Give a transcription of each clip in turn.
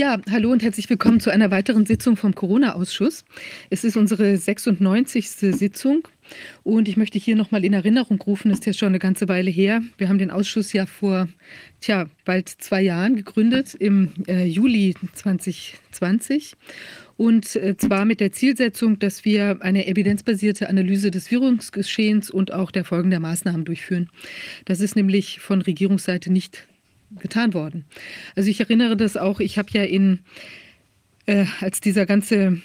Ja, hallo und herzlich willkommen zu einer weiteren Sitzung vom Corona-Ausschuss. Es ist unsere 96. Sitzung und ich möchte hier nochmal in Erinnerung rufen, das ist ja schon eine ganze Weile her. Wir haben den Ausschuss ja vor, tja, bald zwei Jahren gegründet, im äh, Juli 2020. Und äh, zwar mit der Zielsetzung, dass wir eine evidenzbasierte Analyse des Virusgeschehens und auch der Folgen der Maßnahmen durchführen. Das ist nämlich von Regierungsseite nicht getan worden. Also ich erinnere das auch, ich habe ja in, äh, als dieser ganze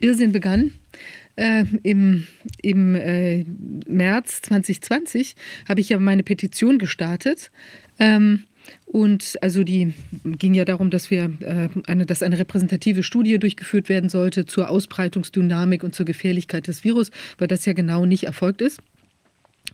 Irrsinn begann, äh, im, im äh, März 2020 habe ich ja meine Petition gestartet. Ähm, und also die ging ja darum, dass wir äh, eine, dass eine repräsentative Studie durchgeführt werden sollte zur Ausbreitungsdynamik und zur Gefährlichkeit des Virus, weil das ja genau nicht erfolgt ist.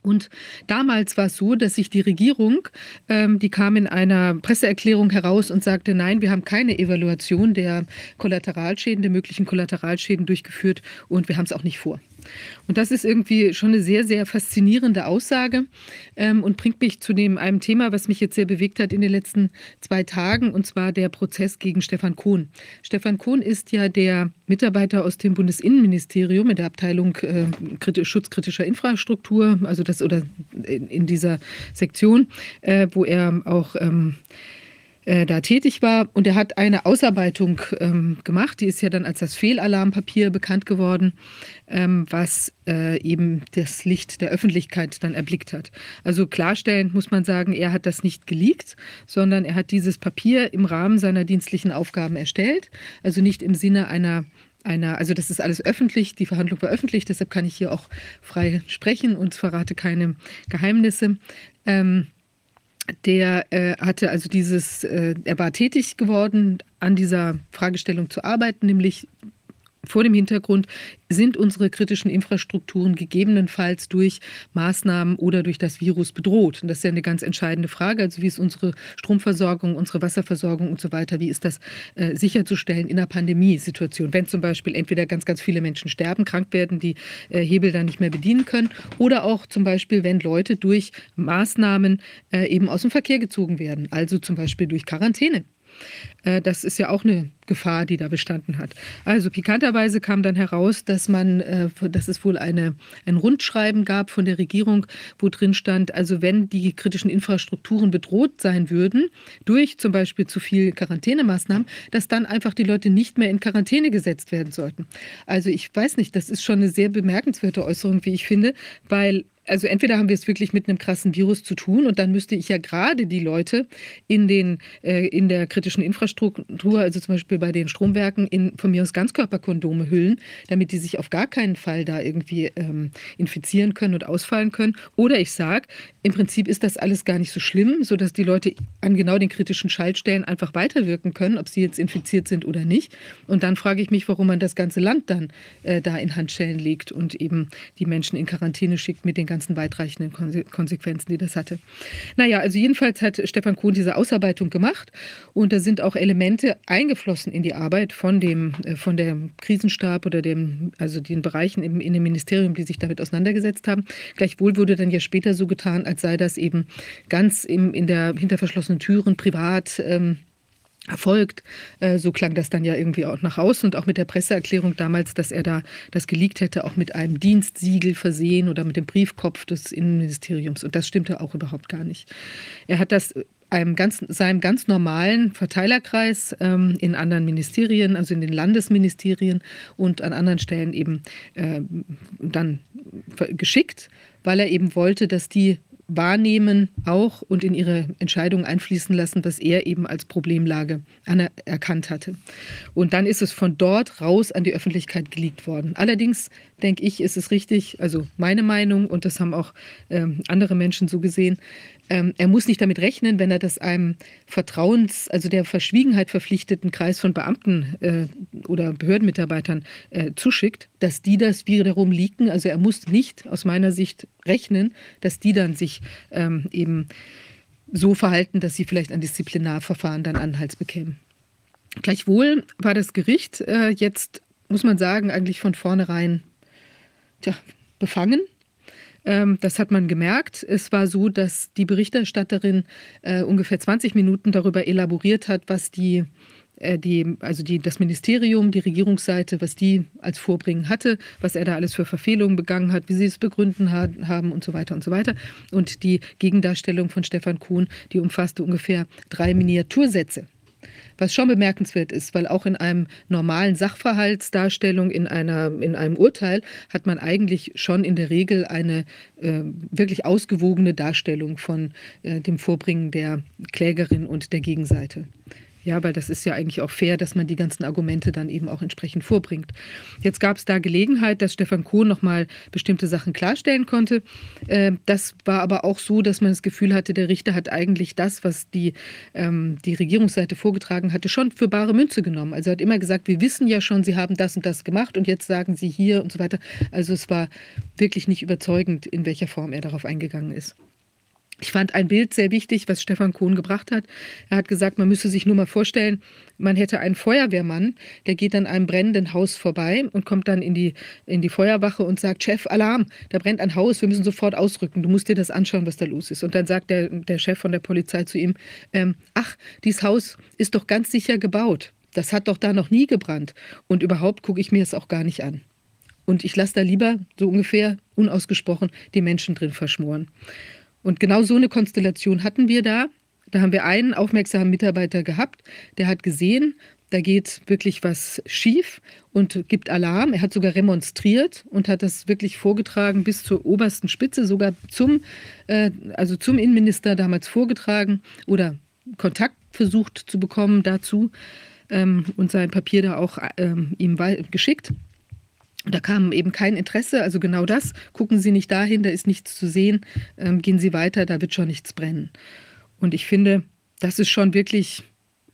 Und damals war es so, dass sich die Regierung, ähm, die kam in einer Presseerklärung heraus und sagte, nein, wir haben keine Evaluation der Kollateralschäden, der möglichen Kollateralschäden durchgeführt und wir haben es auch nicht vor. Und das ist irgendwie schon eine sehr, sehr faszinierende Aussage ähm, und bringt mich zu dem einem Thema, was mich jetzt sehr bewegt hat in den letzten zwei Tagen, und zwar der Prozess gegen Stefan Kohn. Stefan Kohn ist ja der Mitarbeiter aus dem Bundesinnenministerium in der Abteilung äh, Schutzkritischer Infrastruktur, also das oder in, in dieser Sektion, äh, wo er auch ähm, äh, da tätig war. Und er hat eine Ausarbeitung ähm, gemacht, die ist ja dann als das Fehlalarmpapier bekannt geworden, ähm, was äh, eben das Licht der Öffentlichkeit dann erblickt hat. Also klarstellend muss man sagen, er hat das nicht geleakt, sondern er hat dieses Papier im Rahmen seiner dienstlichen Aufgaben erstellt. Also nicht im Sinne einer einer, also das ist alles öffentlich, die Verhandlung war öffentlich, deshalb kann ich hier auch frei sprechen und verrate keine Geheimnisse. Ähm, der äh, hatte also dieses, äh, er war tätig geworden, an dieser Fragestellung zu arbeiten, nämlich vor dem Hintergrund, sind unsere kritischen Infrastrukturen gegebenenfalls durch Maßnahmen oder durch das Virus bedroht? Und das ist ja eine ganz entscheidende Frage. Also wie ist unsere Stromversorgung, unsere Wasserversorgung und so weiter? Wie ist das äh, sicherzustellen in einer Pandemiesituation? Wenn zum Beispiel entweder ganz, ganz viele Menschen sterben, krank werden, die äh, Hebel dann nicht mehr bedienen können oder auch zum Beispiel, wenn Leute durch Maßnahmen äh, eben aus dem Verkehr gezogen werden, also zum Beispiel durch Quarantäne. Äh, das ist ja auch eine Gefahr, die da bestanden hat. Also pikanterweise kam dann heraus, dass man, äh, dass es wohl eine, ein Rundschreiben gab von der Regierung, wo drin stand, also wenn die kritischen Infrastrukturen bedroht sein würden, durch zum Beispiel zu viel Quarantänemaßnahmen, dass dann einfach die Leute nicht mehr in Quarantäne gesetzt werden sollten. Also ich weiß nicht, das ist schon eine sehr bemerkenswerte Äußerung, wie ich finde, weil also entweder haben wir es wirklich mit einem krassen Virus zu tun und dann müsste ich ja gerade die Leute in, den, äh, in der kritischen Infrastruktur, also zum Beispiel bei den Stromwerken, in von mir aus Ganzkörperkondome hüllen, damit die sich auf gar keinen Fall da irgendwie ähm, infizieren können und ausfallen können. Oder ich sage, im Prinzip ist das alles gar nicht so schlimm, sodass die Leute an genau den kritischen Schaltstellen einfach weiterwirken können, ob sie jetzt infiziert sind oder nicht. Und dann frage ich mich, warum man das ganze Land dann äh, da in Handschellen legt und eben die Menschen in Quarantäne schickt mit den ganzen weitreichenden Konsequenzen, die das hatte. Naja, also jedenfalls hat Stefan Kuhn diese Ausarbeitung gemacht und da sind auch Elemente eingeflossen in die Arbeit von dem, äh, von dem Krisenstab oder dem, also den Bereichen im, in dem Ministerium, die sich damit auseinandergesetzt haben. Gleichwohl wurde dann ja später so getan, als sei das eben ganz im, in der hinter verschlossenen Türen privat ähm, erfolgt. Äh, so klang das dann ja irgendwie auch nach außen und auch mit der Presseerklärung damals, dass er da das geleakt hätte, auch mit einem Dienstsiegel versehen oder mit dem Briefkopf des Innenministeriums. Und das stimmte auch überhaupt gar nicht. Er hat das einem ganz, seinem ganz normalen Verteilerkreis ähm, in anderen Ministerien, also in den Landesministerien und an anderen Stellen eben äh, dann geschickt, weil er eben wollte, dass die wahrnehmen auch und in ihre Entscheidungen einfließen lassen, was er eben als Problemlage erkannt hatte. Und dann ist es von dort raus an die Öffentlichkeit geleakt worden. Allerdings denke ich, ist es richtig, also meine Meinung, und das haben auch ähm, andere Menschen so gesehen, ähm, er muss nicht damit rechnen, wenn er das einem Vertrauens-, also der Verschwiegenheit verpflichteten Kreis von Beamten äh, oder Behördenmitarbeitern äh, zuschickt, dass die das wiederum leaken. Also er muss nicht aus meiner Sicht rechnen, dass die dann sich ähm, eben so verhalten, dass sie vielleicht ein Disziplinarverfahren dann Anhalts bekämen. Gleichwohl war das Gericht äh, jetzt, muss man sagen, eigentlich von vornherein tja, befangen das hat man gemerkt. Es war so, dass die Berichterstatterin äh, ungefähr 20 Minuten darüber elaboriert hat, was die äh, die, also die, das Ministerium, die Regierungsseite, was die als Vorbringen hatte, was er da alles für Verfehlungen begangen hat, wie sie es begründen haben und so weiter und so weiter. Und die Gegendarstellung von Stefan Kuhn, die umfasste ungefähr drei Miniatursätze. Was schon bemerkenswert ist, weil auch in einem normalen Sachverhaltsdarstellung, in, einer, in einem Urteil, hat man eigentlich schon in der Regel eine äh, wirklich ausgewogene Darstellung von äh, dem Vorbringen der Klägerin und der Gegenseite. Ja, weil das ist ja eigentlich auch fair, dass man die ganzen Argumente dann eben auch entsprechend vorbringt. Jetzt gab es da Gelegenheit, dass Stefan Kohn nochmal bestimmte Sachen klarstellen konnte. Äh, das war aber auch so, dass man das Gefühl hatte, der Richter hat eigentlich das, was die, ähm, die Regierungsseite vorgetragen hatte, schon für bare Münze genommen. Also er hat immer gesagt, wir wissen ja schon, Sie haben das und das gemacht und jetzt sagen Sie hier und so weiter. Also es war wirklich nicht überzeugend, in welcher Form er darauf eingegangen ist. Ich fand ein Bild sehr wichtig, was Stefan Kohn gebracht hat. Er hat gesagt, man müsse sich nur mal vorstellen, man hätte einen Feuerwehrmann, der geht an einem brennenden Haus vorbei und kommt dann in die, in die Feuerwache und sagt, Chef, Alarm, da brennt ein Haus, wir müssen sofort ausrücken, du musst dir das anschauen, was da los ist. Und dann sagt der, der Chef von der Polizei zu ihm, ähm, ach, dieses Haus ist doch ganz sicher gebaut. Das hat doch da noch nie gebrannt. Und überhaupt gucke ich mir es auch gar nicht an. Und ich lasse da lieber so ungefähr unausgesprochen die Menschen drin verschmoren. Und genau so eine Konstellation hatten wir da. Da haben wir einen aufmerksamen Mitarbeiter gehabt, der hat gesehen, da geht wirklich was schief und gibt Alarm. Er hat sogar remonstriert und hat das wirklich vorgetragen bis zur obersten Spitze, sogar zum, äh, also zum Innenminister damals vorgetragen oder Kontakt versucht zu bekommen dazu ähm, und sein Papier da auch ähm, ihm geschickt. Da kam eben kein Interesse, also genau das. Gucken Sie nicht dahin, da ist nichts zu sehen. Ähm, gehen Sie weiter, da wird schon nichts brennen. Und ich finde, das ist schon wirklich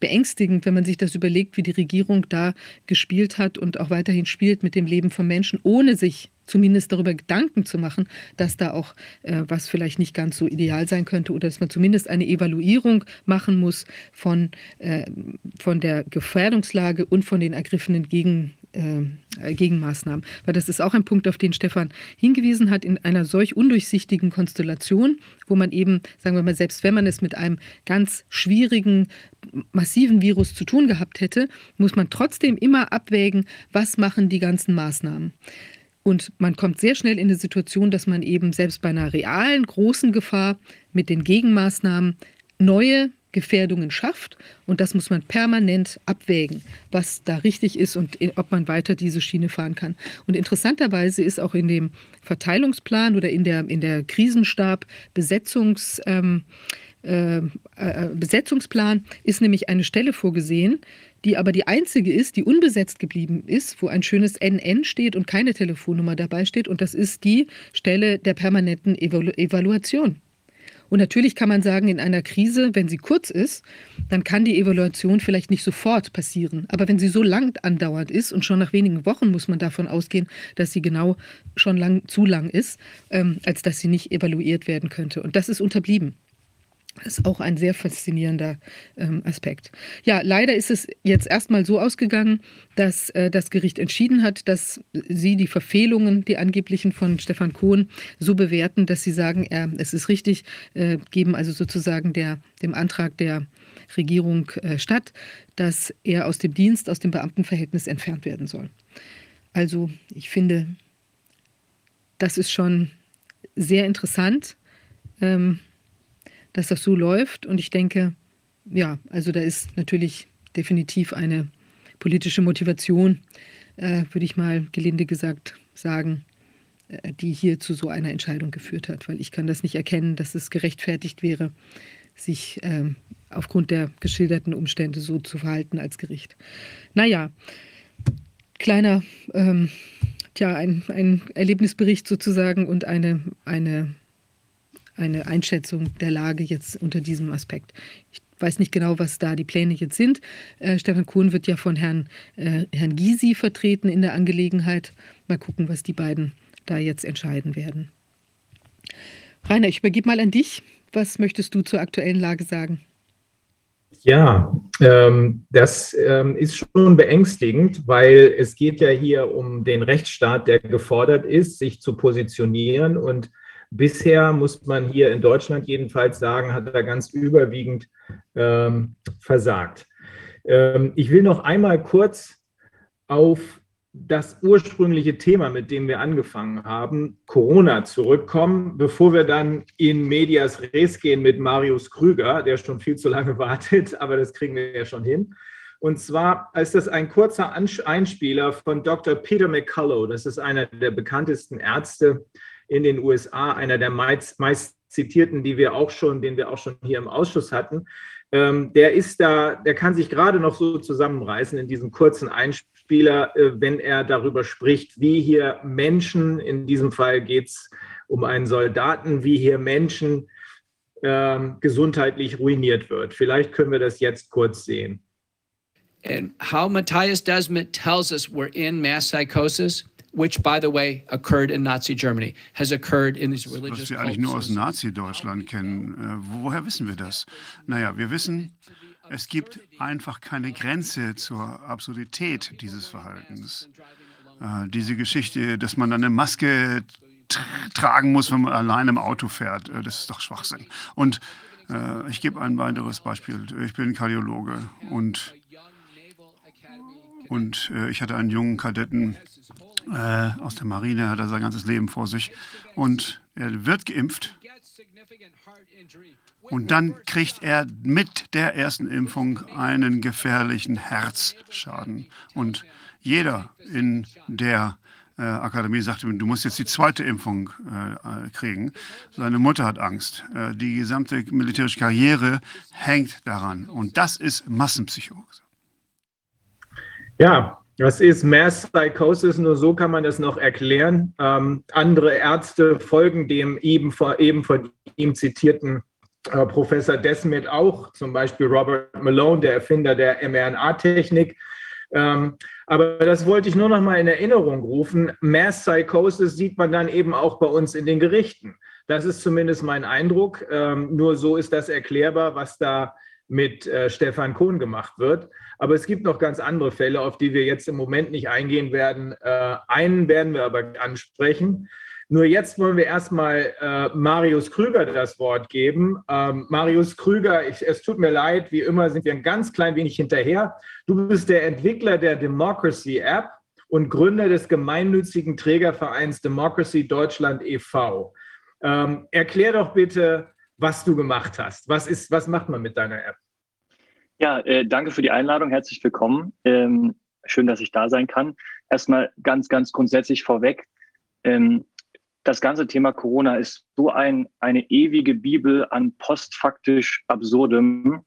beängstigend, wenn man sich das überlegt, wie die Regierung da gespielt hat und auch weiterhin spielt mit dem Leben von Menschen, ohne sich zumindest darüber Gedanken zu machen, dass da auch äh, was vielleicht nicht ganz so ideal sein könnte oder dass man zumindest eine Evaluierung machen muss von, äh, von der Gefährdungslage und von den ergriffenen Gegen, äh, Gegenmaßnahmen. Weil das ist auch ein Punkt, auf den Stefan hingewiesen hat, in einer solch undurchsichtigen Konstellation, wo man eben, sagen wir mal, selbst wenn man es mit einem ganz schwierigen, massiven Virus zu tun gehabt hätte, muss man trotzdem immer abwägen, was machen die ganzen Maßnahmen. Und man kommt sehr schnell in eine Situation, dass man eben selbst bei einer realen, großen Gefahr mit den Gegenmaßnahmen neue Gefährdungen schafft. Und das muss man permanent abwägen, was da richtig ist und ob man weiter diese Schiene fahren kann. Und interessanterweise ist auch in dem Verteilungsplan oder in der, in der Krisenstab Besetzungs, ähm, äh, äh, Besetzungsplan ist nämlich eine Stelle vorgesehen, die aber die einzige ist, die unbesetzt geblieben ist, wo ein schönes NN steht und keine Telefonnummer dabei steht. Und das ist die Stelle der permanenten Evalu Evaluation. Und natürlich kann man sagen, in einer Krise, wenn sie kurz ist, dann kann die Evaluation vielleicht nicht sofort passieren. Aber wenn sie so lang andauernd ist und schon nach wenigen Wochen muss man davon ausgehen, dass sie genau schon lang, zu lang ist, ähm, als dass sie nicht evaluiert werden könnte. Und das ist unterblieben. Das ist auch ein sehr faszinierender ähm, Aspekt. Ja, leider ist es jetzt erstmal so ausgegangen, dass äh, das Gericht entschieden hat, dass sie die Verfehlungen, die angeblichen von Stefan Kohn, so bewerten, dass sie sagen, äh, es ist richtig, äh, geben also sozusagen der, dem Antrag der Regierung äh, statt, dass er aus dem Dienst, aus dem Beamtenverhältnis entfernt werden soll. Also ich finde, das ist schon sehr interessant. Ähm, dass das so läuft. Und ich denke, ja, also da ist natürlich definitiv eine politische Motivation, äh, würde ich mal gelinde gesagt sagen, äh, die hier zu so einer Entscheidung geführt hat. Weil ich kann das nicht erkennen, dass es gerechtfertigt wäre, sich äh, aufgrund der geschilderten Umstände so zu verhalten als Gericht. Naja, kleiner, ähm, tja, ein, ein Erlebnisbericht sozusagen und eine, eine eine Einschätzung der Lage jetzt unter diesem Aspekt. Ich weiß nicht genau, was da die Pläne jetzt sind. Äh, Stefan Kuhn wird ja von Herrn, äh, Herrn Gysi vertreten in der Angelegenheit. Mal gucken, was die beiden da jetzt entscheiden werden. Rainer, ich übergebe mal an dich. Was möchtest du zur aktuellen Lage sagen? Ja, ähm, das ähm, ist schon beängstigend, weil es geht ja hier um den Rechtsstaat, der gefordert ist, sich zu positionieren und Bisher muss man hier in Deutschland jedenfalls sagen, hat er ganz überwiegend ähm, versagt. Ähm, ich will noch einmal kurz auf das ursprüngliche Thema, mit dem wir angefangen haben, Corona, zurückkommen, bevor wir dann in Medias Res gehen mit Marius Krüger, der schon viel zu lange wartet, aber das kriegen wir ja schon hin. Und zwar ist das ein kurzer Einspieler von Dr. Peter McCullough. Das ist einer der bekanntesten Ärzte in den USA, einer der meist, meist zitierten, die wir auch schon, den wir auch schon hier im Ausschuss hatten. Ähm, der ist da, der kann sich gerade noch so zusammenreißen in diesem kurzen Einspieler Spieler, äh, wenn er darüber spricht, wie hier Menschen, in diesem Fall geht es um einen Soldaten, wie hier Menschen äh, gesundheitlich ruiniert wird. Vielleicht können wir das jetzt kurz sehen. And how Matthias Desmet tells us we're in mass psychosis, which, by the way, occurred in Nazi Germany, has occurred in these religious Was wir eigentlich nur aus Nazi-Deutschland kennen. Äh, woher wissen wir das? Naja, wir wissen, es gibt einfach keine Grenze zur Absurdität dieses Verhaltens. Äh, diese Geschichte, dass man eine Maske tragen muss, wenn man allein im Auto fährt, äh, das ist doch Schwachsinn. Und ich gebe ein weiteres Beispiel. Ich bin Kardiologe und, und ich hatte einen jungen Kadetten äh, aus der Marine, hat er sein ganzes Leben vor sich und er wird geimpft und dann kriegt er mit der ersten Impfung einen gefährlichen Herzschaden. Und jeder in der äh, Akademie sagte du musst jetzt die zweite Impfung äh, kriegen. Seine Mutter hat Angst. Äh, die gesamte militärische Karriere hängt daran. Und das ist Massenpsychose. Ja, das ist Mass Psychosis, nur so kann man das noch erklären. Ähm, andere Ärzte folgen dem eben, eben von ihm zitierten äh, Professor Desmet auch, zum Beispiel Robert Malone, der Erfinder der mRNA-Technik. Ähm, aber das wollte ich nur noch mal in Erinnerung rufen. Mass Psychosis sieht man dann eben auch bei uns in den Gerichten. Das ist zumindest mein Eindruck. Ähm, nur so ist das erklärbar, was da mit äh, Stefan Kohn gemacht wird. Aber es gibt noch ganz andere Fälle, auf die wir jetzt im Moment nicht eingehen werden. Äh, einen werden wir aber ansprechen. Nur jetzt wollen wir erstmal äh, Marius Krüger das Wort geben. Ähm, Marius Krüger, ich, es tut mir leid, wie immer sind wir ein ganz klein wenig hinterher. Du bist der Entwickler der Democracy App und Gründer des gemeinnützigen Trägervereins Democracy Deutschland e.V. Ähm, erklär doch bitte, was du gemacht hast. Was, ist, was macht man mit deiner App? Ja, äh, danke für die Einladung. Herzlich willkommen. Ähm, schön, dass ich da sein kann. Erstmal ganz, ganz grundsätzlich vorweg. Ähm, das ganze Thema Corona ist so ein, eine ewige Bibel an postfaktisch Absurdem.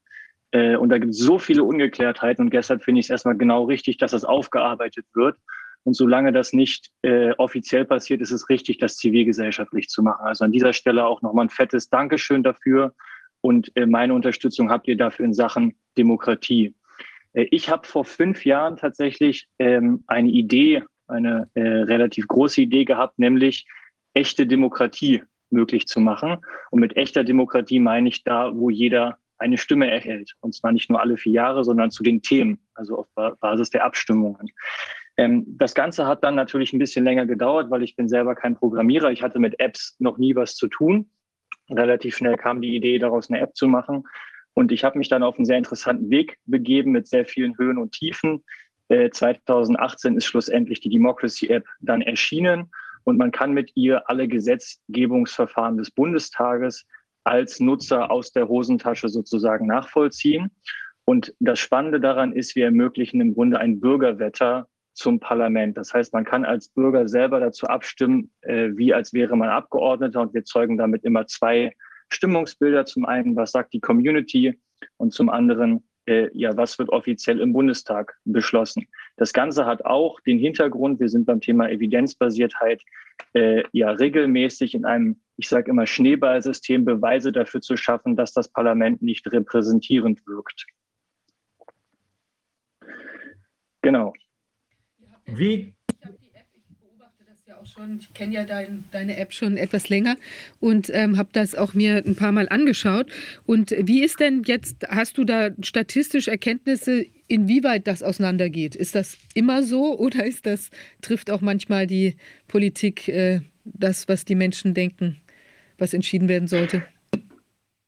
Äh, und da gibt es so viele Ungeklärtheiten und deshalb finde ich es erstmal genau richtig, dass das aufgearbeitet wird. Und solange das nicht äh, offiziell passiert, ist es richtig, das zivilgesellschaftlich zu machen. Also an dieser Stelle auch nochmal ein fettes Dankeschön dafür. Und äh, meine Unterstützung habt ihr dafür in Sachen Demokratie. Äh, ich habe vor fünf Jahren tatsächlich ähm, eine Idee, eine äh, relativ große Idee gehabt, nämlich echte Demokratie möglich zu machen. Und mit echter Demokratie meine ich da, wo jeder eine Stimme erhält. Und zwar nicht nur alle vier Jahre, sondern zu den Themen, also auf Basis der Abstimmungen. Ähm, das Ganze hat dann natürlich ein bisschen länger gedauert, weil ich bin selber kein Programmierer. Ich hatte mit Apps noch nie was zu tun. Relativ schnell kam die Idee, daraus eine App zu machen. Und ich habe mich dann auf einen sehr interessanten Weg begeben mit sehr vielen Höhen und Tiefen. Äh, 2018 ist schlussendlich die Democracy App dann erschienen und man kann mit ihr alle Gesetzgebungsverfahren des Bundestages als Nutzer aus der Hosentasche sozusagen nachvollziehen. Und das Spannende daran ist, wir ermöglichen im Grunde ein Bürgerwetter zum Parlament. Das heißt, man kann als Bürger selber dazu abstimmen, äh, wie als wäre man Abgeordneter und wir zeugen damit immer zwei Stimmungsbilder. Zum einen, was sagt die Community und zum anderen, äh, ja, was wird offiziell im Bundestag beschlossen. Das Ganze hat auch den Hintergrund, wir sind beim Thema Evidenzbasiertheit, äh, ja regelmäßig in einem, ich sage immer, Schneeballsystem Beweise dafür zu schaffen, dass das Parlament nicht repräsentierend wirkt. Genau. Wie schon, ich kenne ja dein, deine App schon etwas länger und ähm, habe das auch mir ein paar Mal angeschaut. Und wie ist denn jetzt, hast du da statistisch Erkenntnisse, inwieweit das auseinandergeht? Ist das immer so oder ist das, trifft auch manchmal die Politik äh, das, was die Menschen denken, was entschieden werden sollte?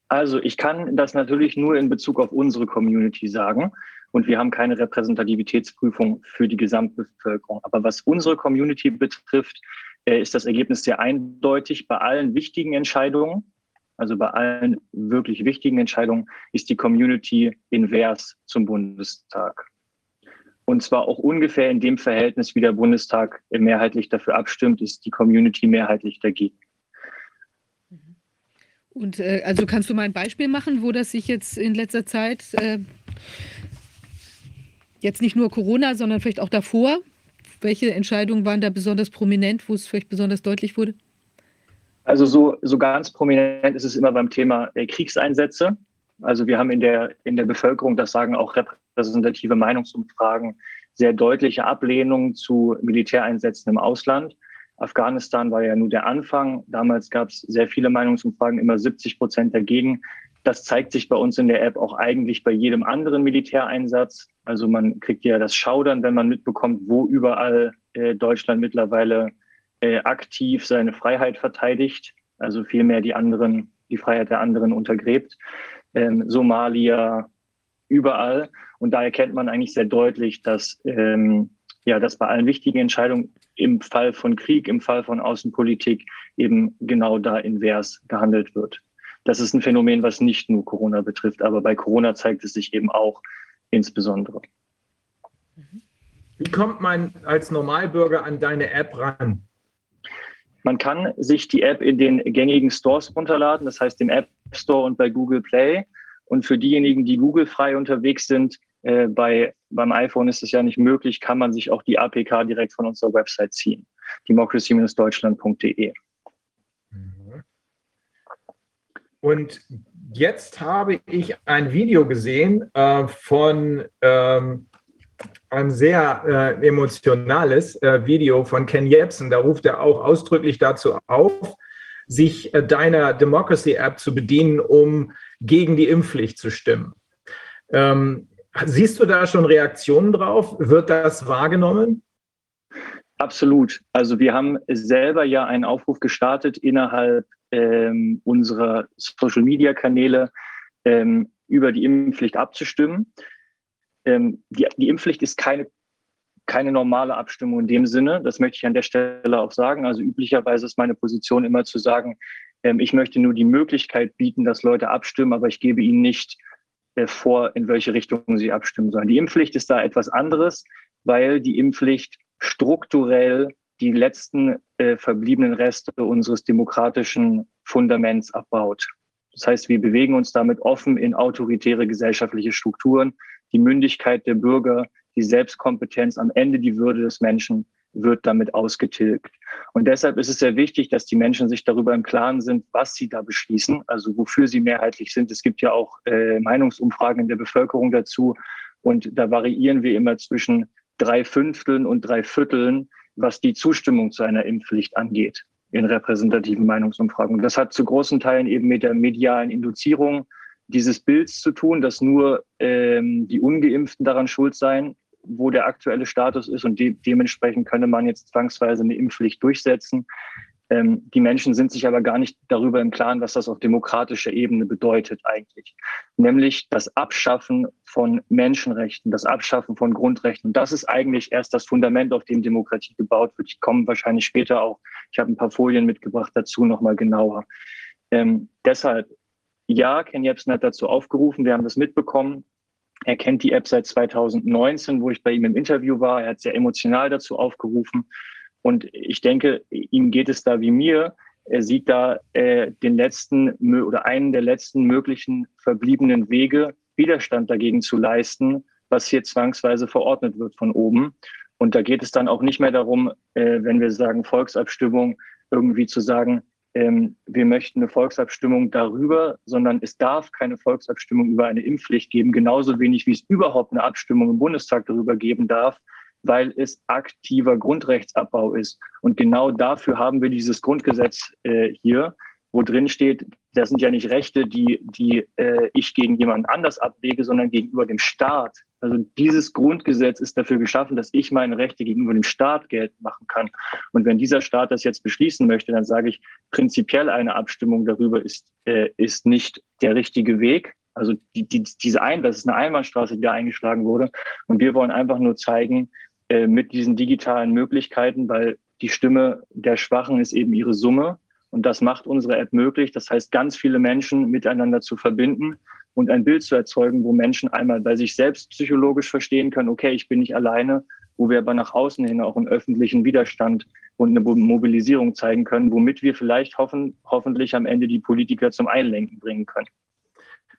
Also ich kann das natürlich nur in Bezug auf unsere Community sagen. Und wir haben keine Repräsentativitätsprüfung für die Gesamtbevölkerung. Aber was unsere Community betrifft, äh, ist das Ergebnis sehr eindeutig. Bei allen wichtigen Entscheidungen, also bei allen wirklich wichtigen Entscheidungen, ist die Community invers zum Bundestag. Und zwar auch ungefähr in dem Verhältnis, wie der Bundestag mehrheitlich dafür abstimmt, ist die Community mehrheitlich dagegen. Und äh, also kannst du mal ein Beispiel machen, wo das sich jetzt in letzter Zeit äh, jetzt nicht nur Corona, sondern vielleicht auch davor, welche Entscheidungen waren da besonders prominent, wo es vielleicht besonders deutlich wurde? Also so, so ganz prominent ist es immer beim Thema äh, Kriegseinsätze. Also wir haben in der, in der Bevölkerung, das sagen auch repräsentative Meinungsumfragen, sehr deutliche Ablehnung zu Militäreinsätzen im Ausland. Afghanistan war ja nur der Anfang. Damals gab es sehr viele Meinungsumfragen, immer 70 Prozent dagegen. Das zeigt sich bei uns in der App auch eigentlich bei jedem anderen Militäreinsatz. Also man kriegt ja das Schaudern, wenn man mitbekommt, wo überall äh, Deutschland mittlerweile äh, aktiv seine Freiheit verteidigt, also vielmehr die anderen, die Freiheit der anderen untergräbt. Ähm, Somalia, überall. Und da erkennt man eigentlich sehr deutlich, dass, ähm, ja, dass bei allen wichtigen Entscheidungen im Fall von Krieg, im Fall von Außenpolitik eben genau da invers gehandelt wird. Das ist ein Phänomen, was nicht nur Corona betrifft, aber bei Corona zeigt es sich eben auch insbesondere. Wie kommt man als Normalbürger an deine App ran? Man kann sich die App in den gängigen Stores runterladen, das heißt im App Store und bei Google Play. Und für diejenigen, die Google frei unterwegs sind, äh, bei, beim iPhone ist es ja nicht möglich, kann man sich auch die APK direkt von unserer Website ziehen. democracy-deutschland.de. Mhm. Und jetzt habe ich ein Video gesehen äh, von ähm, ein sehr äh, emotionales äh, Video von Ken Jebsen. Da ruft er auch ausdrücklich dazu auf, sich äh, deiner Democracy App zu bedienen, um gegen die Impfpflicht zu stimmen. Ähm, Siehst du da schon Reaktionen drauf? Wird das wahrgenommen? Absolut. Also wir haben selber ja einen Aufruf gestartet innerhalb ähm, unserer Social-Media-Kanäle ähm, über die Impfpflicht abzustimmen. Ähm, die, die Impfpflicht ist keine, keine normale Abstimmung in dem Sinne. Das möchte ich an der Stelle auch sagen. Also üblicherweise ist meine Position immer zu sagen, ähm, ich möchte nur die Möglichkeit bieten, dass Leute abstimmen, aber ich gebe ihnen nicht äh, vor, in welche Richtung sie abstimmen sollen. Die Impfpflicht ist da etwas anderes, weil die Impfpflicht strukturell die letzten äh, verbliebenen Reste unseres demokratischen Fundaments abbaut. Das heißt, wir bewegen uns damit offen in autoritäre gesellschaftliche Strukturen. Die Mündigkeit der Bürger, die Selbstkompetenz, am Ende die Würde des Menschen wird damit ausgetilgt. Und deshalb ist es sehr wichtig, dass die Menschen sich darüber im Klaren sind, was sie da beschließen, also wofür sie mehrheitlich sind. Es gibt ja auch äh, Meinungsumfragen in der Bevölkerung dazu. Und da variieren wir immer zwischen drei Fünfteln und drei Vierteln, was die Zustimmung zu einer Impfpflicht angeht in repräsentativen Meinungsumfragen. Das hat zu großen Teilen eben mit der medialen Induzierung dieses Bilds zu tun, dass nur ähm, die Ungeimpften daran schuld seien wo der aktuelle Status ist und de dementsprechend könne man jetzt zwangsweise eine Impfpflicht durchsetzen. Ähm, die Menschen sind sich aber gar nicht darüber im Klaren, was das auf demokratischer Ebene bedeutet eigentlich. Nämlich das Abschaffen von Menschenrechten, das Abschaffen von Grundrechten. Und das ist eigentlich erst das Fundament, auf dem Demokratie gebaut wird. Ich komme wahrscheinlich später auch, ich habe ein paar Folien mitgebracht dazu nochmal genauer. Ähm, deshalb, ja, Ken Jebsen hat dazu aufgerufen, wir haben das mitbekommen. Er kennt die App seit 2019, wo ich bei ihm im Interview war. Er hat sehr emotional dazu aufgerufen. Und ich denke, ihm geht es da wie mir. Er sieht da äh, den letzten oder einen der letzten möglichen verbliebenen Wege, Widerstand dagegen zu leisten, was hier zwangsweise verordnet wird von oben. Und da geht es dann auch nicht mehr darum, äh, wenn wir sagen Volksabstimmung, irgendwie zu sagen, ähm, wir möchten eine Volksabstimmung darüber, sondern es darf keine Volksabstimmung über eine Impfpflicht geben, genauso wenig wie es überhaupt eine Abstimmung im Bundestag darüber geben darf, weil es aktiver Grundrechtsabbau ist. Und genau dafür haben wir dieses Grundgesetz äh, hier, wo drin steht, das sind ja nicht Rechte, die, die äh, ich gegen jemanden anders ablege, sondern gegenüber dem Staat. Also dieses Grundgesetz ist dafür geschaffen, dass ich meine Rechte gegenüber dem Staat geltend machen kann. Und wenn dieser Staat das jetzt beschließen möchte, dann sage ich, prinzipiell eine Abstimmung darüber ist, äh, ist nicht der richtige Weg. Also die, die, diese ein, das ist eine Einbahnstraße, die da eingeschlagen wurde. Und wir wollen einfach nur zeigen, äh, mit diesen digitalen Möglichkeiten, weil die Stimme der Schwachen ist eben ihre Summe. Und das macht unsere App möglich. Das heißt, ganz viele Menschen miteinander zu verbinden und ein Bild zu erzeugen, wo Menschen einmal bei sich selbst psychologisch verstehen können, okay, ich bin nicht alleine, wo wir aber nach außen hin auch einen öffentlichen Widerstand und eine Mobilisierung zeigen können, womit wir vielleicht hoffen, hoffentlich am Ende die Politiker zum Einlenken bringen können.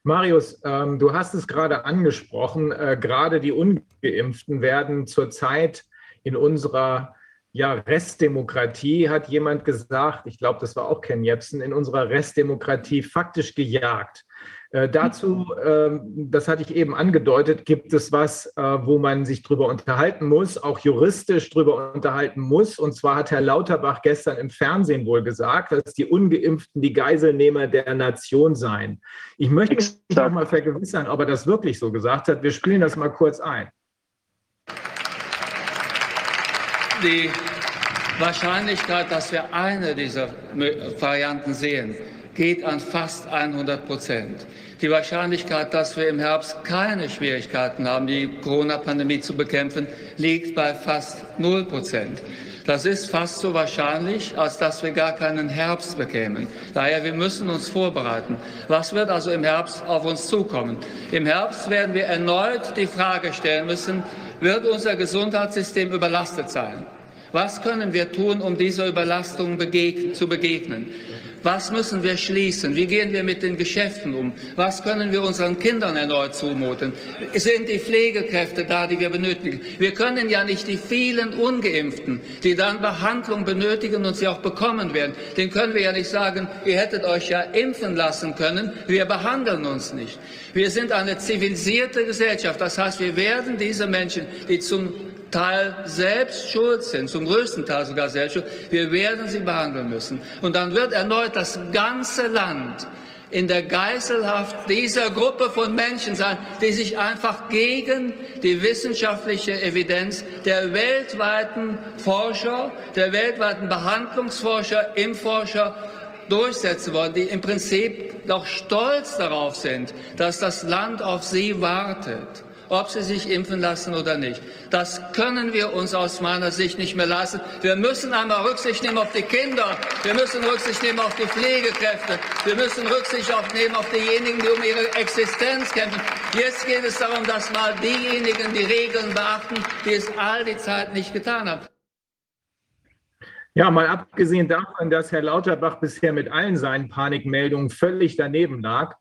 Marius, ähm, du hast es gerade angesprochen, äh, gerade die ungeimpften werden zurzeit in unserer ja, Restdemokratie, hat jemand gesagt, ich glaube, das war auch Ken Jebsen, in unserer Restdemokratie faktisch gejagt. Äh, dazu, äh, das hatte ich eben angedeutet, gibt es was, äh, wo man sich drüber unterhalten muss, auch juristisch drüber unterhalten muss. Und zwar hat Herr Lauterbach gestern im Fernsehen wohl gesagt, dass die Ungeimpften die Geiselnehmer der Nation seien. Ich möchte mich noch mal vergewissern, ob er das wirklich so gesagt hat. Wir spielen das mal kurz ein. Die Wahrscheinlichkeit, dass wir eine dieser Varianten sehen, geht an fast 100 Prozent. Die Wahrscheinlichkeit, dass wir im Herbst keine Schwierigkeiten haben, die Corona-Pandemie zu bekämpfen, liegt bei fast 0 Prozent. Das ist fast so wahrscheinlich, als dass wir gar keinen Herbst bekämen. Daher, wir müssen uns vorbereiten. Was wird also im Herbst auf uns zukommen? Im Herbst werden wir erneut die Frage stellen müssen, wird unser Gesundheitssystem überlastet sein? Was können wir tun, um dieser Überlastung begegn zu begegnen? Was müssen wir schließen? Wie gehen wir mit den Geschäften um? Was können wir unseren Kindern erneut zumuten? Sind die Pflegekräfte da, die wir benötigen? Wir können ja nicht die vielen Ungeimpften, die dann Behandlung benötigen und sie auch bekommen werden, den können wir ja nicht sagen, ihr hättet euch ja impfen lassen können, wir behandeln uns nicht. Wir sind eine zivilisierte Gesellschaft. Das heißt, wir werden diese Menschen, die zum Teil selbst schuld sind, zum größten Teil sogar selbst schuld. Wir werden sie behandeln müssen. Und dann wird erneut das ganze Land in der Geiselhaft dieser Gruppe von Menschen sein, die sich einfach gegen die wissenschaftliche Evidenz der weltweiten Forscher, der weltweiten Behandlungsforscher, Impfforscher durchsetzen wollen, die im Prinzip doch stolz darauf sind, dass das Land auf sie wartet ob sie sich impfen lassen oder nicht. Das können wir uns aus meiner Sicht nicht mehr leisten. Wir müssen einmal Rücksicht nehmen auf die Kinder, wir müssen Rücksicht nehmen auf die Pflegekräfte, wir müssen Rücksicht nehmen auf diejenigen, die um ihre Existenz kämpfen. Jetzt geht es darum, dass mal diejenigen die Regeln beachten, die es all die Zeit nicht getan haben. Ja, mal abgesehen davon, dass Herr Lauterbach bisher mit allen seinen Panikmeldungen völlig daneben lag,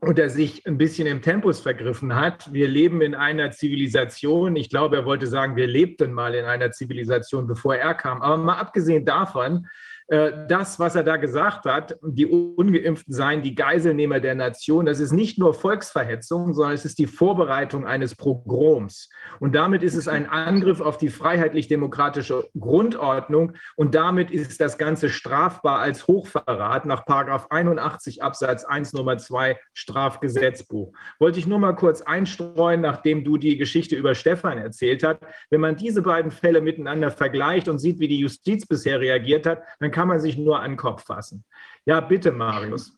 und er sich ein bisschen im Tempus vergriffen hat. Wir leben in einer Zivilisation. Ich glaube, er wollte sagen, wir lebten mal in einer Zivilisation, bevor er kam. Aber mal abgesehen davon, das, was er da gesagt hat, die Ungeimpften seien die Geiselnehmer der Nation, das ist nicht nur Volksverhetzung, sondern es ist die Vorbereitung eines Pogroms. Und damit ist es ein Angriff auf die freiheitlich-demokratische Grundordnung. Und damit ist das Ganze strafbar als Hochverrat nach 81 Absatz 1 Nummer 2 Strafgesetzbuch. Wollte ich nur mal kurz einstreuen, nachdem du die Geschichte über Stefan erzählt hast. Wenn man diese beiden Fälle miteinander vergleicht und sieht, wie die Justiz bisher reagiert hat, dann kann kann man sich nur an den Kopf fassen. Ja, bitte, Marius.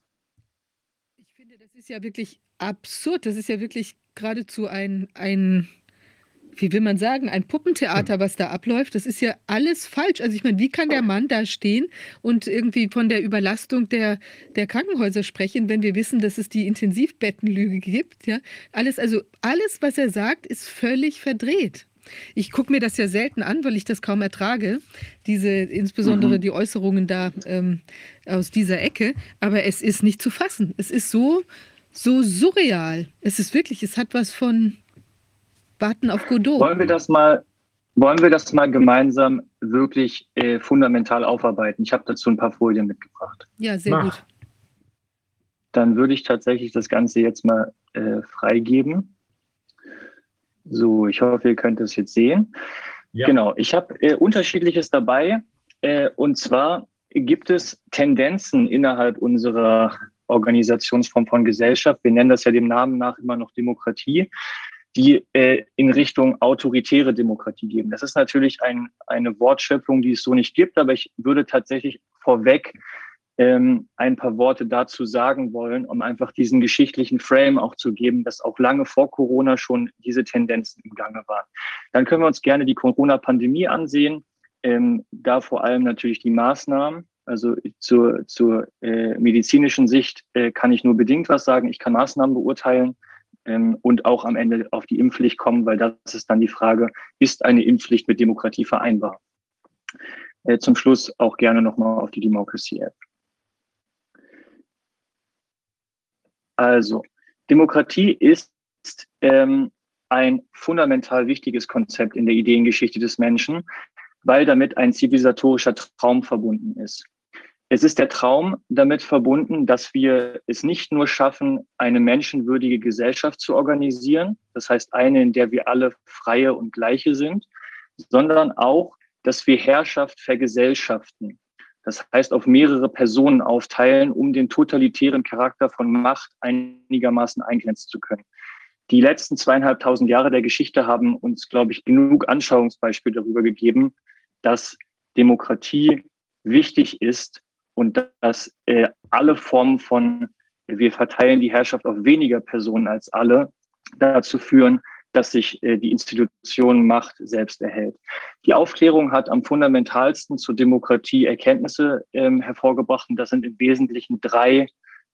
Ich finde, das ist ja wirklich absurd. Das ist ja wirklich geradezu ein, ein wie will man sagen, ein Puppentheater, was da abläuft. Das ist ja alles falsch. Also ich meine, wie kann der Mann da stehen und irgendwie von der Überlastung der, der Krankenhäuser sprechen, wenn wir wissen, dass es die Intensivbettenlüge gibt? Ja, alles, also alles, was er sagt, ist völlig verdreht. Ich gucke mir das ja selten an, weil ich das kaum ertrage, diese, insbesondere mhm. die Äußerungen da ähm, aus dieser Ecke. Aber es ist nicht zu fassen. Es ist so, so surreal. Es ist wirklich, es hat was von Warten auf Godot. Wollen wir das mal, wollen wir das mal gemeinsam wirklich äh, fundamental aufarbeiten? Ich habe dazu ein paar Folien mitgebracht. Ja, sehr Mach. gut. Dann würde ich tatsächlich das Ganze jetzt mal äh, freigeben. So, ich hoffe, ihr könnt es jetzt sehen. Ja. Genau, ich habe äh, unterschiedliches dabei. Äh, und zwar gibt es Tendenzen innerhalb unserer Organisationsform von Gesellschaft, wir nennen das ja dem Namen nach immer noch Demokratie, die äh, in Richtung autoritäre Demokratie geben. Das ist natürlich ein, eine Wortschöpfung, die es so nicht gibt, aber ich würde tatsächlich vorweg ähm, ein paar Worte dazu sagen wollen, um einfach diesen geschichtlichen Frame auch zu geben, dass auch lange vor Corona schon diese Tendenzen im Gange waren. Dann können wir uns gerne die Corona-Pandemie ansehen, ähm, da vor allem natürlich die Maßnahmen. Also zur, zur äh, medizinischen Sicht äh, kann ich nur bedingt was sagen. Ich kann Maßnahmen beurteilen ähm, und auch am Ende auf die Impfpflicht kommen, weil das ist dann die Frage, ist eine Impfpflicht mit Demokratie vereinbar? Äh, zum Schluss auch gerne nochmal auf die Democracy App. Also, Demokratie ist ähm, ein fundamental wichtiges Konzept in der Ideengeschichte des Menschen, weil damit ein zivilisatorischer Traum verbunden ist. Es ist der Traum damit verbunden, dass wir es nicht nur schaffen, eine menschenwürdige Gesellschaft zu organisieren, das heißt eine, in der wir alle freie und gleiche sind, sondern auch, dass wir Herrschaft vergesellschaften. Das heißt, auf mehrere Personen aufteilen, um den totalitären Charakter von Macht einigermaßen eingrenzen zu können. Die letzten zweieinhalbtausend Jahre der Geschichte haben uns, glaube ich, genug Anschauungsbeispiele darüber gegeben, dass Demokratie wichtig ist und dass äh, alle Formen von, wir verteilen die Herrschaft auf weniger Personen als alle, dazu führen, dass sich äh, die Institution Macht selbst erhält. Die Aufklärung hat am fundamentalsten zur Demokratie Erkenntnisse ähm, hervorgebracht und das sind im Wesentlichen drei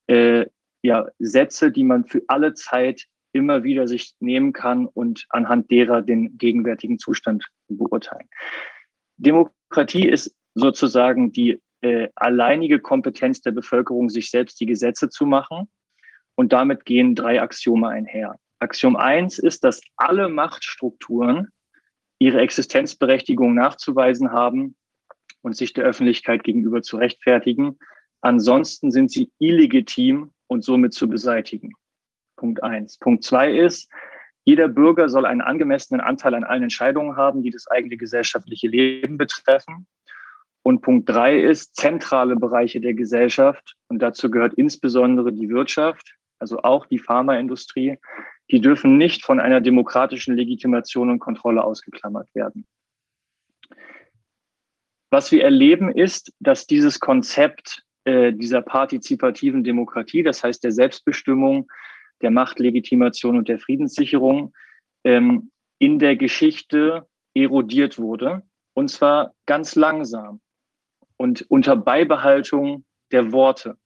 äh, ja, Sätze, die man für alle Zeit immer wieder sich nehmen kann und anhand derer den gegenwärtigen Zustand beurteilen. Demokratie ist sozusagen die äh, alleinige Kompetenz der Bevölkerung, sich selbst die Gesetze zu machen. Und damit gehen drei Axiome einher. Axiom 1 ist, dass alle Machtstrukturen ihre Existenzberechtigung nachzuweisen haben und sich der Öffentlichkeit gegenüber zu rechtfertigen. Ansonsten sind sie illegitim und somit zu beseitigen. Punkt 1. Punkt 2 ist, jeder Bürger soll einen angemessenen Anteil an allen Entscheidungen haben, die das eigene gesellschaftliche Leben betreffen. Und Punkt 3 ist, zentrale Bereiche der Gesellschaft, und dazu gehört insbesondere die Wirtschaft, also auch die Pharmaindustrie, die dürfen nicht von einer demokratischen Legitimation und Kontrolle ausgeklammert werden. Was wir erleben ist, dass dieses Konzept äh, dieser partizipativen Demokratie, das heißt der Selbstbestimmung, der Machtlegitimation und der Friedenssicherung, ähm, in der Geschichte erodiert wurde. Und zwar ganz langsam und unter Beibehaltung der Worte.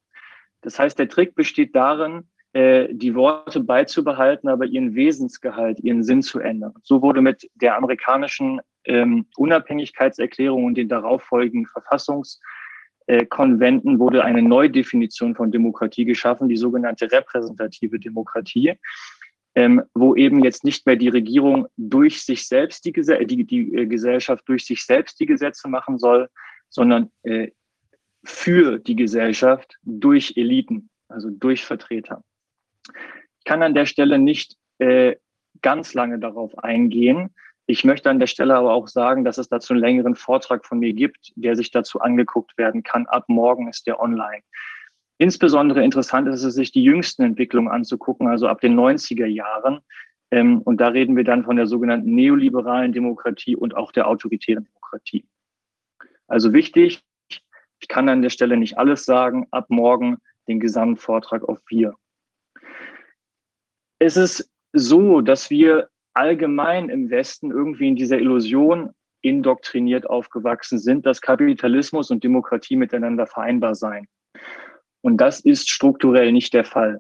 Das heißt, der Trick besteht darin, äh, die Worte beizubehalten, aber ihren Wesensgehalt, ihren Sinn zu ändern. So wurde mit der amerikanischen ähm, Unabhängigkeitserklärung und den darauffolgenden Verfassungskonventen wurde eine Neudefinition von Demokratie geschaffen, die sogenannte repräsentative Demokratie, ähm, wo eben jetzt nicht mehr die Regierung durch sich selbst die, die, die äh, Gesellschaft durch sich selbst die Gesetze machen soll, sondern äh, für die Gesellschaft durch Eliten, also durch Vertreter. Ich kann an der Stelle nicht äh, ganz lange darauf eingehen. Ich möchte an der Stelle aber auch sagen, dass es dazu einen längeren Vortrag von mir gibt, der sich dazu angeguckt werden kann. Ab morgen ist der online. Insbesondere interessant ist es, sich die jüngsten Entwicklungen anzugucken, also ab den 90er Jahren. Ähm, und da reden wir dann von der sogenannten neoliberalen Demokratie und auch der autoritären Demokratie. Also wichtig, ich kann an der Stelle nicht alles sagen, ab morgen den gesamten Vortrag auf vier. Es ist so, dass wir allgemein im Westen irgendwie in dieser Illusion indoktriniert aufgewachsen sind, dass Kapitalismus und Demokratie miteinander vereinbar seien. Und das ist strukturell nicht der Fall.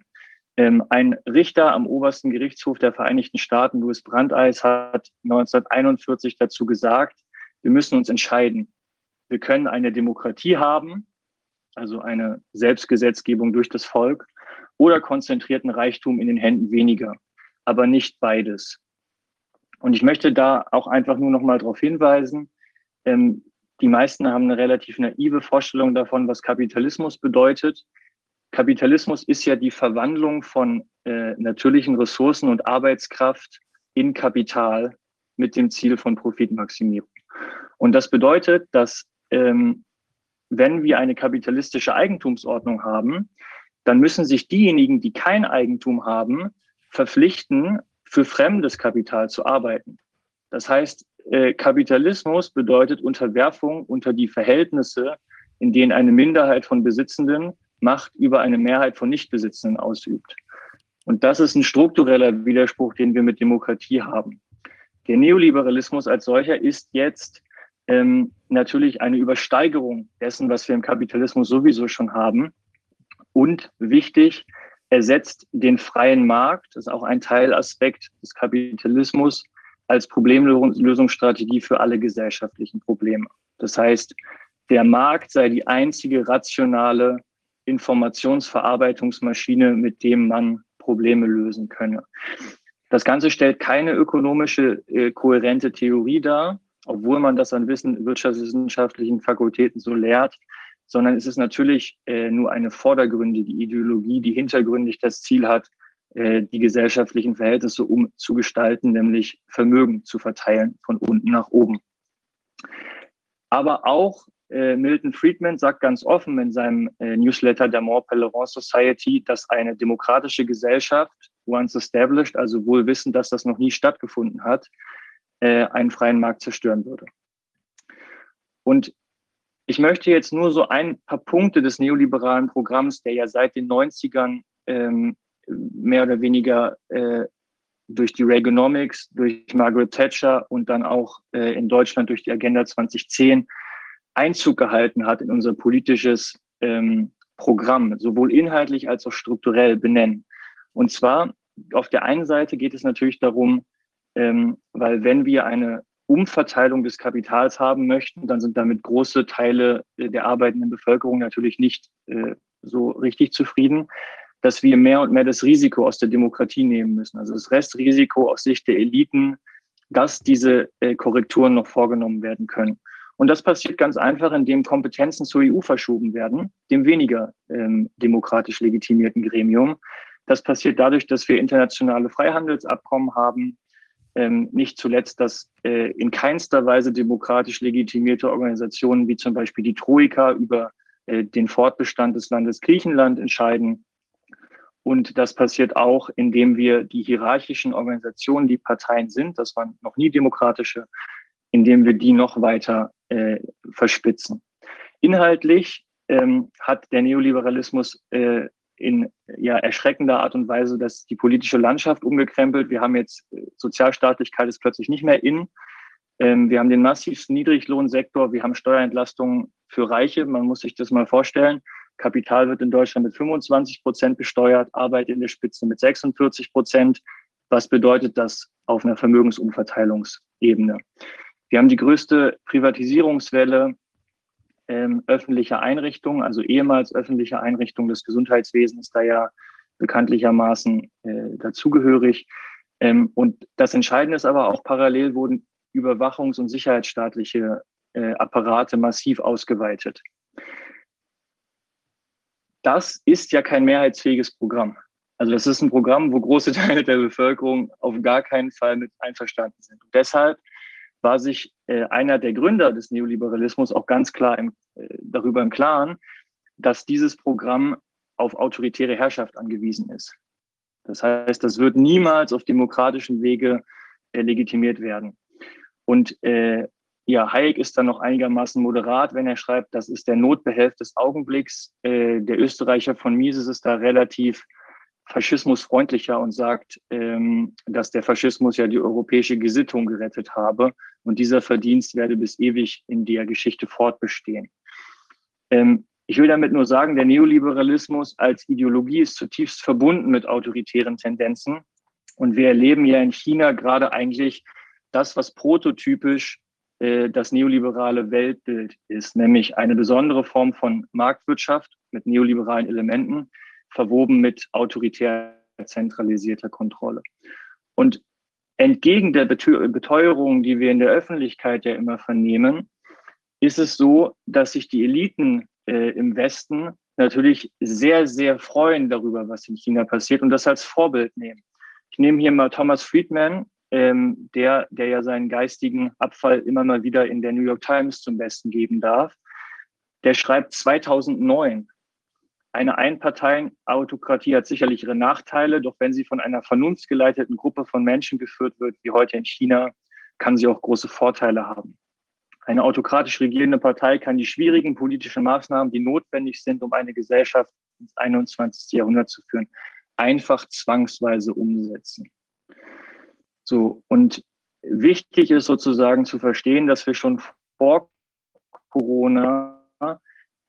Ähm, ein Richter am obersten Gerichtshof der Vereinigten Staaten, Louis Brandeis, hat 1941 dazu gesagt, wir müssen uns entscheiden. Wir können eine Demokratie haben, also eine Selbstgesetzgebung durch das Volk, oder konzentrierten Reichtum in den Händen weniger, aber nicht beides. Und ich möchte da auch einfach nur noch mal darauf hinweisen, ähm, die meisten haben eine relativ naive Vorstellung davon, was Kapitalismus bedeutet. Kapitalismus ist ja die Verwandlung von äh, natürlichen Ressourcen und Arbeitskraft in Kapital mit dem Ziel von Profitmaximierung. Und das bedeutet, dass ähm, wenn wir eine kapitalistische Eigentumsordnung haben, dann müssen sich diejenigen, die kein Eigentum haben, verpflichten, für fremdes Kapital zu arbeiten. Das heißt, äh, Kapitalismus bedeutet Unterwerfung unter die Verhältnisse in denen eine Minderheit von Besitzenden Macht über eine Mehrheit von Nichtbesitzenden ausübt. Und das ist ein struktureller Widerspruch, den wir mit Demokratie haben. Der Neoliberalismus als solcher ist jetzt ähm, natürlich eine Übersteigerung dessen, was wir im Kapitalismus sowieso schon haben. Und wichtig, ersetzt den freien Markt, das ist auch ein Teilaspekt des Kapitalismus, als Problemlösungsstrategie für alle gesellschaftlichen Probleme. Das heißt, der Markt sei die einzige rationale Informationsverarbeitungsmaschine, mit dem man Probleme lösen könne. Das Ganze stellt keine ökonomische äh, kohärente Theorie dar, obwohl man das an Wissen, wirtschaftswissenschaftlichen Fakultäten so lehrt, sondern es ist natürlich äh, nur eine vordergründige Ideologie, die hintergründig das Ziel hat, äh, die gesellschaftlichen Verhältnisse umzugestalten, nämlich Vermögen zu verteilen von unten nach oben. Aber auch äh, Milton Friedman sagt ganz offen in seinem äh, Newsletter der More Pelerin Society, dass eine demokratische Gesellschaft, once established, also wohl wissen, dass das noch nie stattgefunden hat, äh, einen freien Markt zerstören würde. Und ich möchte jetzt nur so ein paar Punkte des neoliberalen Programms, der ja seit den 90ern ähm, mehr oder weniger äh, durch die Reaganomics, durch Margaret Thatcher und dann auch äh, in Deutschland durch die Agenda 2010 Einzug gehalten hat in unser politisches ähm, Programm, sowohl inhaltlich als auch strukturell benennen. Und zwar auf der einen Seite geht es natürlich darum, ähm, weil wenn wir eine Umverteilung des Kapitals haben möchten, dann sind damit große Teile der arbeitenden Bevölkerung natürlich nicht äh, so richtig zufrieden, dass wir mehr und mehr das Risiko aus der Demokratie nehmen müssen. Also das Restrisiko aus Sicht der Eliten, dass diese äh, Korrekturen noch vorgenommen werden können. Und das passiert ganz einfach, indem Kompetenzen zur EU verschoben werden, dem weniger ähm, demokratisch legitimierten Gremium. Das passiert dadurch, dass wir internationale Freihandelsabkommen haben, ähm, nicht zuletzt, dass äh, in keinster Weise demokratisch legitimierte Organisationen wie zum Beispiel die Troika über äh, den Fortbestand des Landes Griechenland entscheiden. Und das passiert auch, indem wir die hierarchischen Organisationen, die Parteien sind, das waren noch nie demokratische, indem wir die noch weiter äh, verspitzen. Inhaltlich ähm, hat der Neoliberalismus äh, in ja, erschreckender Art und Weise dass die politische Landschaft umgekrempelt. Wir haben jetzt äh, Sozialstaatlichkeit ist plötzlich nicht mehr in. Ähm, wir haben den massivsten Niedriglohnsektor. Wir haben Steuerentlastungen für Reiche. Man muss sich das mal vorstellen. Kapital wird in Deutschland mit 25 Prozent besteuert, Arbeit in der Spitze mit 46 Prozent. Was bedeutet das auf einer Vermögensumverteilungsebene? Wir haben die größte Privatisierungswelle ähm, öffentlicher Einrichtungen, also ehemals öffentliche Einrichtungen des Gesundheitswesens, da ja bekanntlichermaßen äh, dazugehörig. Ähm, und das Entscheidende ist aber auch, parallel wurden Überwachungs- und sicherheitsstaatliche äh, Apparate massiv ausgeweitet. Das ist ja kein mehrheitsfähiges Programm. Also das ist ein Programm, wo große Teile der Bevölkerung auf gar keinen Fall mit einverstanden sind. Und deshalb war sich äh, einer der Gründer des Neoliberalismus auch ganz klar im, äh, darüber im Klaren, dass dieses Programm auf autoritäre Herrschaft angewiesen ist. Das heißt, das wird niemals auf demokratischen Wege äh, legitimiert werden. Und äh, ja, Hayek ist dann noch einigermaßen moderat, wenn er schreibt, das ist der Notbehelf des Augenblicks. Äh, der Österreicher von Mises ist da relativ faschismusfreundlicher und sagt, ähm, dass der Faschismus ja die europäische Gesittung gerettet habe und dieser Verdienst werde bis ewig in der Geschichte fortbestehen. Ähm, ich will damit nur sagen, der Neoliberalismus als Ideologie ist zutiefst verbunden mit autoritären Tendenzen. Und wir erleben ja in China gerade eigentlich das, was prototypisch äh, das neoliberale Weltbild ist, nämlich eine besondere Form von Marktwirtschaft mit neoliberalen Elementen, verwoben mit autoritär zentralisierter Kontrolle. Und entgegen der Beteuerung, die wir in der Öffentlichkeit ja immer vernehmen, ist es so, dass sich die Eliten äh, im Westen natürlich sehr, sehr freuen darüber, was in China passiert und das als Vorbild nehmen. Ich nehme hier mal Thomas Friedman, ähm, der, der ja seinen geistigen Abfall immer mal wieder in der New York Times zum Besten geben darf. Der schreibt 2009, eine Einparteienautokratie hat sicherlich ihre Nachteile, doch wenn sie von einer vernunftgeleiteten Gruppe von Menschen geführt wird, wie heute in China, kann sie auch große Vorteile haben. Eine autokratisch regierende Partei kann die schwierigen politischen Maßnahmen, die notwendig sind, um eine Gesellschaft ins 21. Jahrhundert zu führen, einfach zwangsweise umsetzen. So, und wichtig ist sozusagen zu verstehen, dass wir schon vor Corona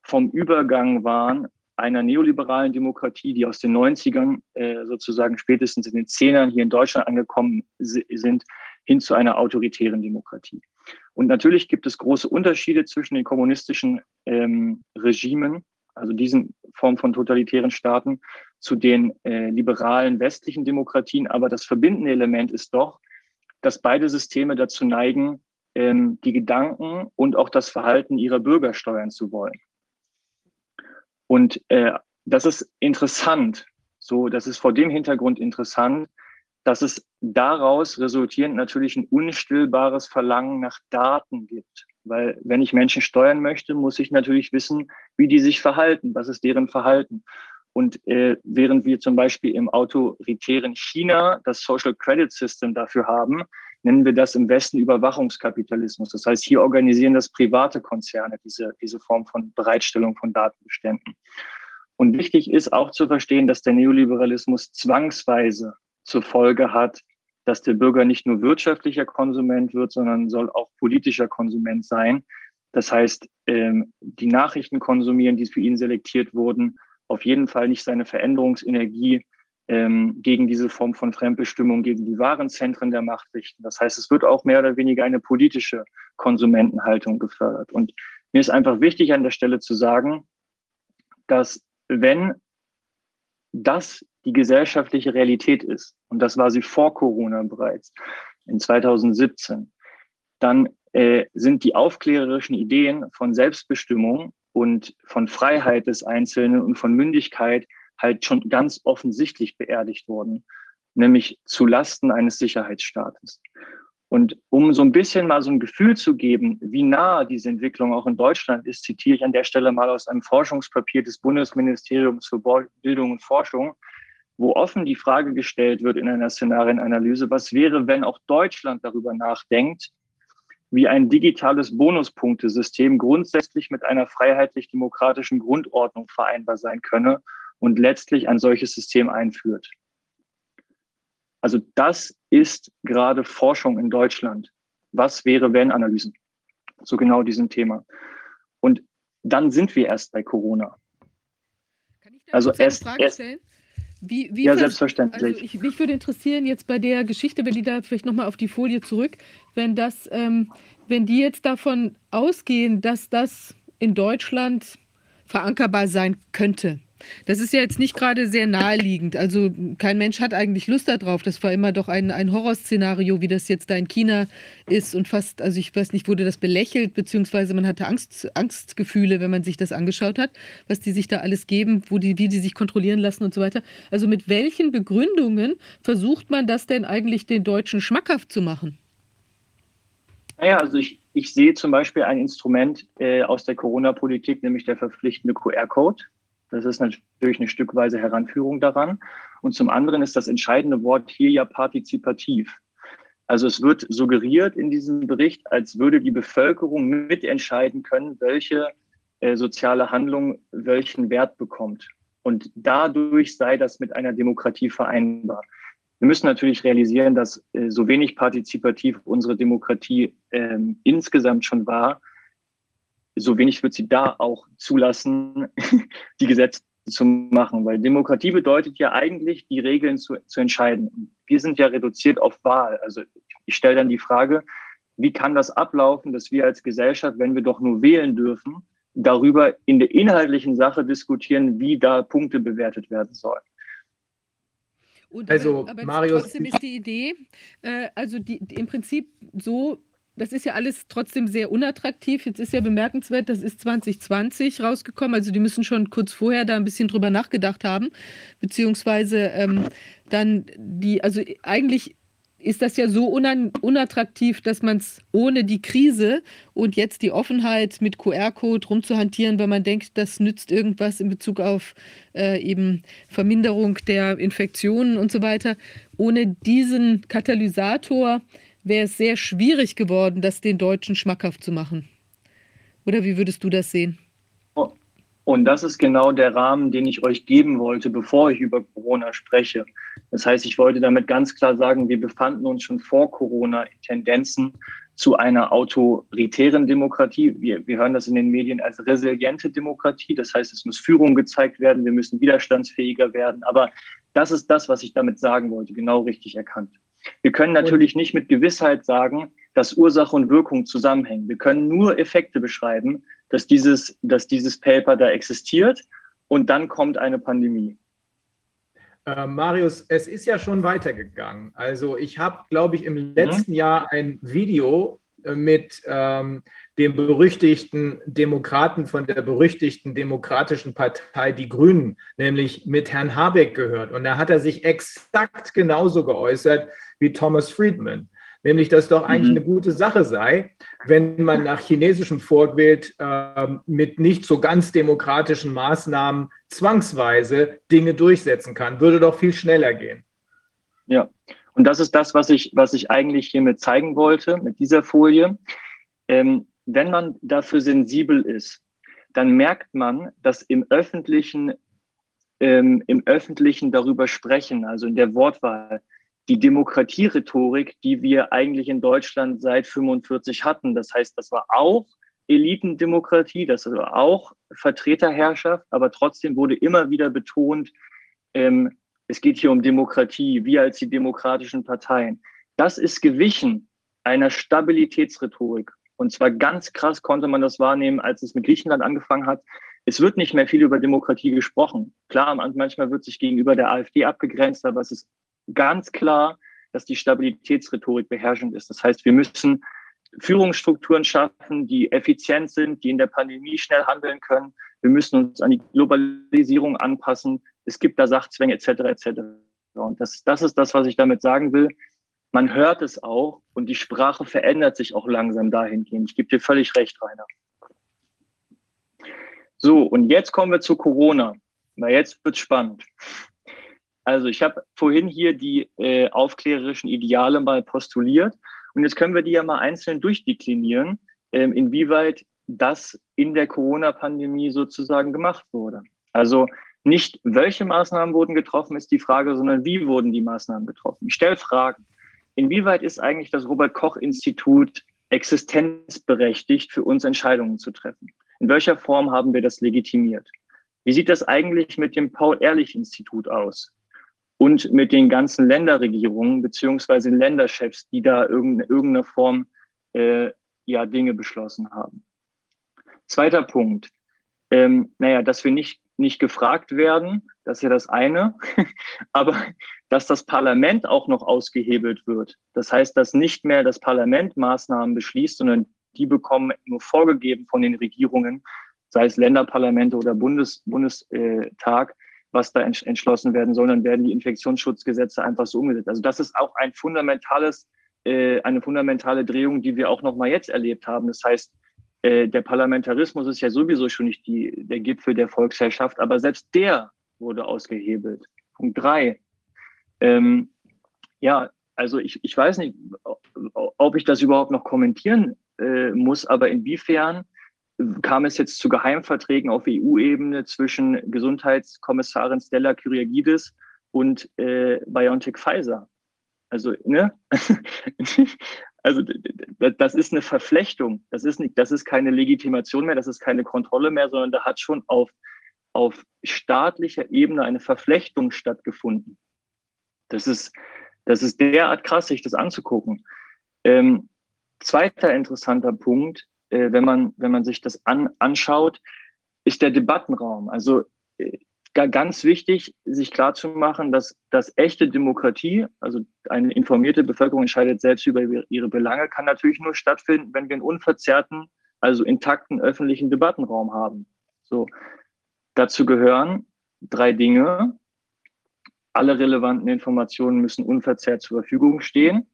vom Übergang waren einer neoliberalen Demokratie, die aus den 90ern äh, sozusagen spätestens in den Zehnern hier in Deutschland angekommen sind, hin zu einer autoritären Demokratie. Und natürlich gibt es große Unterschiede zwischen den kommunistischen ähm, Regimen, also diesen Form von totalitären Staaten, zu den äh, liberalen westlichen Demokratien. Aber das verbindende Element ist doch, dass beide Systeme dazu neigen, ähm, die Gedanken und auch das Verhalten ihrer Bürger steuern zu wollen. Und äh, das ist interessant. So, das ist vor dem Hintergrund interessant, dass es daraus resultierend natürlich ein unstillbares Verlangen nach Daten gibt. Weil wenn ich Menschen steuern möchte, muss ich natürlich wissen, wie die sich verhalten, was ist deren Verhalten. Und äh, während wir zum Beispiel im autoritären China das Social Credit System dafür haben, nennen wir das im Westen Überwachungskapitalismus. Das heißt, hier organisieren das private Konzerne diese, diese Form von Bereitstellung von Datenbeständen. Und wichtig ist auch zu verstehen, dass der Neoliberalismus zwangsweise zur Folge hat, dass der Bürger nicht nur wirtschaftlicher Konsument wird, sondern soll auch politischer Konsument sein. Das heißt, ähm, die Nachrichten konsumieren, die für ihn selektiert wurden, auf jeden Fall nicht seine Veränderungsenergie ähm, gegen diese Form von Fremdbestimmung, gegen die wahren Zentren der Macht richten. Das heißt, es wird auch mehr oder weniger eine politische Konsumentenhaltung gefördert. Und mir ist einfach wichtig an der Stelle zu sagen, dass wenn das die gesellschaftliche Realität ist, und das war sie vor Corona bereits, in 2017, dann äh, sind die aufklärerischen Ideen von Selbstbestimmung und von Freiheit des Einzelnen und von Mündigkeit halt schon ganz offensichtlich beerdigt worden, nämlich zu Lasten eines Sicherheitsstaates. Und um so ein bisschen mal so ein Gefühl zu geben, wie nah diese Entwicklung auch in Deutschland ist, zitiere ich an der Stelle mal aus einem Forschungspapier des Bundesministeriums für Bildung und Forschung, wo offen die Frage gestellt wird in einer Szenarienanalyse, was wäre, wenn auch Deutschland darüber nachdenkt, wie ein digitales Bonuspunktesystem grundsätzlich mit einer freiheitlich-demokratischen Grundordnung vereinbar sein könne und letztlich ein solches System einführt. Also das ist gerade Forschung in Deutschland. Was wäre, wenn Analysen zu genau diesem Thema? Und dann sind wir erst bei Corona. Kann ich da also erst, eine Frage stellen? Wie, wie ja, selbstverständlich. Also ich, mich würde interessieren, jetzt bei der Geschichte, wenn die da vielleicht nochmal auf die Folie zurück, wenn das, ähm, wenn die jetzt davon ausgehen, dass das in Deutschland verankerbar sein könnte. Das ist ja jetzt nicht gerade sehr naheliegend. Also kein Mensch hat eigentlich Lust darauf. Das war immer doch ein, ein Horrorszenario, wie das jetzt da in China ist. Und fast, also ich weiß nicht, wurde das belächelt, beziehungsweise man hatte Angst, Angstgefühle, wenn man sich das angeschaut hat, was die sich da alles geben, wo die, wie die sich kontrollieren lassen und so weiter. Also mit welchen Begründungen versucht man das denn eigentlich den Deutschen schmackhaft zu machen? Naja, also ich, ich sehe zum Beispiel ein Instrument äh, aus der Corona-Politik, nämlich der verpflichtende QR-Code. Das ist natürlich eine stückweise Heranführung daran. Und zum anderen ist das entscheidende Wort hier ja partizipativ. Also es wird suggeriert in diesem Bericht, als würde die Bevölkerung mitentscheiden können, welche äh, soziale Handlung welchen Wert bekommt. Und dadurch sei das mit einer Demokratie vereinbar. Wir müssen natürlich realisieren, dass äh, so wenig partizipativ unsere Demokratie äh, insgesamt schon war, so wenig wird sie da auch zulassen, die Gesetze zu machen, weil Demokratie bedeutet ja eigentlich, die Regeln zu, zu entscheiden. Wir sind ja reduziert auf Wahl. Also ich stelle dann die Frage, wie kann das ablaufen, dass wir als Gesellschaft, wenn wir doch nur wählen dürfen, darüber in der inhaltlichen Sache diskutieren, wie da Punkte bewertet werden sollen. Und, also, aber, aber Marius, trotzdem ist die Idee, äh, also die, die, im Prinzip so das ist ja alles trotzdem sehr unattraktiv. Jetzt ist ja bemerkenswert, das ist 2020 rausgekommen. Also die müssen schon kurz vorher da ein bisschen drüber nachgedacht haben. Beziehungsweise ähm, dann die, also eigentlich ist das ja so unattraktiv, dass man es ohne die Krise und jetzt die Offenheit mit QR-Code rumzuhantieren, weil man denkt, das nützt irgendwas in Bezug auf äh, eben Verminderung der Infektionen und so weiter. Ohne diesen Katalysator wäre es sehr schwierig geworden, das den Deutschen schmackhaft zu machen. Oder wie würdest du das sehen? Und das ist genau der Rahmen, den ich euch geben wollte, bevor ich über Corona spreche. Das heißt, ich wollte damit ganz klar sagen, wir befanden uns schon vor Corona in Tendenzen zu einer autoritären Demokratie. Wir, wir hören das in den Medien als resiliente Demokratie. Das heißt, es muss Führung gezeigt werden, wir müssen widerstandsfähiger werden. Aber das ist das, was ich damit sagen wollte, genau richtig erkannt. Wir können natürlich nicht mit Gewissheit sagen, dass Ursache und Wirkung zusammenhängen. Wir können nur Effekte beschreiben, dass dieses, dass dieses Paper da existiert und dann kommt eine Pandemie. Äh, Marius, es ist ja schon weitergegangen. Also ich habe, glaube ich, im mhm. letzten. Jahr ein Video äh, mit ähm, dem berüchtigten Demokraten von der berüchtigten Demokratischen Partei Die Grünen, nämlich mit Herrn Habeck gehört. Und da hat er sich exakt genauso geäußert wie Thomas Friedman nämlich dass doch eigentlich mhm. eine gute Sache sei, wenn man nach chinesischem Vorbild äh, mit nicht so ganz demokratischen Maßnahmen zwangsweise Dinge durchsetzen kann. Würde doch viel schneller gehen. Ja, und das ist das, was ich, was ich eigentlich hiermit zeigen wollte, mit dieser Folie. Ähm, wenn man dafür sensibel ist, dann merkt man, dass im öffentlichen, ähm, im öffentlichen darüber sprechen, also in der Wortwahl, die Demokratierhetorik, die wir eigentlich in Deutschland seit 45 hatten. Das heißt, das war auch Elitendemokratie, das war auch Vertreterherrschaft, aber trotzdem wurde immer wieder betont, ähm, es geht hier um Demokratie, wir als die demokratischen Parteien. Das ist gewichen einer Stabilitätsrhetorik. Und zwar ganz krass konnte man das wahrnehmen, als es mit Griechenland angefangen hat. Es wird nicht mehr viel über Demokratie gesprochen. Klar, manchmal wird sich gegenüber der AfD abgegrenzt, aber es ist ganz klar, dass die Stabilitätsrhetorik beherrschend ist. Das heißt, wir müssen Führungsstrukturen schaffen, die effizient sind, die in der Pandemie schnell handeln können. Wir müssen uns an die Globalisierung anpassen. Es gibt da Sachzwänge etc. etc. Und das, das ist das, was ich damit sagen will. Man hört es auch und die Sprache verändert sich auch langsam dahingehend. Ich gebe dir völlig recht, Rainer. So, und jetzt kommen wir zu Corona. Na, jetzt wird's spannend. Also ich habe vorhin hier die äh, aufklärerischen Ideale mal postuliert und jetzt können wir die ja mal einzeln durchdeklinieren, ähm, inwieweit das in der Corona-Pandemie sozusagen gemacht wurde. Also nicht welche Maßnahmen wurden getroffen, ist die Frage, sondern wie wurden die Maßnahmen getroffen. Ich stelle Fragen. Inwieweit ist eigentlich das Robert Koch Institut existenzberechtigt für uns Entscheidungen zu treffen? In welcher Form haben wir das legitimiert? Wie sieht das eigentlich mit dem Paul-Ehrlich-Institut aus? Und mit den ganzen Länderregierungen beziehungsweise Länderchefs, die da in irgendeiner Form äh, ja Dinge beschlossen haben. Zweiter Punkt. Ähm, naja, dass wir nicht, nicht gefragt werden, das ist ja das eine, aber dass das Parlament auch noch ausgehebelt wird. Das heißt, dass nicht mehr das Parlament Maßnahmen beschließt, sondern die bekommen nur vorgegeben von den Regierungen, sei es Länderparlamente oder Bundes, Bundestag, was da entschlossen werden soll, dann werden die Infektionsschutzgesetze einfach so umgesetzt. Also das ist auch ein fundamentales, äh, eine fundamentale Drehung, die wir auch noch mal jetzt erlebt haben. Das heißt, äh, der Parlamentarismus ist ja sowieso schon nicht die, der Gipfel der Volksherrschaft, aber selbst der wurde ausgehebelt. Punkt drei. Ähm, ja, also ich, ich weiß nicht, ob ich das überhaupt noch kommentieren äh, muss, aber inwiefern kam es jetzt zu Geheimverträgen auf EU-Ebene zwischen Gesundheitskommissarin Stella Kyriakides und äh, BioNTech Pfizer. Also, ne? also das ist eine Verflechtung. Das ist nicht, das ist keine Legitimation mehr, das ist keine Kontrolle mehr, sondern da hat schon auf, auf staatlicher Ebene eine Verflechtung stattgefunden. Das ist, das ist derart krass, sich das anzugucken. Ähm, zweiter interessanter Punkt, äh, wenn, man, wenn man sich das an, anschaut, ist der Debattenraum. Also äh, ganz wichtig, sich klarzumachen, dass, dass echte Demokratie, also eine informierte Bevölkerung entscheidet selbst über ihre Belange, kann natürlich nur stattfinden, wenn wir einen unverzerrten, also intakten öffentlichen Debattenraum haben. So, dazu gehören drei Dinge. Alle relevanten Informationen müssen unverzerrt zur Verfügung stehen.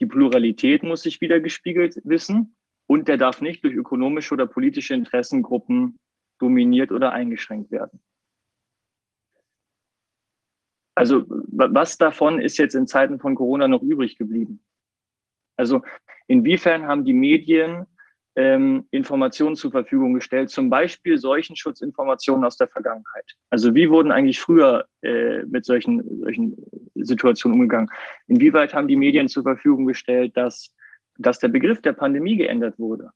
Die Pluralität muss sich wieder gespiegelt wissen und der darf nicht durch ökonomische oder politische Interessengruppen dominiert oder eingeschränkt werden. Also was davon ist jetzt in Zeiten von Corona noch übrig geblieben? Also inwiefern haben die Medien ähm, Informationen zur Verfügung gestellt, zum Beispiel Seuchenschutzinformationen aus der Vergangenheit. Also wie wurden eigentlich früher äh, mit solchen, solchen Situationen umgegangen? Inwieweit haben die Medien zur Verfügung gestellt, dass, dass der Begriff der Pandemie geändert wurde?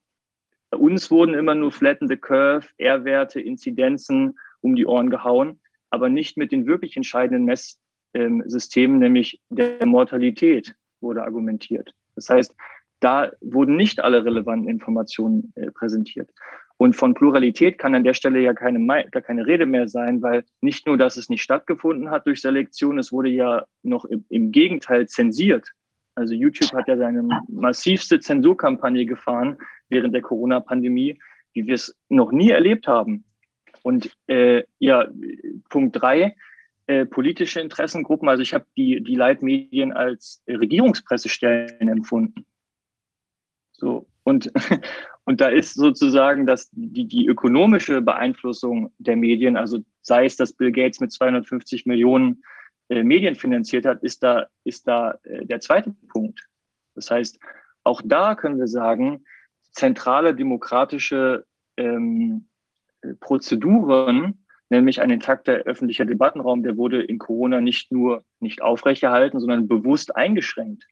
Bei uns wurden immer nur flatten the curve, R-Werte, Inzidenzen um die Ohren gehauen, aber nicht mit den wirklich entscheidenden Messsystemen, nämlich der Mortalität wurde argumentiert. Das heißt, da wurden nicht alle relevanten Informationen äh, präsentiert. Und von Pluralität kann an der Stelle ja keine, gar keine Rede mehr sein, weil nicht nur, dass es nicht stattgefunden hat durch Selektion, es wurde ja noch im, im Gegenteil zensiert. Also YouTube hat ja seine massivste Zensurkampagne gefahren während der Corona-Pandemie, wie wir es noch nie erlebt haben. Und äh, ja, Punkt drei, äh, politische Interessengruppen. Also ich habe die, die Leitmedien als Regierungspressestellen empfunden. So, und, und da ist sozusagen dass die, die ökonomische Beeinflussung der Medien, also sei es, dass Bill Gates mit 250 Millionen Medien finanziert hat, ist da, ist da äh, der zweite Punkt. Das heißt, auch da können wir sagen, zentrale demokratische ähm, Prozeduren, nämlich ein intakter öffentlicher Debattenraum, der wurde in Corona nicht nur nicht aufrechterhalten, sondern bewusst eingeschränkt.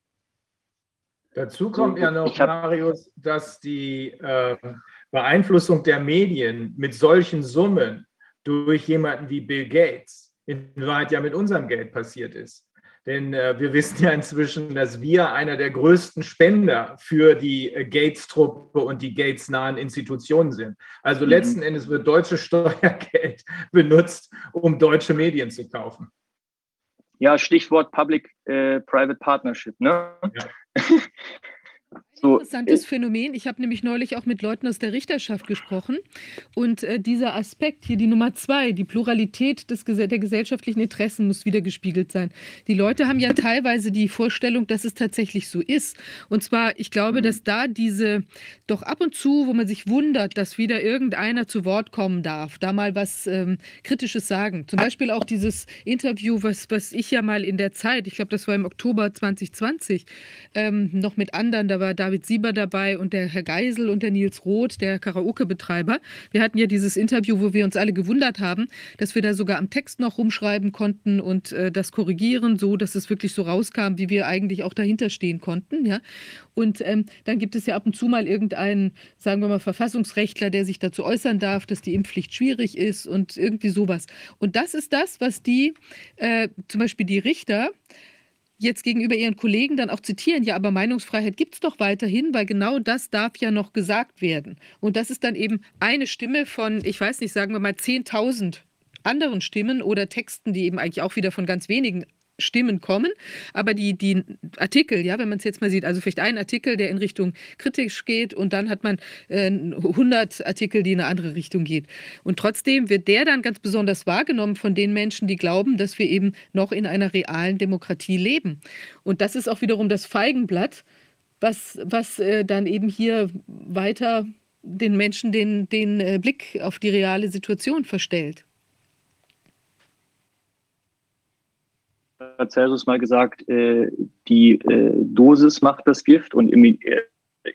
Dazu kommt ja noch, Marius, dass die äh, Beeinflussung der Medien mit solchen Summen durch jemanden wie Bill Gates in Wahrheit ja mit unserem Geld passiert ist. Denn äh, wir wissen ja inzwischen, dass wir einer der größten Spender für die äh, Gates-Truppe und die Gates-nahen Institutionen sind. Also mhm. letzten Endes wird deutsches Steuergeld benutzt, um deutsche Medien zu kaufen. Ja, Stichwort Public-Private äh, Partnership. Ne? Ja. So, interessantes Phänomen. Ich habe nämlich neulich auch mit Leuten aus der Richterschaft gesprochen. Und äh, dieser Aspekt hier, die Nummer zwei, die Pluralität des, der gesellschaftlichen Interessen muss wieder gespiegelt sein. Die Leute haben ja teilweise die Vorstellung, dass es tatsächlich so ist. Und zwar, ich glaube, dass da diese doch ab und zu, wo man sich wundert, dass wieder irgendeiner zu Wort kommen darf, da mal was ähm, Kritisches sagen. Zum Beispiel auch dieses Interview, was, was ich ja mal in der Zeit, ich glaube, das war im Oktober 2020, ähm, noch mit anderen, da war David Sieber dabei und der Herr Geisel und der Nils Roth, der Karaoke-Betreiber. Wir hatten ja dieses Interview, wo wir uns alle gewundert haben, dass wir da sogar am Text noch rumschreiben konnten und äh, das korrigieren, so dass es wirklich so rauskam, wie wir eigentlich auch dahinter stehen konnten. Ja? Und ähm, dann gibt es ja ab und zu mal irgendeinen, sagen wir mal, Verfassungsrechtler, der sich dazu äußern darf, dass die Impfpflicht schwierig ist und irgendwie sowas. Und das ist das, was die, äh, zum Beispiel die Richter, jetzt gegenüber ihren Kollegen dann auch zitieren, ja, aber Meinungsfreiheit gibt es doch weiterhin, weil genau das darf ja noch gesagt werden. Und das ist dann eben eine Stimme von, ich weiß nicht, sagen wir mal 10.000 anderen Stimmen oder Texten, die eben eigentlich auch wieder von ganz wenigen Stimmen kommen, aber die, die Artikel, ja, wenn man es jetzt mal sieht, also vielleicht ein Artikel, der in Richtung kritisch geht und dann hat man äh, 100 Artikel, die in eine andere Richtung geht. Und trotzdem wird der dann ganz besonders wahrgenommen von den Menschen, die glauben, dass wir eben noch in einer realen Demokratie leben. Und das ist auch wiederum das Feigenblatt, was, was äh, dann eben hier weiter den Menschen den, den äh, Blick auf die reale Situation verstellt. Celsus mal gesagt, äh, die äh, Dosis macht das Gift und im, äh,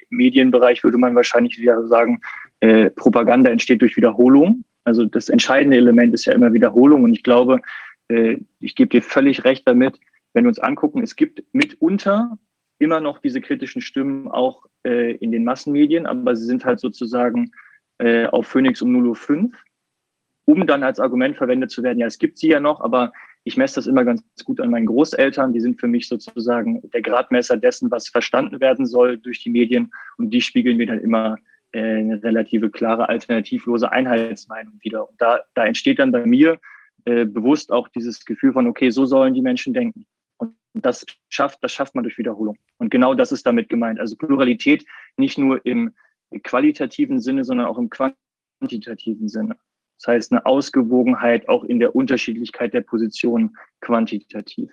Medienbereich würde man wahrscheinlich wieder sagen, äh, Propaganda entsteht durch Wiederholung. Also das entscheidende Element ist ja immer Wiederholung und ich glaube, äh, ich gebe dir völlig recht damit, wenn wir uns angucken, es gibt mitunter immer noch diese kritischen Stimmen auch in den Massenmedien, aber sie sind halt sozusagen auf Phoenix um 0.05 um dann als Argument verwendet zu werden, ja, es gibt sie ja noch, aber ich messe das immer ganz gut an meinen Großeltern. Die sind für mich sozusagen der Gradmesser dessen, was verstanden werden soll durch die Medien. Und die spiegeln mir dann immer äh, eine relative, klare, alternativlose Einheitsmeinung wieder. Und da, da entsteht dann bei mir äh, bewusst auch dieses Gefühl von, okay, so sollen die Menschen denken. Und das schafft, das schafft man durch Wiederholung. Und genau das ist damit gemeint. Also Pluralität nicht nur im qualitativen Sinne, sondern auch im quantitativen Sinne. Das heißt, eine Ausgewogenheit auch in der Unterschiedlichkeit der Positionen quantitativ.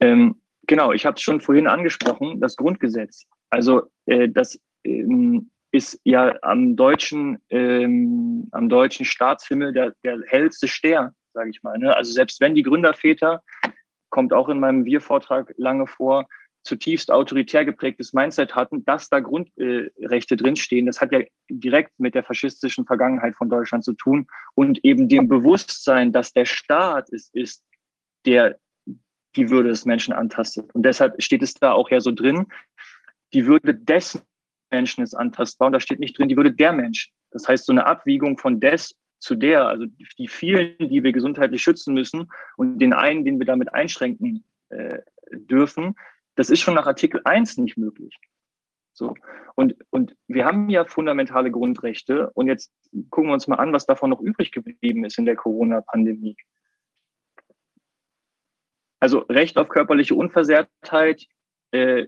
Ähm, genau, ich habe es schon vorhin angesprochen, das Grundgesetz. Also äh, das ähm, ist ja am deutschen, ähm, am deutschen Staatshimmel der, der hellste Stern, sage ich mal. Ne? Also selbst wenn die Gründerväter, kommt auch in meinem Wir-Vortrag lange vor, zutiefst autoritär geprägtes Mindset hatten, dass da Grundrechte drinstehen. Das hat ja direkt mit der faschistischen Vergangenheit von Deutschland zu tun und eben dem Bewusstsein, dass der Staat es ist, der die Würde des Menschen antastet. Und deshalb steht es da auch ja so drin, die Würde des Menschen ist antastbar und da steht nicht drin die Würde der Menschen. Das heißt, so eine Abwiegung von des zu der, also die vielen, die wir gesundheitlich schützen müssen und den einen, den wir damit einschränken äh, dürfen, das ist schon nach Artikel 1 nicht möglich. So. Und, und wir haben ja fundamentale Grundrechte und jetzt gucken wir uns mal an, was davon noch übrig geblieben ist in der Corona-Pandemie. Also Recht auf körperliche Unversehrtheit äh,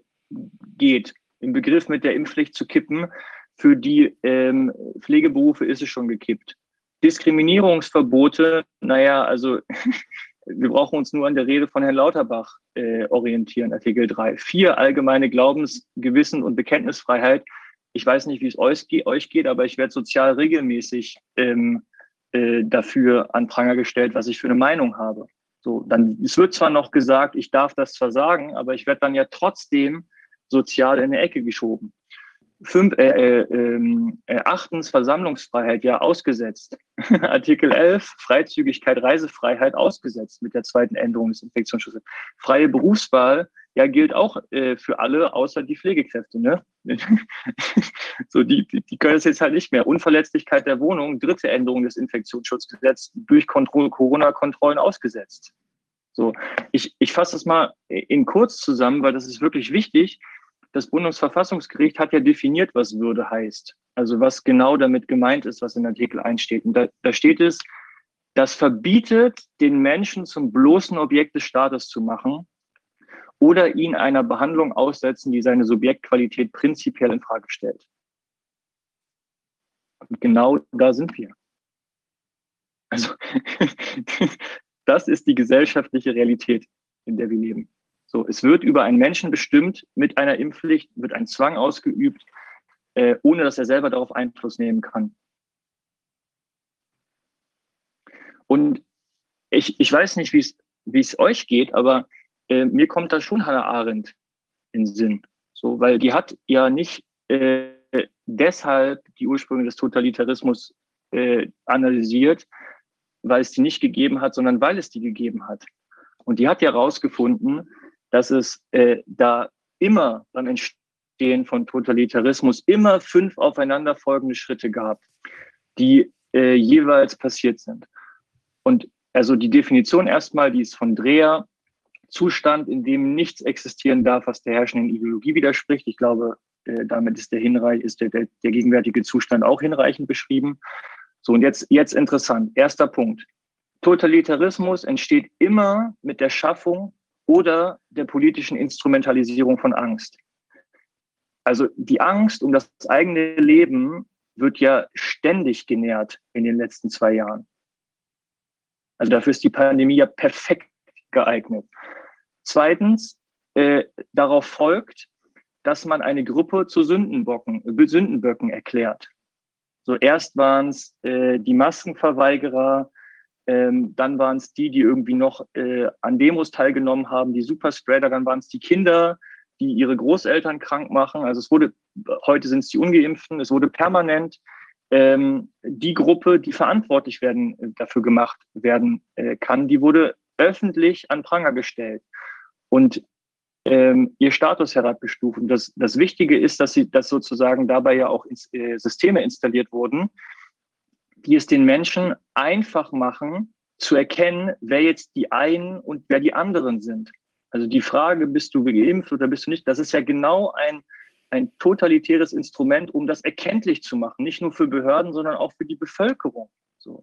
geht. Im Begriff mit der Impfpflicht zu kippen, für die ähm, Pflegeberufe ist es schon gekippt. Diskriminierungsverbote, naja, also wir brauchen uns nur an der Rede von Herrn Lauterbach äh, orientieren, Artikel 3. Vier allgemeine Glaubens-, Gewissen- und Bekenntnisfreiheit. Ich weiß nicht, wie es euch, euch geht, aber ich werde sozial regelmäßig ähm, äh, dafür an Pranger gestellt, was ich für eine Meinung habe. So, dann, es wird zwar noch gesagt, ich darf das zwar sagen, aber ich werde dann ja trotzdem sozial in eine Ecke geschoben. Fünf, äh, äh, ähm, äh, achtens Versammlungsfreiheit ja ausgesetzt. Artikel 11 Freizügigkeit, Reisefreiheit ausgesetzt mit der zweiten Änderung des Infektionsschutzes. Freie Berufswahl ja gilt auch äh, für alle außer die Pflegekräfte. Ne? so die, die, die können es jetzt halt nicht mehr. Unverletzlichkeit der Wohnung, dritte Änderung des Infektionsschutzgesetzes durch Corona-Kontrollen ausgesetzt. So, ich, ich fasse das mal in kurz zusammen, weil das ist wirklich wichtig das Bundesverfassungsgericht hat ja definiert, was Würde heißt. Also was genau damit gemeint ist, was in Artikel 1 steht. Und da, da steht es, das verbietet, den Menschen zum bloßen Objekt des Staates zu machen oder ihn einer Behandlung aussetzen, die seine Subjektqualität prinzipiell in Frage stellt. Und genau da sind wir. Also das ist die gesellschaftliche Realität, in der wir leben. So, es wird über einen Menschen bestimmt, mit einer Impfpflicht wird ein Zwang ausgeübt, äh, ohne dass er selber darauf Einfluss nehmen kann. Und ich, ich weiß nicht, wie es euch geht, aber äh, mir kommt da schon Hannah Arendt in den Sinn. So, weil die hat ja nicht äh, deshalb die Ursprünge des Totalitarismus äh, analysiert, weil es die nicht gegeben hat, sondern weil es die gegeben hat. Und die hat ja herausgefunden, dass es äh, da immer beim Entstehen von Totalitarismus immer fünf aufeinanderfolgende Schritte gab, die äh, jeweils passiert sind. Und also die Definition erstmal, die ist von Dreher, Zustand, in dem nichts existieren darf, was der herrschenden Ideologie widerspricht. Ich glaube, äh, damit ist der hinreich, ist der, der, der gegenwärtige Zustand auch hinreichend beschrieben. So, und jetzt, jetzt interessant. Erster Punkt. Totalitarismus entsteht immer mit der Schaffung oder der politischen Instrumentalisierung von Angst. Also die Angst um das eigene Leben wird ja ständig genährt in den letzten zwei Jahren. Also dafür ist die Pandemie ja perfekt geeignet. Zweitens, äh, darauf folgt, dass man eine Gruppe zu Sündenbocken, Sündenböcken erklärt. So erst waren es äh, die Maskenverweigerer, ähm, dann waren es die, die irgendwie noch äh, an Demos teilgenommen haben, die Superspreader. Dann waren es die Kinder, die ihre Großeltern krank machen. Also es wurde, heute sind es die Ungeimpften. Es wurde permanent ähm, die Gruppe, die verantwortlich werden, äh, dafür gemacht werden äh, kann, die wurde öffentlich an Pranger gestellt und ähm, ihr Status herabgestuft. Und das, das Wichtige ist, dass sie, dass sozusagen dabei ja auch ins, äh, Systeme installiert wurden, die es den Menschen einfach machen, zu erkennen, wer jetzt die einen und wer die anderen sind. Also die Frage, bist du geimpft oder bist du nicht, das ist ja genau ein, ein totalitäres Instrument, um das erkenntlich zu machen, nicht nur für Behörden, sondern auch für die Bevölkerung. So.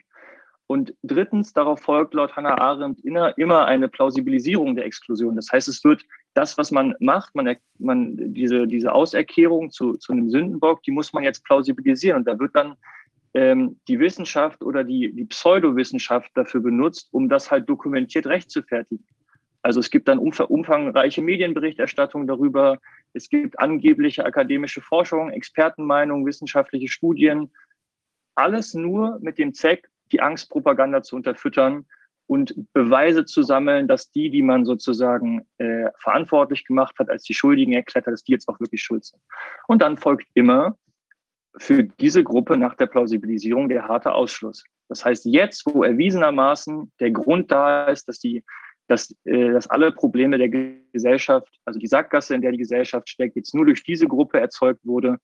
Und drittens, darauf folgt laut Hannah Arendt immer eine Plausibilisierung der Exklusion. Das heißt, es wird das, was man macht, man, man diese, diese Auserkehrung zu, zu einem Sündenbock, die muss man jetzt plausibilisieren. Und da wird dann ähm, die Wissenschaft oder die, die Pseudowissenschaft dafür benutzt, um das halt dokumentiert recht zu fertigen. Also es gibt dann umfangreiche Medienberichterstattung darüber, es gibt angebliche akademische Forschung, Expertenmeinungen, wissenschaftliche Studien, alles nur mit dem Zweck, die Angstpropaganda zu unterfüttern und Beweise zu sammeln, dass die, die man sozusagen äh, verantwortlich gemacht hat, als die Schuldigen erklärt hat, dass die jetzt auch wirklich schuld sind. Und dann folgt immer für diese Gruppe nach der Plausibilisierung der harte Ausschluss. Das heißt, jetzt, wo erwiesenermaßen der Grund da ist, dass die dass, äh, dass alle Probleme der Gesellschaft, also die Sackgasse, in der die Gesellschaft steckt, jetzt nur durch diese Gruppe erzeugt wurde,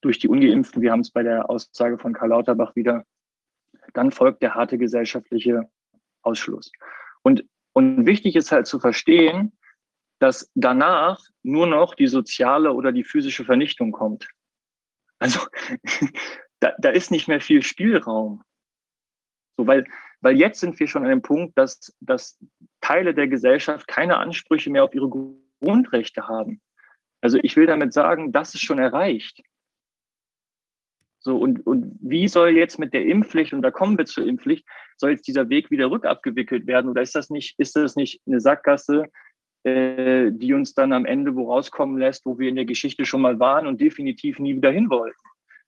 durch die Ungeimpften. Wir haben es bei der Aussage von Karl Lauterbach wieder. Dann folgt der harte gesellschaftliche Ausschluss. Und, und wichtig ist halt zu verstehen, dass danach nur noch die soziale oder die physische Vernichtung kommt. Also da, da ist nicht mehr viel Spielraum. So, weil, weil jetzt sind wir schon an dem Punkt, dass, dass Teile der Gesellschaft keine Ansprüche mehr auf ihre Grundrechte haben. Also ich will damit sagen, das ist schon erreicht. So, und, und wie soll jetzt mit der Impfpflicht, und da kommen wir zur Impfpflicht, soll jetzt dieser Weg wieder rückabgewickelt werden? Oder ist das nicht, ist das nicht eine Sackgasse, äh, die uns dann am Ende wo rauskommen lässt, wo wir in der Geschichte schon mal waren und definitiv nie wieder hin wollten?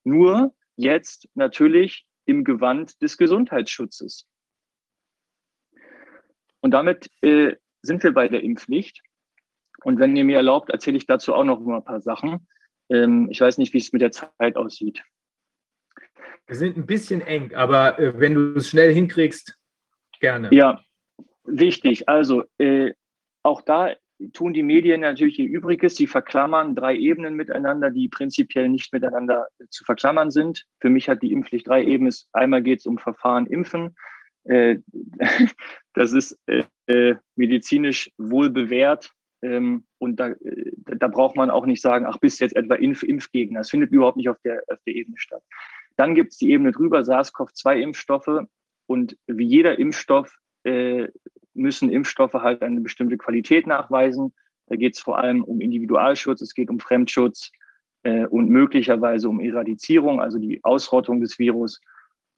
Nur jetzt natürlich im Gewand des Gesundheitsschutzes. Und damit äh, sind wir bei der Impfpflicht. Und wenn ihr mir erlaubt, erzähle ich dazu auch noch mal ein paar Sachen. Ähm, ich weiß nicht, wie es mit der Zeit aussieht. Wir sind ein bisschen eng, aber äh, wenn du es schnell hinkriegst, gerne. Ja, wichtig. Also äh, auch da tun die Medien natürlich ihr Übriges. Sie verklammern drei Ebenen miteinander, die prinzipiell nicht miteinander zu verklammern sind. Für mich hat die Impfpflicht drei Ebenen. Einmal geht es um Verfahren Impfen. Äh, das ist äh, äh, medizinisch wohl bewährt. Ähm, und da, da braucht man auch nicht sagen, ach, bist jetzt etwa Impf Impfgegner. Das findet überhaupt nicht auf der, auf der Ebene statt. Dann gibt es die Ebene drüber, SARS-CoV-2-Impfstoffe. Und wie jeder Impfstoff müssen Impfstoffe halt eine bestimmte Qualität nachweisen. Da geht es vor allem um Individualschutz, es geht um Fremdschutz äh, und möglicherweise um Eradizierung, also die Ausrottung des Virus.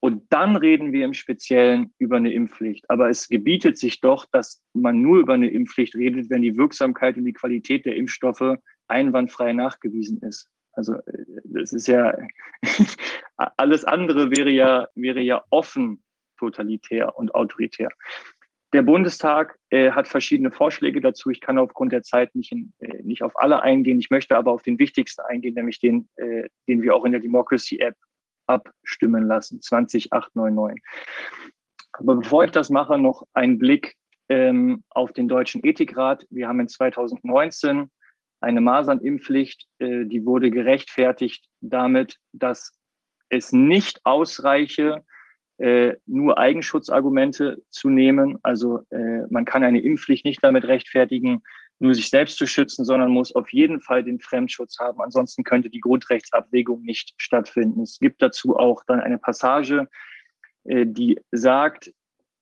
Und dann reden wir im Speziellen über eine Impfpflicht. Aber es gebietet sich doch, dass man nur über eine Impfpflicht redet, wenn die Wirksamkeit und die Qualität der Impfstoffe einwandfrei nachgewiesen ist. Also äh, das ist ja alles andere wäre ja wäre ja offen totalitär und autoritär. Der Bundestag äh, hat verschiedene Vorschläge dazu. Ich kann aufgrund der Zeit nicht, in, äh, nicht auf alle eingehen. Ich möchte aber auf den wichtigsten eingehen, nämlich den, äh, den wir auch in der Democracy App abstimmen lassen, 20899. Aber bevor ich das mache, noch ein Blick ähm, auf den Deutschen Ethikrat. Wir haben in 2019 eine Masernimpfpflicht, äh, die wurde gerechtfertigt damit, dass es nicht ausreiche, äh, nur Eigenschutzargumente zu nehmen. Also äh, man kann eine Impfpflicht nicht damit rechtfertigen, nur sich selbst zu schützen, sondern muss auf jeden Fall den Fremdschutz haben. Ansonsten könnte die Grundrechtsabwägung nicht stattfinden. Es gibt dazu auch dann eine Passage, äh, die sagt,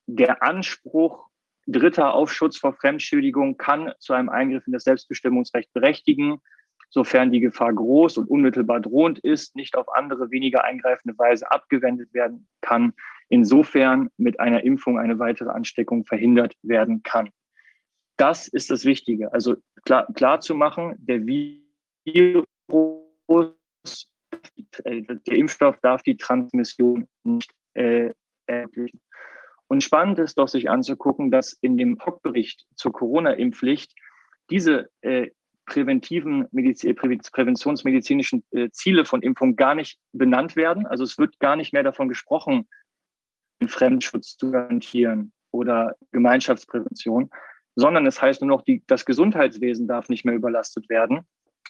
der Anspruch Dritter auf Schutz vor Fremdschädigung kann zu einem Eingriff in das Selbstbestimmungsrecht berechtigen sofern die Gefahr groß und unmittelbar drohend ist, nicht auf andere weniger eingreifende Weise abgewendet werden kann, insofern mit einer Impfung eine weitere Ansteckung verhindert werden kann. Das ist das Wichtige. Also klar, klar zu machen, der Virus, der Impfstoff darf die Transmission nicht äh, ermöglichen. Und spannend ist doch, sich anzugucken, dass in dem Hockbericht zur Corona-Impfpflicht diese äh, präventiven Medizin, präventionsmedizinischen äh, Ziele von Impfung gar nicht benannt werden. Also es wird gar nicht mehr davon gesprochen, Fremdschutz zu garantieren oder Gemeinschaftsprävention, sondern es heißt nur noch, die, das Gesundheitswesen darf nicht mehr überlastet werden.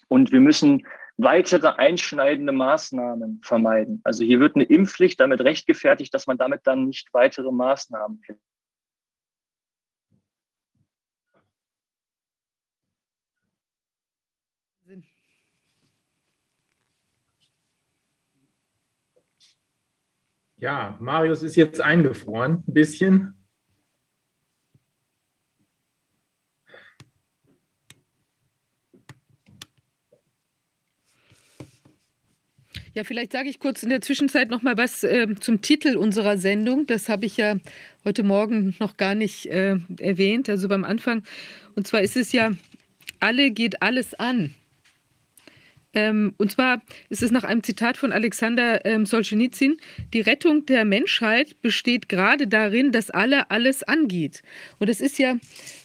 Und wir müssen weitere einschneidende Maßnahmen vermeiden. Also hier wird eine Impfpflicht damit rechtgefertigt, dass man damit dann nicht weitere Maßnahmen Ja, Marius ist jetzt eingefroren, ein bisschen. Ja, vielleicht sage ich kurz in der Zwischenzeit noch mal was äh, zum Titel unserer Sendung. Das habe ich ja heute Morgen noch gar nicht äh, erwähnt, also beim Anfang. Und zwar ist es ja, alle geht alles an. Ähm, und zwar ist es nach einem Zitat von Alexander ähm, Solzhenitsyn, die Rettung der Menschheit besteht gerade darin, dass alle alles angeht. Und das ist ja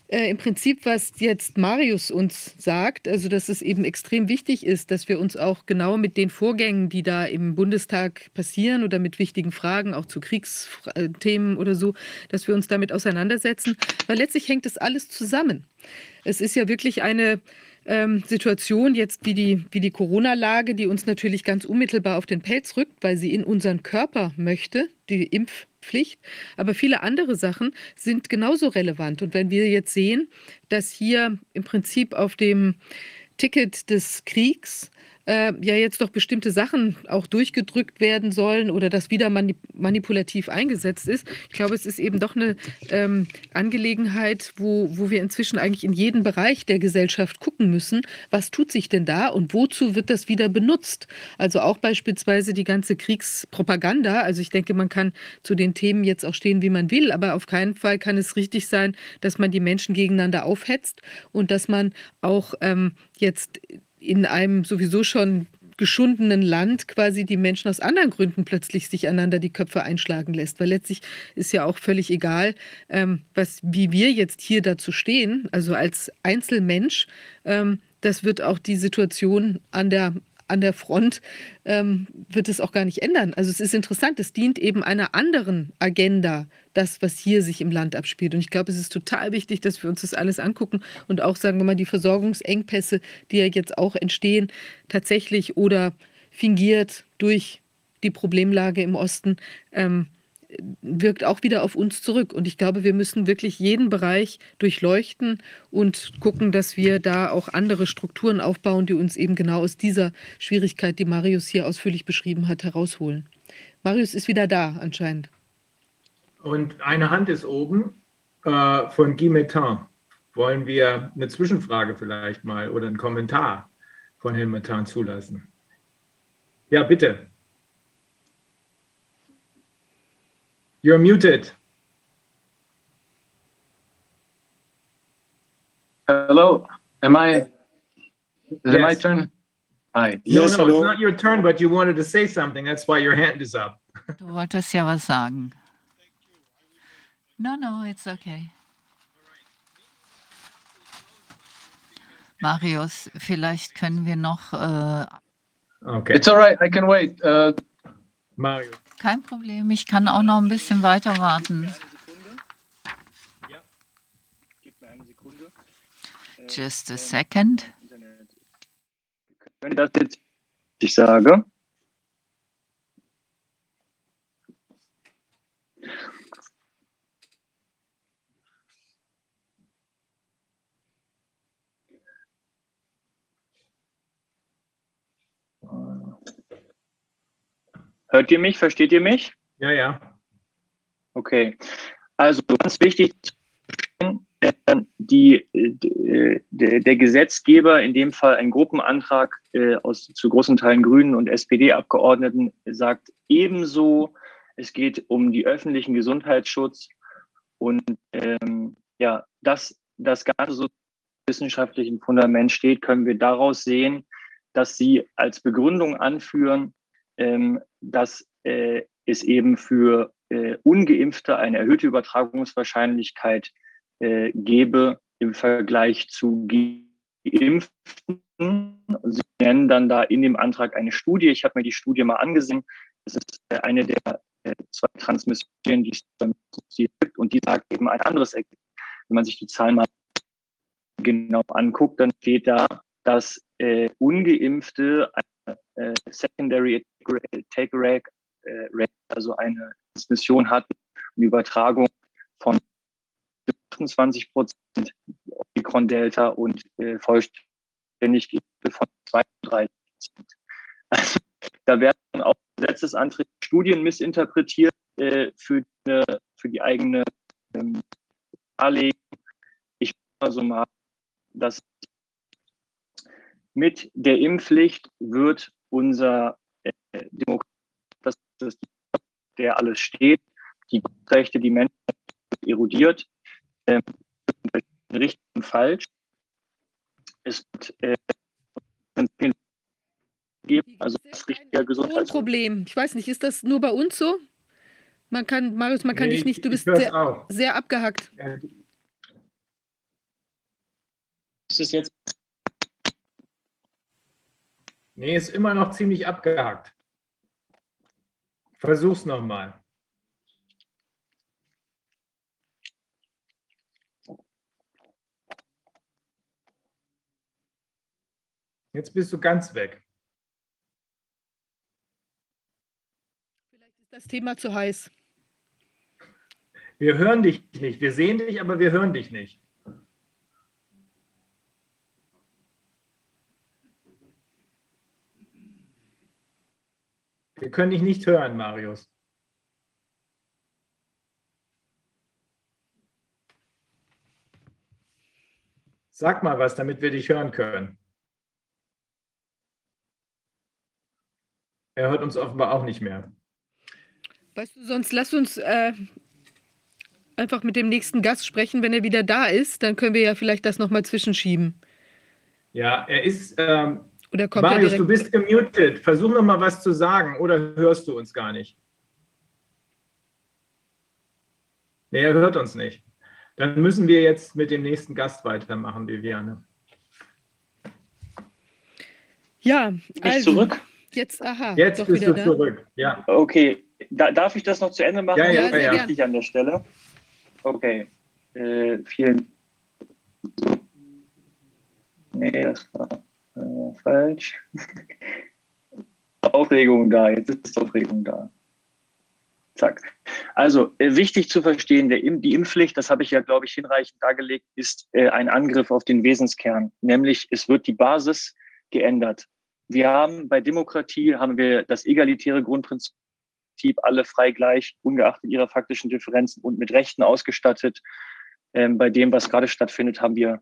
äh, im Prinzip, was jetzt Marius uns sagt, also dass es eben extrem wichtig ist, dass wir uns auch genau mit den Vorgängen, die da im Bundestag passieren oder mit wichtigen Fragen, auch zu Kriegsthemen oder so, dass wir uns damit auseinandersetzen, weil letztlich hängt das alles zusammen. Es ist ja wirklich eine ähm, Situation jetzt wie die, wie die Corona-Lage, die uns natürlich ganz unmittelbar auf den Pelz rückt, weil sie in unseren Körper möchte, die Impfpflicht. Aber viele andere Sachen sind genauso relevant. Und wenn wir jetzt sehen, dass hier im Prinzip auf dem Ticket des Kriegs äh, ja jetzt doch bestimmte Sachen auch durchgedrückt werden sollen oder das wieder manip manipulativ eingesetzt ist. Ich glaube, es ist eben doch eine ähm, Angelegenheit, wo, wo wir inzwischen eigentlich in jeden Bereich der Gesellschaft gucken müssen, was tut sich denn da und wozu wird das wieder benutzt? Also auch beispielsweise die ganze Kriegspropaganda. Also ich denke, man kann zu den Themen jetzt auch stehen, wie man will, aber auf keinen Fall kann es richtig sein, dass man die Menschen gegeneinander aufhetzt und dass man auch ähm, jetzt in einem sowieso schon geschundenen Land quasi die Menschen aus anderen Gründen plötzlich sich einander die Köpfe einschlagen lässt. Weil letztlich ist ja auch völlig egal, ähm, was, wie wir jetzt hier dazu stehen, also als Einzelmensch, ähm, das wird auch die Situation an der an der Front ähm, wird es auch gar nicht ändern. Also es ist interessant, es dient eben einer anderen Agenda, das, was hier sich im Land abspielt. Und ich glaube, es ist total wichtig, dass wir uns das alles angucken und auch, sagen wir mal, die Versorgungsengpässe, die ja jetzt auch entstehen, tatsächlich oder fingiert durch die Problemlage im Osten, ähm, wirkt auch wieder auf uns zurück. Und ich glaube, wir müssen wirklich jeden Bereich durchleuchten und gucken, dass wir da auch andere Strukturen aufbauen, die uns eben genau aus dieser Schwierigkeit, die Marius hier ausführlich beschrieben hat, herausholen. Marius ist wieder da anscheinend. Und eine Hand ist oben äh, von Guy Metin. Wollen wir eine Zwischenfrage vielleicht mal oder einen Kommentar von Herrn Metin zulassen? Ja, bitte. You're muted. Hello, am I? Is Yes. it my turn? Hi. No, Yes, no, it's hello. not your turn, but you wanted to say something. That's why your hand is up. Du wolltest ja was sagen. No, no, it's okay. Marius, vielleicht können wir noch, äh, Okay, It's all right, I can wait. Uh, Mario. Kein Problem, ich kann auch noch ein bisschen weiter warten. Just a second. Wenn das jetzt ich sage, Hört ihr mich? Versteht ihr mich? Ja, ja. Okay. Also ganz wichtig, die, äh, der, der Gesetzgeber, in dem Fall ein Gruppenantrag äh, aus zu großen Teilen Grünen und SPD-Abgeordneten, sagt ebenso, es geht um die öffentlichen Gesundheitsschutz und ähm, ja, dass das Ganze so wissenschaftlichen Fundament steht, können wir daraus sehen, dass sie als Begründung anführen, ähm, dass äh, es eben für äh, Ungeimpfte eine erhöhte Übertragungswahrscheinlichkeit äh, gebe im Vergleich zu Geimpften. Sie nennen dann da in dem Antrag eine Studie. Ich habe mir die Studie mal angesehen. Das ist äh, eine der äh, zwei Transmissionen, die es gibt und die sagt eben ein anderes Ergebnis. Wenn man sich die Zahlen mal genau anguckt, dann steht da, dass äh, Ungeimpfte äh, Secondary Take Rate, äh, also eine Transmission hat, eine Übertragung von 28 Prozent Omikron Delta und äh, vollständig von 32 Prozent. Also, da werden auch Gesetzesanträge, Studien missinterpretiert äh, für, eine, für die eigene ähm, Darlegung. Ich also mal, dass mit der Impfpflicht wird unser äh, Demokratie, das ist der alles steht, die Grundrechte, die Menschen erodiert, äh, richtig und falsch. Es wird äh, geben, also was richtiger Gesundheitsschutz. Problem. Ich weiß nicht, ist das nur bei uns so? Man kann, Marius, man kann Nee, dich nicht, du bist sehr, sehr abgehackt. Ist es jetzt Nee, ist immer noch ziemlich abgehackt. Versuch's nochmal. Jetzt bist du ganz weg. Vielleicht ist das Thema zu heiß. Wir hören dich nicht. Wir sehen dich, aber wir hören dich nicht. Können dich nicht hören, Marius. Sag mal was, damit wir dich hören können. Er hört uns offenbar auch nicht mehr. Weißt du, sonst lass uns äh, einfach mit dem nächsten Gast sprechen, wenn er wieder da ist. Dann können wir ja vielleicht das nochmal zwischenschieben. Ja, er ist. Ähm, Oder kommt Marius, du bist gemutet. Versuch noch mal was zu sagen oder hörst du uns gar nicht? Nee, er hört uns nicht. Dann müssen wir jetzt mit dem nächsten Gast weitermachen, Viviane. Ja, ich also, zurück? jetzt, aha, Jetzt doch bist du da. zurück. Ja, Okay, da, darf ich das noch zu Ende machen? Ja, ja, Das ist sehr wichtig an der Stelle. Okay, äh, vielen. Nee, das war äh, falsch. Aufregung da, jetzt ist Aufregung da. Zack. Also äh, wichtig zu verstehen, der, die Impfpflicht, das habe ich ja, glaube ich, hinreichend dargelegt, ist äh, ein Angriff auf den Wesenskern. Nämlich, es wird die Basis geändert. Wir haben bei Demokratie haben wir das egalitäre Grundprinzip alle frei gleich, ungeachtet ihrer faktischen Differenzen und mit Rechten ausgestattet. Ähm, bei dem, was gerade stattfindet, haben wir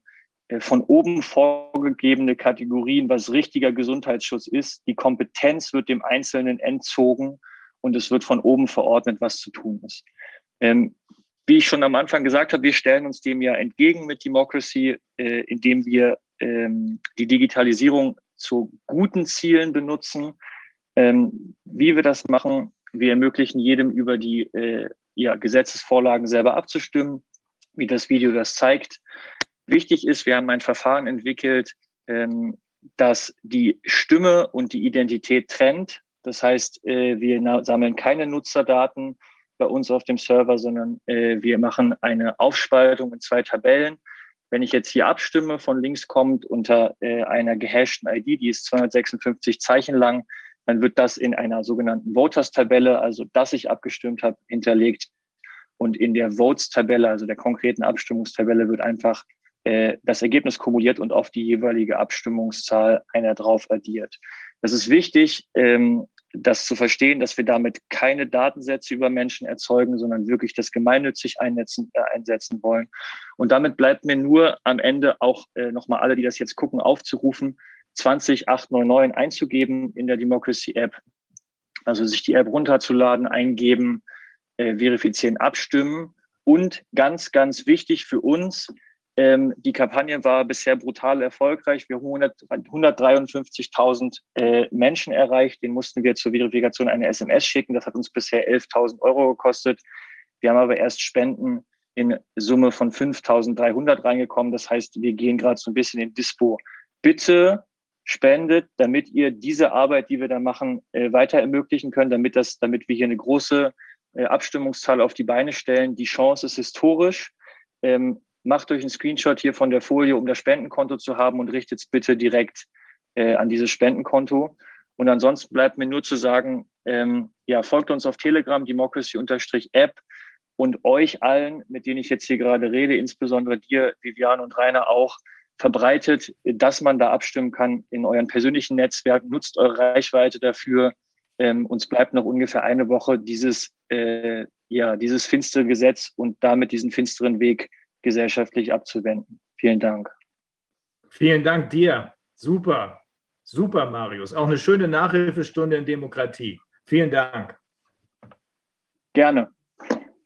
von oben vorgegebene Kategorien, was richtiger Gesundheitsschutz ist. Die Kompetenz wird dem Einzelnen entzogen und es wird von oben verordnet, was zu tun ist. Ähm, wie ich schon am Anfang gesagt habe, wir stellen uns dem ja entgegen mit Democracy, äh, indem wir ähm, die Digitalisierung zu guten Zielen benutzen. Ähm, wie wir das machen, wir ermöglichen jedem über die äh, ja, Gesetzesvorlagen selber abzustimmen, wie das Video das zeigt. Wichtig ist, wir haben ein Verfahren entwickelt, ähm, das die Stimme und die Identität trennt. Das heißt, äh, wir sammeln keine Nutzerdaten bei uns auf dem Server, sondern äh, wir machen eine Aufspaltung in zwei Tabellen. Wenn ich jetzt hier abstimme, von links kommt unter äh, einer gehashten ID, die ist 256 Zeichen lang, dann wird das in einer sogenannten Voters-Tabelle, also dass ich abgestimmt habe, hinterlegt. Und in der Votes-Tabelle, also der konkreten Abstimmungstabelle, wird einfach äh, das Ergebnis kumuliert und auf die jeweilige Abstimmungszahl einer drauf addiert. Das ist wichtig, ähm, das zu verstehen, dass wir damit keine Datensätze über Menschen erzeugen, sondern wirklich das gemeinnützig einsetzen, äh, einsetzen wollen. Und damit bleibt mir nur am Ende auch äh, nochmal alle, die das jetzt gucken, aufzurufen, 20899 einzugeben in der Democracy App. Also sich die App runterzuladen, eingeben, äh, verifizieren, abstimmen. Und ganz, ganz wichtig für uns, ähm, die Kampagne war bisher brutal erfolgreich. Wir haben 100 153.000 äh, Menschen erreicht. Den mussten wir zur Verifikation eine SMS schicken. Das hat uns bisher 11.000 Euro gekostet. Wir haben aber erst Spenden in Summe von 5.300 reingekommen. Das heißt, wir gehen gerade so ein bisschen in Dispo. Bitte spendet, damit ihr diese Arbeit, die wir da machen, äh, weiter ermöglichen können, damit das, damit wir hier eine große äh, Abstimmungszahl auf die Beine stellen. Die Chance ist historisch. Ähm, macht euch einen Screenshot hier von der Folie, um das Spendenkonto zu haben und richtet es bitte direkt äh, an dieses Spendenkonto. Und ansonsten bleibt mir nur zu sagen, ähm, ja, folgt uns auf Telegram, Democracy-App und euch allen, mit denen ich jetzt hier gerade rede, insbesondere dir, Viviane und Rainer auch, verbreitet, dass man da abstimmen kann in euren persönlichen Netzwerken, nutzt eure Reichweite dafür. Ähm, uns bleibt noch ungefähr eine Woche dieses, äh, ja, dieses finstere Gesetz und damit diesen finsteren Weg gesellschaftlich abzuwenden. Vielen Dank. Vielen Dank dir. Super. Super, Marius. Auch eine schöne Nachhilfestunde in Demokratie. Vielen Dank. Gerne.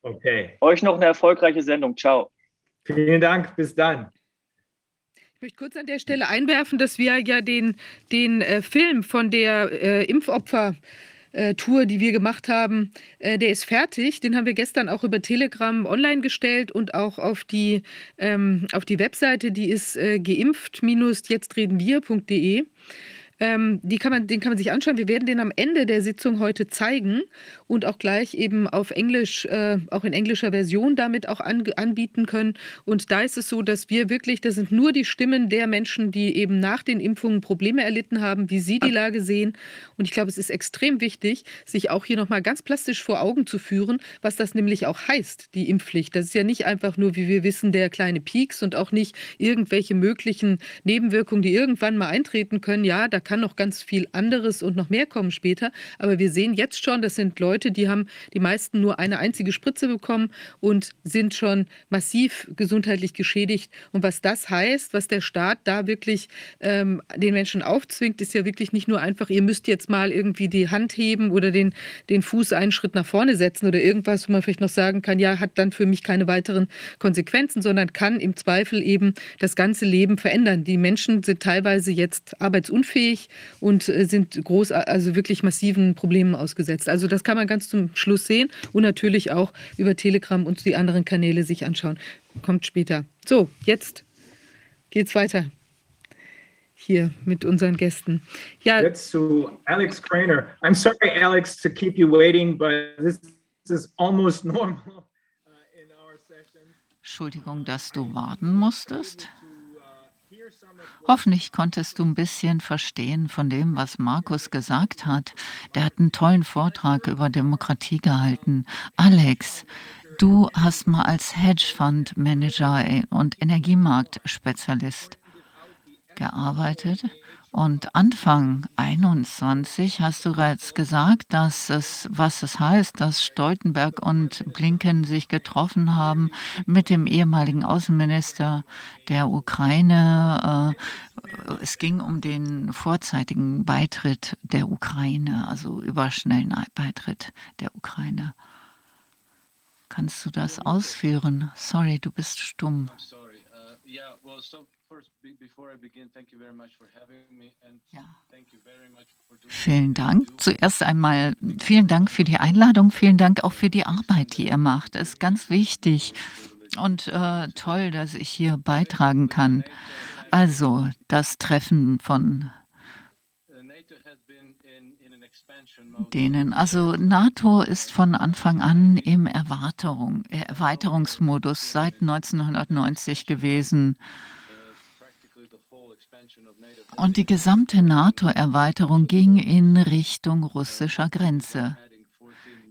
Okay. Euch noch eine erfolgreiche Sendung. Ciao. Vielen Dank. Bis dann. Ich möchte kurz an der Stelle einwerfen, dass wir ja den, den äh, Film von der äh, Impfopfer äh, Tour, die wir gemacht haben, äh, der ist fertig. Den haben wir gestern auch über Telegram online gestellt und auch auf die, ähm, auf die Webseite, die ist äh, geimpft-jetztredenwir.de. Ähm, die kann man, den kann man sich anschauen. Wir werden den am Ende der Sitzung heute zeigen und auch gleich eben auf Englisch, äh, auch in englischer Version damit auch an, anbieten können. Und da ist es so, dass wir wirklich, das sind nur die Stimmen der Menschen, die eben nach den Impfungen Probleme erlitten haben, wie sie die Lage sehen. Und ich glaube, es ist extrem wichtig, sich auch hier nochmal ganz plastisch vor Augen zu führen, was das nämlich auch heißt, die Impfpflicht. Das ist ja nicht einfach nur, wie wir wissen, der kleine Peaks und auch nicht irgendwelche möglichen Nebenwirkungen, die irgendwann mal eintreten können. Ja, da kann noch ganz viel anderes und noch mehr kommen später. Aber wir sehen jetzt schon, das sind Leute, die haben die meisten nur eine einzige Spritze bekommen und sind schon massiv gesundheitlich geschädigt. Und was das heißt, was der Staat da wirklich ähm, den Menschen aufzwingt, ist ja wirklich nicht nur einfach, ihr müsst jetzt mal irgendwie die Hand heben oder den, den Fuß einen Schritt nach vorne setzen oder irgendwas, wo man vielleicht noch sagen kann, ja, hat dann für mich keine weiteren Konsequenzen, sondern kann im Zweifel eben das ganze Leben verändern. Die Menschen sind teilweise jetzt arbeitsunfähig schwierig und äh, sind groß, also wirklich massiven Problemen ausgesetzt. Also das kann man ganz zum Schluss sehen und natürlich auch über Telegram und die anderen Kanäle sich anschauen. Kommt später. So, jetzt geht's weiter. Hier mit unseren Gästen. Ja. Jetzt zu Alex Craner. I'm sorry, Alex, to keep you waiting, but this is almost normal. Uh, Entschuldigung, dass du warten musstest. Hoffentlich konntest du ein bisschen verstehen von dem, was Markus gesagt hat. Der hat einen tollen Vortrag über Demokratie gehalten. Alex, du hast mal als Hedgefondsmanager und Energiemarktspezialist gearbeitet. Und Anfang 21 hast du bereits gesagt, dass es, was es heißt, dass Stoltenberg und Blinken sich getroffen haben mit dem ehemaligen Außenminister der Ukraine. Äh, es ging um den vorzeitigen Beitritt der Ukraine, also überschnellen Beitritt der Ukraine. Kannst du das ausführen? Sorry, du bist stumm. Vielen Dank. Zuerst einmal vielen Dank für die Einladung, vielen Dank auch für die Arbeit, die ihr macht. Das ist ganz wichtig und äh, toll, dass ich hier beitragen kann. Also das Treffen von denen. Also NATO ist von Anfang an im Erweiterung, Erweiterungsmodus seit 1990 gewesen. Und die gesamte NATO-Erweiterung ging in Richtung russischer Grenze.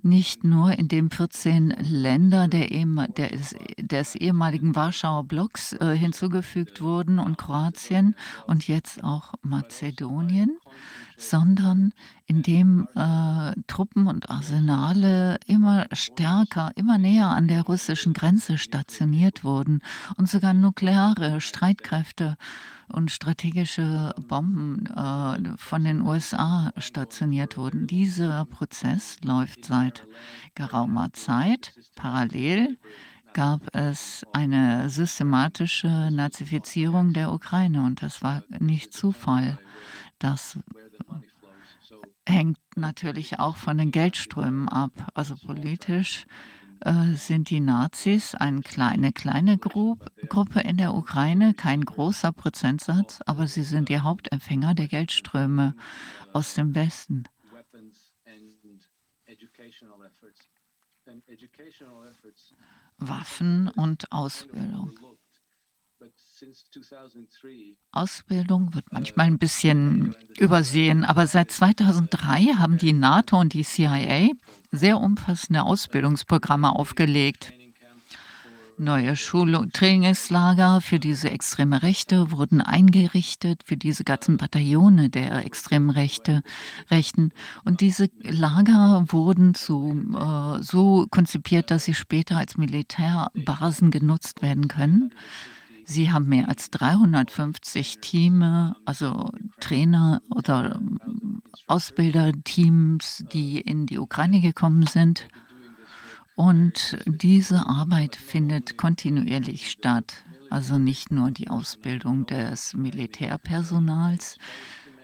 Nicht nur indem 14 Länder der, der, des ehemaligen Warschauer Blocks äh, hinzugefügt wurden und Kroatien und jetzt auch Mazedonien, sondern indem äh, Truppen und Arsenale immer stärker, immer näher an der russischen Grenze stationiert wurden und sogar nukleare Streitkräfte und strategische Bomben äh, von den USA stationiert wurden. Dieser Prozess läuft seit geraumer Zeit. Parallel gab es eine systematische Nazifizierung der Ukraine und das war nicht Zufall. Das hängt natürlich auch von den Geldströmen ab. Also politisch sind die Nazis eine kleine, kleine Gru Gruppe in der Ukraine, kein großer Prozentsatz, aber sie sind die Hauptempfänger der Geldströme aus dem Westen. Waffen und Ausbildung. Ausbildung wird manchmal ein bisschen übersehen, aber seit 2003 haben die NATO und die CIA sehr umfassende Ausbildungsprogramme aufgelegt. Neue Schul Trainingslager für diese extreme Rechte wurden eingerichtet, für diese ganzen Bataillone der extremen Rechte, Rechten. Und diese Lager wurden zu, äh, so konzipiert, dass sie später als Militärbasen genutzt werden können. Sie haben mehr als 350 Teams, also Trainer oder Ausbilderteams, die in die Ukraine gekommen sind. Und diese Arbeit findet kontinuierlich statt. Also nicht nur die Ausbildung des Militärpersonals,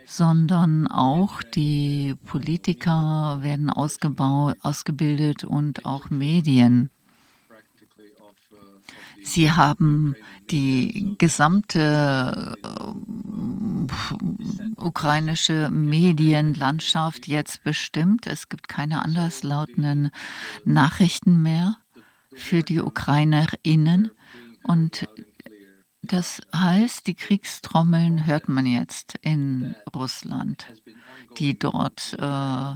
sondern auch die Politiker werden ausgebildet und auch Medien. Sie haben die gesamte äh, ukrainische Medienlandschaft jetzt bestimmt. Es gibt keine anderslautenden Nachrichten mehr für die Ukrainerinnen. Und das heißt, die Kriegstrommeln hört man jetzt in Russland, die dort äh,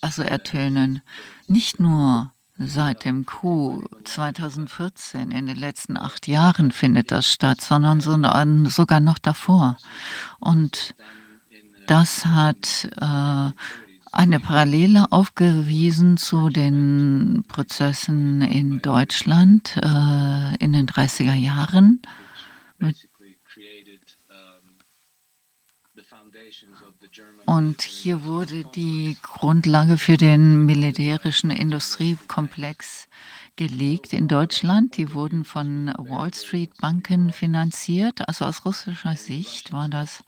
also ertönen. Nicht nur Seit dem Coup 2014, in den letzten acht Jahren findet das statt, sondern sogar noch davor. Und das hat äh, eine Parallele aufgewiesen zu den Prozessen in Deutschland äh, in den 30er Jahren, mit Und hier wurde die Grundlage für den militärischen Industriekomplex gelegt in Deutschland. Die wurden von Wall Street Banken finanziert. Also aus russischer Sicht war das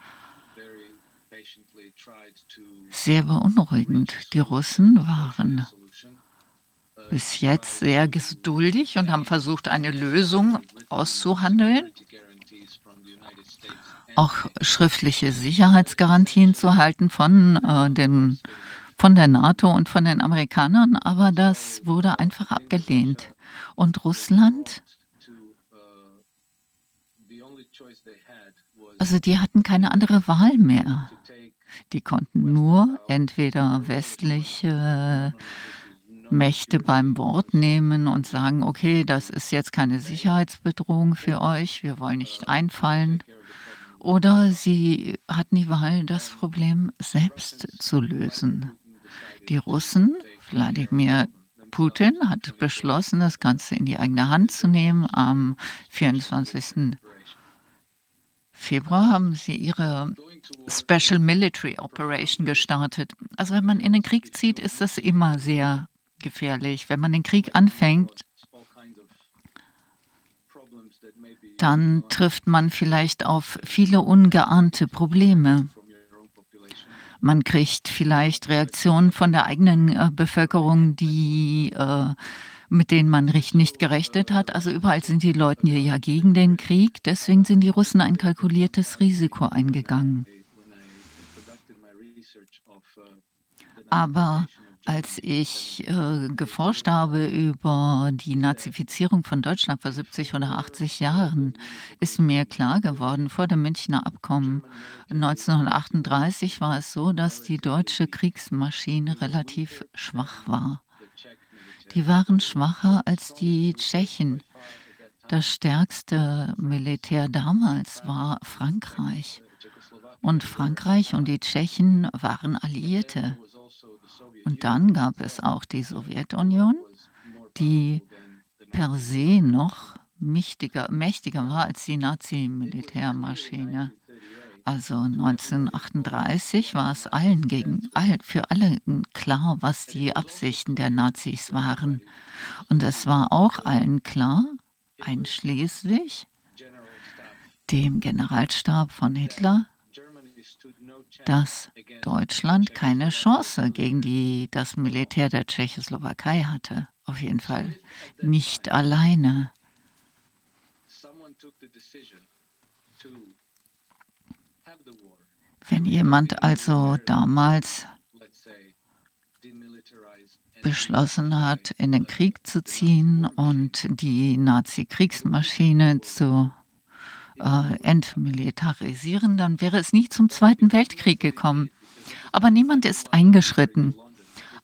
sehr beunruhigend. Die Russen waren bis jetzt sehr geduldig und haben versucht, eine Lösung auszuhandeln auch schriftliche Sicherheitsgarantien zu halten von, äh, den, von der NATO und von den Amerikanern, aber das wurde einfach abgelehnt. Und Russland, also die hatten keine andere Wahl mehr. Die konnten nur entweder westliche Mächte beim Wort nehmen und sagen, okay, das ist jetzt keine Sicherheitsbedrohung für euch, wir wollen nicht einfallen. Oder sie hatten die Wahl, das Problem selbst zu lösen. Die Russen, Wladimir Putin, hat beschlossen, das Ganze in die eigene Hand zu nehmen. Am 24. Februar haben sie ihre Special Military Operation gestartet. Also wenn man in den Krieg zieht, ist das immer sehr gefährlich. Wenn man den Krieg anfängt, dann trifft man vielleicht auf viele ungeahnte Probleme. Man kriegt vielleicht Reaktionen von der eigenen äh, Bevölkerung, die, äh, mit denen man nicht gerechnet hat. Also überall sind die Leute ja gegen den Krieg. Deswegen sind die Russen ein kalkuliertes Risiko eingegangen. Aber als ich äh, geforscht habe über die Nazifizierung von Deutschland vor 70 oder 80 Jahren, ist mir klar geworden, vor dem Münchner Abkommen 1938 war es so, dass die deutsche Kriegsmaschine relativ schwach war. Die waren schwacher als die Tschechen. Das stärkste Militär damals war Frankreich. Und Frankreich und die Tschechen waren Alliierte. Und dann gab es auch die Sowjetunion, die per se noch mächtiger, mächtiger war als die Nazi-Militärmaschine. Also 1938 war es allen gegen, für alle klar, was die Absichten der Nazis waren. Und es war auch allen klar, einschließlich dem Generalstab von Hitler, dass Deutschland keine Chance gegen die, das Militär der Tschechoslowakei hatte. Auf jeden Fall nicht alleine. Wenn jemand also damals beschlossen hat, in den Krieg zu ziehen und die Nazi-Kriegsmaschine zu äh, entmilitarisieren, dann wäre es nie zum Zweiten Weltkrieg gekommen. Aber niemand ist eingeschritten.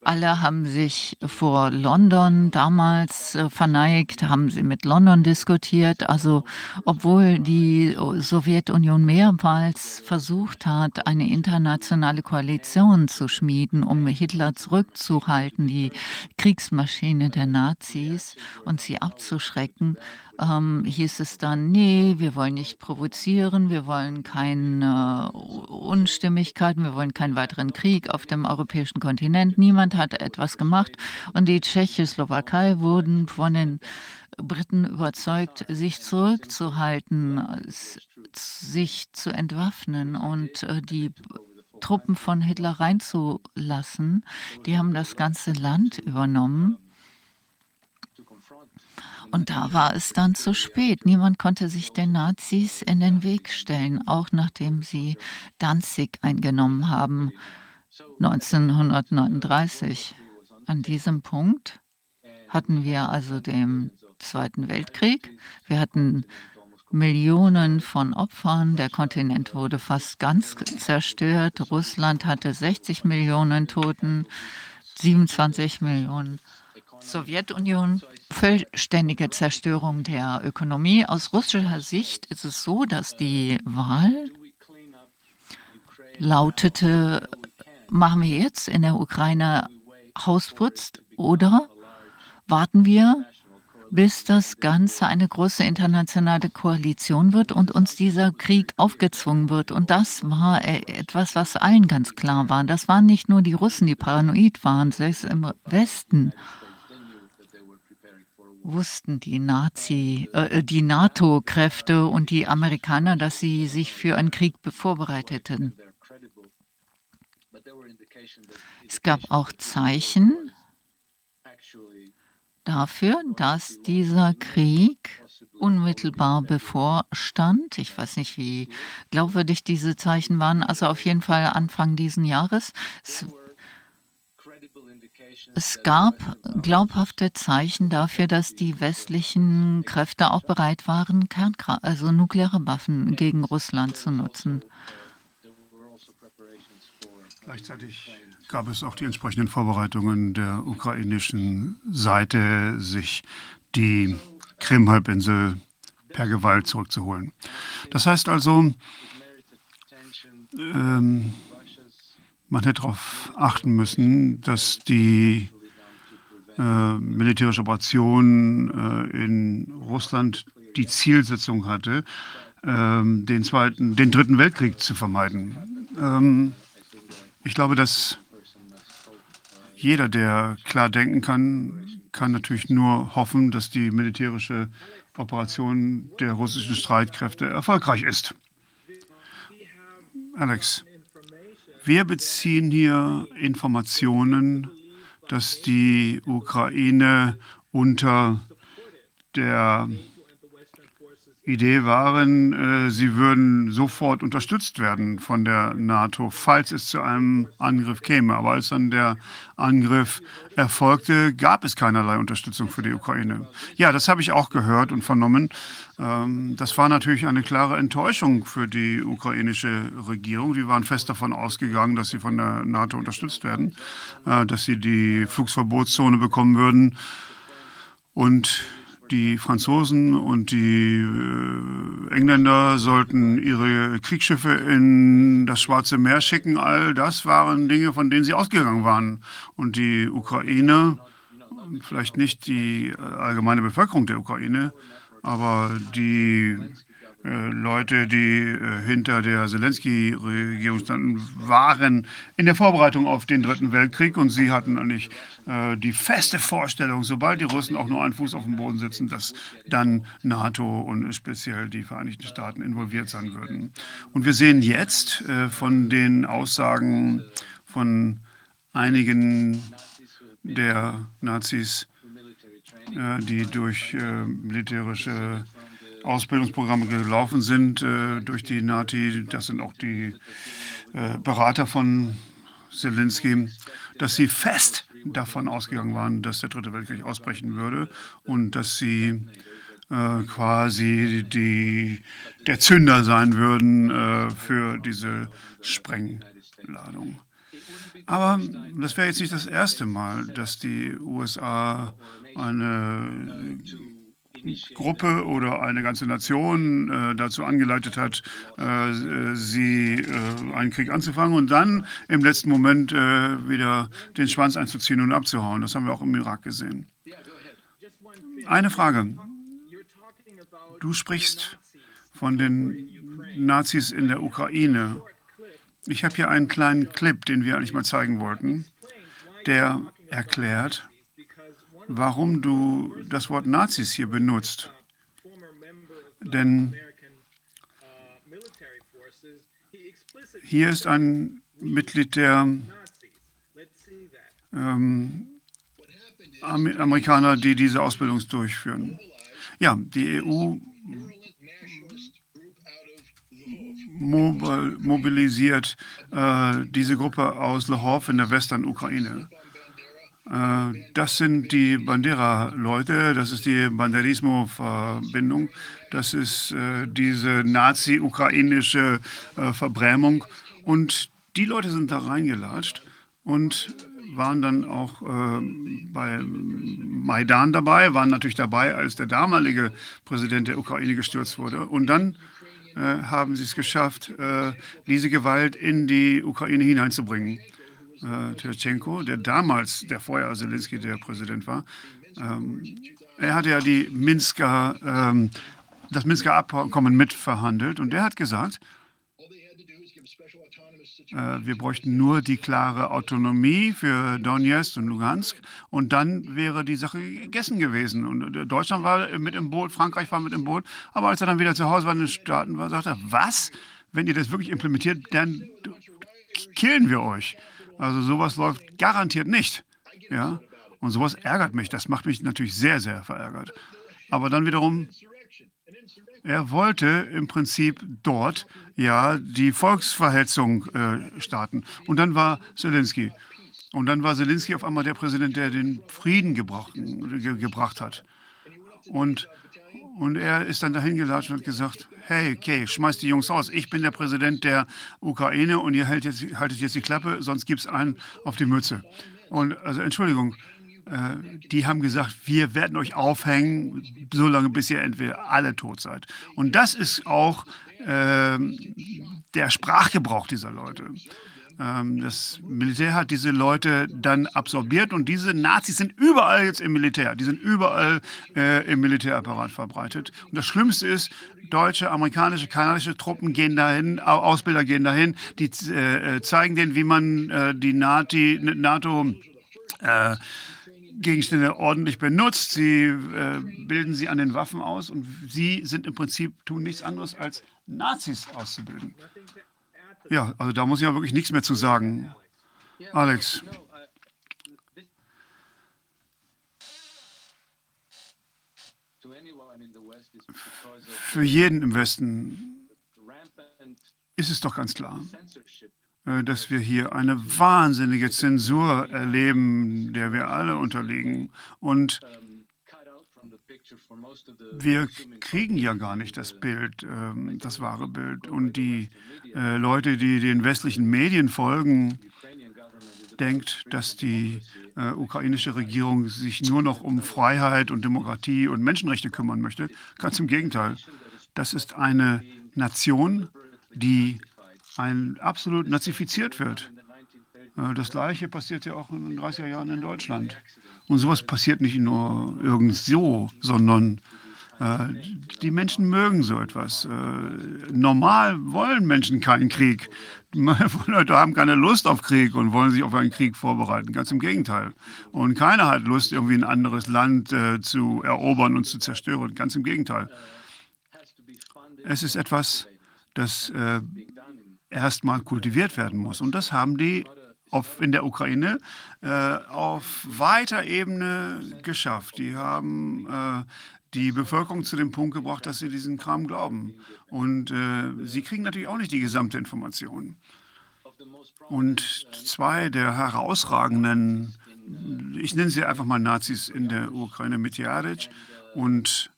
Alle haben sich vor London damals äh, verneigt, haben sie mit London diskutiert. Also obwohl die Sowjetunion mehrmals versucht hat, eine internationale Koalition zu schmieden, um Hitler zurückzuhalten, die Kriegsmaschine der Nazis und sie abzuschrecken, ähm, hieß es dann, nee, wir wollen nicht provozieren, wir wollen keine Unstimmigkeiten, wir wollen keinen weiteren Krieg auf dem europäischen Kontinent. Niemand hat etwas gemacht und die Tschechoslowakei wurden von den Briten überzeugt, sich zurückzuhalten, sich zu entwaffnen und äh, die Truppen von Hitler reinzulassen. Die haben das ganze Land übernommen. Und da war es dann zu spät. Niemand konnte sich den Nazis in den Weg stellen, auch nachdem sie Danzig eingenommen haben 1939. An diesem Punkt hatten wir also den Zweiten Weltkrieg. Wir hatten Millionen von Opfern. Der Kontinent wurde fast ganz zerstört. Russland hatte 60 Millionen Toten, 27 Millionen. Sowjetunion, vollständige Zerstörung der Ökonomie. Aus russischer Sicht ist es so, dass die Wahl lautete, machen wir jetzt in der Ukraine Hausputz oder warten wir, bis das Ganze eine große internationale Koalition wird und uns dieser Krieg aufgezwungen wird. Und das war e-, etwas, was allen ganz klar war. Das waren nicht nur die Russen, die paranoid waren, selbst im Westen wussten die Nazi, äh, die NATO-Kräfte und die Amerikaner, dass sie sich für einen Krieg vorbereiteten. Es gab auch Zeichen dafür, dass dieser Krieg unmittelbar bevorstand. Ich weiß nicht, wie glaubwürdig diese Zeichen waren. Also auf jeden Fall Anfang diesen Jahres. Es es gab glaubhafte Zeichen dafür, dass die westlichen Kräfte auch bereit waren, Kernkra also nukleare Waffen gegen Russland zu nutzen. Gleichzeitig gab es auch die entsprechenden Vorbereitungen der ukrainischen Seite, sich die Krim-Halbinsel per Gewalt zurückzuholen. Das heißt also, ähm, man hätte darauf achten müssen, dass die äh, militärische Operation äh, in Russland die Zielsetzung hatte, ähm, den zweiten, den dritten Weltkrieg zu vermeiden. Ähm, ich glaube, dass jeder, der klar denken kann, kann natürlich nur hoffen, dass die militärische Operation der russischen Streitkräfte erfolgreich ist. Alex, wir beziehen hier Informationen, dass die Ukraine unter der Idee waren, äh, sie würden sofort unterstützt werden von der NATO, falls es zu einem Angriff käme. Aber als dann der Angriff erfolgte, gab es keinerlei Unterstützung für die Ukraine. Ja, das habe ich auch gehört und vernommen. Ähm, das war natürlich eine klare Enttäuschung für die ukrainische Regierung. Die waren fest davon ausgegangen, dass sie von der NATO unterstützt werden, äh, dass sie die Flugverbotszone bekommen würden. Und die Franzosen und die äh, Engländer sollten ihre Kriegsschiffe in das Schwarze Meer schicken. All das waren Dinge, von denen sie ausgegangen waren. Und die Ukraine, vielleicht nicht die äh, allgemeine Bevölkerung der Ukraine, aber die Leute, die äh, hinter der Zelensky-Regierung standen, waren in der Vorbereitung auf den Dritten Weltkrieg und sie hatten eigentlich äh, die feste Vorstellung, sobald die Russen auch nur einen Fuß auf dem Boden sitzen, dass dann NATO und speziell die Vereinigten Staaten involviert sein würden. Und wir sehen jetzt von den Aussagen von einigen der Nazis, die durch militärische Ausbildungsprogramme gelaufen sind äh, durch die Nati, das sind auch die äh, Berater von Zelensky, dass sie fest davon ausgegangen waren, dass der Dritte Weltkrieg ausbrechen würde und dass sie äh, quasi die, der Zünder sein würden äh, für diese Sprengladung. Aber das wäre jetzt nicht das erste Mal, dass die USA eine Gruppe oder eine ganze Nation äh, dazu angeleitet hat, äh, sie äh, einen Krieg anzufangen und dann im letzten Moment äh, wieder den Schwanz einzuziehen und abzuhauen. Das haben wir auch im Irak gesehen. Eine Frage. Du sprichst von den Nazis in der Ukraine. Ich habe hier einen kleinen Clip, den wir eigentlich mal zeigen wollten, der erklärt, warum du das Wort Nazis hier benutzt. Denn hier ist ein Mitglied der ähm, Amerikaner, die diese Ausbildung durchführen. Ja, die EU mobilisiert äh, diese Gruppe aus Lhov in der Western-Ukraine. Äh, das sind die Bandera-Leute, das ist die Banderismo-Verbindung, das ist äh, diese nazi-ukrainische äh, Verbrämung. Und die Leute sind da reingelatscht und waren dann auch äh, bei Maidan dabei, waren natürlich dabei, als der damalige Präsident der Ukraine gestürzt wurde. Und dann äh, haben sie es geschafft, äh, diese Gewalt in die Ukraine hineinzubringen. Äh, Tschetschenko, der damals, der vorher Zelensky der Präsident war, ähm, er hatte ja die Minsker, ähm, das Minsker Abkommen mitverhandelt und der hat gesagt, äh, wir bräuchten nur die klare Autonomie für Donetsk und Lugansk und dann wäre die Sache gegessen gewesen. Und äh, Deutschland war mit im Boot, Frankreich war mit im Boot, aber als er dann wieder zu Hause war in den Staaten war, sagte er, was? Wenn ihr das wirklich implementiert, dann killen wir euch. Also sowas läuft garantiert nicht. Ja? Und sowas ärgert mich. Das macht mich natürlich sehr, sehr verärgert. Aber dann wiederum er wollte im Prinzip dort ja die Volksverhetzung äh, starten. Und dann war Zelensky. Und dann war Zelensky auf einmal der Präsident, der den Frieden gebracht, ge, gebracht hat. Und, und er ist dann dahin gelatscht und hat gesagt, hey, okay, schmeißt die Jungs aus. Ich bin der Präsident der Ukraine und ihr haltet jetzt, haltet jetzt die Klappe, sonst gibt es einen auf die Mütze. Und also Entschuldigung, äh, die haben gesagt, wir werden euch aufhängen, solange bis ihr entweder alle tot seid. Und das ist auch äh, der Sprachgebrauch dieser Leute. Ähm, das Militär hat diese Leute dann absorbiert und diese Nazis sind überall jetzt im Militär. Die sind überall äh, im Militärapparat verbreitet. Und das Schlimmste ist, deutsche, amerikanische, kanadische Truppen gehen dahin, Ausbilder gehen dahin, die äh, zeigen denen, wie man äh, die Nati, NATO äh, Gegenstände ordentlich benutzt. Sie äh, bilden sie an den Waffen aus und sie sind im Prinzip, tun nichts anderes als Nazis auszubilden. Ja, also da muss ich ja wirklich nichts mehr zu sagen. Alex. Für jeden im Westen ist es doch ganz klar, äh, dass wir hier eine wahnsinnige Zensur erleben, der wir alle unterliegen. Und wir kriegen ja gar nicht das Bild, ähm, das wahre Bild. Und die äh, Leute, die den westlichen Medien folgen, denkt, dass die äh, ukrainische Regierung sich nur noch um Freiheit und Demokratie und Menschenrechte kümmern möchte. Ganz im Gegenteil. Das ist eine Nation, die ein, absolut nazifiziert wird. Äh, das Gleiche passiert ja auch in den 30er Jahren in Deutschland. Und sowas passiert nicht nur irgend so, sondern äh, die Menschen mögen so etwas. Äh, normal wollen Menschen keinen Krieg. Leute haben keine Lust auf Krieg und wollen sich auf einen Krieg vorbereiten. Ganz im Gegenteil. Und keiner hat Lust, irgendwie ein anderes Land äh, zu erobern und zu zerstören. Ganz im Gegenteil. Es ist etwas, das äh, erstmal kultiviert werden muss. Und das haben die auf, in der Ukraine äh, auf weiter Ebene geschafft. Die haben äh, die Bevölkerung zu dem Punkt gebracht, dass sie diesen Kram glauben. Und äh, sie kriegen natürlich auch nicht die gesamte Information. Und zwei der herausragenden, ich nenne sie einfach mal Nazis in der Ukraine, Mitjaric und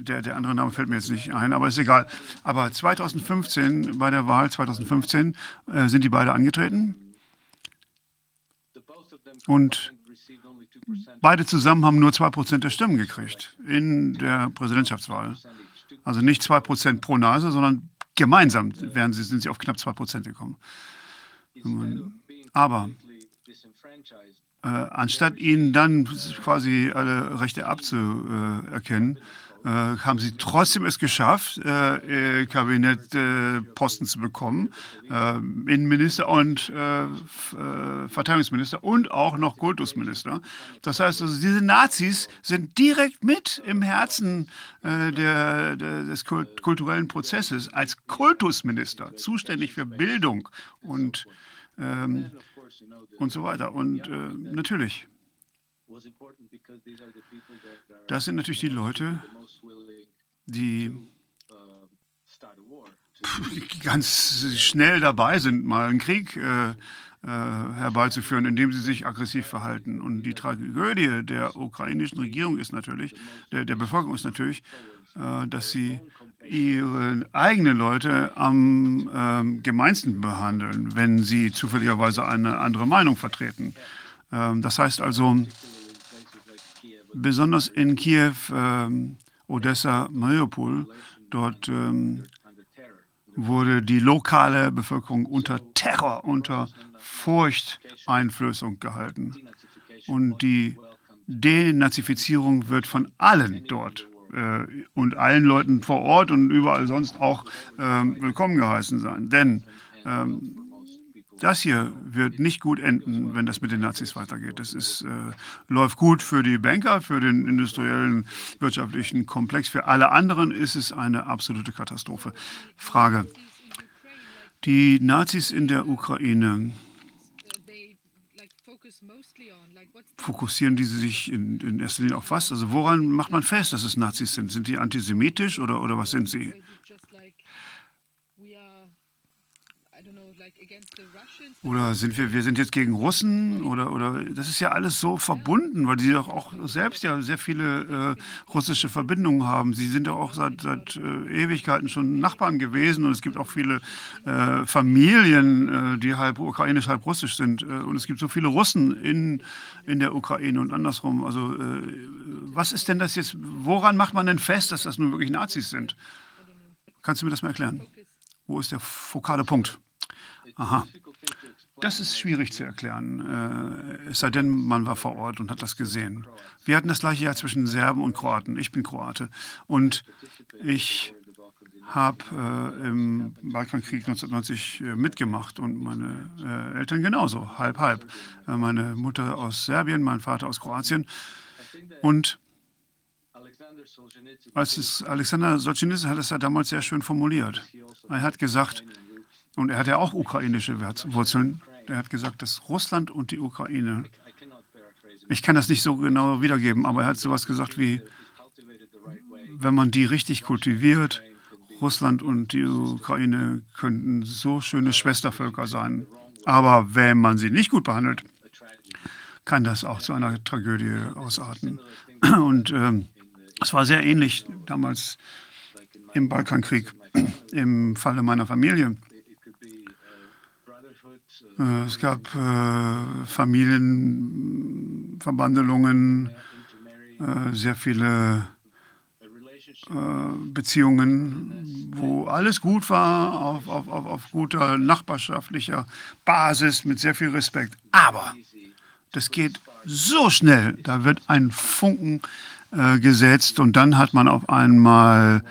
der, der andere Name fällt mir jetzt nicht ein, aber ist egal. Aber 2015, bei der Wahl 2015, äh, sind die beide angetreten. Und beide zusammen haben nur 2% der Stimmen gekriegt in der Präsidentschaftswahl. Also nicht 2% pro Nase, sondern gemeinsam wären sie, sind sie auf knapp 2% gekommen. Aber äh, anstatt ihnen dann quasi alle Rechte abzuerkennen, haben sie trotzdem es geschafft, äh, äh, Kabinettposten zu bekommen, äh, Innenminister und äh, äh, Verteidigungsminister und auch noch Kultusminister. Das heißt also, diese Nazis sind direkt mit im Herzen äh, der, der, des kult kulturellen Prozesses als Kultusminister, zuständig für Bildung und, ähm, und so weiter. Und äh, natürlich, das sind natürlich die Leute, die ganz schnell dabei sind, mal einen Krieg äh, äh, herbeizuführen, indem sie sich aggressiv verhalten. Und die Tragödie der ukrainischen Regierung ist natürlich, der, der Bevölkerung ist natürlich, äh, dass sie ihre eigenen Leute am ähm, gemeinsten behandeln, wenn sie zufälligerweise eine andere Meinung vertreten. Ähm, das heißt also, besonders in Kiew, ähm, Odessa, Mariupol, dort ähm, wurde die lokale Bevölkerung unter Terror, unter Furchteinflößung gehalten. Und die Denazifizierung wird von allen dort äh, und allen Leuten vor Ort und überall sonst auch ähm, willkommen geheißen sein. Denn ähm, das hier wird nicht gut enden, wenn das mit den Nazis weitergeht. Das ist, äh, läuft gut für die Banker, für den industriellen, wirtschaftlichen Komplex. Für alle anderen ist es eine absolute Katastrophe. Frage. Die Nazis in der Ukraine, fokussieren die sich in, in erster Linie auf was? Also woran macht man fest, dass es Nazis sind? Sind die antisemitisch oder, oder was sind sie? Oder sind wir, wir sind jetzt gegen Russen oder, oder das ist ja alles so verbunden, weil die doch auch selbst ja sehr viele äh, russische Verbindungen haben. Sie sind ja auch seit, seit äh, Ewigkeiten schon Nachbarn gewesen und es gibt auch viele äh, Familien, äh, die halb ukrainisch, halb russisch sind. Äh, und es gibt so viele Russen in, in der Ukraine und andersrum. Also äh, was ist denn das jetzt, woran macht man denn fest, dass das nun wirklich Nazis sind? Kannst du mir das mal erklären? Wo ist der fokale Punkt? Aha. Das ist schwierig zu erklären, äh, es sei denn, man war vor Ort und hat das gesehen. Wir hatten das gleiche Jahr zwischen Serben und Kroaten. Ich bin Kroate und ich habe äh, im Balkankrieg 1990 äh, mitgemacht und meine äh, Eltern genauso, halb, halb. Äh, meine Mutter aus Serbien, mein Vater aus Kroatien. Und als es Alexander Solzhenitsyn hat es ja damals sehr schön formuliert. Er hat gesagt, und er hat ja auch ukrainische Wurzeln. Er hat gesagt, dass Russland und die Ukraine, ich kann das nicht so genau wiedergeben, aber er hat sowas gesagt wie, wenn man die richtig kultiviert, Russland und die Ukraine könnten so schöne Schwestervölker sein. Aber wenn man sie nicht gut behandelt, kann das auch zu einer Tragödie ausarten. Und ähm, es war sehr ähnlich damals im Balkankrieg, im Falle meiner Familie. Äh, Es gab äh, Familienverbandelungen, äh, sehr viele Beziehungen, wo alles gut war, auf, auf, auf, auf guter nachbarschaftlicher Basis, mit sehr viel Respekt. Aber das geht so schnell, da wird ein Funken äh, gesetzt und dann hat man auf einmal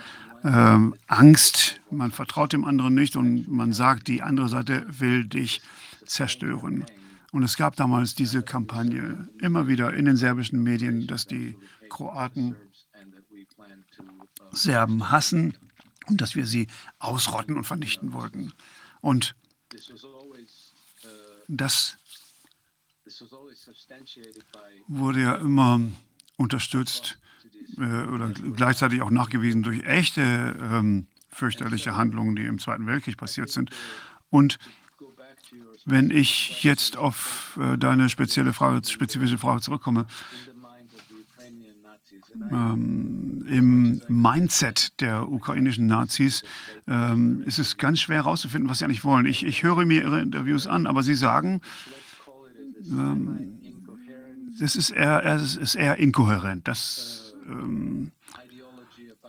ähm, Angst, man vertraut dem anderen nicht und man sagt, die andere Seite will dich zerstören. Und es gab damals diese Kampagne immer wieder in den serbischen Medien, dass die Kroaten Serben hassen und dass wir sie ausrotten und vernichten wollten. Und das wurde ja immer unterstützt äh, oder gleichzeitig auch nachgewiesen durch echte ähm, fürchterliche Handlungen, die im Zweiten Weltkrieg passiert sind. Und wenn ich jetzt auf äh, deine spezielle Frage, spezifische Frage zurückkomme, ähm, im Mindset der ukrainischen Nazis ähm, ist es ganz schwer herauszufinden, was sie eigentlich wollen. Ich, ich höre mir ihre Interviews an, aber sie sagen, ähm, das ist eher, es ist eher inkohärent. Das, ähm,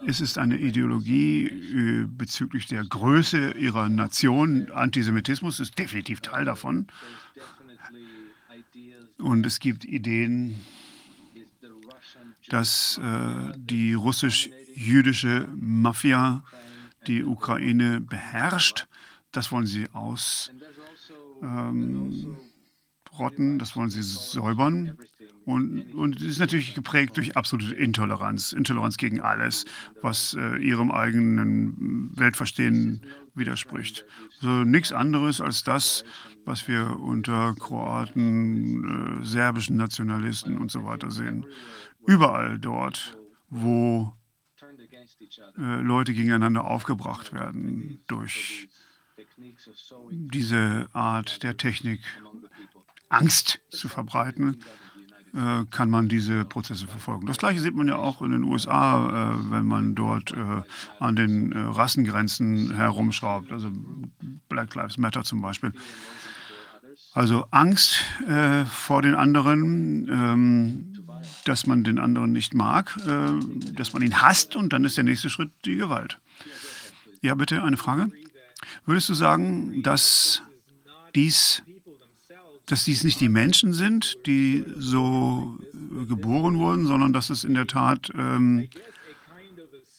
es ist eine Ideologie äh, bezüglich der Größe ihrer Nation. Antisemitismus ist definitiv Teil davon. Und es gibt Ideen, dass äh, die russisch jüdische Mafia die Ukraine beherrscht. Das wollen sie ausrotten, ähm, das wollen sie säubern. Und, und ist natürlich geprägt durch absolute Intoleranz, Intoleranz gegen alles, was äh, ihrem eigenen Weltverstehen widerspricht. Also nichts anderes als das, was wir unter Kroaten, äh, serbischen Nationalisten und so weiter sehen. Überall dort, wo äh, Leute gegeneinander aufgebracht werden durch diese Art der Technik, Angst zu verbreiten, äh, kann man diese Prozesse verfolgen. Das gleiche sieht man ja auch in den USA, äh, wenn man dort äh, an den Rassengrenzen herumschraubt, also Black Lives Matter zum Beispiel. Also Angst vor den anderen, ähm, dass man den anderen nicht mag, dass man ihn hasst und dann ist der nächste Schritt die Gewalt. Ja, bitte eine Frage. Würdest du sagen, dass dies dass dies nicht die Menschen sind, die so geboren wurden, sondern dass es in der Tat ähm,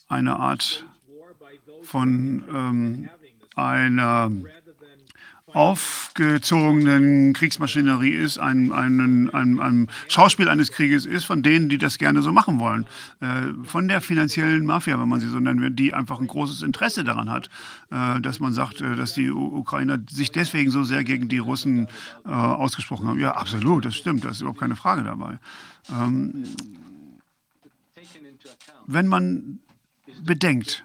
eine Art von ähm, einer aufgezogenen Kriegsmaschinerie ist, ein, ein, ein, ein, Schauspiel eines Krieges ist, von denen, die das gerne so machen wollen. Äh, von der finanziellen Mafia, wenn man sie so nennen will, die einfach ein großes Interesse daran hat, äh, dass man sagt, äh, dass die Ukrainer sich deswegen so sehr gegen die Russen ausgesprochen haben. Ja, absolut, das stimmt, da ist überhaupt keine Frage dabei. Ähm, wenn man bedenkt,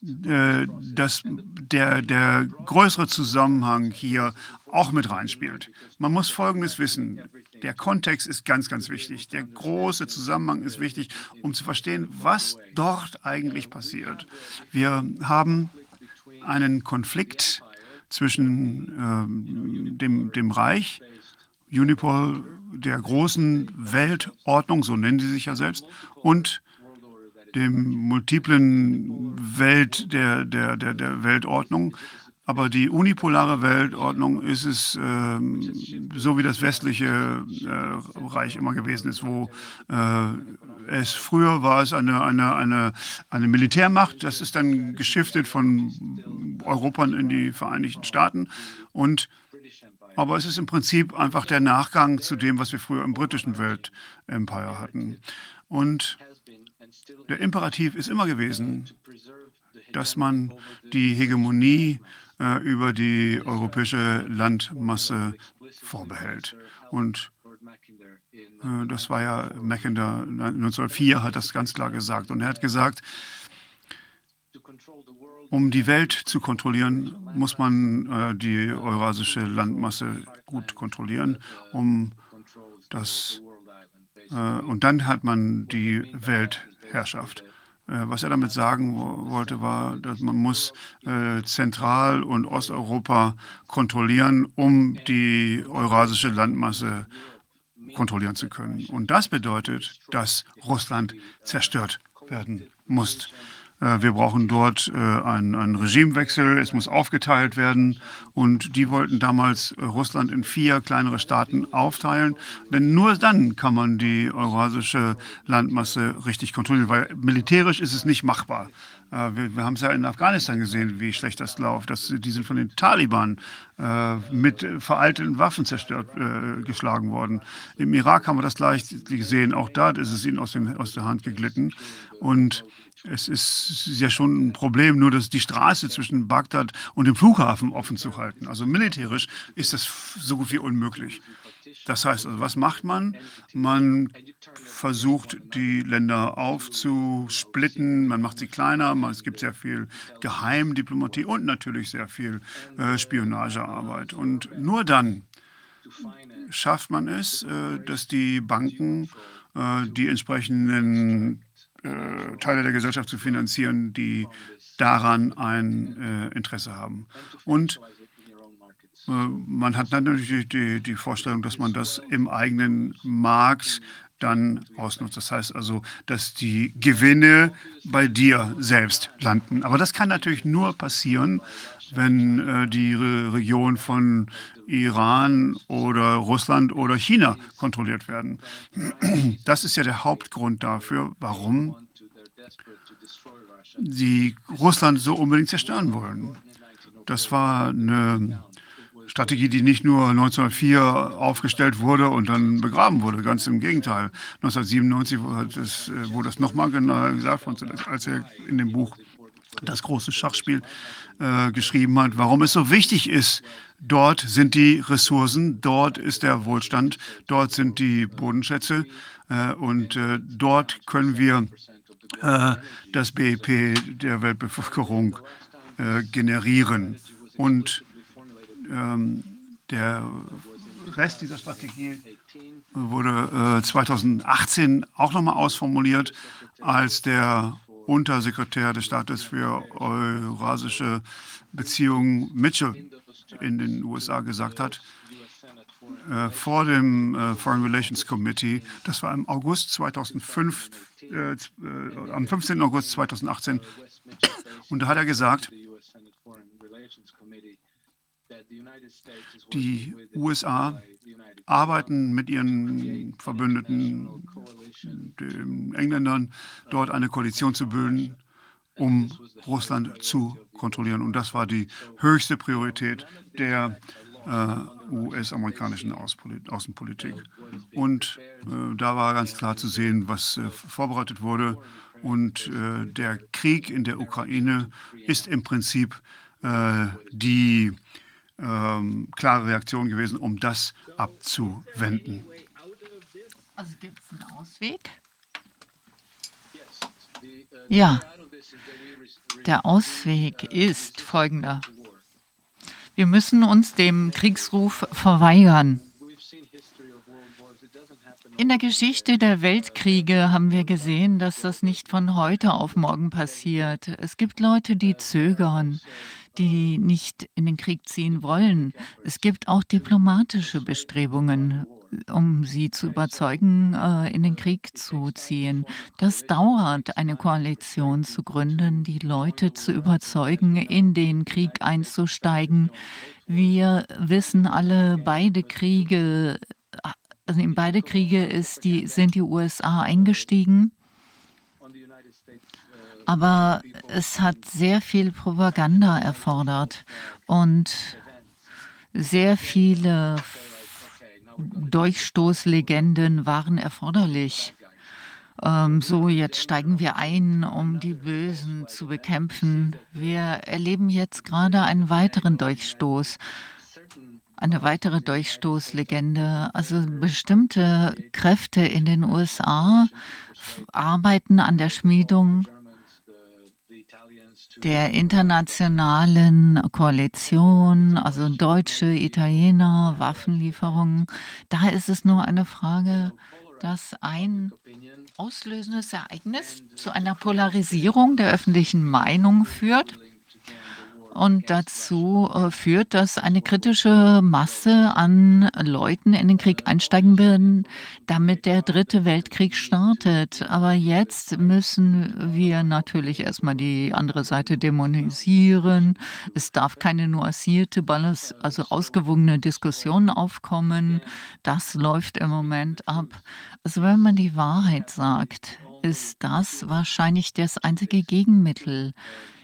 dass der, der größere Zusammenhang hier auch mit reinspielt. Man muss Folgendes wissen. Der Kontext ist ganz, ganz wichtig. Der große Zusammenhang ist wichtig, um zu verstehen, was dort eigentlich passiert. Wir haben einen Konflikt zwischen ähm, dem, dem Reich, Unipol, der großen Weltordnung, so nennen sie sich ja selbst, und dem multiplen Welt der, der, der, der Weltordnung. Aber die unipolare Weltordnung ist es, ähm, so wie das westliche äh, Reich immer gewesen ist, wo äh, es früher war es eine, eine, eine, eine Militärmacht, das ist dann geschiftet von Europa in die Vereinigten Staaten. Und, aber es ist im Prinzip einfach der Nachgang zu dem, was wir früher im britischen Weltempire hatten. Und der Imperativ ist immer gewesen, dass man die Hegemonie äh, über die europäische Landmasse vorbehält. Und äh, das war ja Mackinder 1904 hat das ganz klar gesagt. Und er hat gesagt, um die Welt zu kontrollieren, muss man äh, die eurasische Landmasse gut kontrollieren, um das äh, und dann hat man die Welt Herrschaft. Äh, was er damit sagen wollte, war, dass man muss äh, Zentral- und Osteuropa kontrollieren, um die eurasische Landmasse kontrollieren zu können. Und das bedeutet, dass Russland zerstört werden muss. Äh, wir brauchen dort äh, einen, einen, Regimewechsel, es muss aufgeteilt werden. Und die wollten damals äh, Russland in vier kleinere Staaten aufteilen. Denn nur dann kann man die eurasische Landmasse richtig kontrollieren, weil militärisch ist es nicht machbar. Wir, wir haben es ja in Afghanistan gesehen, wie schlecht das läuft. Das, die sind von den Taliban äh, mit veralteten Waffen zerstört, äh, geschlagen worden. Im Irak haben wir das gleich gesehen. Auch da ist es ihnen aus, den, aus der Hand geglitten. Und es ist ja schon ein Problem, nur dass die Straße zwischen Bagdad und dem Flughafen offen zu halten. Also militärisch ist das so gut wie unmöglich. Das heißt, also, was macht man? Man versucht, die Länder aufzusplitten, man macht sie kleiner, es gibt sehr viel Geheimdiplomatie und natürlich sehr viel äh, Spionagearbeit. Und nur dann schafft man es, äh, dass die Banken äh, die entsprechenden äh, Teile der Gesellschaft zu finanzieren, die daran ein äh, Interesse haben. Und äh, man hat natürlich die, die Vorstellung, dass man das im eigenen Markt dann ausnutzt. Das heißt also, dass die Gewinne bei dir selbst landen. Aber das kann natürlich nur passieren, wenn äh, die Re Region von Iran oder Russland oder China kontrolliert werden. Das ist ja der Hauptgrund dafür, warum die Russland so unbedingt zerstören wollen. Das war eine Strategie, die nicht nur 1904 aufgestellt wurde und dann begraben wurde. Ganz im Gegenteil. 1997 wurde das, äh, wurde das nochmal genau gesagt, als er in dem Buch das große Schachspiel äh, geschrieben hat, warum es so wichtig ist. Dort sind die Ressourcen, dort ist der Wohlstand, dort sind die Bodenschätze äh, und äh, dort können wir äh, das BIP der Weltbevölkerung äh, generieren. Und ähm, der Rest dieser Strategie wurde 2018 auch nochmal ausformuliert, als der Untersekretär des Staates für Eurasische Beziehungen Mitchell in den USA gesagt hat, äh, vor dem äh, Foreign Relations Committee, das war im August 2005, äh, äh, am 15. August 2018, und da hat er gesagt, die USA arbeiten mit ihren Verbündeten, den Engländern, dort eine Koalition zu bilden, um Russland zu kontrollieren. Und das war die höchste Priorität der äh, US-amerikanischen Außenpolitik. Und äh, da war ganz klar zu sehen, was äh, vorbereitet wurde. Und äh, der Krieg in der Ukraine ist im Prinzip äh, die ähm, klare Reaktion gewesen, um das abzuwenden. Also gibt es einen Ausweg? Ja, der Ausweg ist folgender. Wir müssen uns dem Kriegsruf verweigern. In der Geschichte der Weltkriege haben wir gesehen, dass das nicht von heute auf morgen passiert. Es gibt Leute, die zögern die nicht in den Krieg ziehen wollen. Es gibt auch diplomatische Bestrebungen, um sie zu überzeugen, äh, in den Krieg zu ziehen. Das dauert, eine Koalition zu gründen, die Leute zu überzeugen, in den Krieg einzusteigen. Wir wissen alle, beide Kriege, also in beide Kriege ist die, sind die USA eingestiegen. Aber es hat sehr viel Propaganda erfordert und sehr viele Durchstoßlegenden waren erforderlich. Ähm, so, jetzt steigen wir ein, um die Bösen zu bekämpfen. Wir erleben jetzt gerade einen weiteren Durchstoß eine weitere Durchstoßlegende. Also bestimmte Kräfte in den USA arbeiten an der Schmiedung der internationalen Koalition, also Deutsche, Italiener, Waffenlieferungen. Da ist es nur eine Frage, dass ein auslösendes Ereignis zu einer Polarisierung der öffentlichen Meinung führt und dazu äh, führt, dass eine kritische Masse an Leuten in den Krieg einsteigen werden, damit der dritte Weltkrieg startet. Aber jetzt müssen wir natürlich erstmal die andere Seite dämonisieren. Es darf keine nuancierte, also ausgewogene Diskussion aufkommen. Das läuft im Moment ab. Also wenn man die Wahrheit sagt, ist das wahrscheinlich das einzige Gegenmittel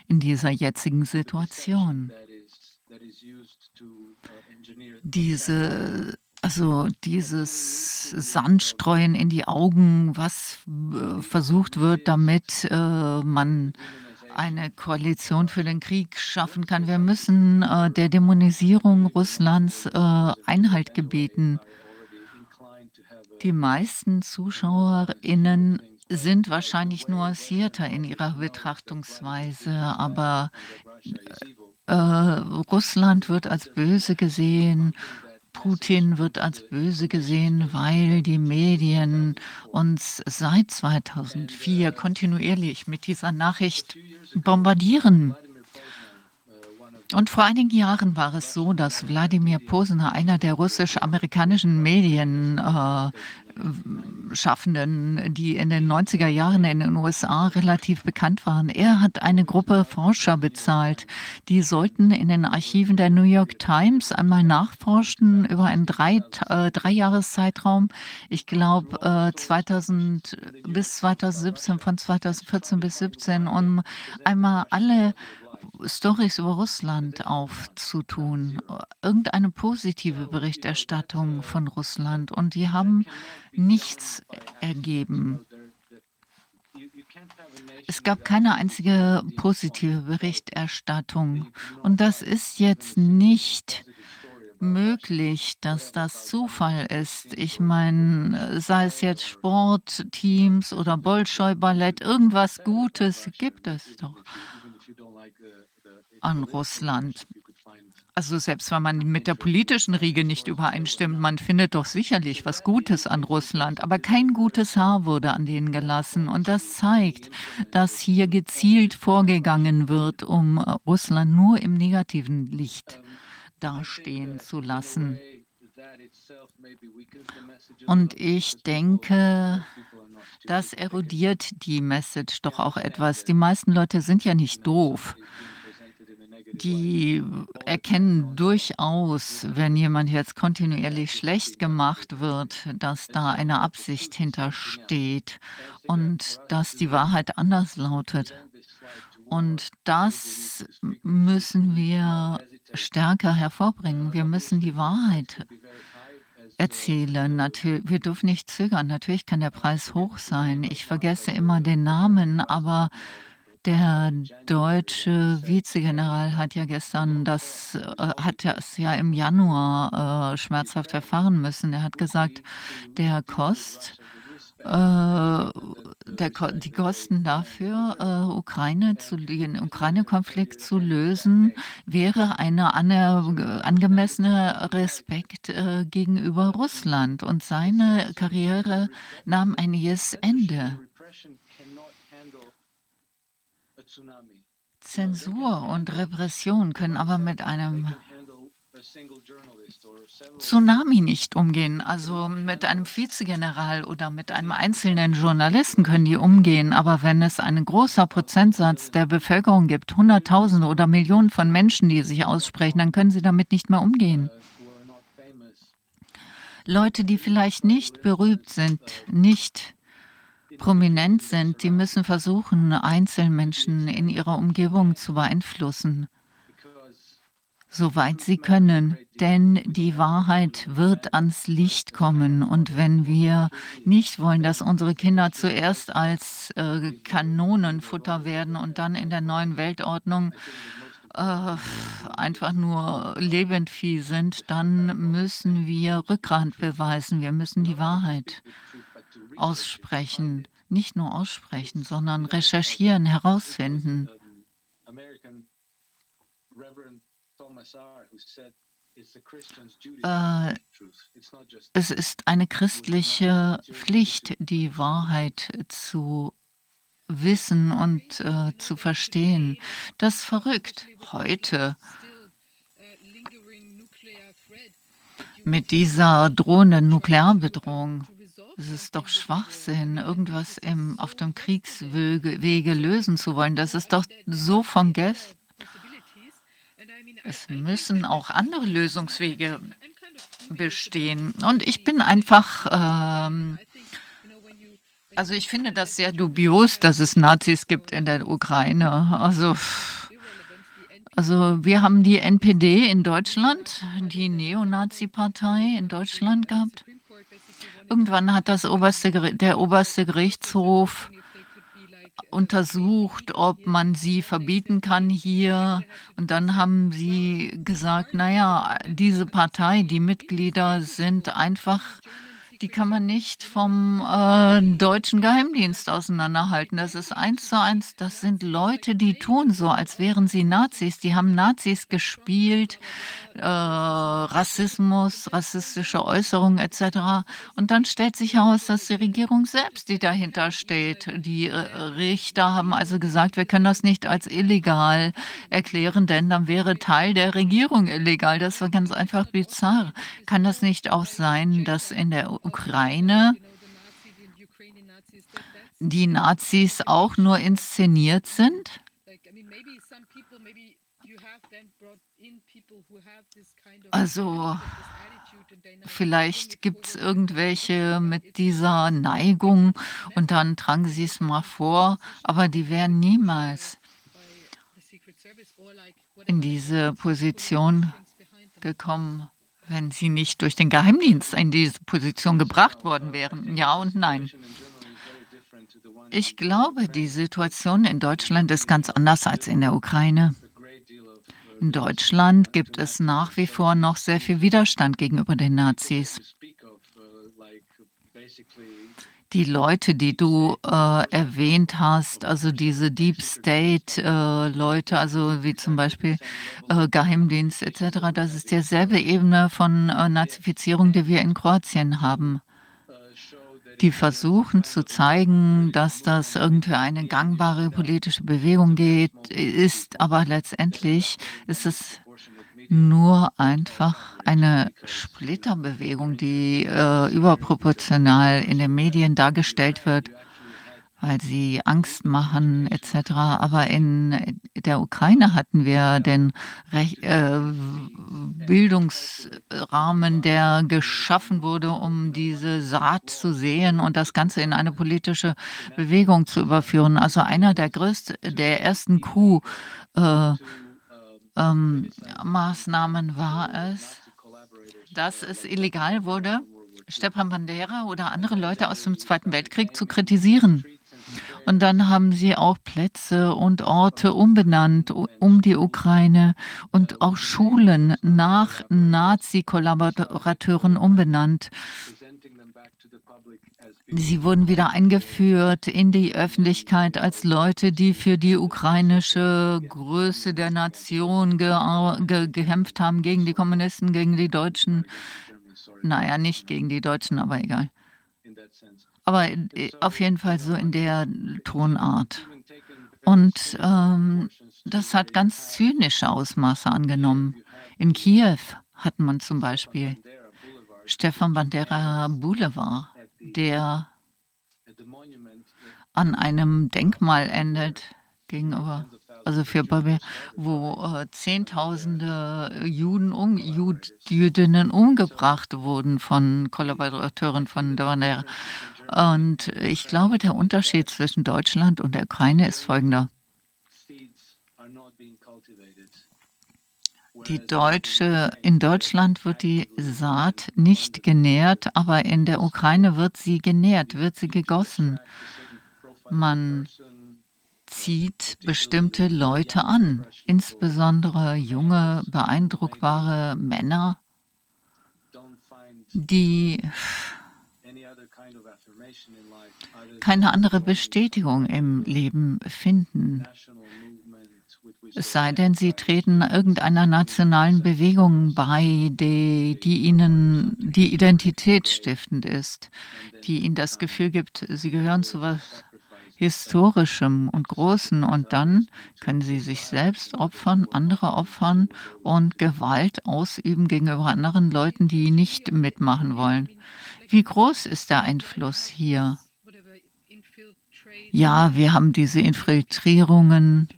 in dieser jetzigen Situation. Diese, also dieses Sandstreuen in die Augen, was äh, versucht wird, damit äh, man eine Koalition für den Krieg schaffen kann. Wir müssen äh, der Dämonisierung Russlands äh, Einhalt gebieten. Die meisten ZuschauerInnen sind wahrscheinlich nuancierter in ihrer Betrachtungsweise, aber äh, Russland wird als böse gesehen, Putin wird als böse gesehen, weil die Medien uns seit 2004 kontinuierlich mit dieser Nachricht bombardieren. Und vor einigen Jahren war es so, dass Wladimir Posner, einer der russisch-amerikanischen Medien äh, Schaffenden, die in den 90er Jahren in den USA relativ bekannt waren. Er hat eine Gruppe Forscher bezahlt, die sollten in den Archiven der New York Times einmal nachforschen über einen drei, äh, Dreijahreszeitraum. Ich glaube äh, 2000 bis 2017, von 2014 bis 2017, um einmal alle Stories über Russland aufzutun, irgendeine positive Berichterstattung von Russland. Und die haben nichts ergeben. Es gab keine einzige positive Berichterstattung. Und das ist jetzt nicht möglich, dass das Zufall ist. Ich meine, sei es jetzt Sportteams oder Bolschoi-Ballett, irgendwas Gutes gibt es doch an Russland. Also selbst wenn man mit der politischen Riege nicht übereinstimmt, man findet doch sicherlich was Gutes an Russland, aber kein gutes Haar wurde an denen gelassen. Und das zeigt, dass hier gezielt vorgegangen wird, um Russland nur im negativen Licht dastehen zu lassen. Und ich denke, das erodiert die Message doch auch etwas. Die meisten Leute sind ja nicht doof die erkennen durchaus, wenn jemand jetzt kontinuierlich schlecht gemacht wird, dass da eine Absicht hintersteht und dass die Wahrheit anders lautet. Und das müssen wir stärker hervorbringen. Wir müssen die Wahrheit erzählen. Natürlich, wir dürfen nicht zögern. Natürlich kann der Preis hoch sein. Ich vergesse immer den Namen, aber der deutsche Vizegeneral hat ja gestern das, äh, hat es ja im Januar äh, schmerzhaft erfahren müssen. Er hat gesagt, der Kost, äh, der, die Kosten dafür, äh, Ukraine zu, den Ukraine-Konflikt zu lösen, wäre eine ange, angemessene Respekt äh, gegenüber Russland. Und seine Karriere nahm ein jähes Ende. Zensur und Repression können aber mit einem Tsunami nicht umgehen. Also mit einem Vizegeneral oder mit einem einzelnen Journalisten können die umgehen. Aber wenn es einen großer Prozentsatz der Bevölkerung gibt, Hunderttausende oder Millionen von Menschen, die sich aussprechen, dann können sie damit nicht mehr umgehen. Leute, die vielleicht nicht berühmt sind, nicht prominent sind, die müssen versuchen, Einzelmenschen in ihrer Umgebung zu beeinflussen, soweit sie können. Denn die Wahrheit wird ans Licht kommen. Und wenn wir nicht wollen, dass unsere Kinder zuerst als äh, Kanonenfutter werden und dann in der neuen Weltordnung äh, einfach nur Lebendvieh sind, dann müssen wir Rückgrat beweisen. Wir müssen die Wahrheit aussprechen. Nicht nur aussprechen, sondern recherchieren, herausfinden. Äh, es ist eine christliche Pflicht, die Wahrheit zu wissen und äh, zu verstehen. Das ist verrückt. Heute mit dieser drohenden Nuklearbedrohung es ist doch Schwachsinn, irgendwas im, auf dem Kriegswege lösen zu wollen. Das ist doch so von gestern. Es müssen auch andere Lösungswege bestehen. Und ich bin einfach, ähm, also ich finde das sehr dubios, dass es Nazis gibt in der Ukraine. Also, also wir haben die NPD in Deutschland, die Neonazi-Partei in Deutschland gehabt. Irgendwann hat das oberste, der oberste Gerichtshof untersucht, ob man sie verbieten kann hier. Und dann haben sie gesagt, naja, diese Partei, die Mitglieder sind einfach die kann man nicht vom äh, deutschen Geheimdienst auseinanderhalten. Das ist eins zu eins. Das sind Leute, die tun so, als wären sie Nazis. Die haben Nazis gespielt, äh, Rassismus, rassistische Äußerungen etc. Und dann stellt sich heraus, dass die Regierung selbst, die dahinter steht, die äh, Richter haben also gesagt, wir können das nicht als illegal erklären, denn dann wäre Teil der Regierung illegal. Das war ganz einfach bizarr. Kann das nicht auch sein, dass in der Ukraine die Nazis auch nur inszeniert sind? Also vielleicht gibt es irgendwelche mit dieser Neigung und dann tragen sie es mal vor, aber die wären niemals in diese Position gekommen, wenn sie nicht durch den Geheimdienst in diese Position gebracht worden wären. Ja und nein. Ich glaube, die Situation in Deutschland ist ganz anders als in der Ukraine. In Deutschland gibt es nach wie vor noch sehr viel Widerstand gegenüber den Nazis. Die Leute, die du äh, erwähnt hast, also diese Deep State-Leute, äh, also wie zum Beispiel äh, Geheimdienst etc., das ist dieselbe Ebene von äh, Nazifizierung, die wir in Kroatien haben die versuchen zu zeigen, dass das irgendwie eine gangbare politische Bewegung geht, ist, aber letztendlich ist es nur einfach eine Splitterbewegung, die äh, überproportional in den Medien dargestellt wird weil sie Angst machen etc. Aber in der Ukraine hatten wir den Rech äh, Bildungsrahmen, der geschaffen wurde, um diese Saat zu sehen und das Ganze in eine politische Bewegung zu überführen. Also einer der größten, der ersten Coup äh, ähm, war es, dass es illegal wurde, Stepan Bandera oder andere Leute aus dem Zweiten Weltkrieg zu kritisieren. Und dann haben sie auch Plätze und Orte umbenannt um die Ukraine und auch Schulen nach Nazi-Kollaborateuren umbenannt. Sie wurden wieder eingeführt in die Öffentlichkeit als Leute, die für die ukrainische Größe der Nation ge ge gekämpft haben, gegen die Kommunisten, gegen die Deutschen. Naja, nicht gegen die Deutschen, aber egal. Aber äh, auf jeden Fall so in der Tonart. Und ähm, das hat ganz zynische Ausmaße angenommen. In Kiew hat man zum Beispiel Stefan Bandera Boulevard, der an einem Denkmal endet gegenüber, also für Babel, wo äh, Zehntausende Juden um, Jüdinnen umgebracht wurden von Kollaborateuren von Bandera. Und ich glaube, der Unterschied zwischen Deutschland und der Ukraine ist folgender. Die deutsche, in Deutschland wird die Saat nicht genährt, aber in der Ukraine wird sie genährt, wird sie gegossen. Man zieht bestimmte Leute an, insbesondere junge, beeindruckbare Männer, die keine andere Bestätigung im Leben finden. Es sei denn, sie treten irgendeiner nationalen Bewegung bei, die, die ihnen die Identität stiftend ist, die ihnen das Gefühl gibt, sie gehören zu was Historischem und Großen und dann können sie sich selbst opfern, andere opfern und Gewalt ausüben gegenüber anderen Leuten, die nicht mitmachen wollen. Wie groß ist der Einfluss hier? Ja, wir haben diese Infiltrierungen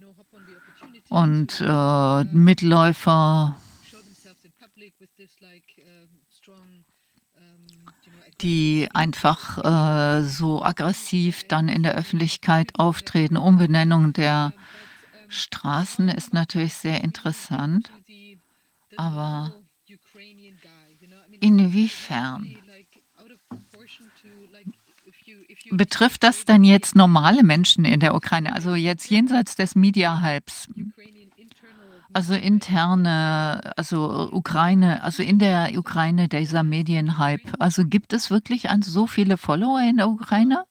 und äh, Mitläufer, die einfach äh, so aggressiv dann in der Öffentlichkeit auftreten. Umbenennung der Straßen ist natürlich sehr interessant, aber inwiefern Betrifft das dann jetzt normale Menschen in der Ukraine, also jetzt jenseits des Media-Hypes? Also interne, also Ukraine, also in der Ukraine dieser Medienhype. Also gibt es wirklich an so viele Follower in der Ukraine?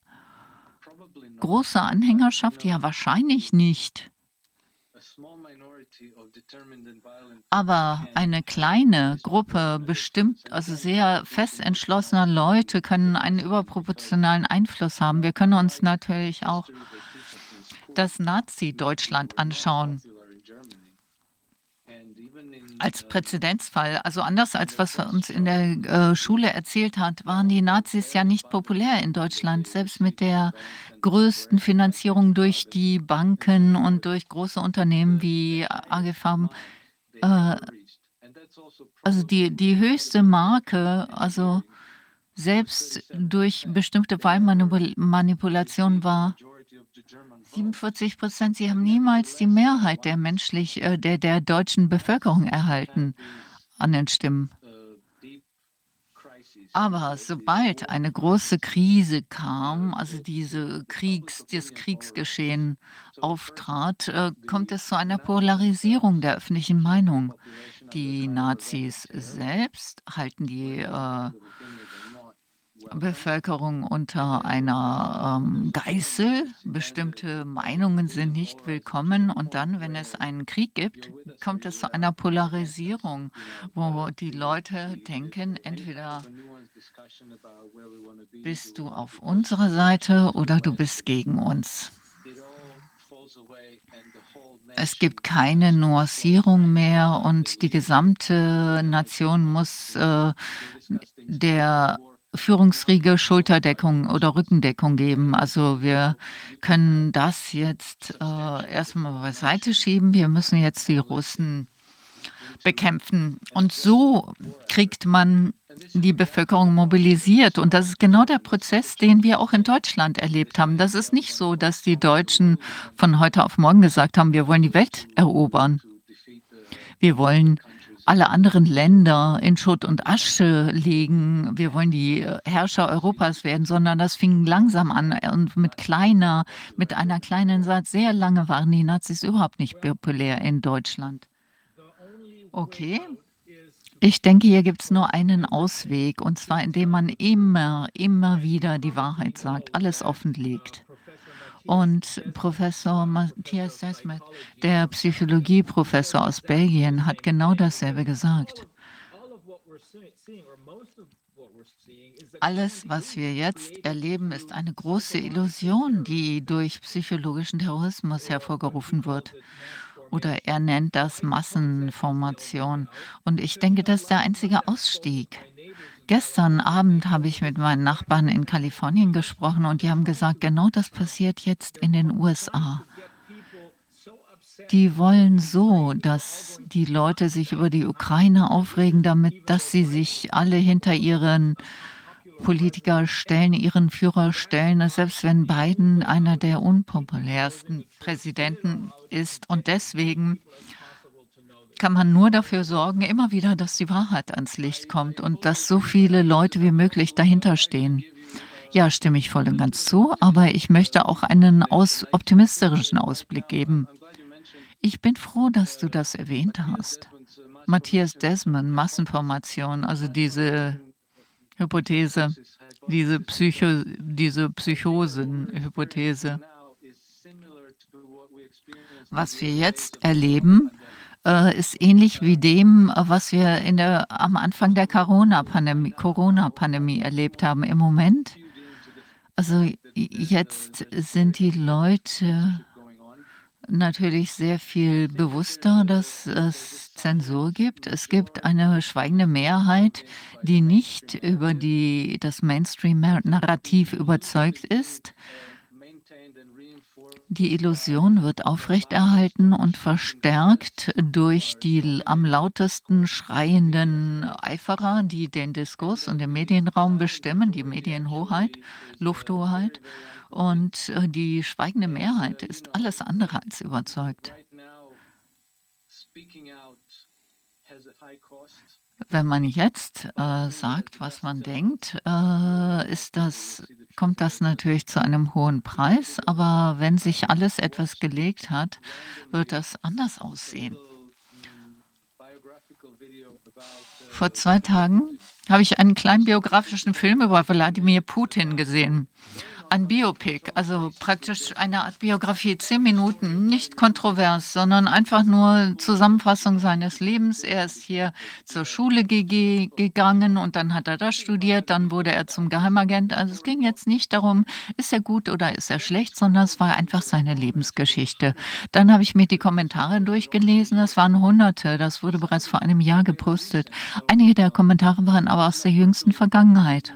Große Anhängerschaft? Ja, wahrscheinlich nicht. Aber eine kleine Gruppe bestimmt, also sehr fest entschlossener Leute können einen überproportionalen Einfluss haben. Wir können uns natürlich auch das Nazi-Deutschland anschauen als Präzedenzfall. Also anders als was uns in der äh, Schule erzählt hat, waren die Nazis ja nicht populär in Deutschland. Selbst mit der größten Finanzierung durch die Banken und durch große Unternehmen wie AGFAM. Äh, also die, die höchste Marke, also selbst durch bestimmte Wahlmanipulationen war 47 Prozent, sie haben niemals die Mehrheit der menschlich, äh, der, der deutschen Bevölkerung erhalten an den Stimmen. Aber sobald eine große Krise kam, also diese Kriegs, das Kriegsgeschehen auftrat, äh, kommt es zu einer Polarisierung der öffentlichen Meinung. Die Nazis selbst halten die äh, Bevölkerung unter einer ähm, Geißel. Bestimmte Meinungen sind nicht willkommen. Und dann, wenn es einen Krieg gibt, kommt es zu einer Polarisierung, wo die Leute denken, entweder bist du auf unserer Seite oder du bist gegen uns. Es gibt keine Nuancierung mehr und die gesamte Nation muss äh, der Führungsriege Schulterdeckung oder Rückendeckung geben. Also wir können das jetzt äh, erstmal beiseite schieben. Wir müssen jetzt die Russen bekämpfen. Und so kriegt man die Bevölkerung mobilisiert. Und das ist genau der Prozess, den wir auch in Deutschland erlebt haben. Das ist nicht so, dass die Deutschen von heute auf morgen gesagt haben, wir wollen die Welt erobern. Wir wollen alle anderen Länder in Schutt und Asche legen, wir wollen die Herrscher Europas werden, sondern das fing langsam an und mit kleiner, mit einer kleinen Satz. Sehr lange waren die Nazis überhaupt nicht populär in Deutschland. Okay. Ich denke, hier gibt es nur einen Ausweg, und zwar indem man immer, immer wieder die Wahrheit sagt, alles offenlegt. Und Professor Matthias Desmet, der Psychologieprofessor aus Belgien, hat genau dasselbe gesagt. Alles, was wir jetzt erleben, ist eine große Illusion, die durch psychologischen Terrorismus hervorgerufen wird. Oder er nennt das Massenformation. Und ich denke, das ist der einzige Ausstieg. Gestern Abend habe ich mit meinen Nachbarn in Kalifornien gesprochen und die haben gesagt, genau das passiert jetzt in den USA. Die wollen so, dass die Leute sich über die Ukraine aufregen, damit, dass sie sich alle hinter ihren Politiker stellen, ihren Führer stellen, selbst wenn Biden einer der unpopulärsten Präsidenten ist. Und deswegen kann man nur dafür sorgen, immer wieder, dass die Wahrheit ans Licht kommt und dass so viele Leute wie möglich dahinter stehen. Ja, stimme ich voll und ganz zu, aber ich möchte auch einen aus optimistischen Ausblick geben. Ich bin froh, dass du das erwähnt hast. Matthias Desmond, Massenformation, also diese Hypothese, diese, Psycho, diese Psychosen-Hypothese. Was wir jetzt erleben, äh, ist ähnlich wie dem, was wir in der, am Anfang der Corona-Pandemie Corona erlebt haben. Im Moment, also jetzt sind die Leute natürlich sehr viel bewusster, dass es Zensur gibt. Es gibt eine schweigende Mehrheit, die nicht über die, das Mainstream-Narrativ überzeugt ist. Die Illusion wird aufrechterhalten und verstärkt durch die am lautesten schreienden Eiferer, die den Diskurs und den Medienraum bestimmen, die Medienhoheit, Lufthoheit. Und äh, die schweigende Mehrheit ist alles andere als überzeugt. Wenn man jetzt äh, sagt, was man denkt, äh, ist das kommt das natürlich zu einem hohen Preis, aber wenn sich alles etwas gelegt hat, wird das anders aussehen. Vor zwei Tagen habe ich einen kleinen biografischen Film über Wladimir Putin gesehen. Ein Biopic, also praktisch eine Art Biografie, zehn Minuten, nicht kontrovers, sondern einfach nur Zusammenfassung seines Lebens. Er ist hier zur Schule ge gegangen und dann hat er das studiert, dann wurde er zum Geheimagent. Also es ging jetzt nicht darum, ist er gut oder ist er schlecht, sondern es war einfach seine Lebensgeschichte. Dann habe ich mir die Kommentare durchgelesen, das waren hunderte, das wurde bereits vor einem Jahr gepostet. Einige der Kommentare waren aber aus der jüngsten Vergangenheit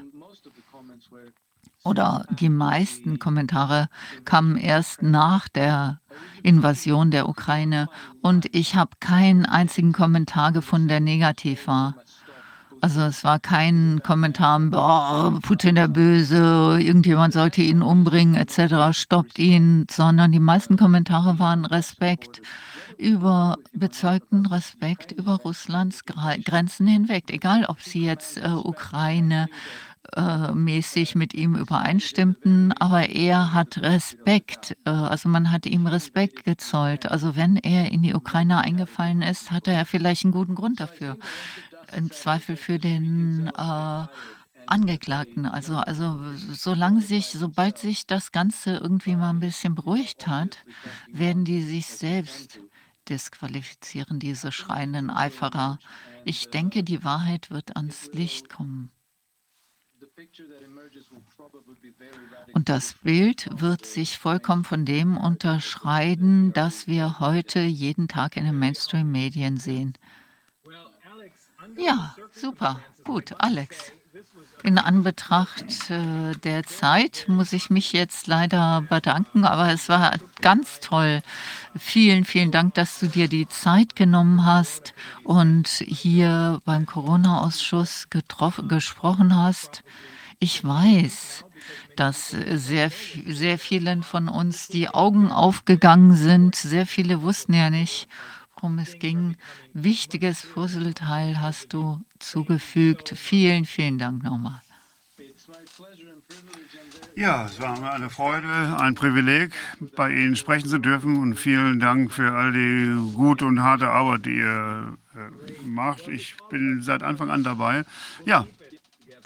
oder die meisten Kommentare kamen erst nach der Invasion der Ukraine und ich habe keinen einzigen Kommentar gefunden, der negativ war. Also es war kein Kommentar, boah, Putin der Böse, irgendjemand sollte ihn umbringen etc., stoppt ihn, sondern die meisten Kommentare waren Respekt über bezeugten Respekt über Russlands Grenzen hinweg, egal ob sie jetzt äh, Ukraine, äh, mäßig mit ihm übereinstimmten, aber er hat Respekt, äh, also man hat ihm Respekt gezollt. Also wenn er in die Ukraine eingefallen ist, hatte er vielleicht einen guten Grund dafür. Im Zweifel für den äh, Angeklagten. Also, also solange sich, sobald sich das Ganze irgendwie mal ein bisschen beruhigt hat, werden die sich selbst disqualifizieren, diese schreienden Eiferer. Ich denke, die Wahrheit wird ans Licht kommen. Und das Bild wird sich vollkommen von dem unterscheiden, das wir heute jeden Tag in den Mainstream-Medien sehen. Ja, super, gut, Alex. In Anbetracht äh, der Zeit muss ich mich jetzt leider bedanken, aber es war ganz toll. Vielen, vielen Dank, dass du dir die Zeit genommen hast und hier beim Corona-Ausschuss gesprochen hast. Ich weiß, dass sehr, sehr vielen von uns die Augen aufgegangen sind. Sehr viele wussten ja nicht, worum es ging. Wichtiges Puzzleteil hast du zugefügt. Vielen, vielen Dank nochmal. Ja, es war mir eine Freude, ein Privileg, bei Ihnen sprechen zu dürfen und vielen Dank für all die gute und harte Arbeit, die ihr äh, macht. Ich bin seit Anfang an dabei. Ja,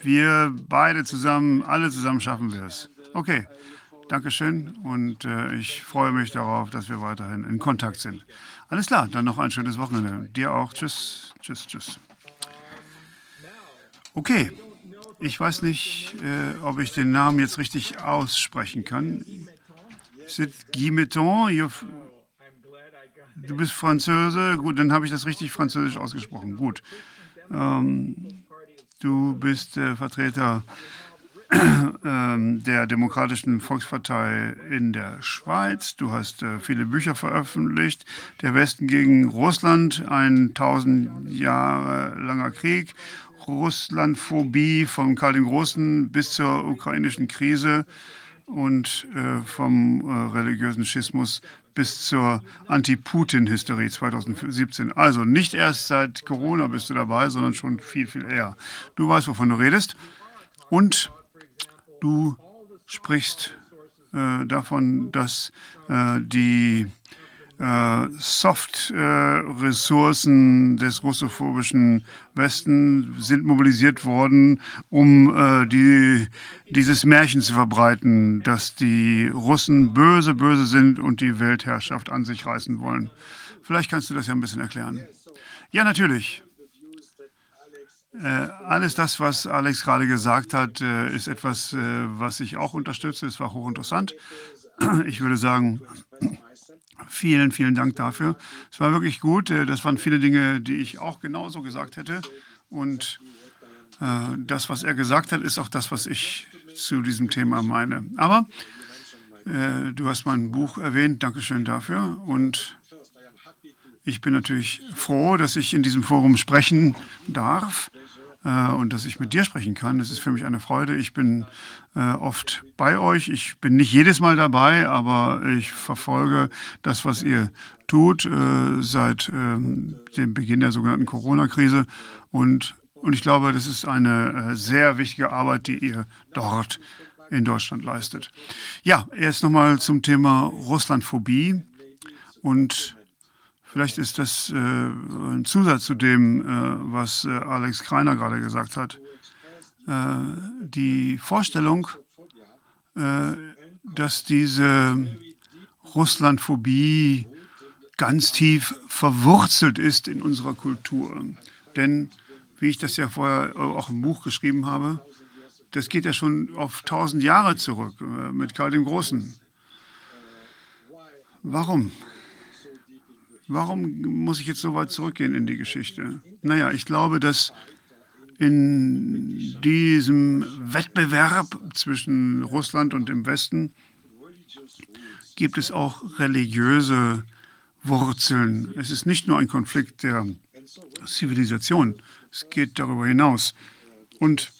wir beide zusammen, alle zusammen schaffen wir es. Okay, Dankeschön und äh, ich freue mich darauf, dass wir weiterhin in Kontakt sind. Alles klar, dann noch ein schönes Wochenende. Dir auch. Tschüss, tschüss, tschüss. Okay, ich weiß nicht, äh, ob ich den Namen jetzt richtig aussprechen kann. C'est Guy Metton. Du bist Französe. Gut, dann habe ich das richtig französisch ausgesprochen. Gut. Ähm, du bist äh, Vertreter ähm, der Demokratischen Volkspartei in der Schweiz. Du hast äh, viele Bücher veröffentlicht. Der Westen gegen Russland, ein tausend Jahre langer Krieg Russlandphobie von Karl dem Großen bis zur ukrainischen Krise und äh, vom äh, religiösen Schismus bis zur Anti-Putin-Hysterie 2017. Also nicht erst seit Corona bist du dabei, sondern schon viel, viel eher. Du weißt, wovon du redest und du sprichst äh, davon, dass äh, die äh, Soft-Ressourcen des russophobischen Westen sind mobilisiert worden, um äh, die, dieses Märchen zu verbreiten, dass die Russen böse, böse sind und die Weltherrschaft an sich reißen wollen. Vielleicht kannst du das ja ein bisschen erklären. Ja, natürlich. Äh, alles das, was Alex gerade gesagt hat, äh, ist etwas, äh, was ich auch unterstütze. Es war hochinteressant. Ich würde sagen, Vielen, vielen Dank dafür. Es war wirklich gut. Äh, das waren viele Dinge, die ich auch genauso gesagt hätte. Und äh, das, was er gesagt hat, ist auch das, was ich zu diesem Thema meine. Aber äh, du hast mein Buch erwähnt. Dankeschön dafür. Und ich bin natürlich froh, dass ich in diesem Forum sprechen darf und dass ich mit dir sprechen kann. Das ist für mich eine Freude. Ich bin äh, oft bei euch. Ich bin nicht jedes Mal dabei, aber ich verfolge das, was ihr tut äh, seit ähm, dem Beginn der sogenannten Corona-Krise. Und, und ich glaube, das ist eine äh, sehr wichtige Arbeit, die ihr dort in Deutschland leistet. Ja, erst nochmal zum Thema Russlandphobie und Vielleicht ist das äh, ein Zusatz zu dem, äh, was äh, Alex Kreiner gerade gesagt hat. Äh, die Vorstellung, äh, dass diese Russlandphobie ganz tief verwurzelt ist in unserer Kultur. Denn, wie ich das ja vorher auch im Buch geschrieben habe, das geht ja schon auf tausend Jahre zurück äh, mit Karl dem Großen. Warum? Warum muss ich jetzt so weit zurückgehen in die Geschichte? Naja, ich glaube, dass in diesem Wettbewerb zwischen Russland und dem Westen gibt es auch religiöse Wurzeln. Es ist nicht nur ein Konflikt der Zivilisation, es geht darüber hinaus. Und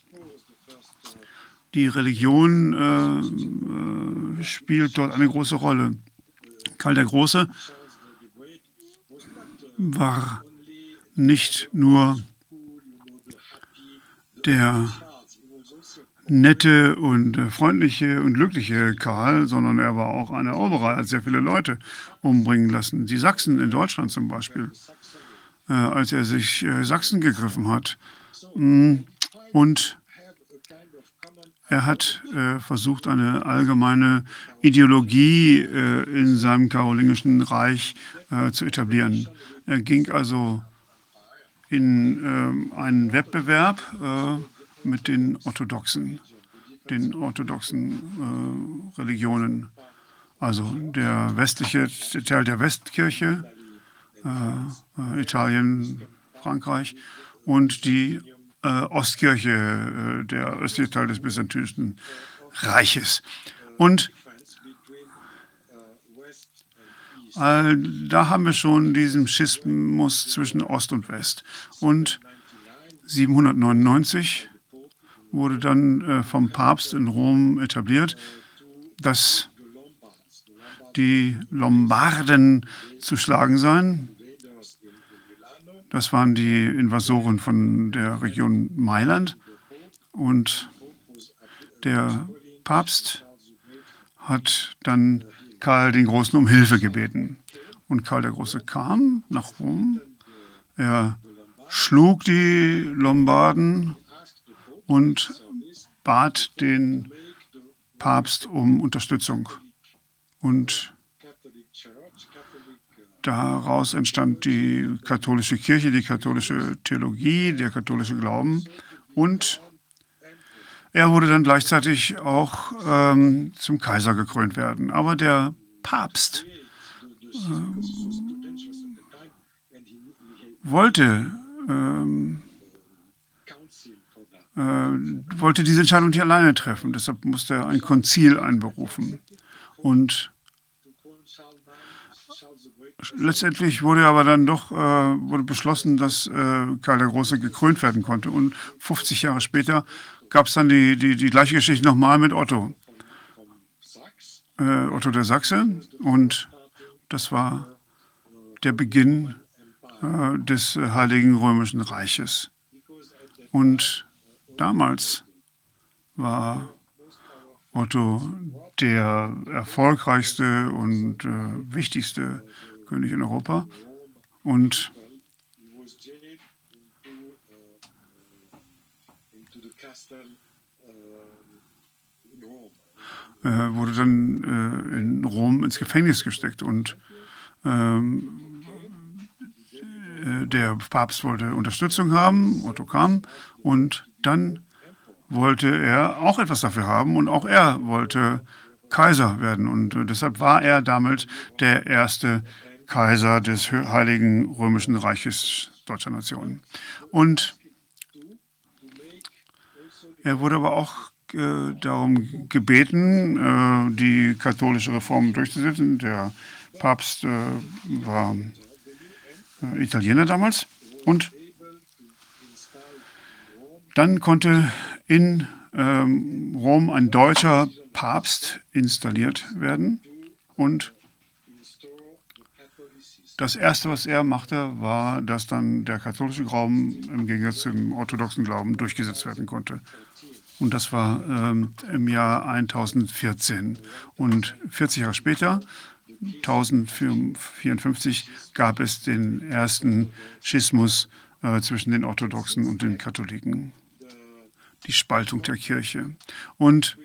die Religion äh, äh, spielt dort eine große Rolle. Karl der Große war nicht nur der nette und freundliche und glückliche Karl, sondern er war auch ein Eroberer. Er hat sehr viele Leute umbringen lassen. Die Sachsen in Deutschland zum Beispiel, äh, als er sich äh, Sachsen gegriffen hat. Mm, und er hat äh, versucht, eine allgemeine Ideologie äh, in seinem karolingischen Reich äh, zu etablieren. Er ging also in ähm, einen Wettbewerb äh, mit den orthodoxen, den orthodoxen äh, Religionen. Also der westliche Teil der Westkirche, äh, Italien, Frankreich und die äh, Ostkirche, äh, der östliche Teil des Byzantinischen Reiches. Und äh, da haben wir schon diesen Schismus zwischen Ost und West. Und 799 wurde dann äh, vom Papst in Rom etabliert, dass die Lombarden zu schlagen seien. Das waren die Invasoren von der Region Mailand. Und der Papst hat dann Karl den Großen um Hilfe gebeten. Und Karl der Große kam nach Rom. Er schlug die Lombarden und bat den Papst um Unterstützung. Und Daraus entstand die katholische Kirche, die katholische Theologie, der katholische Glauben. Und er wurde dann gleichzeitig auch ähm, zum Kaiser gekrönt werden. Aber der Papst äh, wollte, ähm, äh, wollte diese Entscheidung nicht alleine treffen. Deshalb musste er ein Konzil einberufen. Und Letztendlich wurde aber dann doch äh, wurde beschlossen, dass äh, Karl der Große gekrönt werden konnte. Und 50 Jahre später gab es dann die, die, die gleiche Geschichte nochmal mit Otto. Äh, Otto der Sachse. Und das war der Beginn äh, des Heiligen Römischen Reiches. Und damals war Otto der erfolgreichste und äh, wichtigste König in Europa. Und äh, wurde dann äh, in Rom ins Gefängnis gesteckt und ähm, äh, der Papst wollte Unterstützung haben, Otto kam und dann wollte er auch etwas dafür haben und auch er wollte Kaiser werden und äh, deshalb war er damit der erste Kaiser des Heiligen Römischen Reiches deutscher Nation. Und er wurde aber auch äh, darum gebeten, äh, die katholische Reform durchzusetzen. Der Papst äh, war äh, Italiener damals. Und dann konnte in ähm, Rom ein deutscher Papst installiert werden. Und das Erste, was er machte, war, dass dann der katholische Glauben im Gegensatz zum orthodoxen Glauben durchgesetzt werden konnte. Und das war ähm, im Jahr 1014. Und 40 Jahre später 1054 gab es den ersten Schismus äh, zwischen den Orthodoxen und den Katholiken, die Spaltung der Kirche. Und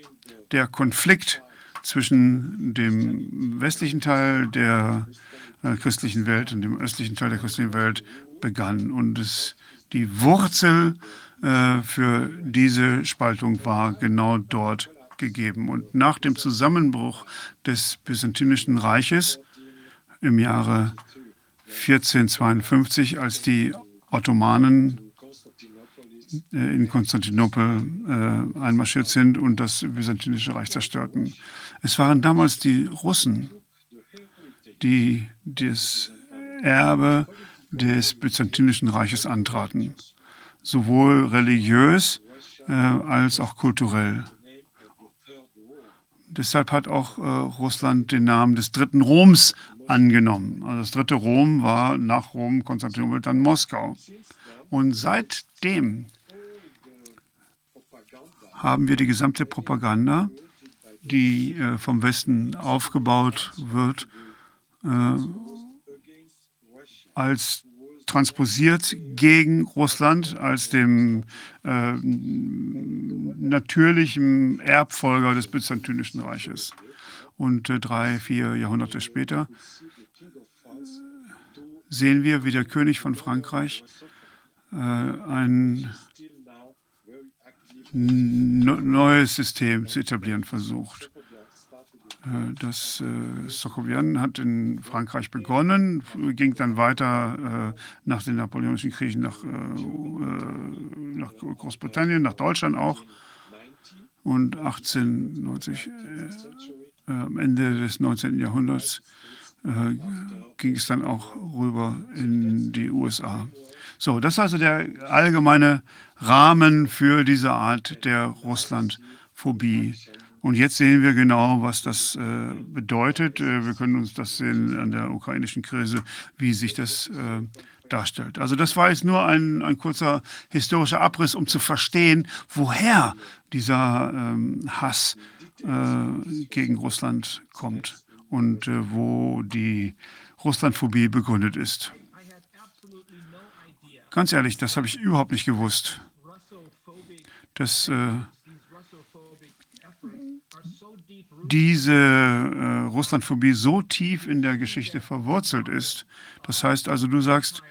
der Konflikt zwischen dem westlichen Teil der äh, christlichen Welt und dem östlichen Teil der christlichen Welt begann. Und es, die Wurzel äh, für diese Spaltung war genau dort gegeben. Und nach dem Zusammenbruch des Byzantinischen Reiches im Jahre 1452, als die Ottomanen äh, in Konstantinopel äh, einmarschiert sind und das Byzantinische Reich zerstörten. Es waren damals die Russen, die das Erbe des Byzantinischen Reiches antraten, sowohl religiös äh, als auch kulturell. Deshalb hat auch äh, Russland den Namen des dritten Roms angenommen. Also das dritte Rom war nach Rom, Konstantinopel, dann Moskau. Und seitdem haben wir die gesamte Propaganda, die äh, vom Westen aufgebaut wird, äh, als transposiert gegen Russland als dem äh, natürlichen Erbfolger des Byzantinischen Reiches. Und äh, drei, vier Jahrhunderte später sehen wir, wie der König von Frankreich äh, ein neues System zu etablieren versucht. Äh, das äh, Sokovian hat in Frankreich begonnen, ging dann weiter äh, nach den napoleonischen Kriegen nach, Großbritannien, nach Deutschland auch. Und 1890, am Ende des 19. Jahrhunderts, ging es dann auch rüber in die USA. So, das ist also der allgemeine Rahmen für diese Art der Russlandphobie. Und jetzt sehen wir genau, was das äh, bedeutet. Äh, wir können uns das sehen an der ukrainischen Krise, wie sich das äh, darstellt. Also das war jetzt nur ein, ein kurzer historischer Abriss, um zu verstehen, woher dieser ähm, Hass äh, gegen Russland kommt und äh, wo die Russlandphobie begründet ist. Ganz ehrlich, das habe ich überhaupt nicht gewusst. Das äh, diese äh, Russlandphobie so tief in der Geschichte verwurzelt ist. Das heißt also, du sagst,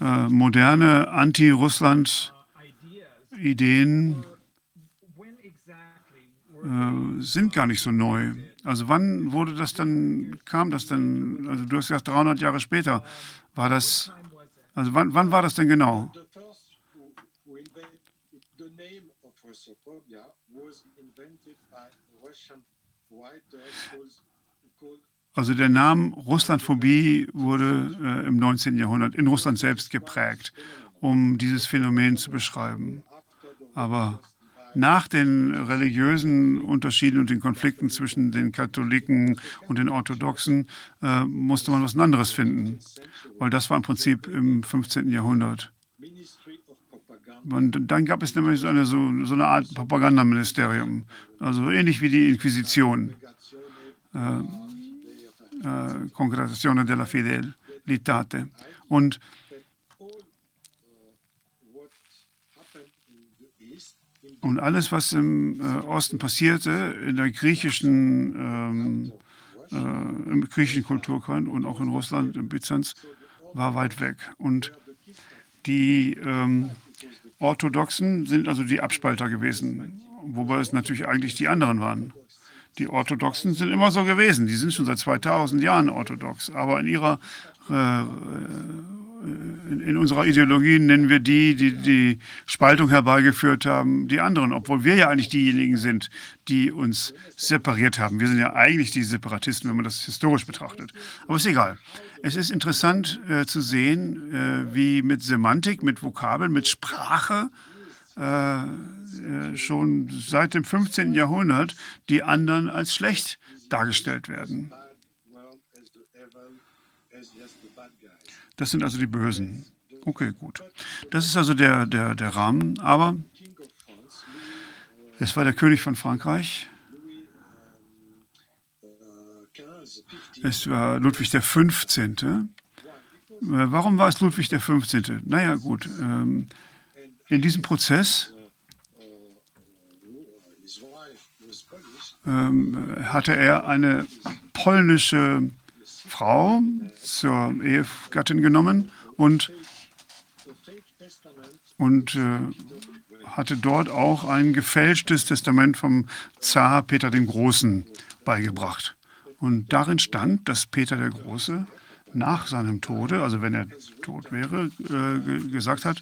äh, moderne Anti-Russland-Ideen äh, sind gar nicht so neu. Also wann wurde das dann, kam das dann, also du hast gesagt 300 Jahre später, war das, also wann, wann war das denn genau? Also der Name Russlandphobie wurde äh, im 19. Jahrhundert in Russland selbst geprägt, um dieses Phänomen zu beschreiben. Aber nach den religiösen Unterschieden und den Konflikten zwischen den Katholiken und den Orthodoxen äh, musste man was anderes finden, weil das war im Prinzip im 15. Jahrhundert. Und dann gab es nämlich so eine, so, so eine Art Propagandaministerium, also ähnlich wie die Inquisition, äh, äh, Congregazione della Fidelitate. Und Und alles, was im äh, Osten passierte, in der griechischen, ähm, äh, im griechischen Kulturkreis und auch in Russland, in Byzanz, war weit weg. Und die ähm, Orthodoxen sind also die Abspalter gewesen, wobei es natürlich eigentlich die anderen waren. Die Orthodoxen sind immer so gewesen, die sind schon seit 2000 Jahren orthodox, aber in ihrer äh, in unserer Ideologie nennen wir die, die die Spaltung herbeigeführt haben, die anderen, obwohl wir ja eigentlich diejenigen sind, die uns separiert haben. Wir sind ja eigentlich die Separatisten, wenn man das historisch betrachtet. Aber ist egal. Es ist interessant äh, zu sehen, äh, wie mit Semantik, mit Vokabeln, mit Sprache äh, äh schon seit dem 15. Jahrhundert die anderen als schlecht dargestellt werden. Das sind also die Bösen. Okay, gut. Das ist also der, der, der Rahmen. Aber es war der König von Frankreich, Es war Ludwig der 15. Äh, Warum war es Ludwig der 15.? Naja, gut. ähm, In diesem Prozess ähm, hatte er eine polnische Frau zur Ehegattin genommen und, und äh, hatte dort auch ein gefälschtes Testament vom Zar Peter dem Großen beigebracht. Und darin stand, dass Peter der Große nach seinem Tode, also wenn er tot wäre, äh, ge- gesagt hat,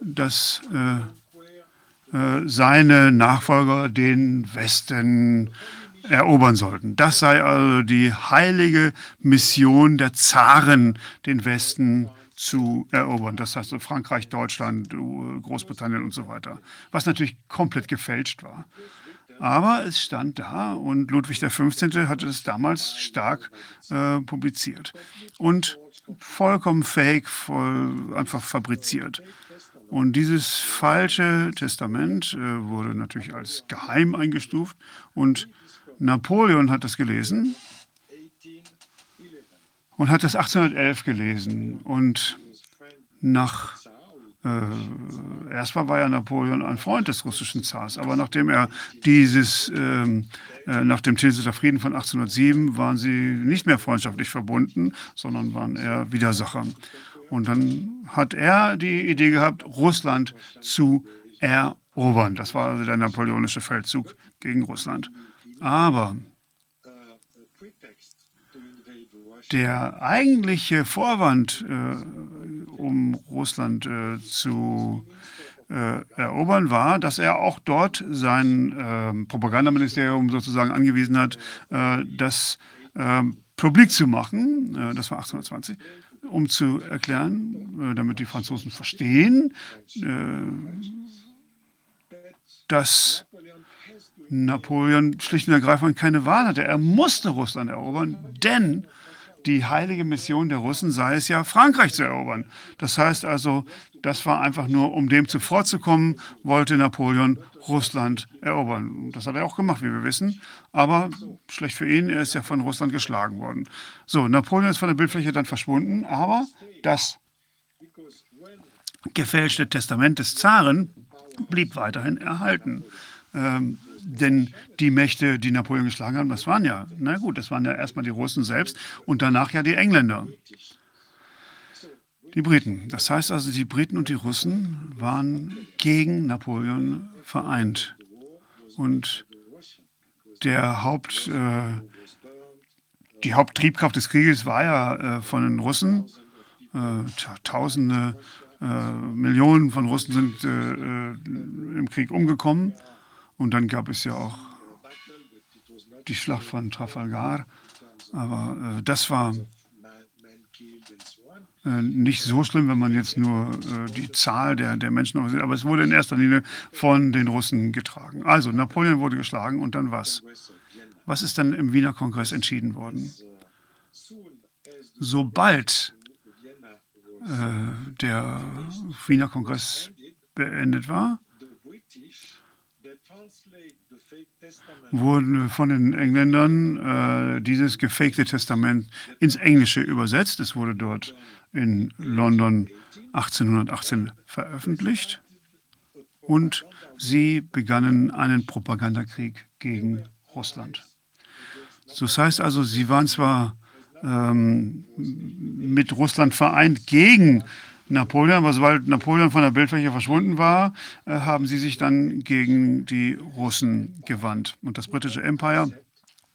dass äh, äh, seine Nachfolger den Westen erobern sollten. Das sei also die heilige Mission der Zaren, den Westen zu erobern. Das heißt Frankreich, Deutschland, Großbritannien und so weiter. Was natürlich komplett gefälscht war. Aber es stand da und Ludwig XV. hatte es damals stark äh, publiziert. Und vollkommen fake, voll einfach fabriziert. Und dieses falsche Testament äh, wurde natürlich als geheim eingestuft und Napoleon hat das gelesen und hat das 1811 gelesen. Und nach äh, erstmal war ja Napoleon ein Freund des russischen Zars, aber nachdem er dieses, ähm, äh, nach dem Tilsiter Frieden von 1807, waren sie nicht mehr freundschaftlich verbunden, sondern waren eher Widersacher. Und dann hat er die Idee gehabt, Russland zu erobern. Das war also der napoleonische Feldzug gegen Russland. Aber der eigentliche Vorwand, äh, um Russland äh, zu äh, erobern, war, dass er auch dort sein ähm, Propagandaministerium sozusagen angewiesen hat, äh, das ähm, publik zu machen. Äh, das war 1820 um zu erklären, äh, damit die Franzosen verstehen, äh, dass Napoleon schlicht und ergreifend keine Wahl hatte. Er musste Russland erobern, denn die heilige Mission der Russen sei es ja, Frankreich zu erobern. Das heißt also, das war einfach nur, um dem zuvorzukommen, wollte Napoleon Russland erobern. Das hat er auch gemacht, wie wir wissen. Aber schlecht für ihn, er ist ja von Russland geschlagen worden. So, Napoleon ist von der Bildfläche dann verschwunden, aber das gefälschte Testament des Zaren blieb weiterhin erhalten. Ähm, denn die Mächte, die Napoleon geschlagen haben, das waren ja, na gut, das waren ja erstmal die Russen selbst und danach ja die Engländer. Die Briten. Das heißt also, die Briten und die Russen waren gegen Napoleon vereint. Und der Haupt, äh, die Haupttriebkraft des Krieges war ja äh, von den Russen. Äh, ta- Tausende, äh, Millionen von Russen sind äh, äh, im Krieg umgekommen. Und dann gab es ja auch die Schlacht von Trafalgar. Aber äh, das war äh, nicht so schlimm, wenn man jetzt nur äh, die Zahl der, der Menschen sieht. Aber es wurde in erster Linie von den Russen getragen. Also Napoleon wurde geschlagen und dann was? Was ist dann im Wiener Kongress entschieden worden? Sobald äh, der Wiener Kongress beendet war, wurden von den Engländern äh, dieses gefakte Testament ins Englische übersetzt. Es wurde dort in London 1818 veröffentlicht und sie begannen einen Propagandakrieg gegen Russland. Das heißt also, sie waren zwar ähm, mit Russland vereint gegen Napoleon, aber sobald Napoleon von der Bildfläche verschwunden war, äh, haben sie sich dann gegen die Russen gewandt. Und das britische Empire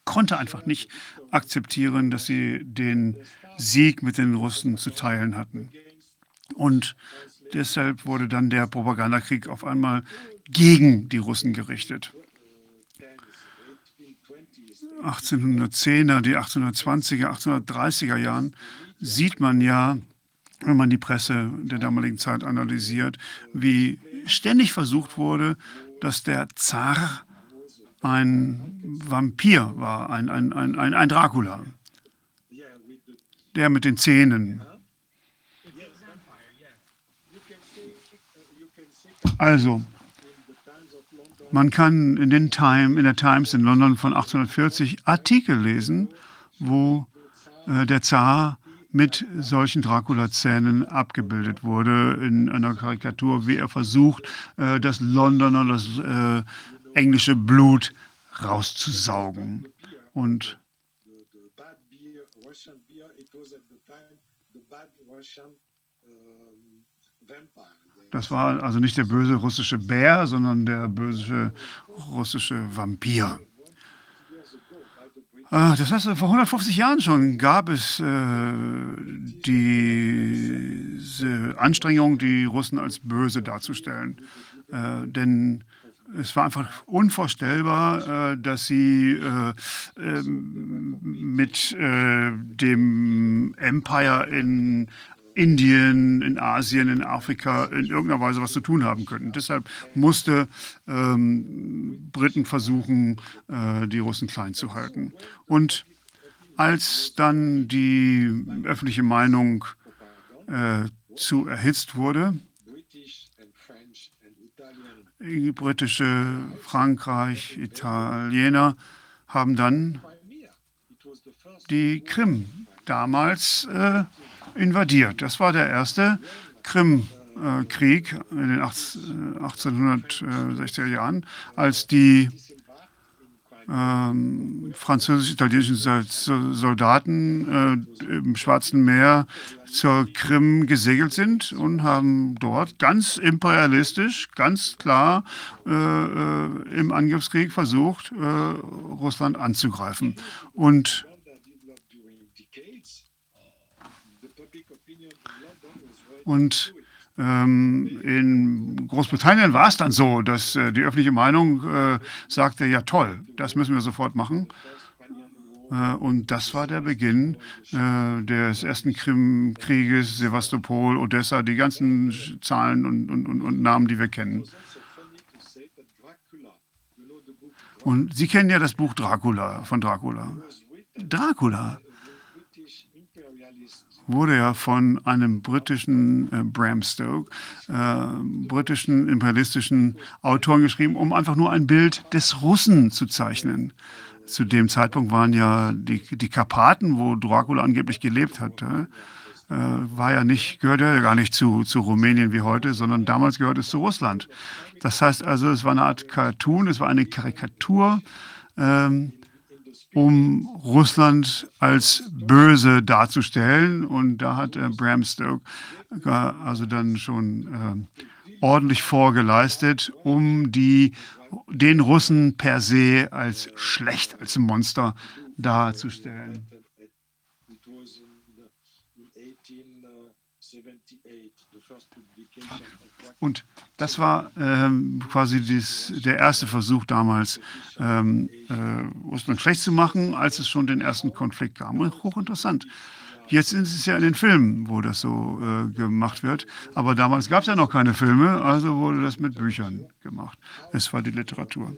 konnte einfach nicht akzeptieren, dass sie den Sieg mit den Russen zu teilen hatten. Und deshalb wurde dann der Propagandakrieg auf einmal gegen die Russen gerichtet. 1810er, die 1820er, 1830er Jahren sieht man ja, wenn man die Presse der damaligen Zeit analysiert, wie ständig versucht wurde, dass der Zar ein Vampir war, ein, ein, ein, ein, Dracula. Der mit den Zähnen. Also, man kann in, den Time, in der Times in London von 1840 Artikel lesen, wo äh, der Zar mit solchen Dracula-Zähnen abgebildet wurde in einer Karikatur, wie er versucht, äh, das Londoner, das äh, englische Blut rauszusaugen. Und das war also nicht der böse russische Bär, sondern der böse russische Vampir. Ah, das heißt, vor 150 Jahren schon gab es äh, diese Anstrengung, die Russen als böse darzustellen. Äh, denn es war einfach unvorstellbar, äh, dass sie äh, ähm, mit äh, dem Empire in Indien, in Asien, in Afrika in irgendeiner Weise was zu tun haben könnten. Deshalb musste ähm, Briten versuchen, äh, die Russen klein zu halten. Und als dann die öffentliche Meinung äh, zu erhitzt wurde, britische, Frankreich, Italiener haben dann die Krim damals äh, invadiert. Das war der erste Krimkrieg in den 1860er Jahren, als die ähm, französisch-italienischen Soldaten äh, im Schwarzen Meer zur Krim gesegelt sind und haben dort ganz imperialistisch, ganz klar äh, äh im Angriffskrieg versucht, äh, Russland anzugreifen. Und Und ähm, in Großbritannien war es dann so, dass äh, die öffentliche Meinung äh, sagte, ja toll, das müssen wir sofort machen. Äh, und das war der Beginn äh, des ersten Krimkrieges, Sevastopol, Odessa, die ganzen Zahlen und, und, und, und Namen, die wir kennen. Und Sie kennen ja das Buch Dracula von Dracula. Dracula wurde ja von einem britischen äh, Bram Stoke, äh, britischen imperialistischen Autoren geschrieben, um einfach nur ein Bild des Russen zu zeichnen. Zu dem Zeitpunkt waren ja die, die Karpaten, wo Dracula angeblich gelebt hatte, äh, war ja nicht, gehörte ja gar nicht zu, zu Rumänien wie heute, sondern damals gehörte es zu Russland. Das heißt also, es war eine Art Cartoon, es war eine Karikatur. Ähm, um Russland als böse darzustellen. Und da hat äh, Bram Stoke also dann schon äh, ordentlich vorgeleistet, um die, den Russen per se als schlecht, als Monster darzustellen. Und das war ähm, quasi dies, der erste Versuch damals, ähm, äh, Russland schlecht zu machen, als es schon den ersten Konflikt gab. Und hochinteressant. Jetzt ist es ja in den Filmen, wo das so äh, gemacht wird. Aber damals gab es ja noch keine Filme, also wurde das mit Büchern gemacht. Es war die Literatur.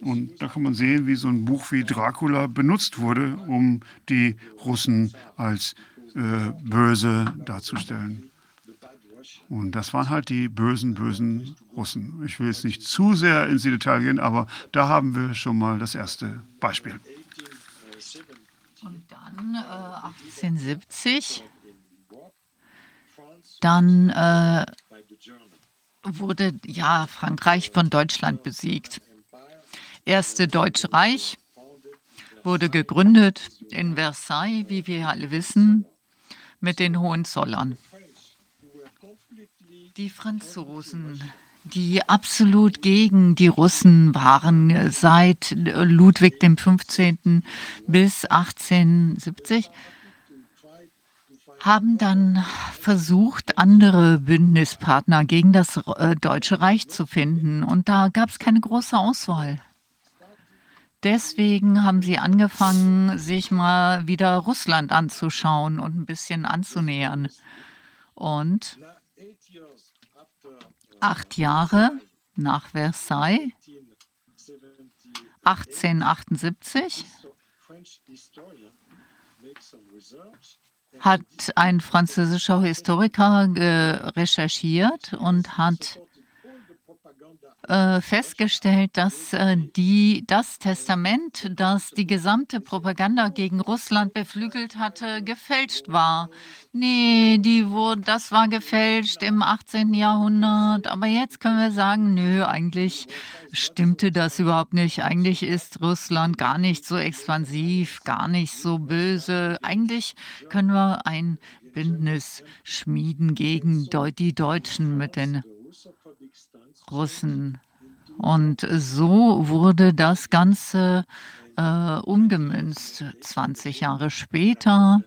Und da kann man sehen, wie so ein Buch wie Dracula benutzt wurde, um die Russen als äh, böse darzustellen. Und das waren halt die bösen, bösen Russen. Ich will jetzt nicht zu sehr ins Detail gehen, aber da haben wir schon mal das erste Beispiel. Und dann äh, 1870, dann äh, wurde ja Frankreich von Deutschland besiegt. Erste Deutsche Reich wurde gegründet in Versailles, wie wir alle wissen, mit den Hohenzollern die Franzosen, die absolut gegen die Russen waren seit Ludwig XV. bis 1870, haben dann versucht, andere Bündnispartner gegen das äh, Deutsche Reich zu finden. Und da gab es keine große Auswahl. Deswegen haben sie angefangen, sich mal wieder Russland anzuschauen und ein bisschen anzunähern. Und acht Jahre nach Versailles, 1878, hat ein französischer Historiker recherchiert und hat äh, festgestellt, dass äh, die, das Testament, das die gesamte Propaganda gegen Russland beflügelt hatte, gefälscht war. Nee, die wurde, das war gefälscht im 18. Jahrhundert. Aber jetzt können wir sagen, nö, eigentlich stimmte das überhaupt nicht. Eigentlich ist Russland gar nicht so expansiv, gar nicht so böse. Eigentlich können wir ein Bündnis schmieden gegen die Deutschen mit den Russen. Und so wurde das Ganze äh, umgemünzt. 20 Jahre später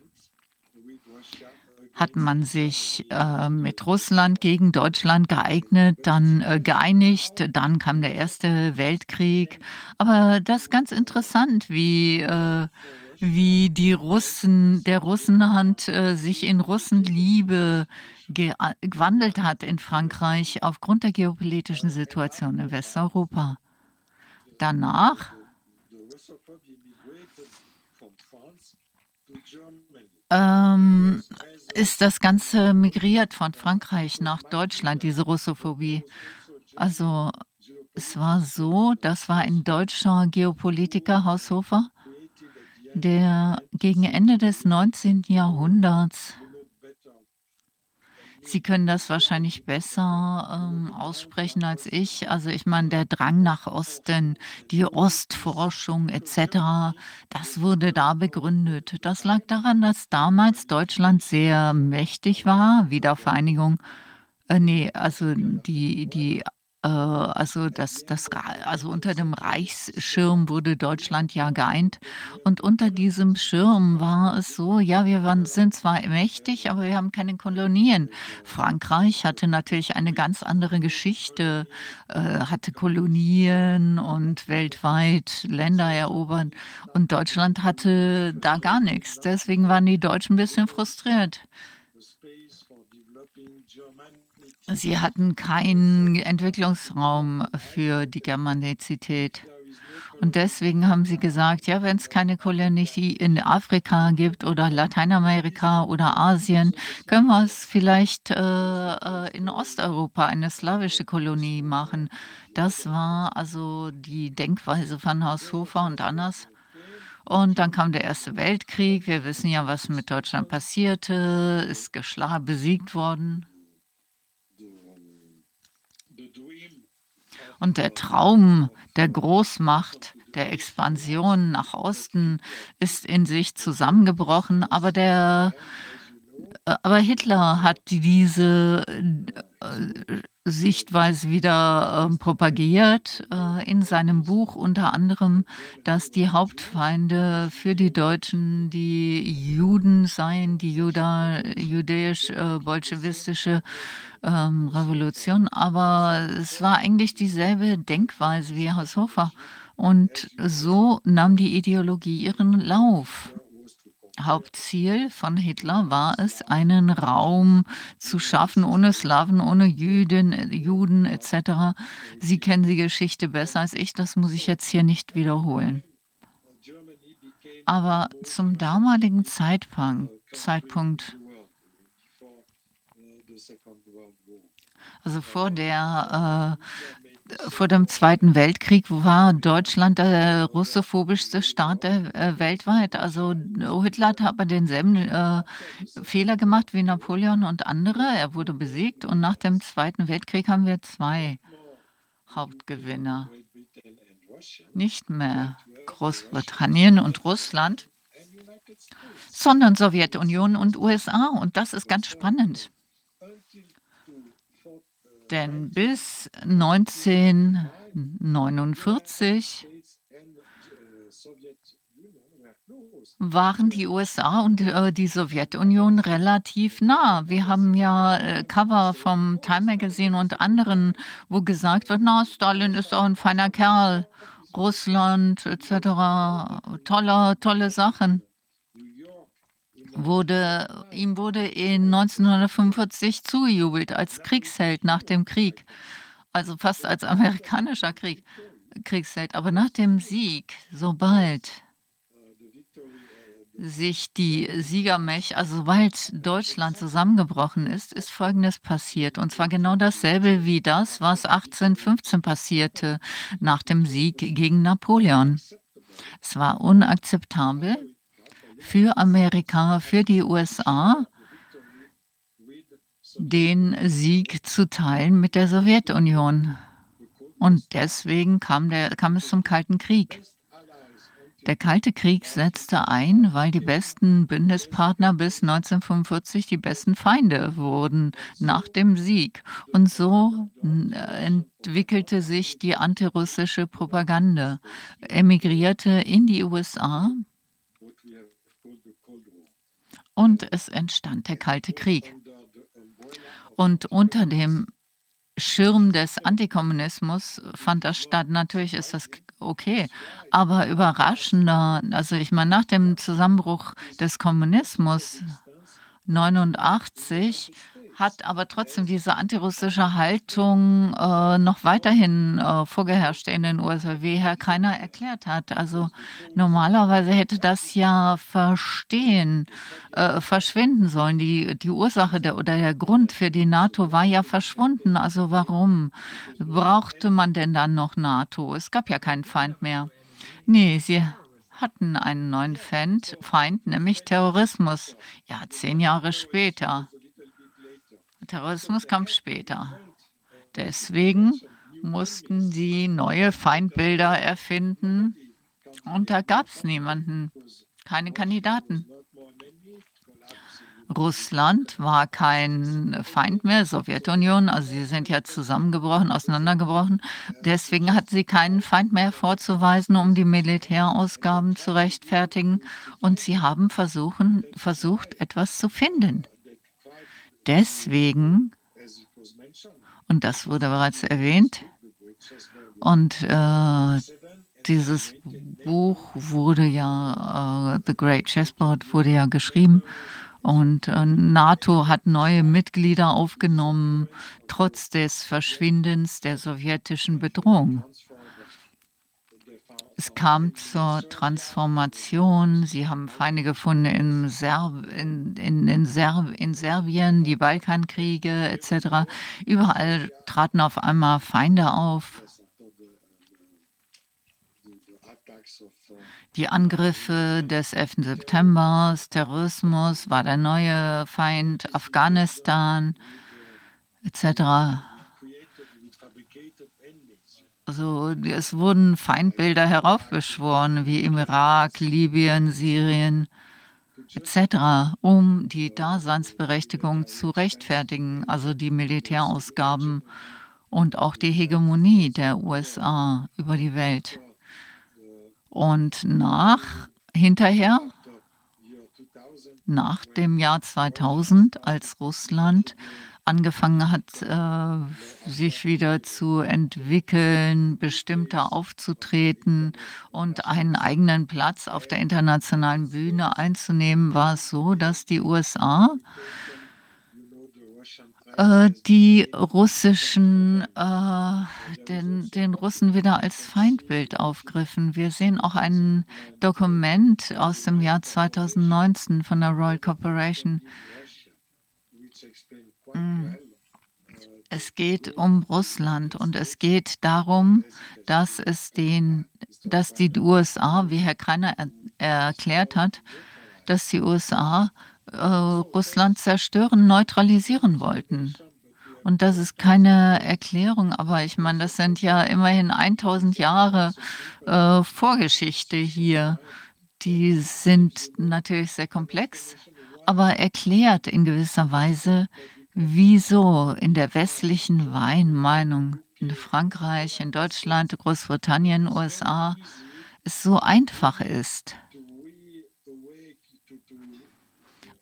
hat man sich äh, mit Russland gegen Deutschland geeignet, dann äh, geeinigt, dann kam der Erste Weltkrieg. Aber das ist ganz interessant, wie äh, wie die Russen, der Russenhand äh, sich in Russenliebe gewandelt hat in Frankreich aufgrund der geopolitischen Situation in Westeuropa. Danach ähm, ist das Ganze migriert von Frankreich nach Deutschland, diese Russophobie. Also es war so, das war ein deutscher Geopolitiker, Haushofer, der gegen Ende des 19. Jahrhunderts Sie können das wahrscheinlich besser ähm, aussprechen als ich. Also ich meine, der Drang nach Osten, die Ostforschung etc., das wurde da begründet. Das lag daran, dass damals Deutschland sehr mächtig war, Wiedervereinigung. Äh, nee, also die, die äh, also das, das, also unter dem Reichsschirm wurde Deutschland ja geeint. Und unter diesem Schirm war es so, ja, wir waren, sind zwar mächtig, aber wir haben keine Kolonien. Frankreich hatte natürlich eine ganz andere Geschichte, äh, hatte Kolonien und weltweit Länder erobert. Und Deutschland hatte da gar nichts. Deswegen waren die Deutschen ein bisschen frustriert. Sie hatten keinen Entwicklungsraum für die Germanizität. Und deswegen haben sie gesagt, ja, wenn es keine Kolonie in Afrika gibt oder Lateinamerika oder Asien, können wir es vielleicht äh, äh, in Osteuropa eine slawische Kolonie machen. Das war also die Denkweise von Haushofer und anders. Und dann kam der Erste Weltkrieg. Wir wissen ja, was mit Deutschland passierte, ist besiegt worden. Und der Traum der Großmacht, der Expansion nach Osten ist in sich zusammengebrochen, aber der aber Hitler hat diese äh, Sichtweise wieder äh, propagiert äh, in seinem Buch unter anderem, dass die Hauptfeinde für die Deutschen die Juden seien, die Juda, jüdisch-bolschewistische ähm, Revolution. Aber es war eigentlich dieselbe Denkweise wie Haushofer. Und so nahm die Ideologie ihren Lauf. Hauptziel von Hitler war es, einen Raum zu schaffen ohne Slawen, ohne Jüden, Juden etc. Sie kennen die Geschichte besser als ich, das muss ich jetzt hier nicht wiederholen. Aber zum damaligen Zeitpunkt, Zeitpunkt also vor der äh, vor dem Zweiten Weltkrieg war Deutschland der russophobischste Staat der, äh, weltweit. Also Hitler hat aber denselben äh, Fehler gemacht wie Napoleon und andere. Er wurde besiegt und nach dem Zweiten Weltkrieg haben wir zwei Hauptgewinner. Nicht mehr Großbritannien und Russland, sondern Sowjetunion und USA. Und das ist ganz spannend. Denn bis 1949 waren die USA und äh, die Sowjetunion relativ nah. Wir haben ja äh, Cover vom Time Magazine und anderen, wo gesagt wird, na, Stalin ist auch ein feiner Kerl, Russland etc. Tolle, tolle Sachen wurde, ihm wurde in 1945 zugejubelt als Kriegsheld nach dem Krieg, also fast als amerikanischer Krieg, Kriegsheld. Aber nach dem Sieg, sobald sich die Siegermächte, also sobald Deutschland zusammengebrochen ist, ist Folgendes passiert. Und zwar genau dasselbe wie das, was 1815 passierte nach dem Sieg gegen Napoleon. Es war unakzeptabel für Amerika, für die USA, den Sieg zu teilen mit der Sowjetunion. Und deswegen kam, der, kam es zum Kalten Krieg. Der Kalte Krieg setzte ein, weil die besten Bündnispartner bis 1945 die besten Feinde wurden nach dem Sieg. Und so entwickelte sich die antirussische Propaganda, emigrierte in die USA und es entstand der Kalte Krieg. Und unter dem Schirm des Antikommunismus fand das statt. Natürlich ist das okay, aber überraschender, also ich meine, nach dem Zusammenbruch des Kommunismus 89 hat aber trotzdem diese antirussische Haltung äh, noch weiterhin äh, vorgeherrscht in den USA, wie Herr Keiner erklärt hat. Also normalerweise hätte das ja verstehen, äh, verschwinden sollen. Die, die Ursache der, oder der Grund für die NATO war ja verschwunden. Also warum brauchte man denn dann noch NATO? Es gab ja keinen Feind mehr. Nee, sie hatten einen neuen Feind, Feind nämlich Terrorismus. Ja, zehn Jahre später. Terrorismus kam später. Deswegen mussten sie neue Feindbilder erfinden und da gab es niemanden, keine Kandidaten. Russland war kein Feind mehr, Sowjetunion, also sie sind ja zusammengebrochen, auseinandergebrochen. Deswegen hatten sie keinen Feind mehr vorzuweisen, um die Militärausgaben zu rechtfertigen. Und sie haben versuchen, versucht, etwas zu finden deswegen, und das wurde bereits erwähnt, und äh, dieses Buch wurde ja, äh, The Great Chessboard wurde ja geschrieben und äh, NATO hat neue Mitglieder aufgenommen, trotz des Verschwindens der sowjetischen Bedrohung. Es kam zur Transformation. Sie haben Feinde gefunden in, Serb in, in, in, Serb in Serbien, die Balkankriege etc. Überall traten auf einmal Feinde auf. Die Angriffe des 11. September, Terrorismus war der neue Feind, Afghanistan etc. Also es wurden Feindbilder heraufbeschworen, wie im Irak, Libyen, Syrien etc., um die Daseinsberechtigung zu rechtfertigen, also die Militärausgaben und auch die Hegemonie der USA über die Welt. Und nach, hinterher, nach dem Jahr 2000, als Russland angefangen hat, äh, sich wieder zu entwickeln, bestimmter aufzutreten und einen eigenen Platz auf der internationalen Bühne einzunehmen, war es so, dass die USA äh, die russischen, äh, den, den Russen wieder als Feindbild aufgriffen. Wir sehen auch ein Dokument aus dem Jahr 2019 von der Royal Corporation. Es geht um Russland und es geht darum, dass es den, dass die USA, wie Herr Kreiner er, erklärt hat, dass die USA äh, Russland zerstören, neutralisieren wollten. Und das ist keine Erklärung, aber ich meine, das sind ja immerhin 1000 Jahre äh, Vorgeschichte hier. Die sind natürlich sehr komplex, aber erklärt in gewisser Weise, wieso in der westlichen Weinmeinung in Frankreich, in Deutschland, Großbritannien, USA es so einfach ist,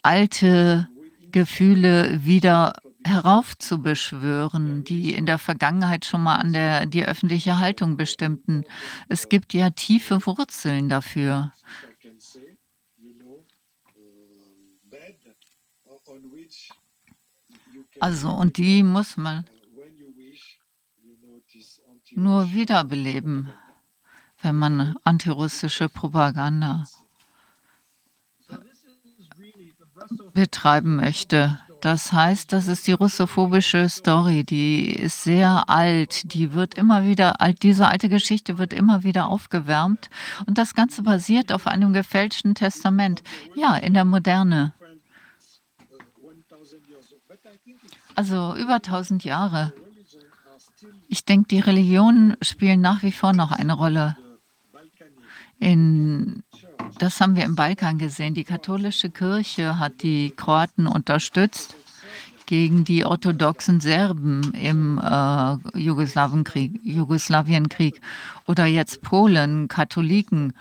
alte Gefühle wieder heraufzubeschwören, die in der Vergangenheit schon mal an der, die öffentliche Haltung bestimmten. Es gibt ja tiefe Wurzeln dafür. Also, und die muss man nur wiederbeleben, wenn man antirussische Propaganda betreiben möchte. Das heißt, das ist die russophobische Story, die ist sehr alt, die wird immer wieder, diese alte Geschichte wird immer wieder aufgewärmt und das Ganze basiert auf einem gefälschten Testament. Ja, in der Moderne. Also über 1000 Jahre. Ich denke, die Religionen spielen nach wie vor noch eine Rolle. In das haben wir im Balkan gesehen. Die katholische Kirche hat die Kroaten unterstützt gegen die orthodoxen Serben im äh, Jugoslawienkrieg, oder jetzt Polen, Katholiken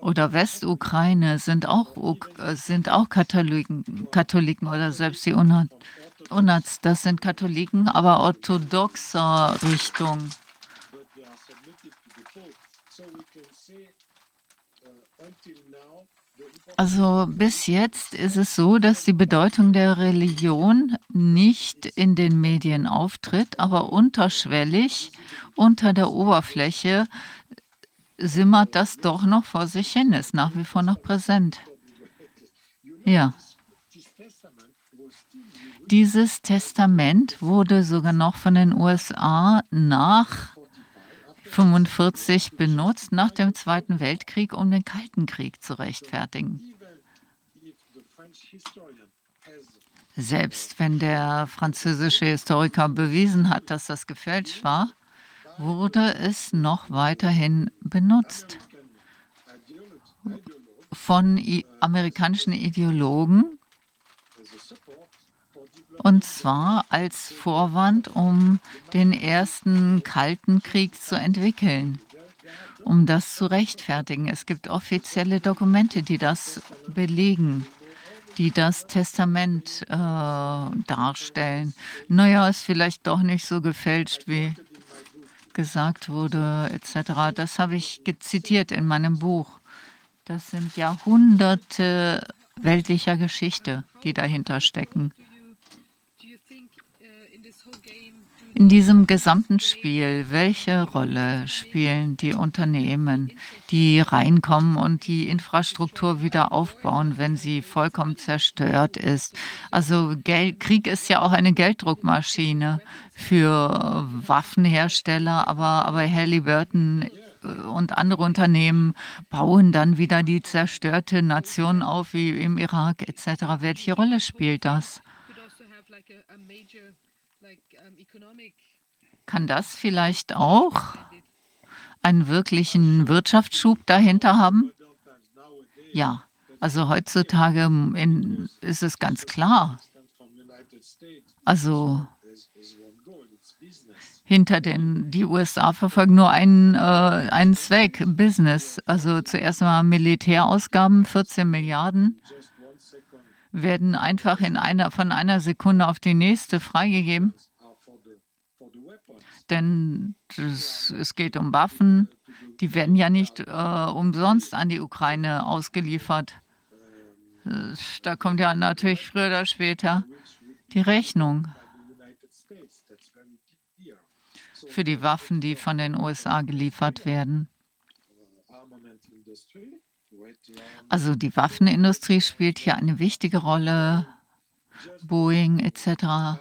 oder Westukraine sind auch, sind auch Katholiken, Katholiken oder selbst die Unats, das sind Katholiken, aber orthodoxer Richtung. Also bis jetzt ist es so, dass die Bedeutung der Religion nicht in den Medien auftritt, aber unterschwellig unter der Oberfläche simmert das doch noch vor sich hin, ist nach wie vor noch präsent. Ja. Dieses Testament wurde sogar noch von den USA nach 1945 benutzt nach dem Zweiten Weltkrieg, um den Kalten Krieg zu rechtfertigen. Selbst wenn der französische Historiker bewiesen hat, dass das gefälscht war, wurde es noch weiterhin benutzt von amerikanischen Ideologen und zwar als Vorwand, um den ersten Kalten Krieg zu entwickeln, um das zu rechtfertigen. Es gibt offizielle Dokumente, die das belegen, die das Testament äh, darstellen. Naja, ist vielleicht doch nicht so gefälscht, wie gesagt wurde, etc. Das habe ich zitiert in meinem Buch. Das sind Jahrhunderte weltlicher Geschichte, die dahinter stecken. In diesem gesamten Spiel, welche Rolle spielen die Unternehmen, die reinkommen und die Infrastruktur wieder aufbauen, wenn sie vollkommen zerstört ist? Also Geld, Krieg ist ja auch eine Gelddruckmaschine für Waffenhersteller, aber, aber Halliburton und andere Unternehmen bauen dann wieder die zerstörte Nation auf, wie im Irak etc. Welche Rolle spielt das? Kann das vielleicht auch einen wirklichen Wirtschaftsschub dahinter haben? Ja, also heutzutage in, ist es ganz klar. Also hinter den, die USA verfolgen nur einen, äh, einen Zweck, Business. Also zuerst mal Militärausgaben, 14 Milliarden werden einfach in einer, von einer Sekunde auf die nächste freigegeben. Denn das, es geht um Waffen, die werden ja nicht äh, umsonst an die Ukraine ausgeliefert. Da kommt ja natürlich früher oder später die Rechnung für die Waffen, die von den USA geliefert werden. Also die Waffenindustrie spielt hier eine wichtige Rolle, Boeing etc.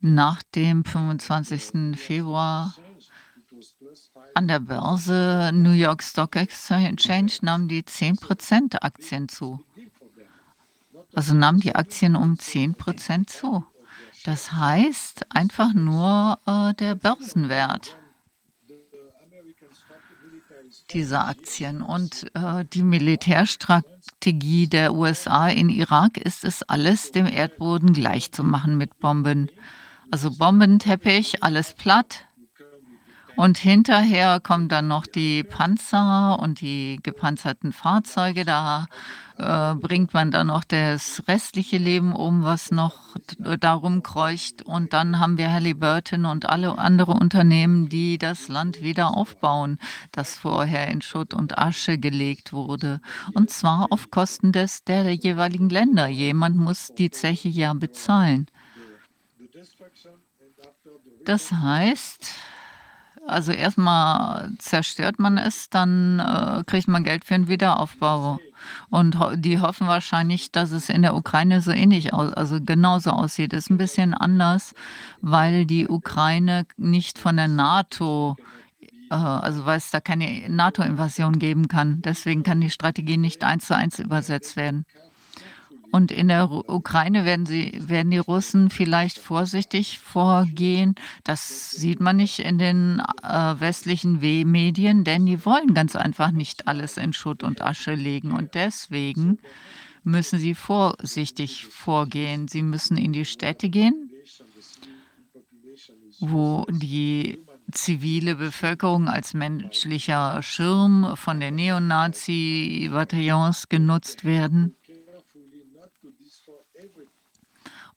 Nach dem 25. Februar an der Börse New York Stock Exchange nahmen die 10% Aktien zu. Also nahmen die Aktien um 10% zu. Das heißt einfach nur äh, der Börsenwert dieser Aktien. Und äh, die Militärstrategie der USA in Irak ist es, alles dem Erdboden gleichzumachen mit Bomben. Also Bombenteppich, alles platt. Und hinterher kommen dann noch die Panzer und die gepanzerten Fahrzeuge. Da äh, bringt man dann noch das restliche Leben um, was noch darum kreucht. Und dann haben wir Halliburton und alle andere Unternehmen, die das Land wieder aufbauen, das vorher in Schutt und Asche gelegt wurde. Und zwar auf Kosten des, der jeweiligen Länder. Jemand muss die Zeche ja bezahlen. Das heißt, Also erstmal zerstört man es, dann äh, kriegt man Geld für den Wiederaufbau. Und die hoffen wahrscheinlich, dass es in der Ukraine so ähnlich aus, also genauso aussieht. Ist ein bisschen anders, weil die Ukraine nicht von der NATO, äh, also weil es da keine NATO-Invasion geben kann. Deswegen kann die Strategie nicht eins zu eins übersetzt werden. Und in der Ukraine werden, sie, werden die Russen vielleicht vorsichtig vorgehen. Das sieht man nicht in den äh, westlichen w Medien, denn die wollen ganz einfach nicht alles in Schutt und Asche legen. Und deswegen müssen sie vorsichtig vorgehen. Sie müssen in die Städte gehen, wo die zivile Bevölkerung als menschlicher Schirm von den Neonazi-Bataillons genutzt werden.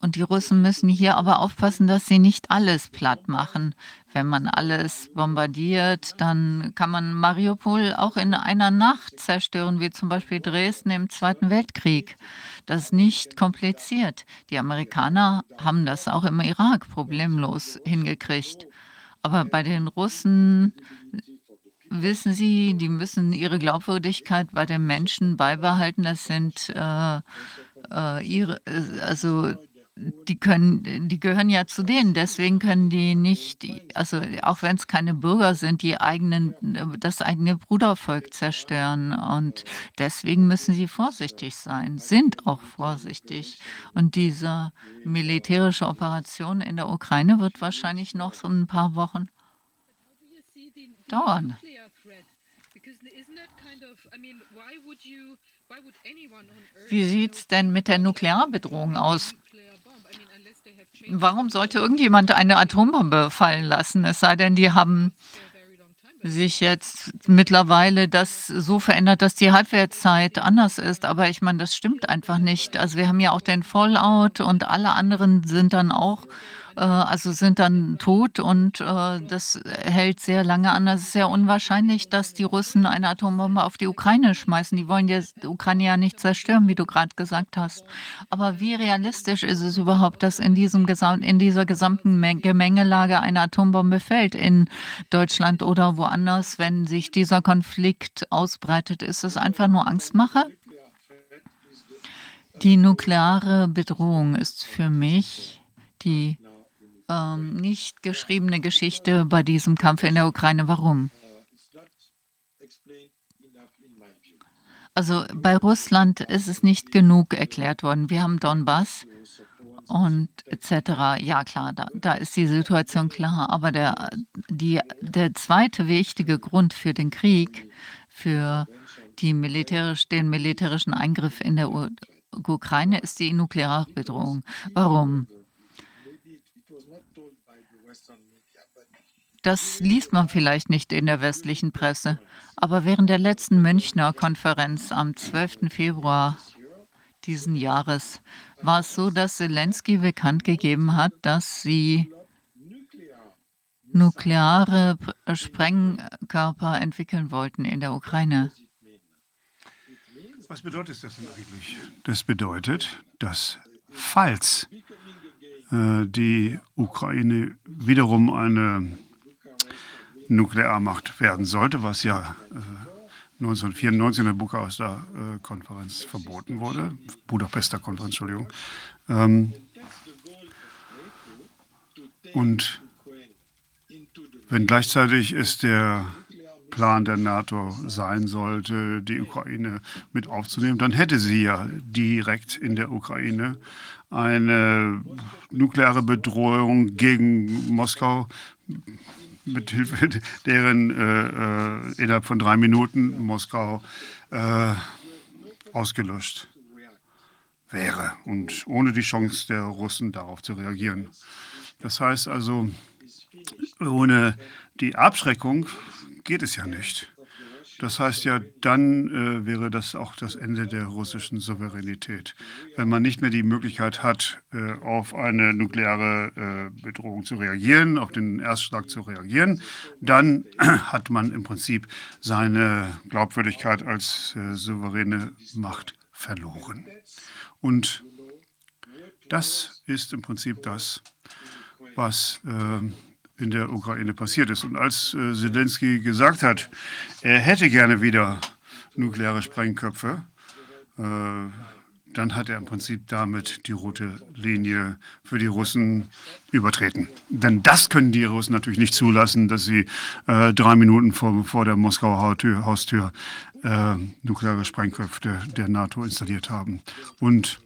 Und die Russen müssen hier aber aufpassen, dass sie nicht alles platt machen. Wenn man alles bombardiert, dann kann man Mariupol auch in einer Nacht zerstören, wie zum Beispiel Dresden im Zweiten Weltkrieg. Das ist nicht kompliziert. Die Amerikaner haben das auch im Irak problemlos hingekriegt. Aber bei den Russen wissen Sie, die müssen ihre Glaubwürdigkeit bei den Menschen beibehalten. Das sind äh, äh, ihre, äh, also die können, die gehören ja zu denen, deswegen können die nicht, also auch wenn es keine Bürger sind, die eigenen, das eigene Brudervolk zerstören. Und deswegen müssen sie vorsichtig sein, sind auch vorsichtig. Und diese militärische Operation in der Ukraine wird wahrscheinlich noch so ein paar Wochen dauern. Wie sieht es denn mit der Nuklearbedrohung aus? Warum sollte irgendjemand eine Atombombe fallen lassen? Es sei denn, die haben sich jetzt mittlerweile das so verändert, dass die Halbwertszeit anders ist. Aber ich meine, das stimmt einfach nicht. Also wir haben ja auch den Fallout und alle anderen sind dann auch also sind dann tot und äh, das hält sehr lange an. Es ist sehr unwahrscheinlich, dass die Russen eine Atombombe auf die Ukraine schmeißen. Die wollen die Ukraine ja nicht zerstören, wie du gerade gesagt hast. Aber wie realistisch ist es überhaupt, dass in, diesem Gesam in dieser gesamten Gemengelage eine Atombombe fällt in Deutschland oder woanders, wenn sich dieser Konflikt ausbreitet? Ist es einfach nur Angstmache? Die nukleare Bedrohung ist für mich die ähm, nicht geschriebene Geschichte bei diesem Kampf in der Ukraine. Warum? Also bei Russland ist es nicht genug erklärt worden. Wir haben Donbass und etc. Ja klar, da, da ist die Situation klar. Aber der, die, der zweite wichtige Grund für den Krieg, für die militärisch, den militärischen Eingriff in der U Ukraine ist die nukleare Bedrohung. Warum? Das liest man vielleicht nicht in der westlichen Presse. Aber während der letzten Münchner Konferenz am 12. Februar diesen Jahres war es so, dass Zelensky bekannt gegeben hat, dass sie nukleare Sprengkörper entwickeln wollten in der Ukraine. Was bedeutet das denn eigentlich? Das bedeutet, dass falls äh, die Ukraine wiederum eine Nuklearmacht werden sollte, was ja äh, 1994 in der Bukarester äh, Konferenz verboten wurde, Budapester Konferenz, Entschuldigung. Ähm, und wenn gleichzeitig es der Plan der NATO sein sollte, die Ukraine mit aufzunehmen, dann hätte sie ja direkt in der Ukraine eine nukleare Bedrohung gegen Moskau mit Hilfe deren äh, äh, innerhalb von drei Minuten Moskau äh, ausgelöscht wäre und ohne die Chance der Russen darauf zu reagieren. Das heißt also, ohne die Abschreckung geht es ja nicht. Das heißt ja, dann äh, wäre das auch das Ende der russischen Souveränität. Wenn man nicht mehr die Möglichkeit hat, äh, auf eine nukleare äh, Bedrohung zu reagieren, auf den Erstschlag zu reagieren, dann hat man im Prinzip seine Glaubwürdigkeit als äh, souveräne Macht verloren. Und das ist im Prinzip das, was ähm, in der Ukraine passiert ist. Und als äh, Zelensky gesagt hat, er hätte gerne wieder nukleare Sprengköpfe, äh, dann hat er im Prinzip damit die rote Linie für die Russen übertreten. Denn das können die Russen natürlich nicht zulassen, dass sie äh, drei Minuten vor, vor der Moskauer Haustür, Haustür äh, nukleare Sprengköpfe der NATO installiert haben. Und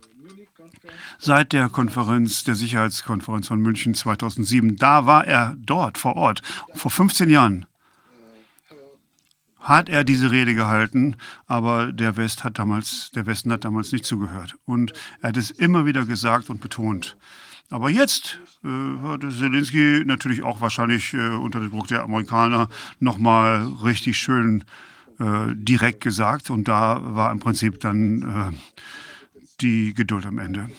seit der Konferenz, der Sicherheitskonferenz von München 2007, da war er dort vor Ort, vor 15 Jahren hat er diese Rede gehalten, aber der West hat damals, der Westen hat damals nicht zugehört. Und er hat es immer wieder gesagt und betont. Aber jetzt äh, hat Zelensky natürlich auch wahrscheinlich äh, unter dem Druck der Amerikaner nochmal richtig schön äh, direkt gesagt. Und da war im Prinzip dann äh, die Geduld am Ende.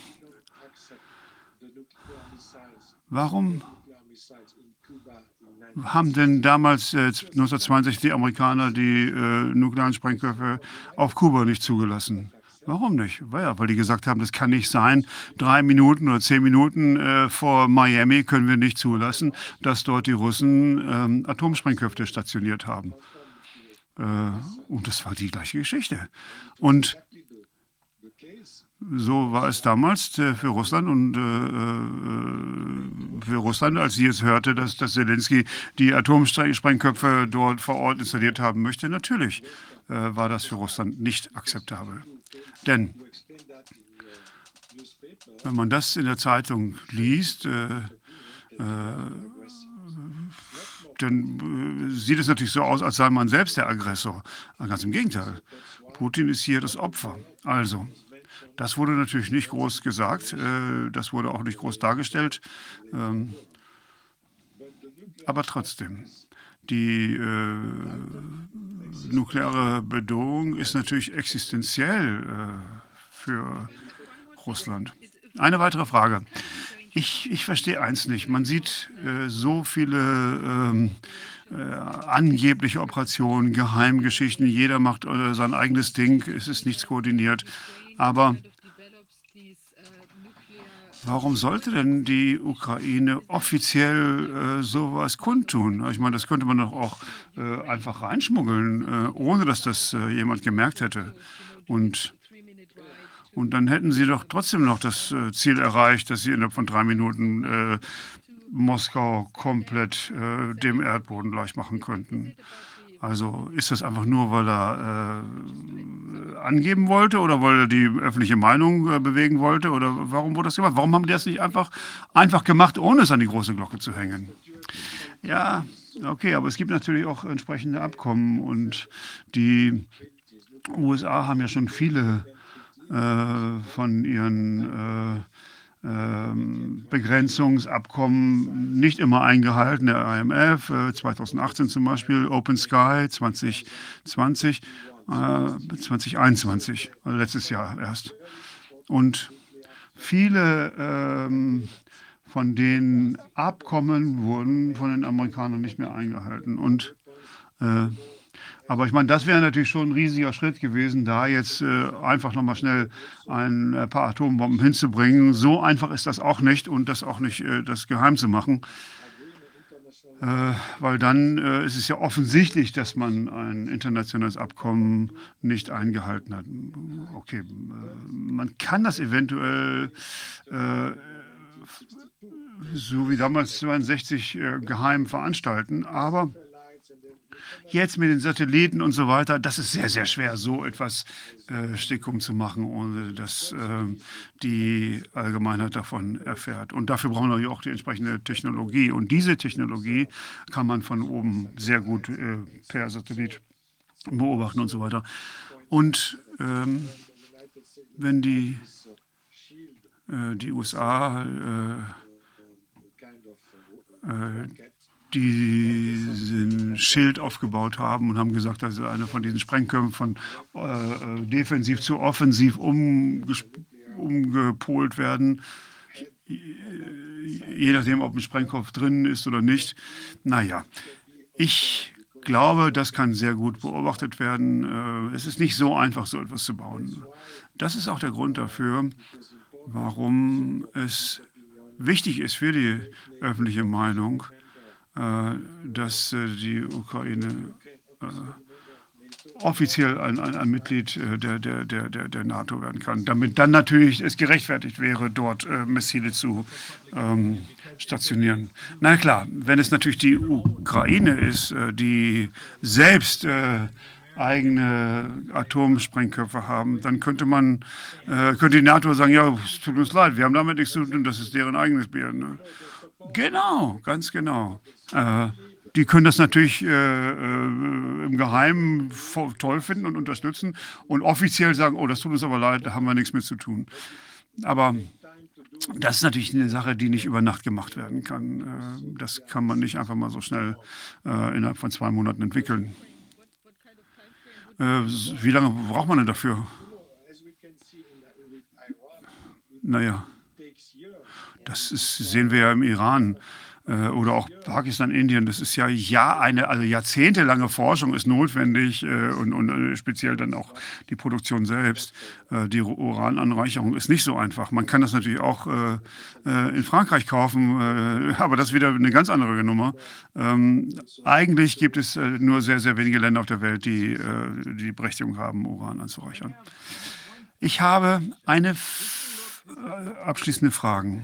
Warum haben denn damals äh, 1962 die Amerikaner die äh, nuklearen Sprengköpfe auf Kuba nicht zugelassen? Warum nicht? Weil, ja, weil die gesagt haben, das kann nicht sein. Drei Minuten oder zehn Minuten äh, vor Miami können wir nicht zulassen, dass dort die Russen ähm, Atomsprengköpfe stationiert haben. Äh, und das war die gleiche Geschichte. Und so war es damals äh, für Russland und äh, äh, für Russland, als sie jetzt hörte, dass, dass Zelensky die Atomsprengköpfe dort vor Ort installiert haben möchte. Natürlich war das für Russland nicht akzeptabel. Denn wenn man das in der Zeitung liest, dann sieht es natürlich so aus, als sei man selbst der Aggressor. Ganz im Gegenteil. Putin ist hier das Opfer. Also, das wurde natürlich nicht groß gesagt, äh, das wurde auch nicht groß dargestellt. Ähm, aber trotzdem, die äh, nukleare Bedrohung ist natürlich existenziell äh, für Russland. Eine weitere Frage. Ich, ich verstehe eins nicht. Man sieht so viele ähm, äh, angebliche Operationen, Geheimgeschichten. Jeder macht sein eigenes Ding. Es ist nichts koordiniert. Aber warum sollte denn die Ukraine offiziell äh, sowas kundtun? Ich meine, das könnte man doch auch äh, einfach reinschmuggeln, äh, ohne dass das äh, jemand gemerkt hätte. Und, und dann hätten sie doch trotzdem noch das äh, Ziel erreicht, dass sie innerhalb von drei Minuten äh, Moskau komplett dem Erdboden gleich machen könnten. Also ist das einfach nur, weil er äh, angeben wollte oder weil er die öffentliche Meinung äh, bewegen wollte oder warum wurde das gemacht? Warum haben die das nicht einfach, einfach gemacht, ohne es an die große Glocke zu hängen? Ja, okay, aber es gibt natürlich auch entsprechende Abkommen und die USA haben ja schon viele äh, von ihren äh, Begrenzungsabkommen nicht immer eingehalten. Der IMF 2018 äh, zum Beispiel, Open Sky 2020, 2021, äh, also letztes Jahr erst. Und viele ähm, von den Abkommen wurden von den Amerikanern nicht mehr eingehalten. Und äh, aber ich meine, das wäre natürlich schon ein riesiger Schritt gewesen, da jetzt äh, einfach nochmal schnell ein äh, paar Atombomben hinzubringen. So einfach ist das auch nicht und das auch nicht äh, das geheim zu machen. Äh, weil dann äh, ist es ja offensichtlich, dass man ein internationales Abkommen nicht eingehalten hat. Okay, äh, man kann das eventuell so wie damals 62 geheim veranstalten, aber Jetzt mit den Satelliten und so weiter, das ist sehr, sehr schwer, so etwas äh, Stickum zu machen, ohne dass äh, die Allgemeinheit davon erfährt. Und dafür brauchen wir auch die entsprechende Technologie. Und diese Technologie kann man von oben sehr gut äh, per Satellit beobachten und so weiter. Und ähm, wenn die, äh, die USA äh, äh, diesen Schild aufgebaut haben und haben gesagt, dass eine von diesen Sprengköpfen von äh, defensiv zu offensiv umgepolt werden, je nachdem, ob ein Sprengkopf drin ist oder nicht. Naja, ich glaube, das kann sehr gut beobachtet werden. Äh, es ist nicht so einfach, so etwas zu bauen. Das ist auch der Grund dafür, warum es wichtig ist für die öffentliche Meinung, äh, dass äh, die Ukraine äh, offiziell ein, ein, ein Mitglied äh, der, der, der, der, NATO werden kann, damit dann natürlich es gerechtfertigt wäre, dort äh, Missile zu ähm, stationieren. Na klar, wenn es natürlich die Ukraine ist, äh, die selbst äh, eigene Atomsprengköpfe haben, dann könnte man, äh, könnte die NATO sagen, ja, es tut uns leid, wir haben damit nichts zu tun, das ist deren eigenes Bier. Ne? Genau, ganz genau. Äh, die können das natürlich äh, äh, im Geheimen toll finden und unterstützen und offiziell sagen, oh, das tut uns aber leid, da haben wir nichts mit zu tun. Aber das ist natürlich eine Sache, die nicht über Nacht gemacht werden kann. Äh, das kann man nicht einfach mal so schnell äh, innerhalb von zwei Monaten entwickeln. Wie lange braucht man denn dafür? Naja, das ist, sehen wir ja im Iran äh, oder auch Pakistan, Indien. Das ist ja, ja eine, also jahrzehntelange Forschung ist notwendig äh, und, und äh, speziell dann auch die Produktion selbst. Äh, die Urananreicherung ist nicht so einfach. Man kann das natürlich auch äh, äh, in Frankreich kaufen, aber das ist wieder eine ganz andere Nummer. Ähm, eigentlich gibt es nur sehr, sehr wenige Länder auf der Welt, die die Berechtigung haben, Uran anzureichern. Ich habe eine abschließende Frage.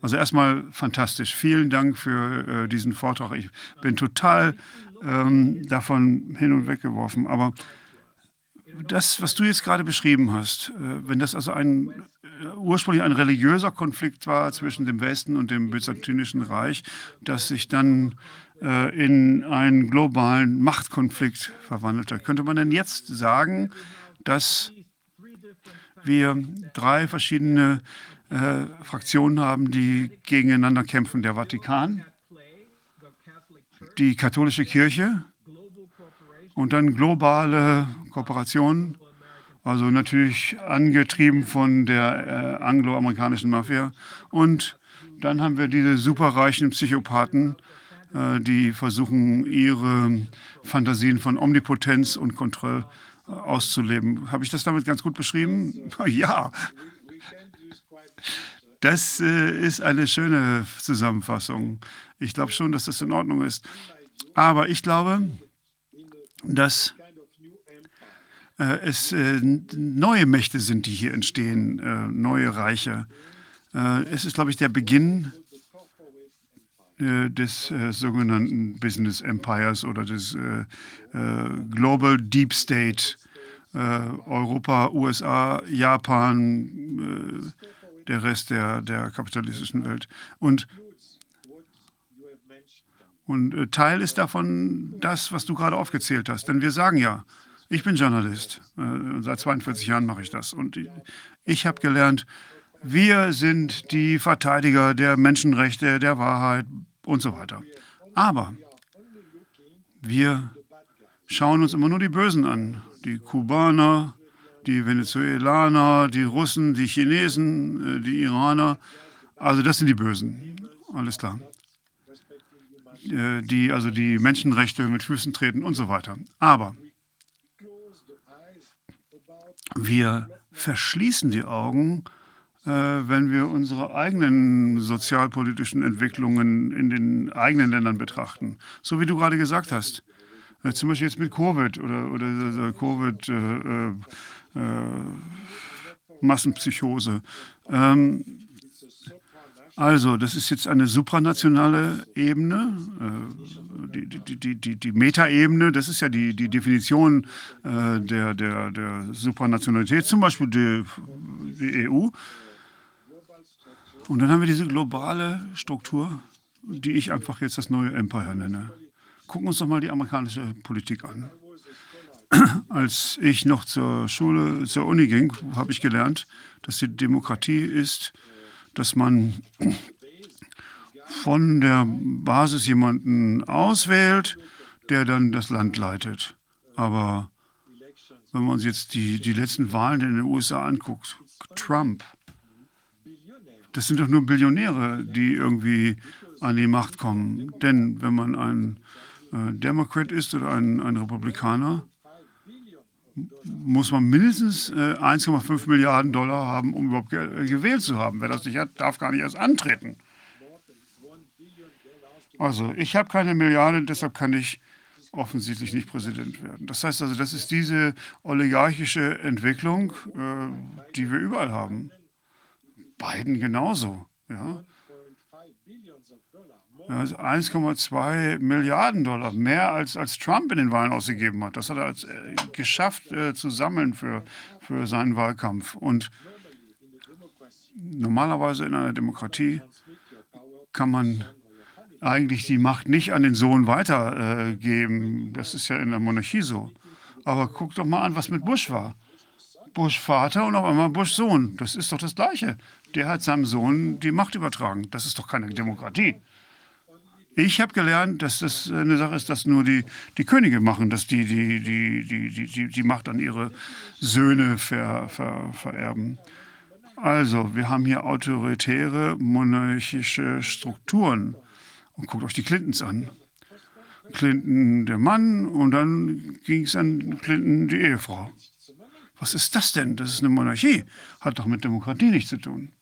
Also erstmal fantastisch. Vielen Dank für äh, diesen Vortrag. Ich bin total ähm, davon hin und weg geworfen. Aber das, was du jetzt gerade beschrieben hast, äh, wenn das also ein äh, ursprünglich ein religiöser Konflikt war zwischen dem Westen und dem Byzantinischen Reich, das sich dann äh, in einen globalen Machtkonflikt verwandelte, könnte man denn jetzt sagen, dass wir drei verschiedene äh, Fraktionen haben, die gegeneinander kämpfen. Der Vatikan, die katholische Kirche und dann globale Kooperationen, also natürlich angetrieben von der äh, angloamerikanischen Mafia. Und dann haben wir diese superreichen Psychopathen, äh, die versuchen, ihre Fantasien von Omnipotenz und Kontrolle äh, auszuleben. Habe ich das damit ganz gut beschrieben? Ja, das äh, ist eine schöne Zusammenfassung. Ich glaube schon, dass das in Ordnung ist. Aber ich glaube, dass äh, es äh, neue Mächte sind, die hier entstehen, äh, neue Reiche. Äh, es ist, glaube ich, der Beginn äh, des sogenannten Business Empires oder des Global Deep State. Europa, USA, Japan, der Rest der, der kapitalistischen Welt. Und, und äh, Teil ist davon das, was du gerade aufgezählt hast. Denn wir sagen ja, ich bin Journalist. Äh, seit 42 Jahren mache ich das. Und ich, ich habe gelernt, wir sind die Verteidiger der Menschenrechte, der Wahrheit und so weiter. Aber wir schauen uns immer nur die Bösen an. Die Kubaner, die Venezuelaner, die Russen, die Chinesen, äh, die Iraner. Also das sind die Bösen. Alles klar. Äh, die also die Menschenrechte mit Füßen treten und so weiter. Aber wir verschließen die Augen, äh, wenn wir unsere eigenen sozialpolitischen Entwicklungen in den eigenen Ländern betrachten. So wie du gerade gesagt hast. Zum Beispiel jetzt mit Covid oder, oder Covid. Äh, äh, Massenpsychose. Ähm, also, das ist jetzt eine supranationale Ebene, äh, die, die, die, die, Metaebene, das ist ja die, die Definition äh, der, der, der Supranationalität, zum Beispiel die, die EU. Und dann haben wir diese globale Struktur, die ich einfach jetzt das neue Empire nenne. Gucken wir uns doch mal die amerikanische Politik an. Als ich noch zur Schule, zur Uni ging, habe ich gelernt, dass die Demokratie ist, dass man von der Basis jemanden auswählt, der dann das Land leitet. Aber wenn man uns jetzt die, die letzten Wahlen in den USA anguckt, Trump, das sind doch nur Billionäre, die irgendwie an die Macht kommen. Denn wenn man ein äh, Democrat ist oder ein, ein Republikaner, muss man mindestens äh, 1,5 Milliarden Dollar haben, um überhaupt ge gewählt zu haben. Wer das nicht hat, darf gar nicht erst antreten. Also, ich habe keine Milliarde, deshalb kann ich offensichtlich nicht Präsident werden. Das heißt also, das ist diese oligarchische Entwicklung, äh, die wir überall haben. Biden genauso. Ja. Ja, 1,2 Milliarden Dollar, mehr als, als Trump in den Wahlen ausgegeben hat. Das hat er als, äh, geschafft äh, zu sammeln für, für seinen Wahlkampf. Und normalerweise in einer Demokratie kann man eigentlich die Macht nicht an den Sohn weitergeben. Äh, das ist ja in der Monarchie so. Aber guck doch mal an, was mit Bush war. Bush Vater und auf einmal Bush Sohn. Das ist doch das Gleiche. Der hat seinem Sohn die Macht übertragen. Das ist doch keine Demokratie. Ich habe gelernt, dass das eine Sache ist, dass nur die, die Könige machen, dass die die, die, die, die, die Macht an ihre Söhne ver, ver, vererben. Also, wir haben hier autoritäre monarchische Strukturen. Und guckt euch die Clintons an. Clinton der Mann und dann ging es an Clinton die Ehefrau. Was ist das denn? Das ist eine Monarchie. Hat doch mit Demokratie nichts zu tun.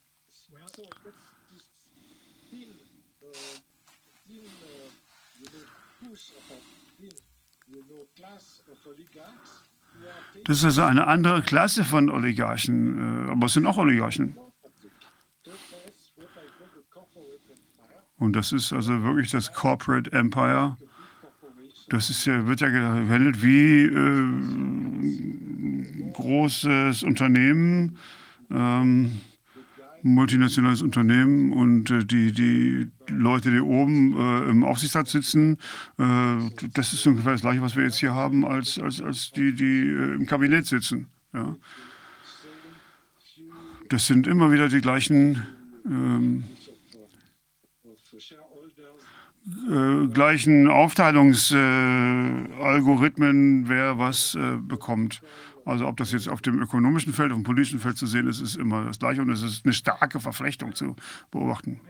Das ist also eine andere Klasse von Oligarchen, äh, aber es sind auch Oligarchen. Und das ist also wirklich das Corporate Empire. Das ist ja, wird ja gehandelt wie äh, großes Unternehmen, ähm, multinationales Unternehmen und äh, die, die Leute, die oben äh, im Aufsichtsrat sitzen, äh, das ist ungefähr das gleiche, was wir jetzt hier haben, als, als, als die, die äh, im Kabinett sitzen. Ja. Das sind immer wieder die gleichen ähm, äh, gleichen Aufteilungsalgorithmen, wer was äh, bekommt. Also ob das jetzt auf dem ökonomischen Feld, auf dem politischen Feld zu sehen ist, ist immer das Gleiche und es ist eine starke Verflechtung zu beobachten.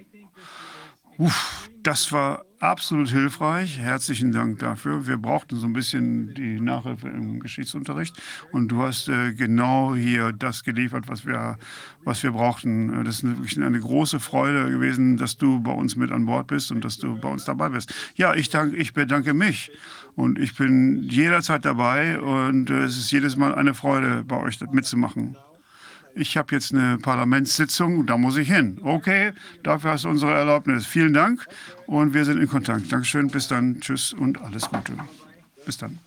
Uff, das war absolut hilfreich. Herzlichen Dank dafür. Wir brauchten so ein bisschen die Nachhilfe im Geschichtsunterricht und du hast äh, genau hier das geliefert, was wir, was wir brauchten. Das ist wirklich eine große Freude gewesen, dass du bei uns mit an Bord bist und dass du bei uns dabei bist. Ja, ich, danke, ich bedanke mich und ich bin jederzeit dabei und äh, es ist jedes Mal eine Freude, bei euch mitzumachen ich habe jetzt eine Parlamentssitzung, da muss ich hin. Okay, dafür hast du unsere Erlaubnis. Vielen Dank und wir sind in Kontakt. Dankeschön, bis dann, tschüss und alles Gute. Bis dann.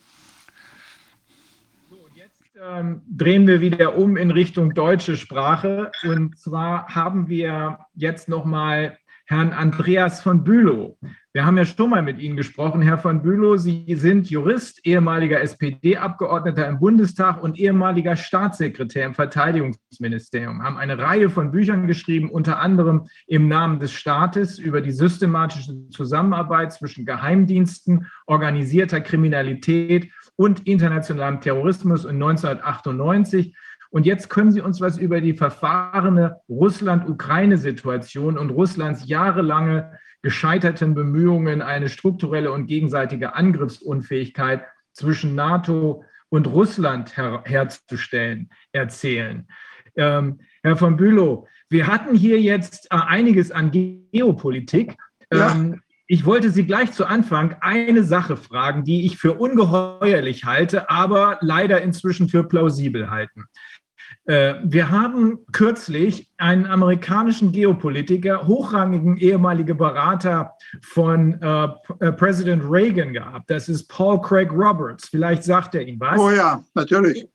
Ähm, drehen wir wieder um in Richtung deutsche Sprache. Und zwar haben wir jetzt nochmal Herrn Andreas von Bülow. Wir haben ja schon mal mit Ihnen gesprochen, Herr von Bülow. Sie sind Jurist, ehemaliger SPD-Abgeordneter im Bundestag und ehemaliger Staatssekretär im Verteidigungsministerium, haben eine Reihe von Büchern geschrieben, unter anderem im Namen des Staates über die systematische Zusammenarbeit zwischen Geheimdiensten, organisierter Kriminalität und internationalem Terrorismus in 1998 und jetzt können Sie uns was über die verfahrene Russland-Ukraine-Situation und Russlands jahrelange gescheiterten Bemühungen, eine strukturelle und gegenseitige Angriffsunfähigkeit zwischen NATO und Russland her herzustellen, erzählen. Ähm, Herr von Bülow, wir hatten hier jetzt äh, einiges an Geopolitik. Ja. Ähm, ich wollte Sie gleich zu Anfang eine Sache fragen, die ich für ungeheuerlich halte, aber leider inzwischen für plausibel halten. Äh, wir haben kürzlich einen amerikanischen Geopolitiker, hochrangigen ehemaligen Berater von äh, äh, Präsident Reagan gehabt. Das ist Paul Craig Roberts. Vielleicht sagt er Ihnen was. Oh ja, natürlich.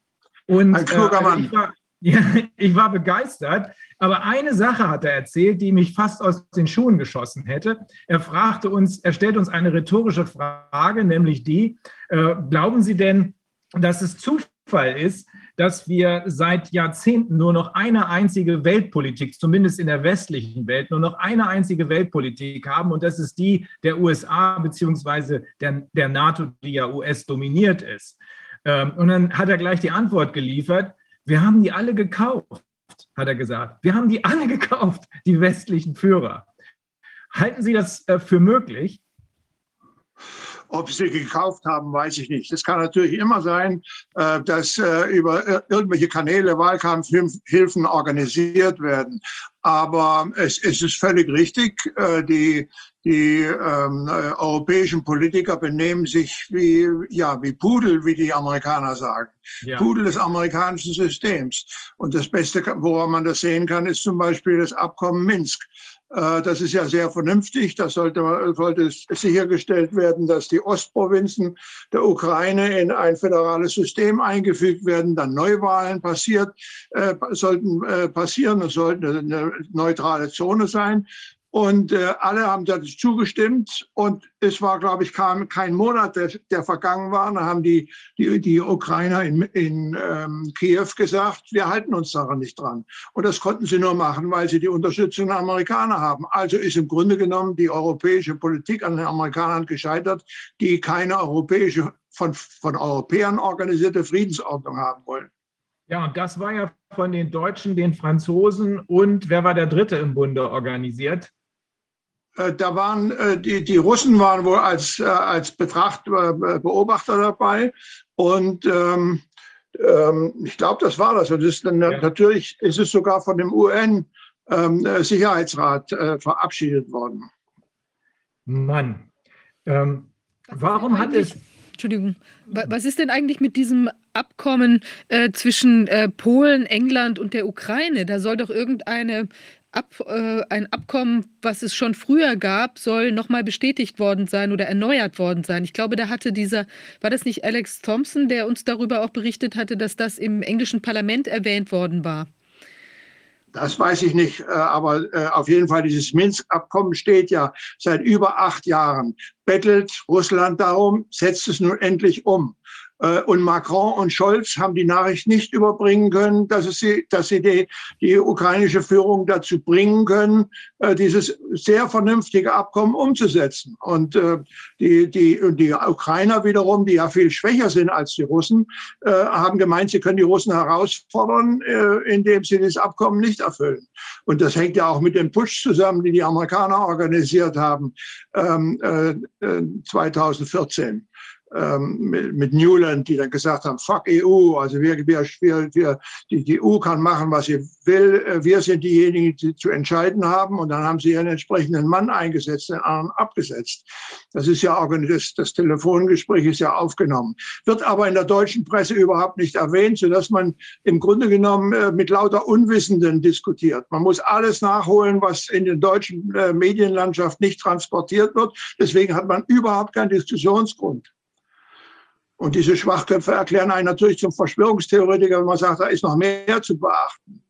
Und, Ein kluger äh, Mann. Ich war, ja, ich war begeistert. Aber eine Sache hat er erzählt, die mich fast aus den Schuhen geschossen hätte. Er fragte uns, er stellt uns eine rhetorische Frage, nämlich die: äh, Glauben Sie denn, dass es Zufall ist, dass wir seit Jahrzehnten nur noch eine einzige Weltpolitik, zumindest in der westlichen Welt, nur noch eine einzige Weltpolitik haben und das ist die der USA beziehungsweise der, der NATO, die ja US dominiert ist. Ähm, und dann hat er gleich die Antwort geliefert, wir haben die alle gekauft, hat er gesagt. Wir haben die alle gekauft, die westlichen Führer. Halten Sie das äh, für möglich? Ob sie gekauft haben, weiß ich nicht. Es kann natürlich immer sein, äh, dass äh, über irgendwelche Kanäle Wahlkampfhilfen organisiert werden. Aber es, es ist völlig richtig, äh, die, die ähm, äh, europäischen Politiker benehmen sich wie, ja, wie Pudel, wie die Amerikaner sagen. Ja. Pudel des amerikanischen Systems. Und das Beste, woran man das sehen kann, ist zum Beispiel das Abkommen Minsk. Äh, Das ist ja sehr vernünftig. Da sollte, sollte sichergestellt werden, dass die Ostprovinzen der Ukraine in ein föderales System eingefügt werden, dann Neuwahlen passiert, äh, sollten äh, passieren. Es sollte eine neutrale Zone sein. Und äh, alle haben dazu zugestimmt. Und es war, glaube ich, kein, kein Monat, der, der vergangen war. Da haben die, die, die Ukrainer in, in ähm, Kiew gesagt, wir halten uns daran nicht dran. Und das konnten sie nur machen, weil sie die Unterstützung der Amerikaner haben. Also ist im Grunde genommen die europäische Politik an den Amerikanern gescheitert, die keine europäische, von, von Europäern organisierte Friedensordnung haben wollen. Ja, und das war ja von den Deutschen, den Franzosen und wer war der Dritte im Bunde organisiert? Äh, Da waren äh, die, die Russen waren wohl als, äh, als Betracht, äh, Beobachter dabei. Und ähm, ähm, ich glaube, das war das. Und das ist dann, Ja. natürlich ist es sogar von dem UN-Sicherheitsrat äh, verabschiedet worden. Mann. Ähm, warum hat es. Entschuldigung, wa- was ist denn eigentlich mit diesem Abkommen äh, zwischen äh, Polen, England und der Ukraine? Da soll doch irgendeine Ab, äh, ein Abkommen, was es schon früher gab, soll nochmal bestätigt worden sein oder erneuert worden sein. Ich glaube, da hatte dieser, war das nicht Alex Thompson, der uns darüber auch berichtet hatte, dass das im englischen Parlament erwähnt worden war? Das weiß ich nicht, äh, aber äh, auf jeden Fall dieses Minsk-Abkommen steht ja seit über acht Jahren. Bettelt Russland darum, setzt es nun endlich um. Äh, Und Macron und Scholz haben die Nachricht nicht überbringen können, dass, sie, dass sie die, die ukrainische Führung dazu bringen können, äh, dieses sehr vernünftige Abkommen umzusetzen. Und äh, die, die, und die Ukrainer wiederum, die ja viel schwächer sind als die Russen, haben gemeint, sie können die Russen herausfordern, indem sie das Abkommen nicht erfüllen. Und das hängt ja auch mit dem Putsch zusammen, den die Amerikaner organisiert haben ähm, äh, äh, 2014 ähm, mit, Newland, die dann gesagt haben, fuck EU, also wir, wir, wir, wir die, die EU kann machen, was sie will, Äh, wir sind diejenigen, die zu entscheiden haben und dann haben sie ihren entsprechenden Mann eingesetzt, den anderen abgesetzt. Das ist ja das, das Telefongespräch ist ja aufgenommen, wird aber in der deutschen Presse überhaupt nicht erwähnt, sodass man im Grunde genommen äh, mit lauter Unwissenden diskutiert. Man muss alles nachholen, was in der deutschen äh, Medienlandschaft nicht transportiert wird. Deswegen hat man überhaupt keinen Diskussionsgrund. Und diese Schwachköpfe erklären einen natürlich zum Verschwörungstheoretiker, wenn man sagt, da ist noch mehr zu beachten.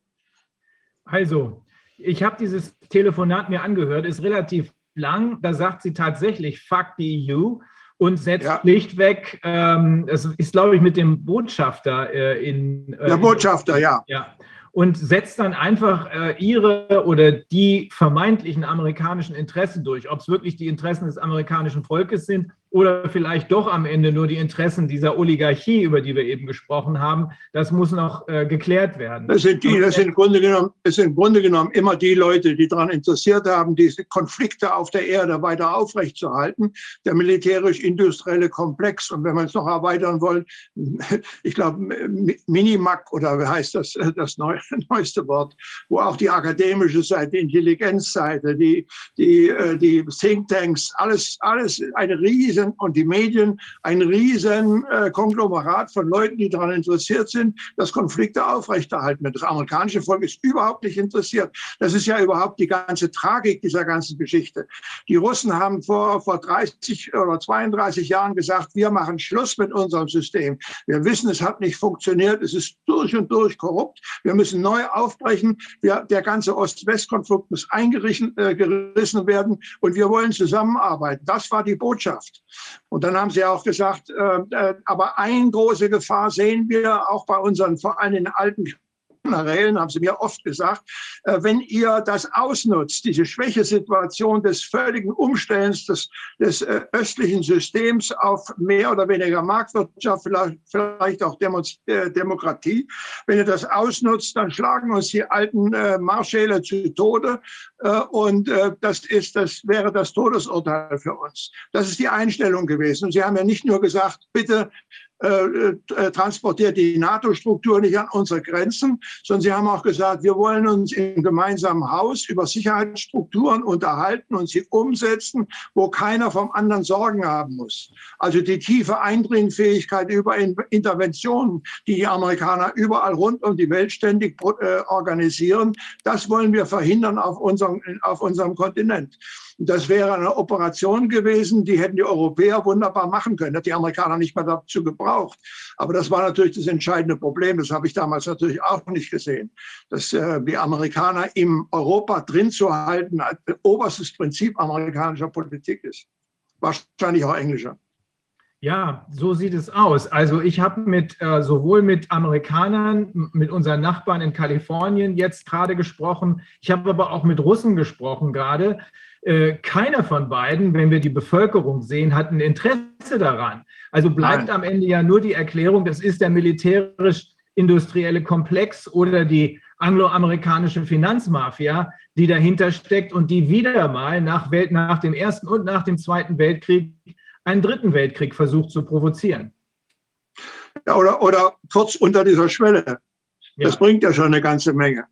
Also, ich habe dieses Telefonat mir angehört, ist relativ lang. Da sagt sie tatsächlich, fuck die EU und setzt Ja. schlichtweg, ähm, es ist, glaube ich, mit dem Botschafter äh, in. äh, Der in- Botschafter, ja. Ja. Und setzt dann einfach äh, ihre oder die vermeintlichen amerikanischen Interessen durch. Ob es wirklich die Interessen des amerikanischen Volkes sind oder vielleicht doch am Ende nur die Interessen dieser Oligarchie, über die wir eben gesprochen haben, das muss noch äh, geklärt werden. Das sind die, das sind im Grunde genommen, das sind im Grunde genommen immer die Leute, die daran interessiert haben, diese Konflikte auf der Erde weiter aufrechtzuerhalten. Der militärisch-industrielle Komplex. Und wenn man es noch erweitern wollen, ich glaube, Minimac oder wie heißt das, das neu, neueste Wort, wo auch die akademische Seite, die Intelligenzseite, die, die, äh, die Thinktanks, alles, alles eine riesen, und die Medien, ein riesen äh, Konglomerat von Leuten, die daran interessiert sind, dass Konflikte aufrechterhalten werden. Das amerikanische Volk ist überhaupt nicht interessiert. Das ist ja überhaupt die ganze Tragik dieser ganzen Geschichte. Die Russen haben vor, vor 30 oder 32 Jahren gesagt, wir machen Schluss mit unserem System. Wir wissen, es hat nicht funktioniert. Es ist durch und durch korrupt. Wir müssen neu aufbrechen. Wir, der ganze Ost-West-Konflikt muss eingerissen äh, gerissen werden und wir wollen zusammenarbeiten. Das war die Botschaft. Und dann haben sie auch gesagt, äh, äh, aber eine große Gefahr sehen wir auch bei unseren, vor allem den alten Generälen, haben sie mir oft gesagt, äh, wenn ihr das ausnutzt, diese Schwächesituation des völligen Umstellens des, des äh, östlichen Systems auf mehr oder weniger Marktwirtschaft, vielleicht, vielleicht auch Demo äh, Demokratie, wenn ihr das ausnutzt, dann schlagen uns die alten Marschäle zu Tode und das ist, das wäre das Todesurteil für uns. Das ist die Einstellung gewesen. Und sie haben ja nicht nur gesagt, bitte transportiert die NATO-Struktur nicht an unsere Grenzen, sondern sie haben auch gesagt, wir wollen uns im gemeinsamen Haus über Sicherheitsstrukturen unterhalten und sie umsetzen, wo keiner vom anderen Sorgen haben muss. Also die tiefe Eindringfähigkeit über Interventionen, die die Amerikaner überall rund um die Welt ständig äh, organisieren, das wollen wir verhindern auf unserem, auf unserem Kontinent. Das wäre eine Operation gewesen, die hätten die Europäer wunderbar machen können. Hat die Amerikaner nicht mehr dazu gebraucht. Aber das war natürlich das entscheidende Problem. Das habe ich damals natürlich auch nicht gesehen. Dass äh, die Amerikaner im Europa drin zu halten, als oberstes Prinzip amerikanischer Politik ist. Wahrscheinlich auch englischer. Ja, so sieht es aus. Also ich habe mit äh, sowohl mit Amerikanern, mit unseren Nachbarn in Kalifornien jetzt gerade gesprochen. Ich habe aber auch mit Russen gesprochen gerade. Äh, keiner von beiden, wenn wir die Bevölkerung sehen, hat ein Interesse daran. Also bleibt Nein. am Ende ja nur die Erklärung, das ist der militärisch-industrielle Komplex oder die angloamerikanische Finanzmafia, die dahinter steckt und die wieder mal nach, Welt, nach dem Ersten und nach dem Zweiten Weltkrieg einen Dritten Weltkrieg versucht zu provozieren. Ja, oder, oder kurz unter dieser Schwelle. Das ja. bringt ja schon eine ganze Menge.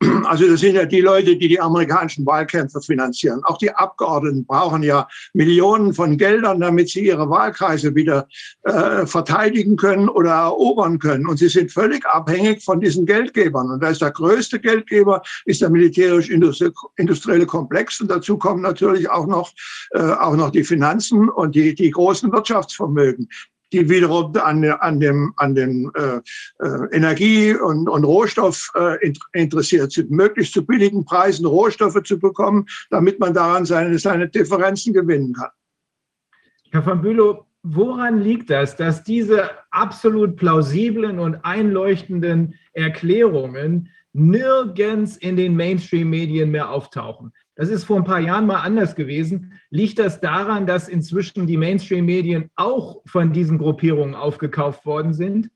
Also das sind ja die Leute, die die amerikanischen Wahlkämpfe finanzieren. Auch die Abgeordneten brauchen ja Millionen von Geldern, damit sie ihre Wahlkreise wieder äh, verteidigen können oder erobern können. Und sie sind völlig abhängig von diesen Geldgebern. Und da ist der größte Geldgeber ist der militärisch-industrielle Komplex. Und dazu kommen natürlich auch noch, äh, auch noch die Finanzen und die, die großen Wirtschaftsvermögen die wiederum an, an dem, an dem äh, äh, Energie- und, und Rohstoff äh, interessiert sind, möglichst zu billigen Preisen Rohstoffe zu bekommen, damit man daran seine, seine Differenzen gewinnen kann. Herr von Bülow, woran liegt das, dass diese absolut plausiblen und einleuchtenden Erklärungen nirgends in den Mainstream-Medien mehr auftauchen? Das ist vor ein paar Jahren mal anders gewesen. Liegt das daran, dass inzwischen die Mainstream-Medien auch von diesen Gruppierungen aufgekauft worden sind?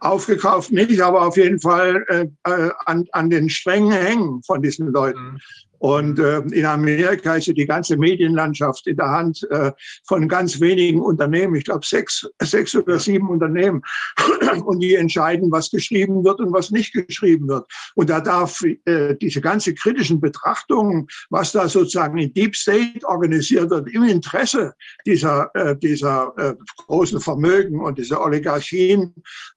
Aufgekauft nicht, aber auf jeden Fall äh, äh an, an den Strängen hängen von diesen Leuten. Und äh, in Amerika ist ja die ganze Medienlandschaft in der Hand äh, von ganz wenigen Unternehmen. Ich glaube sechs, sechs oder sieben Unternehmen. Und die entscheiden, was geschrieben wird und was nicht geschrieben wird. Und da darf äh, diese ganze kritischen Betrachtungen, was da sozusagen in Deep State organisiert wird, im Interesse dieser, äh, dieser äh, großen Vermögen und dieser Oligarchien,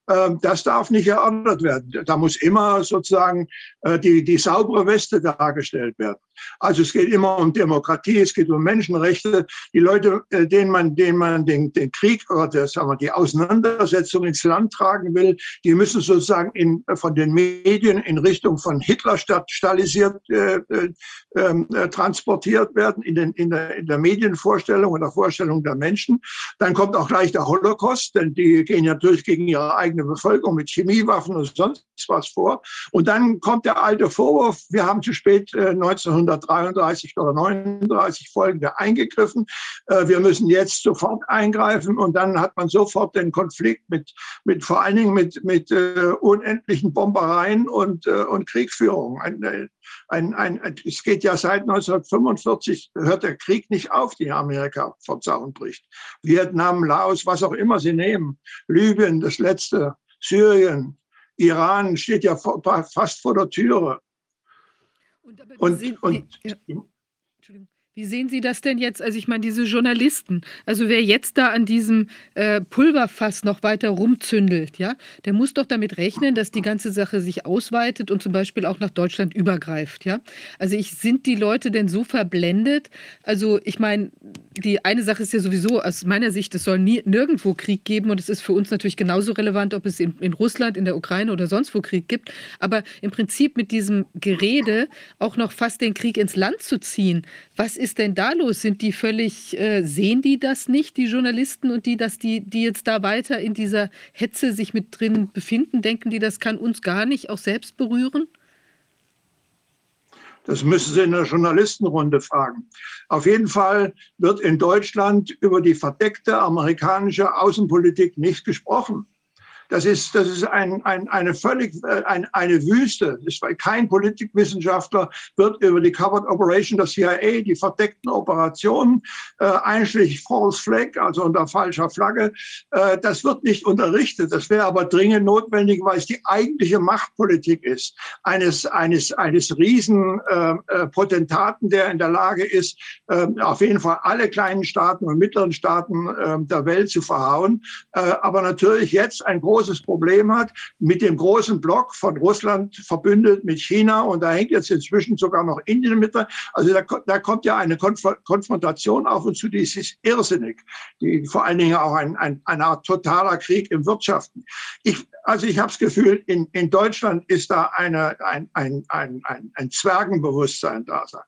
äh, das darf nicht erörtert werden. Da muss immer sozusagen äh, die, die saubere Weste dargestellt werden. Also es geht immer um Demokratie, es geht um Menschenrechte. Die Leute, äh, denen man, denen man den, den Krieg oder sagen wir, die Auseinandersetzung ins Land tragen will, die müssen sozusagen in, von den Medien in Richtung von Hitler stalisiert äh, äh, ähm, äh, transportiert werden, in, den, in, der, in der Medienvorstellung und der Vorstellung der Menschen. Dann kommt auch gleich der Holocaust, denn die gehen natürlich gegen ihre eigene Bevölkerung mit Chemiewaffen und sonst was vor. Und dann kommt der alte Vorwurf, wir haben zu spät äh, 1933 oder 39 folgende eingegriffen. Äh, wir müssen jetzt sofort eingreifen und dann hat man sofort den Konflikt mit, mit vor allen Dingen mit, mit äh, unendlichen Bombereien und, äh, und Kriegführung. Ein, ein, ein, es geht ja seit 1945, hört der Krieg nicht auf, den Amerika vom Zaun bricht. Vietnam, Laos, was auch immer sie nehmen, Libyen, das letzte, Syrien, Iran steht ja fast vor der Türe. Und, und, und ja. Wie sehen Sie das denn jetzt? Also ich meine, diese Journalisten, also wer jetzt da an diesem äh, Pulverfass noch weiter rumzündelt, ja, der muss doch damit rechnen, dass die ganze Sache sich ausweitet und zum Beispiel auch nach Deutschland übergreift, ja. Also ich, sind die Leute denn so verblendet? Also ich meine, die eine Sache ist ja sowieso aus meiner Sicht, es soll nie, nirgendwo Krieg geben und es ist für uns natürlich genauso relevant, ob es in, in Russland, in der Ukraine oder sonst wo Krieg gibt. Aber im Prinzip mit diesem Gerede auch noch fast den Krieg ins Land zu ziehen, was ist ist denn da los? Sind die völlig, äh, sehen die das nicht, die Journalisten und die, dass die, die jetzt da weiter in dieser Hetze sich mit drin befinden, denken die, das kann uns gar nicht auch selbst berühren? Das müssen Sie in der Journalistenrunde fragen. Auf jeden Fall wird in Deutschland über die verdeckte amerikanische Außenpolitik nicht gesprochen. Das ist, das ist ein, ein, eine völlig äh, ein, eine Wüste. Ist, kein Politikwissenschaftler wird über die Covered Operation der CIA, die verdeckten Operationen, äh, einschließlich False Flag, also unter falscher Flagge, äh, das wird nicht unterrichtet. Das wäre aber dringend notwendig, weil es die eigentliche Machtpolitik ist eines eines eines Riesenpotentaten, äh, äh der in der Lage ist, äh, auf jeden Fall alle kleinen Staaten und mittleren Staaten äh, der Welt zu verhauen, äh, aber natürlich jetzt ein großes Problem hat mit dem großen Block von Russland verbündet mit China und da hängt jetzt inzwischen sogar noch Indien mit. Also da, da kommt ja eine Konf Konfrontation auf uns zu, die ist irrsinnig, die vor allen Dingen auch ein, ein, eine Art totaler Krieg im Wirtschaften. Ich, also ich habe das Gefühl, in, in Deutschland ist da eine, ein, ein, ein, ein, ein Zwergenbewusstsein da sein.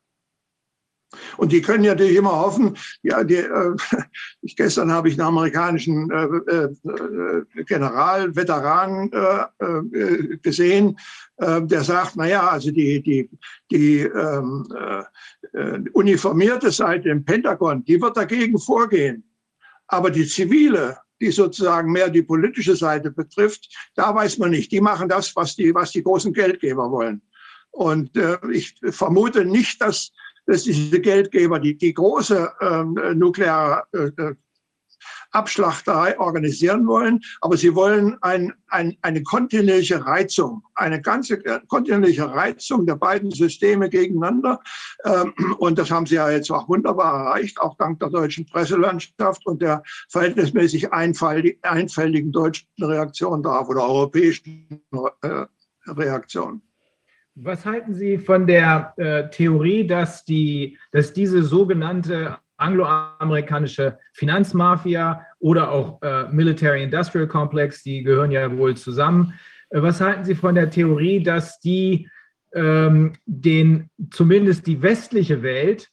Und die können natürlich immer hoffen, ja, die, äh, ich, gestern habe ich einen amerikanischen äh, äh, General, Veteran äh, äh, gesehen, äh, der sagt, na ja, also die, die, die ähm, uniformierte Seite im Pentagon, die wird dagegen vorgehen. Aber die zivile, die sozusagen mehr die politische Seite betrifft, da weiß man nicht. Die machen das, was die, was die großen Geldgeber wollen. Und ich vermute nicht, dass dass diese Geldgeber die, die große ähm, nukleare äh, Abschlachterei organisieren wollen, aber sie wollen ein, ein, eine kontinuierliche Reizung, eine ganze äh, kontinuierliche Reizung der beiden Systeme gegeneinander. Ähm, und das haben sie ja jetzt auch wunderbar erreicht, auch dank der deutschen Presselandschaft und der verhältnismäßig einfältigen deutschen Reaktion darauf oder europäischen äh, Reaktion. Was halten Sie von der äh, Theorie, dass, die, dass diese sogenannte angloamerikanische Finanzmafia oder auch äh, Military Industrial Complex, die gehören ja wohl zusammen. Äh, was halten Sie von der Theorie, dass die ähm, den, zumindest die westliche Welt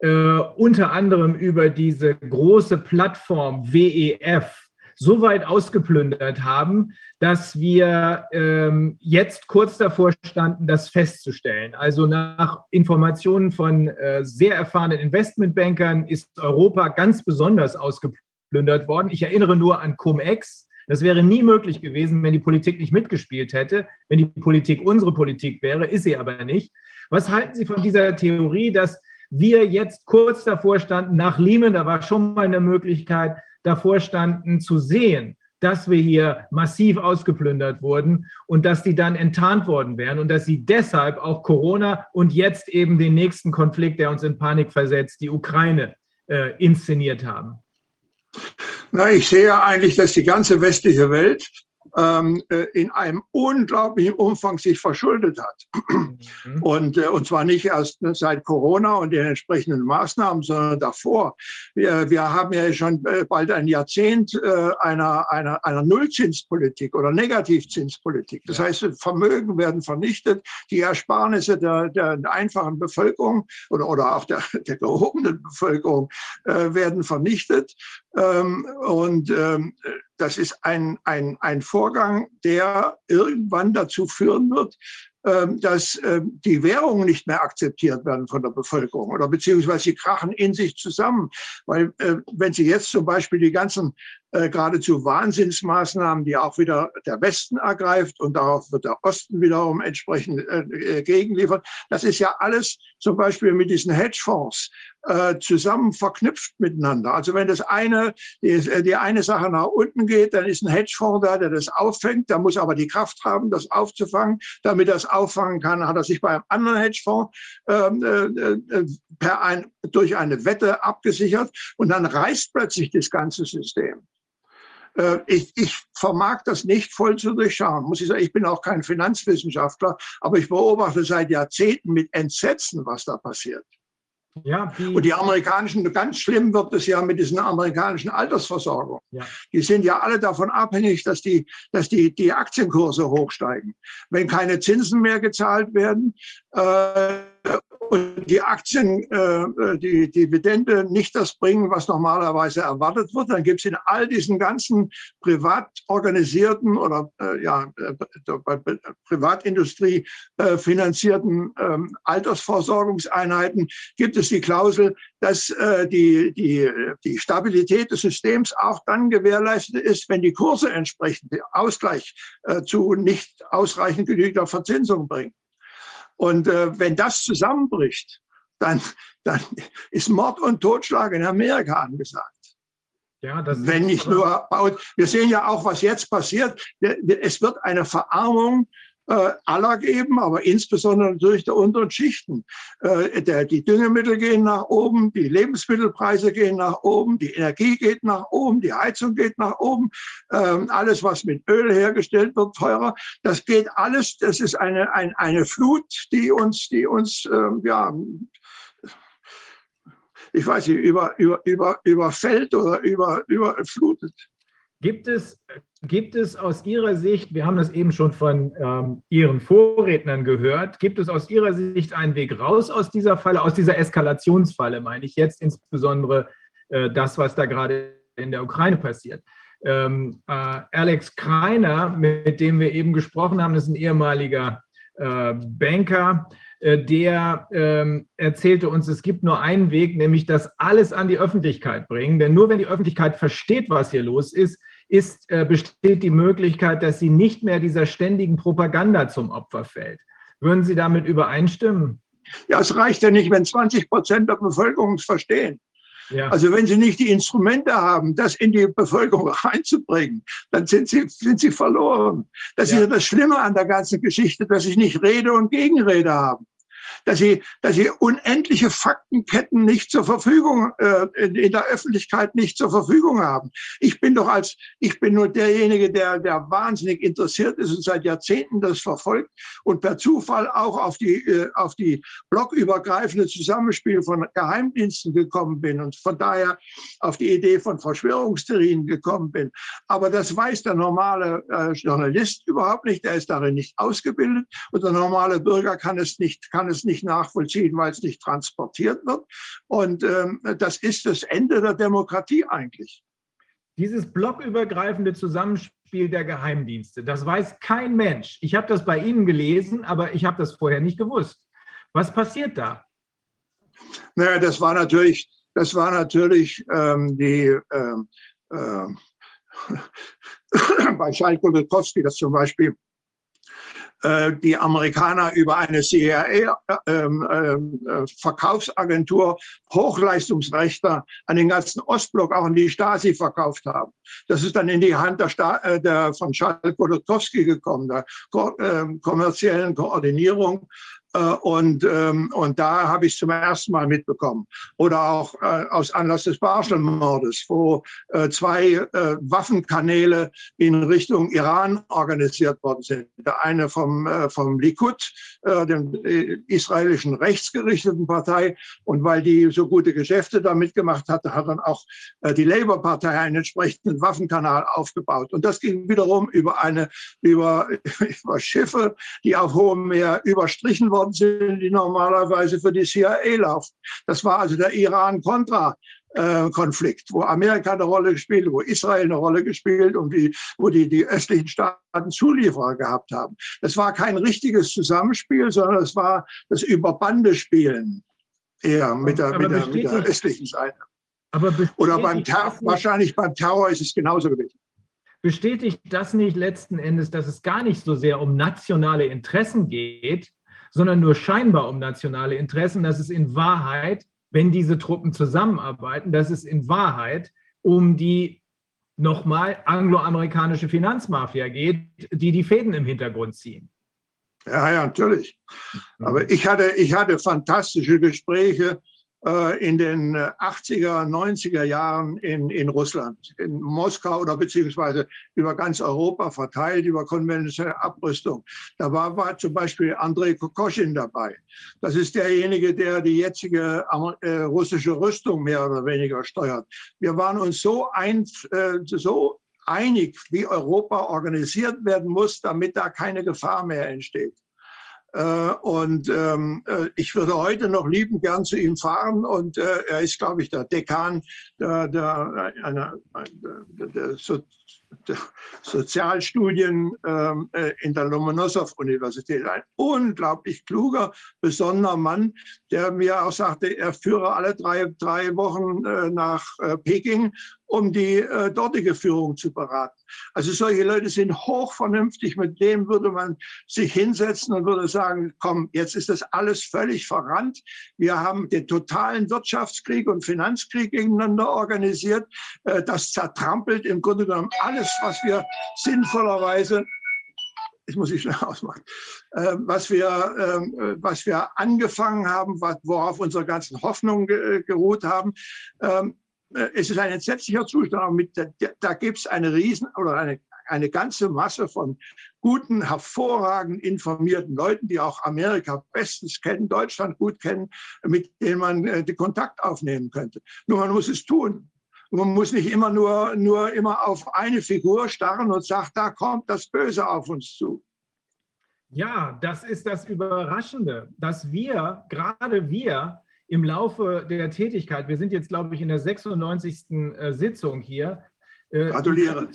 äh, unter anderem über diese große Plattform WEF so weit ausgeplündert haben, dass wir ähm, jetzt kurz davor standen, das festzustellen. Also nach Informationen von äh, sehr erfahrenen Investmentbankern ist Europa ganz besonders ausgeplündert worden. Ich erinnere nur an Cum-Ex. Das wäre nie möglich gewesen, wenn die Politik nicht mitgespielt hätte. Wenn die Politik unsere Politik wäre, ist sie aber nicht. Was halten Sie von dieser Theorie, dass wir jetzt kurz davor standen, nach Lehman, da war schon mal eine Möglichkeit, davor standen zu sehen, dass wir hier massiv ausgeplündert wurden und dass die dann enttarnt worden wären und dass sie deshalb auch Corona und jetzt eben den nächsten Konflikt, der uns in Panik versetzt, die Ukraine äh, inszeniert haben? Na, ich sehe eigentlich, dass die ganze westliche Welt ähm, äh, in einem unglaublichen Umfang sich verschuldet hat. Mhm. Und, äh, und zwar nicht erst seit Corona und den entsprechenden Maßnahmen, sondern davor. Wir, wir haben ja schon äh, bald ein Jahrzehnt einer, einer, einer Nullzinspolitik oder Negativzinspolitik. Das heißt, Vermögen werden vernichtet, die Ersparnisse der, der einfachen Bevölkerung oder, oder auch der, der gehobenen Bevölkerung äh, werden vernichtet. Ähm, und ähm, das ist ein, ein, ein Vorgang, der irgendwann dazu führen wird, ähm, dass ähm, die Währungen nicht mehr akzeptiert werden von der Bevölkerung oder beziehungsweise sie krachen in sich zusammen. Weil äh, wenn Sie jetzt zum Beispiel die ganzen äh, geradezu Wahnsinnsmaßnahmen, die auch wieder der Westen ergreift und darauf wird der Osten wiederum entsprechend äh, gegenliefert, das ist ja alles zum Beispiel mit diesen Hedgefonds äh, zusammen verknüpft miteinander. Also wenn das eine, die, die eine Sache nach unten geht, dann ist ein Hedgefonds da, der das auffängt. Der muss aber die Kraft haben, das aufzufangen. Damit es auffangen kann, hat er sich bei einem anderen Hedgefonds ähm, äh, äh, per ein, durch eine Wette abgesichert und dann reißt plötzlich das ganze System. Äh, ich, ich vermag das nicht voll zu durchschauen, muss ich sagen. Ich bin auch kein Finanzwissenschaftler, aber ich beobachte seit Jahrzehnten mit Entsetzen, was da passiert. Ja, die und die amerikanischen, ganz schlimm wird es ja mit diesen amerikanischen Altersversorgung. Ja. Die sind ja alle davon abhängig, dass die, dass die, die Aktienkurse hochsteigen. Wenn keine Zinsen mehr gezahlt werden äh, und die Aktien, äh, die Dividende nicht das bringen, was normalerweise erwartet wird, dann gibt es in all diesen ganzen privat organisierten oder äh, ja, äh, Privatindustrie äh, finanzierten ähm, Altersversorgungseinheiten gibt es die Klausel, dass äh, die, die, die Stabilität des Systems auch dann gewährleistet ist, wenn die Kurse entsprechend Ausgleich äh, zu nicht ausreichend genügender Verzinsung bringen. Und äh, wenn das zusammenbricht, dann, dann ist Mord und Totschlag in Amerika angesagt. Ja, Wenn nicht nur, wir sehen ja auch, was jetzt passiert. Es wird eine Verarmung äh, aller geben, aber insbesondere natürlich der unteren Schichten. Äh, der, die Düngemittel gehen nach oben, die Lebensmittelpreise gehen nach oben, die Energie geht nach oben, die Heizung geht nach oben, ähm, alles, was mit Öl hergestellt wird, teurer. Das geht alles, das ist eine, ein, eine Flut, die uns, die uns, ähm, ja, ich weiß nicht, über, über, über, überfällt oder über, überflutet. Gibt es, gibt es aus Ihrer Sicht, wir haben das eben schon von ähm, Ihren Vorrednern gehört, gibt es aus Ihrer Sicht einen Weg raus aus dieser Falle, aus dieser Eskalationsfalle, meine ich jetzt insbesondere äh, das, was da gerade in der Ukraine passiert? Ähm, äh, Alex Kreiner, mit dem wir eben gesprochen haben, ist ein ehemaliger äh, Banker, äh, der ähm, erzählte uns, es gibt nur einen Weg, nämlich das alles an die Öffentlichkeit bringen. Denn nur wenn die Öffentlichkeit versteht, was hier los ist, ist, äh, besteht die Möglichkeit, dass sie nicht mehr dieser ständigen Propaganda zum Opfer fällt. Würden Sie damit übereinstimmen? Ja, es reicht ja nicht, wenn 20 Prozent der Bevölkerung es verstehen. Ja. Also wenn Sie nicht die Instrumente haben, das in die Bevölkerung reinzubringen, dann sind Sie, sind Sie verloren. Das ja. ist ja das Schlimme an der ganzen Geschichte, dass Sie nicht Rede und Gegenrede haben dass sie, dass sie unendliche Faktenketten nicht zur Verfügung, äh, in, in der Öffentlichkeit nicht zur Verfügung haben. Ich bin doch als, ich bin nur derjenige, der, der wahnsinnig interessiert ist und seit Jahrzehnten das verfolgt und per Zufall auch auf die, äh, auf die blockübergreifende Zusammenspiel von Geheimdiensten gekommen bin und von daher auf die Idee von Verschwörungstheorien gekommen bin. Aber das weiß der normale äh, Journalist überhaupt nicht. Der ist darin nicht ausgebildet und der normale Bürger kann es nicht, kann es nicht nicht nachvollziehen, weil es nicht transportiert wird. Und ähm, das ist das Ende der Demokratie eigentlich. Dieses blockübergreifende Zusammenspiel der Geheimdienste, das weiß kein Mensch. Ich habe das bei Ihnen gelesen, aber ich habe das vorher nicht gewusst. Was passiert da? Naja, das war natürlich, das war natürlich ähm, die ähm, äh, bei Schalk-Golgotowski, das zum Beispiel die Amerikaner über eine CIA-Verkaufsagentur ähm, äh, Hochleistungsrechte an den ganzen Ostblock, auch an die Stasi verkauft haben. Das ist dann in die Hand der, Sta äh, der von Charles Golotowski gekommen, der ko äh, kommerziellen Koordinierung äh, und, ähm, und da habe ich zum ersten Mal mitbekommen. Oder auch äh, aus Anlass des Barschel-Mordes, wo äh, zwei äh, Waffenkanäle in Richtung Iran organisiert worden sind. Der eine vom, äh, vom Likud, äh, dem äh, israelischen rechtsgerichteten Partei. Und weil die so gute Geschäfte damit gemacht hatte, hat dann auch äh, die Labour-Partei einen entsprechenden Waffenkanal aufgebaut. Und das ging wiederum über eine, über, über Schiffe, die auf hohem Meer überstrichen wurden worden sind, die normalerweise für die CIA laufen. Das war also der Iran-Contra. Konflikt, wo Amerika eine Rolle gespielt, wo Israel eine Rolle gespielt und die, wo die, die östlichen Staaten Zulieferer gehabt haben. Das war kein richtiges Zusammenspiel, sondern es war das Überbandespielen eher mit der, mit der, mit der östlichen Seite. Oder beim Terror, wahrscheinlich beim Terror ist es genauso gewesen. Bestätigt das nicht letzten Endes, dass es gar nicht so sehr um nationale Interessen geht, sondern nur scheinbar um nationale Interessen, dass es in Wahrheit, wenn diese Truppen zusammenarbeiten, dass es in Wahrheit um die nochmal angloamerikanische Finanzmafia geht, die die Fäden im Hintergrund ziehen. Ja, ja, natürlich. Aber ich hatte, ich hatte fantastische Gespräche in den 80er, äh, 90er Jahren in, in Russland, in Moskau oder beziehungsweise über ganz Europa verteilt, über konventionelle Abrüstung. Da war, war zum Beispiel Andrei Kokoschin dabei. Das ist derjenige, der die jetzige äh, russische Rüstung mehr oder weniger steuert. Wir waren uns so, ein, äh, so einig, wie Europa organisiert werden muss, damit da keine Gefahr mehr entsteht. Äh, und ähm, äh, ich würde heute noch lieben gern zu ihm fahren. Und äh, er ist, glaube ich, der Dekan der, der, einer, der, so, der Sozialstudien ähm, äh, in der Lomonossow-Universität. Ein unglaublich kluger, besonderer Mann, der mir auch sagte, er führe alle drei, drei Wochen äh, nach äh, Peking um die äh, dortige Führung zu beraten. Also solche Leute sind hochvernünftig, mit denen würde man sich hinsetzen und würde sagen, komm, jetzt ist das alles völlig verrannt. Wir haben den totalen Wirtschaftskrieg und Finanzkrieg gegeneinander organisiert. Äh, das zertrampelt im Grunde genommen alles, was wir sinnvollerweise ich muss ich schnell ausmachen, äh, was, wir, äh, was wir angefangen haben, worauf unsere ganzen Hoffnungen ge geruht haben. Ähm, äh, es ist ein entsetzlicher Zustand. Mit, da, da gibt es eine riesen oder eine, eine ganze Masse von guten, hervorragend informierten Leuten, die auch Amerika bestens kennen, Deutschland gut kennen, mit denen man äh, den Kontakt aufnehmen könnte. Nur man muss es tun. Man muss nicht immer nur, nur immer auf eine Figur starren und sagt, da kommt das Böse auf uns zu. Ja, das ist das Überraschende, dass wir, gerade wir, im Laufe der Tätigkeit, wir sind jetzt, glaube ich, in der 96. Äh, Sitzung hier. Äh, Gratuliere.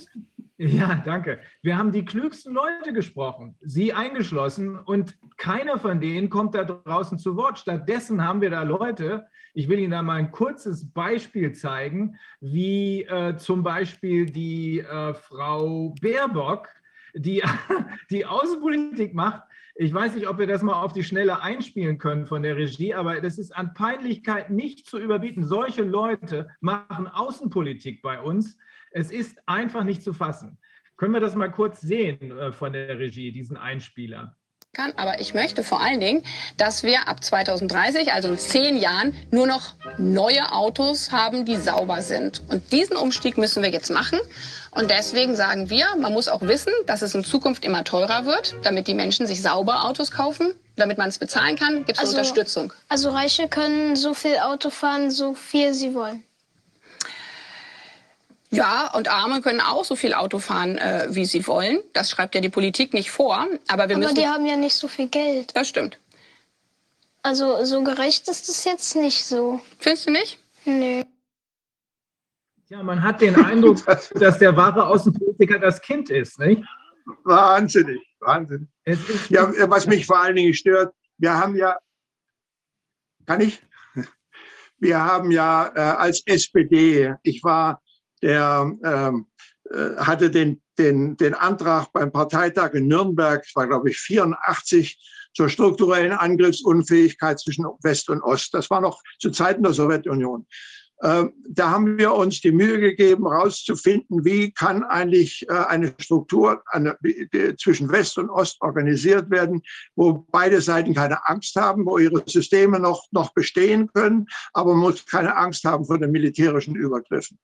Ja, danke. Wir haben die klügsten Leute gesprochen, Sie eingeschlossen, und keiner von denen kommt da draußen zu Wort. Stattdessen haben wir da Leute, ich will Ihnen da mal ein kurzes Beispiel zeigen, wie äh, zum Beispiel die äh, Frau Baerbock, die die Außenpolitik macht, ich weiß nicht, ob wir das mal auf die Schnelle einspielen können von der Regie, aber das ist an Peinlichkeit nicht zu überbieten. Solche Leute machen Außenpolitik bei uns. Es ist einfach nicht zu fassen. Können wir das mal kurz sehen äh, von der Regie, diesen Einspieler? Kann. Aber ich möchte vor allen Dingen, dass wir ab 2030, also in zehn Jahren, nur noch neue Autos haben, die sauber sind. Und diesen Umstieg müssen wir jetzt machen. Und deswegen sagen wir, man muss auch wissen, dass es in Zukunft immer teurer wird, damit die Menschen sich sauber Autos kaufen. Damit man es bezahlen kann, gibt es also, Unterstützung. Also Reiche können so viel Auto fahren, so viel sie wollen. Ja, und Arme können auch so viel Auto fahren, äh, wie sie wollen. Das schreibt ja die Politik nicht vor. Aber, wir aber müssen die haben ja nicht so viel Geld. Das stimmt. Also so gerecht ist es jetzt nicht so. Findest du nicht? Nö. Ja, man hat den Eindruck, dass der wahre Außenpolitiker das Kind ist, nicht? Wahnsinnig, wahnsinnig. Ja, was mich vor allen Dingen stört, wir haben ja, kann ich? Wir haben ja äh, als SPD, ich war der ähm, äh, hatte den, den, den Antrag beim Parteitag in Nürnberg, das war glaube ich 84, zur strukturellen Angriffsunfähigkeit zwischen West und Ost. Das war noch zu Zeiten der Sowjetunion. Ähm, da haben wir uns die Mühe gegeben, herauszufinden, wie kann eigentlich äh, eine Struktur eine, zwischen West und Ost organisiert werden, wo beide Seiten keine Angst haben, wo ihre Systeme noch, noch bestehen können, aber man muss keine Angst haben vor den militärischen Übergriffen.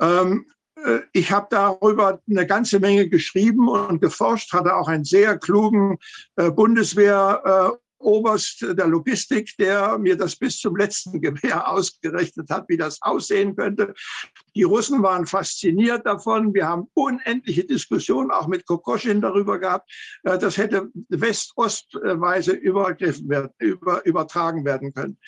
Ähm, äh, ich habe darüber eine ganze Menge geschrieben und geforscht, hatte auch einen sehr klugen äh, Bundeswehr. Äh, Oberst der Logistik, der mir das bis zum letzten Gewehr ausgerechnet hat, wie das aussehen könnte. Die Russen waren fasziniert davon. Wir haben unendliche Diskussionen auch mit Kokoschin darüber gehabt. Das hätte West-Ost-Weise übertragen werden können.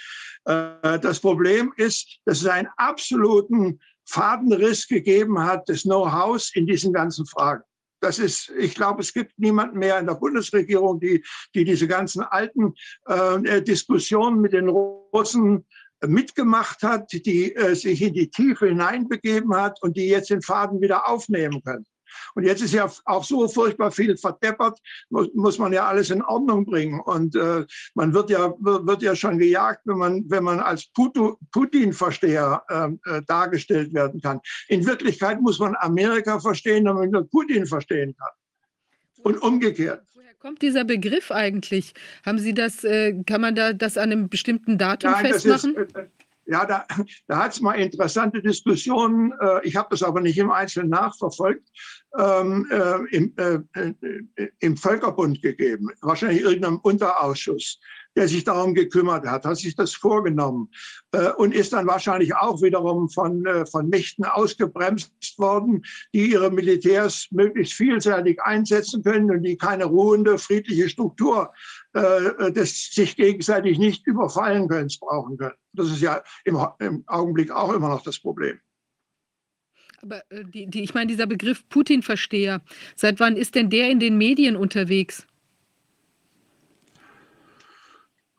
Das Problem ist, dass es einen absoluten Fadenriss gegeben hat des Know-hows in diesen ganzen Fragen. Das ist, ich glaube, es gibt niemanden mehr in der Bundesregierung, die, die diese ganzen alten äh, Diskussionen mit den Russen mitgemacht hat, die äh, sich in die Tiefe hineinbegeben hat und die jetzt den Faden wieder aufnehmen können. Und jetzt ist ja auch so furchtbar viel verdeppert, muss, muss man ja alles in Ordnung bringen. Und äh, man wird ja, wird ja schon gejagt, wenn man, wenn man als Putin-Versteher ähm, äh, dargestellt werden kann. In Wirklichkeit muss man Amerika verstehen, damit man Putin verstehen kann. Und umgekehrt Woher kommt dieser Begriff eigentlich? Haben Sie das, äh, kann man da das an einem bestimmten Datum Nein, festmachen? Ist, äh, ja, da, da hat es mal interessante Diskussionen, äh, ich habe das aber nicht im Einzelnen nachverfolgt, ähm, äh, im, äh, äh, im Völkerbund gegeben, wahrscheinlich irgendeinem Unterausschuss, der sich darum gekümmert hat, hat sich das vorgenommen äh, und ist dann wahrscheinlich auch wiederum von, äh, von Mächten ausgebremst worden, die ihre Militärs möglichst vielseitig einsetzen können und die keine ruhende, friedliche Struktur äh, das sich gegenseitig nicht überfallen können, brauchen können. Das ist ja im, im Augenblick auch immer noch das Problem. Aber äh, die, die, ich meine, dieser Begriff Putin-Versteher, seit wann ist denn der in den Medien unterwegs?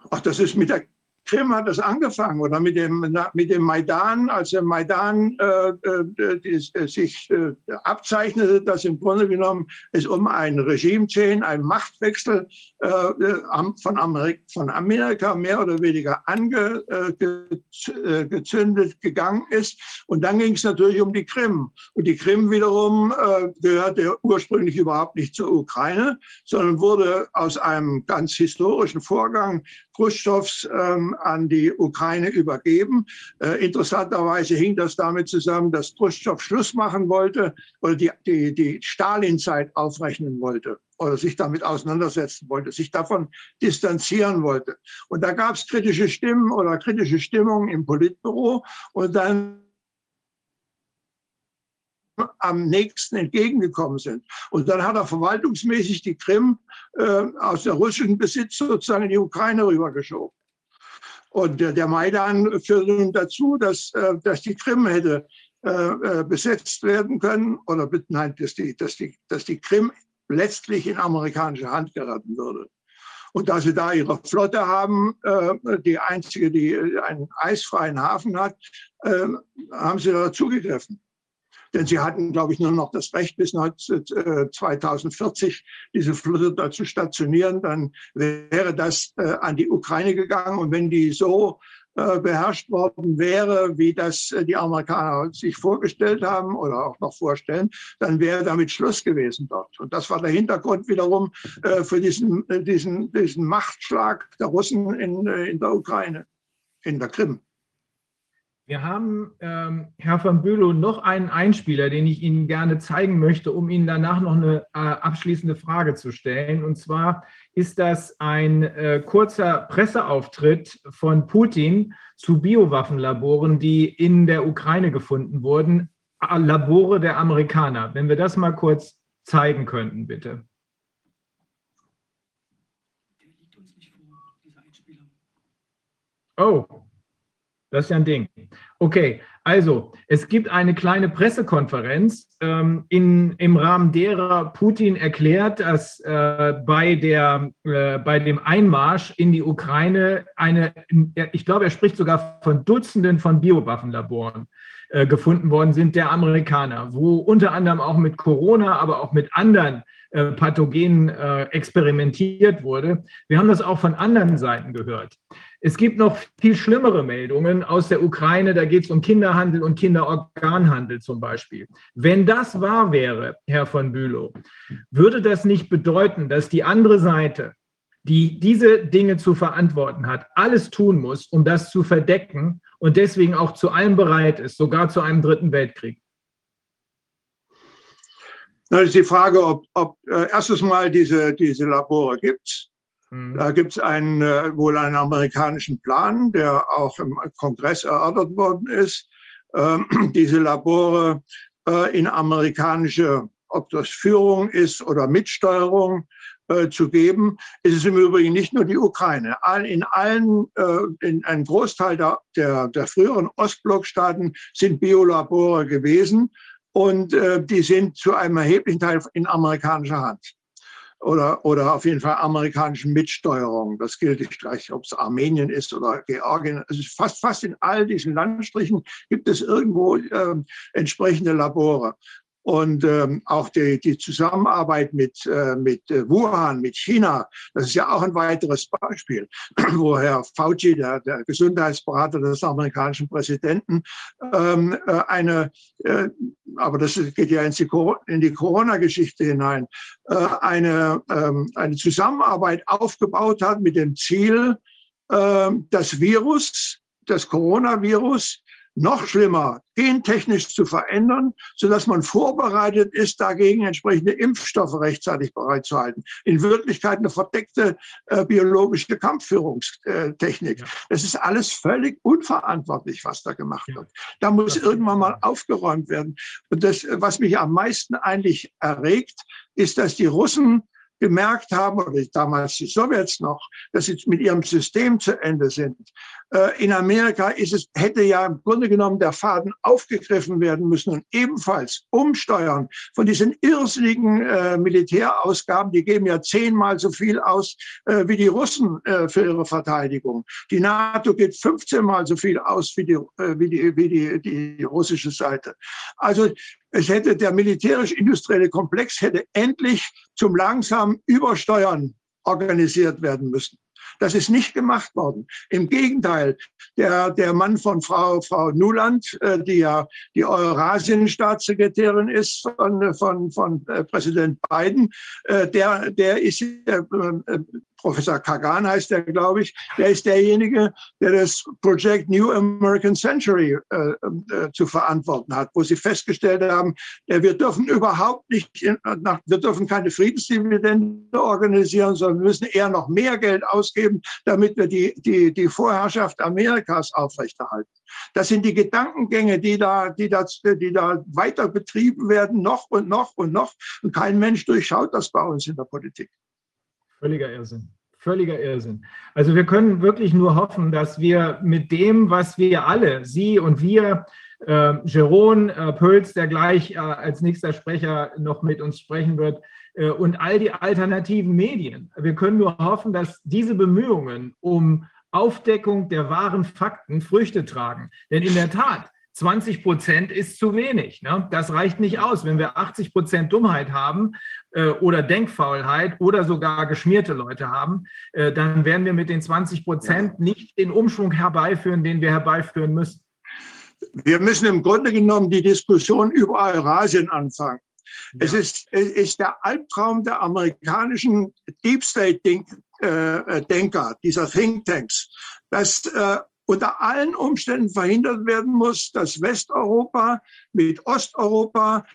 Ach, das ist mit der Krim hat das angefangen oder mit dem, mit dem Maidan, als der Maidan äh, äh, äh, sich äh, abzeichnete, dass im Grunde genommen es um einen Regime-Change, einen Machtwechsel äh, äh, von, Amerika, von, Amerika, mehr oder weniger angezündet gegangen ist. Und dann ging es natürlich um die Krim. Und die Krim wiederum gehörte ursprünglich überhaupt nicht zur Ukraine, sondern wurde aus einem ganz historischen Vorgang Khrushchevs ähm, an die Ukraine übergeben. Äh, interessanterweise hing das damit zusammen, dass Khrushchev Schluss machen wollte oder die, die, die Stalin-Zeit aufrechnen wollte oder sich damit auseinandersetzen wollte, sich davon distanzieren wollte. Und da gab es kritische Stimmen oder kritische Stimmungen im Politbüro und dann am nächsten entgegengekommen sind. Und dann hat er verwaltungsmäßig die Krim äh, aus der russischen Besitz sozusagen in die Ukraine rübergeschoben. Und der, der Maidan führte nun dazu, dass, äh, dass die Krim hätte äh, äh besetzt werden können oder nein, dass die, dass, die, dass die Krim letztlich in amerikanische Hand geraten würde. Und da sie da ihre Flotte haben, äh, die einzige, die einen eisfreien Hafen hat, äh, haben sie da zugegriffen. Denn sie hatten, glaube ich, nur noch das Recht, bis 2040 äh, diese Flotte da zu stationieren. Dann wäre das äh, an die Ukraine gegangen. Und wenn die so äh, beherrscht worden wäre, wie das die Amerikaner sich vorgestellt haben oder auch noch vorstellen, dann wäre damit Schluss gewesen dort. Und das war der Hintergrund wiederum für diesen, diesen, diesen Machtschlag der Russen in, in der Ukraine, in der Krim. Wir haben, ähm, Herr van Bülow, noch einen Einspieler, den ich Ihnen gerne zeigen möchte, um Ihnen danach noch eine äh, abschließende Frage zu stellen. Und zwar ist das ein äh, kurzer Presseauftritt von Putin zu Biowaffenlaboren, die in der Ukraine gefunden wurden. Labore der Amerikaner. Wenn wir das mal kurz zeigen könnten, bitte. Oh, das ist ja ein Ding. Okay, also es gibt eine kleine Pressekonferenz, ähm, in, im Rahmen derer Putin erklärt, dass äh, bei, der, äh, bei dem Einmarsch in die Ukraine eine, ich glaube, er spricht sogar von Dutzenden von Biowaffenlaboren äh, gefunden worden sind, der Amerikaner, wo unter anderem auch mit Corona, aber auch mit anderen äh, Pathogenen äh, experimentiert wurde. Wir haben das auch von anderen Seiten gehört. Es gibt noch viel schlimmere Meldungen aus der Ukraine. Da geht es um Kinderhandel und Kinderorganhandel zum Beispiel. Wenn das wahr wäre, Herr von Bülow, würde das nicht bedeuten, dass die andere Seite, die diese Dinge zu verantworten hat, alles tun muss, um das zu verdecken und deswegen auch zu allem bereit ist, sogar zu einem dritten Weltkrieg? Das ist die Frage, ob, ob äh, erstes Mal diese, diese Labore gibt Mhm. Da gibt es einen, äh, wohl einen amerikanischen Plan, der auch im Kongress erörtert worden ist, äh, diese Labore äh, in amerikanische, ob das Führung ist oder Mitsteuerung, äh, zu geben. Es ist im Übrigen nicht nur die Ukraine. In allen, äh, in einem Großteil der, der, der früheren Ostblockstaaten sind Biolabore gewesen und äh, die sind zu einem erheblichen Teil in amerikanischer Hand oder, oder auf jeden Fall amerikanischen Mitsteuerung. Das gilt nicht gleich, ob es Armenien ist oder Georgien. Also fast, fast in all diesen Landstrichen gibt es irgendwo äh, entsprechende Labore. Und ähm, auch die, die Zusammenarbeit mit, äh, mit äh, Wuhan, mit China, das ist ja auch ein weiteres Beispiel, wo Herr Fauci, der, der Gesundheitsberater des amerikanischen Präsidenten, ähm, äh, eine, äh, aber das geht ja in die, die Corona-Geschichte hinein, äh, eine, ähm, eine Zusammenarbeit aufgebaut hat mit dem Ziel, äh, das Virus, das Coronavirus noch schlimmer, gentechnisch zu verändern, sodass man vorbereitet ist, dagegen entsprechende Impfstoffe rechtzeitig bereitzuhalten. In Wirklichkeit eine verdeckte äh, biologische Kampfführungstechnik. Ja. Das ist alles völlig unverantwortlich, was da gemacht wird. Da muss irgendwann mal aufgeräumt werden. Und das, was mich am meisten eigentlich erregt, ist, dass die Russen gemerkt haben, oder damals die Sowjets noch, dass sie mit ihrem System zu Ende sind. Äh, in Amerika ist es, hätte ja im Grunde genommen der Faden aufgegriffen werden müssen und ebenfalls umsteuern von diesen irrsinnigen äh, Militärausgaben, die geben ja zehnmal so viel aus äh, wie die Russen äh, für ihre Verteidigung. Die NATO gibt 15 mal so viel aus wie die, äh, wie die, wie die, die russische Seite. Also es hätte der militärisch-industrielle Komplex hätte endlich zum langsamen Übersteuern organisiert werden müssen. Das ist nicht gemacht worden. Im Gegenteil, der, der Mann von Frau, Frau Nuland, äh, die ja die Eurasien-Staatssekretärin ist von, von, von äh, Präsident Biden, äh, der, der ist äh, äh, Professor Kagan heißt der, glaube ich, der ist derjenige, der das Projekt New American Century äh, äh, zu verantworten hat, wo sie festgestellt haben, äh, wir dürfen überhaupt nicht, in, nach, wir dürfen keine Friedensdividende organisieren, sondern wir müssen eher noch mehr Geld ausgeben, damit wir die, die, die Vorherrschaft Amerikas aufrechterhalten. Das sind die Gedankengänge, die da, die da, die da weiter betrieben werden, noch und noch und noch. Und kein Mensch durchschaut das bei uns in der Politik. Völliger Irrsinn. Völliger Irrsinn. Also wir können wirklich nur hoffen, dass wir mit dem, was wir alle, Sie und wir, äh, Jeroen äh, Pölz, der gleich äh, als nächster Sprecher noch mit uns sprechen wird, äh, und all die alternativen Medien, wir können nur hoffen, dass diese Bemühungen um Aufdeckung der wahren Fakten Früchte tragen. Denn in der Tat, 20 Prozent ist zu wenig. Ne? Das reicht nicht aus. Wenn wir 80 Prozent Dummheit haben äh, oder Denkfaulheit oder sogar geschmierte Leute haben, äh, dann werden wir mit den 20 Prozent nicht den Umschwung herbeiführen, den wir herbeiführen müssen. Wir müssen im Grunde genommen die Diskussion über Eurasien anfangen. Ja. Es, ist, es ist der Albtraum der amerikanischen Deep State-Denker, äh, dieser Thinktanks, dass äh, unter allen Umständen verhindert werden muss, dass Westeuropa mit Osteuropa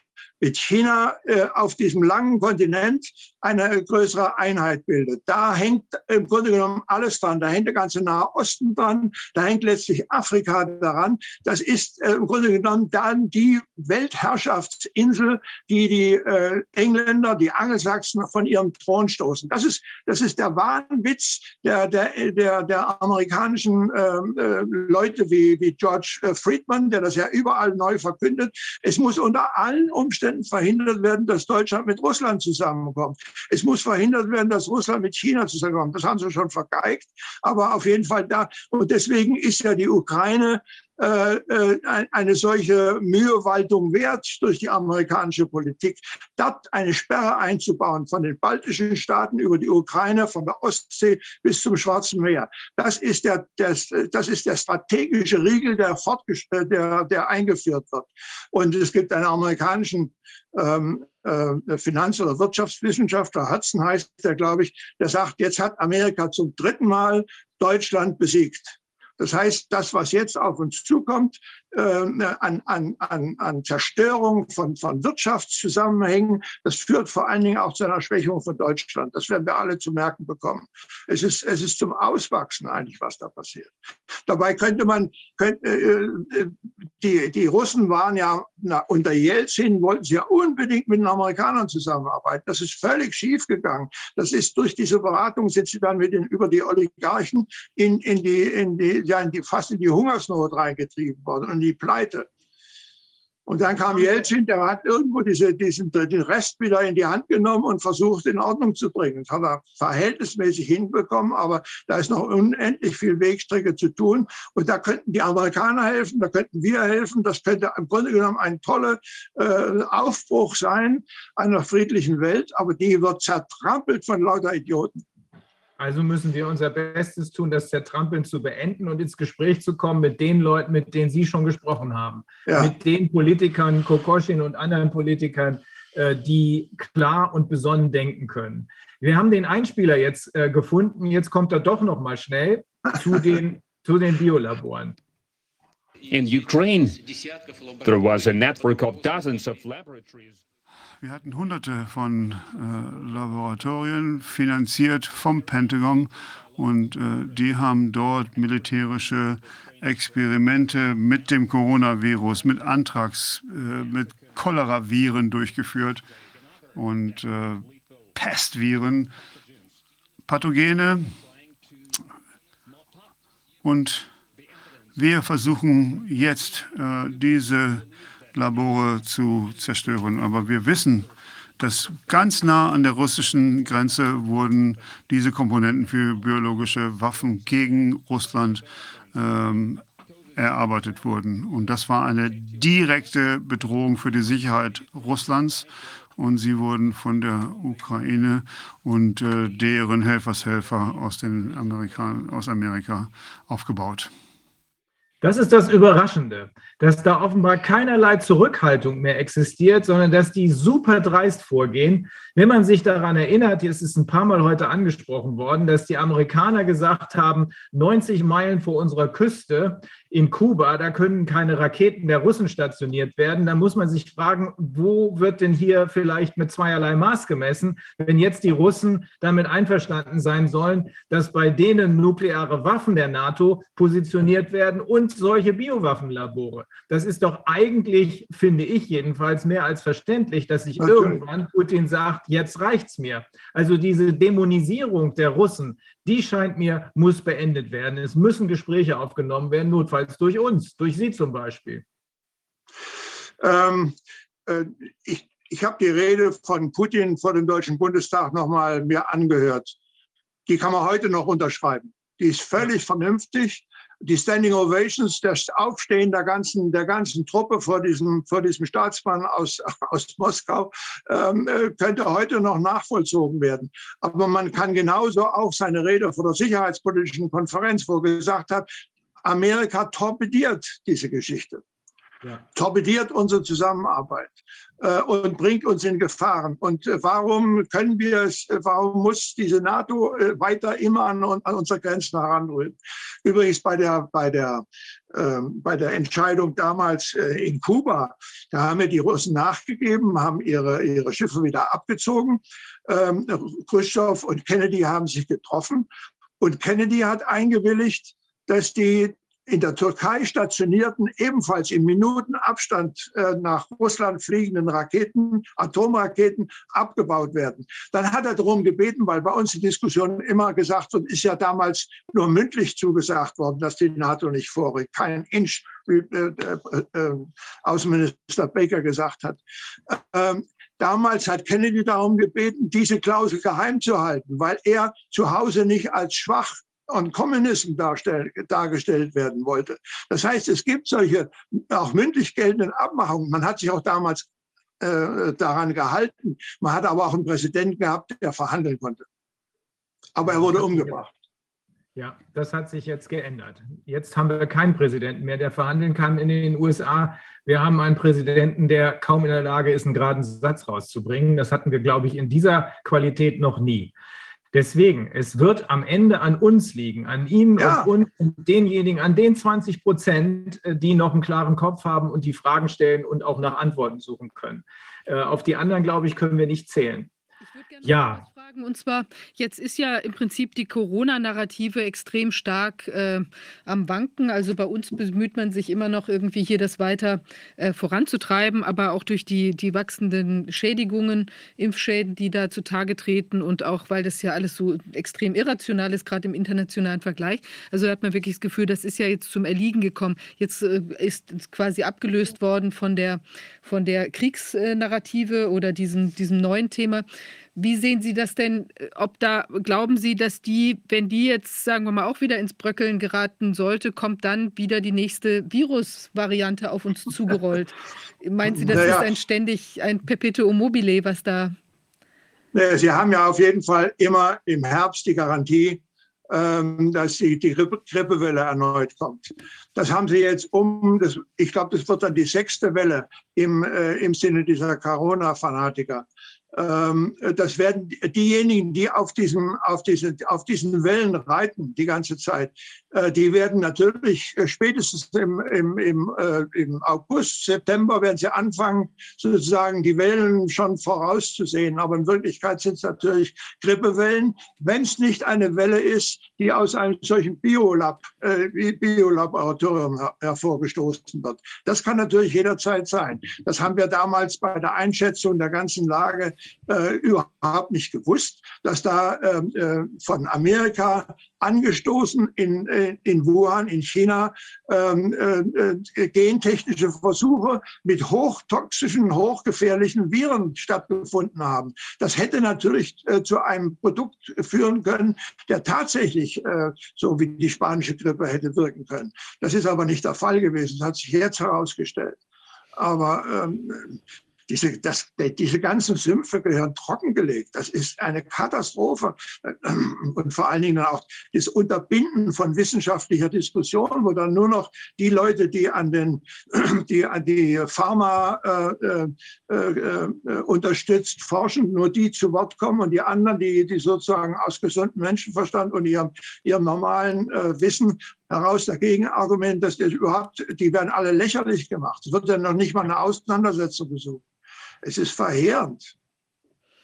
mit China äh, auf diesem langen Kontinent eine größere Einheit bildet. Da hängt im Grunde genommen alles dran. Da hängt der ganze Nahe Osten dran, da hängt letztlich Afrika daran. Das ist äh, im Grunde genommen dann die Weltherrschaftsinsel, die die äh, Engländer, die Angelsachsen von ihrem Thron stoßen. Das ist, das ist der Wahnwitz der, der, der, der amerikanischen ähm, äh, Leute wie, wie George äh, Friedman, der das ja überall neu verkündet. Es muss unter allen Umständen verhindert werden, dass Deutschland mit Russland zusammenkommt. Es muss verhindert werden, dass Russland mit China zusammenkommt. Das haben sie schon vergeigt, aber auf jeden Fall da. Und deswegen ist ja die Ukraine eine solche Mühewaltung wert durch die amerikanische Politik, dort eine Sperre einzubauen von den baltischen Staaten über die Ukraine, von der Ostsee bis zum Schwarzen Meer. Das ist der, das, das ist der strategische Riegel, der, der, der eingeführt wird. Und es gibt einen amerikanischen ähm, äh, Finanz- oder Wirtschaftswissenschaftler, Hudson heißt der, glaube ich, der sagt, jetzt hat Amerika zum dritten Mal Deutschland besiegt. Das heißt, das, was jetzt auf uns zukommt, äh, an, an, an, an Zerstörung von, von Wirtschaftszusammenhängen, das führt vor allen Dingen auch zu einer Schwächung von Deutschland. Das werden wir alle zu merken bekommen. Es ist, es ist zum Auswachsen eigentlich, was da passiert. Dabei könnte man, könnte, äh, die, die Russen waren ja na, unter Jelzin, wollten sie ja unbedingt mit den Amerikanern zusammenarbeiten. Das ist völlig schief gegangen. Das ist durch diese Beratung sind sie dann mit den, über die Oligarchen in, in die, in die, ja, in die, fast in die Hungersnot reingetrieben worden und die Pleite. Und dann kam Jelzin, der hat irgendwo diese, diesen, den Rest wieder in die Hand genommen und versucht, in Ordnung zu bringen. Das hat er verhältnismäßig hinbekommen, aber da ist noch unendlich viel Wegstrecke zu tun. Und da könnten die Amerikaner helfen, da könnten wir helfen. Das könnte im Grunde genommen ein toller äh, Aufbruch sein einer friedlichen Welt, aber die wird zertrampelt von lauter Idioten. Also müssen wir unser Bestes tun, das Zertrampeln zu beenden und ins Gespräch zu kommen mit den Leuten, mit denen Sie schon gesprochen haben. Ja. Mit den Politikern, Kokoschin und anderen Politikern, äh, die klar und besonnen denken können. Wir haben den Einspieler jetzt äh, gefunden. Jetzt kommt er doch noch mal schnell zu den, zu den Biolaboren. In Ukraine, there was a network of dozens of laboratories. Wir hatten hunderte von äh, Laboratorien finanziert vom Pentagon und äh, die haben dort militärische Experimente mit dem Coronavirus, mit Anthrax, äh, mit Cholera-Viren durchgeführt. Und äh, Pestviren, Pathogene. Und wir versuchen jetzt, äh, diese Labore zu zerstören. Aber wir wissen, dass ganz nah an der russischen Grenze wurden diese Komponenten für biologische Waffen gegen Russland ähm, erarbeitet wurden. Und das war eine direkte Bedrohung für die Sicherheit Russlands. Und sie wurden von der Ukraine und äh, deren Helfershelfer aus, den Amerika, aus Amerika aufgebaut. Das ist das Überraschende, dass da offenbar keinerlei Zurückhaltung mehr existiert, sondern dass die super dreist vorgehen. Wenn man sich daran erinnert, hier ist es ein paar Mal heute angesprochen worden, dass die Amerikaner gesagt haben, 90 Meilen vor unserer Küste in Kuba, da können keine Raketen der Russen stationiert werden. Da muss man sich fragen, wo wird denn hier vielleicht mit zweierlei Maß gemessen, wenn jetzt die Russen damit einverstanden sein sollen, dass bei denen nukleare Waffen der NATO positioniert werden und solche Biowaffenlabore. Das ist doch eigentlich, finde ich jedenfalls, mehr als verständlich, dass sich Natürlich. irgendwann Putin sagt, jetzt reicht's mir. Also diese Dämonisierung der Russen, die scheint mir, muss beendet werden. Es müssen Gespräche aufgenommen werden, notfalls durch uns, durch Sie zum Beispiel. Ähm, äh, ich ich habe die Rede von Putin vor dem Deutschen Bundestag nochmal mir angehört. Die kann man heute noch unterschreiben. Die ist völlig vernünftig. Die Standing Ovations, das Aufstehen der ganzen, der ganzen Truppe vor diesem, vor diesem Staatsmann aus, aus Moskau, ähm, äh, könnte heute noch nachvollzogen werden. Aber man kann genauso auch seine Rede vor der Sicherheitspolitischen Konferenz, wo er gesagt hat, Amerika torpediert diese Geschichte Ja. torpediert unsere Zusammenarbeit äh, und bringt uns in Gefahren. Und äh, warum können wir es, äh, warum muss diese NATO äh, weiter immer an, an unsere Grenzen heranrühren? Übrigens bei der, bei der, ähm, bei der Entscheidung damals äh, in Kuba, da haben wir die Russen nachgegeben, haben ihre, ihre Schiffe wieder abgezogen. Ähm, Khrushchev und Kennedy haben sich getroffen. Und Kennedy hat eingewilligt, dass die in der Türkei stationierten, ebenfalls im Minutenabstand äh, nach Russland fliegenden Raketen, Atomraketen abgebaut werden. Dann hat er darum gebeten, weil bei uns in Diskussionen immer gesagt wird, ist ja damals nur mündlich zugesagt worden, dass die NATO nicht vorrückt. Kein Inch, wie äh, äh, äh, Außenminister Baker gesagt hat. Ähm, Damals hat Kennedy darum gebeten, diese Klausel geheim zu halten, weil er zu Hause nicht als schwach und Kommunisten dargestellt werden wollte. Das heißt, es gibt solche auch mündlich geltenden Abmachungen. Man hat sich auch damals äh, daran gehalten. Man hat aber auch einen Präsidenten gehabt, der verhandeln konnte. Aber er wurde umgebracht. Ja, das hat sich jetzt geändert. Jetzt haben wir keinen Präsidenten mehr, der verhandeln kann in den USA. Wir haben einen Präsidenten, der kaum in der Lage ist, einen geraden Satz rauszubringen. Das hatten wir, glaube ich, in dieser Qualität noch nie. Deswegen, es wird am Ende an uns liegen, an Ihnen Ja. und uns, denjenigen, an den 20 Prozent, äh, die noch einen klaren Kopf haben und die Fragen stellen und auch nach Antworten suchen können. Äh, Auf die anderen, glaube ich, können wir nicht zählen. Ich würde gerne Ja. Fragen. Und zwar, jetzt ist ja im Prinzip die Corona-Narrative extrem stark äh, am Wanken. Also bei uns bemüht man sich immer noch irgendwie hier das weiter äh, voranzutreiben, aber auch durch die, die wachsenden Schädigungen, Impfschäden, die da zutage treten und auch, weil das ja alles so extrem irrational ist, gerade im internationalen Vergleich. Also da hat man wirklich das Gefühl, das ist ja jetzt zum Erliegen gekommen. Jetzt äh, ist quasi abgelöst worden von der, von der Kriegsnarrative oder diesem, diesem neuen Thema. Wie sehen Sie das denn? äh, Ob da glauben Sie, dass die, wenn die jetzt, sagen wir mal, auch wieder ins Bröckeln geraten sollte, kommt dann wieder die nächste Virusvariante auf uns zugerollt? Meinen Sie, das Naja. ist ein ständig ein Perpetuum mobile, was da Sie haben ja auf jeden Fall immer im Herbst die Garantie, ähm, dass die, die Grippe, Grippewelle erneut kommt. Das haben Sie jetzt um, das, ich glaube, das wird dann die sechste Welle im, äh, im Sinne dieser Corona-Fanatiker. Ähm, das werden die- diejenigen, die auf, diesem, auf, diesen, auf diesen Wellen reiten die ganze Zeit, äh, die werden natürlich äh, spätestens im, im, im, äh, im August, September werden sie anfangen, sozusagen die Wellen schon vorauszusehen. Aber in Wirklichkeit sind es natürlich Grippewellen, wenn es nicht eine Welle ist, die aus einem solchen Biolab, äh, Biolaboratorium her hervorgestoßen wird. Das kann natürlich jederzeit sein. Das haben wir damals bei der Einschätzung der ganzen Lage äh, überhaupt nicht gewusst, dass da ähm, äh, von Amerika angestoßen in, äh, in Wuhan, in China, ähm, äh, äh, gentechnische Versuche mit hochtoxischen, hochgefährlichen Viren stattgefunden haben. Das hätte natürlich äh, zu einem Produkt führen können, der tatsächlich so wie die spanische Grippe hätte wirken können. Das ist aber nicht der Fall gewesen. Das hat sich jetzt herausgestellt. Aber ähm, diese, das, diese ganzen Sümpfe gehören trockengelegt. Das ist eine Katastrophe. Und vor allen Dingen auch das Unterbinden von wissenschaftlicher Diskussion, wo dann nur noch die Leute, die an den, die an die Pharma äh, äh, äh, unterstützt forschen, nur die zu Wort kommen und die anderen, die, die sozusagen aus gesundem Menschenverstand und ihrem, ihrem normalen äh, Wissen heraus dagegen Argument, dass das überhaupt, die werden alle lächerlich gemacht. Es wird dann noch nicht mal eine Auseinandersetzung gesucht. Es ist verheerend.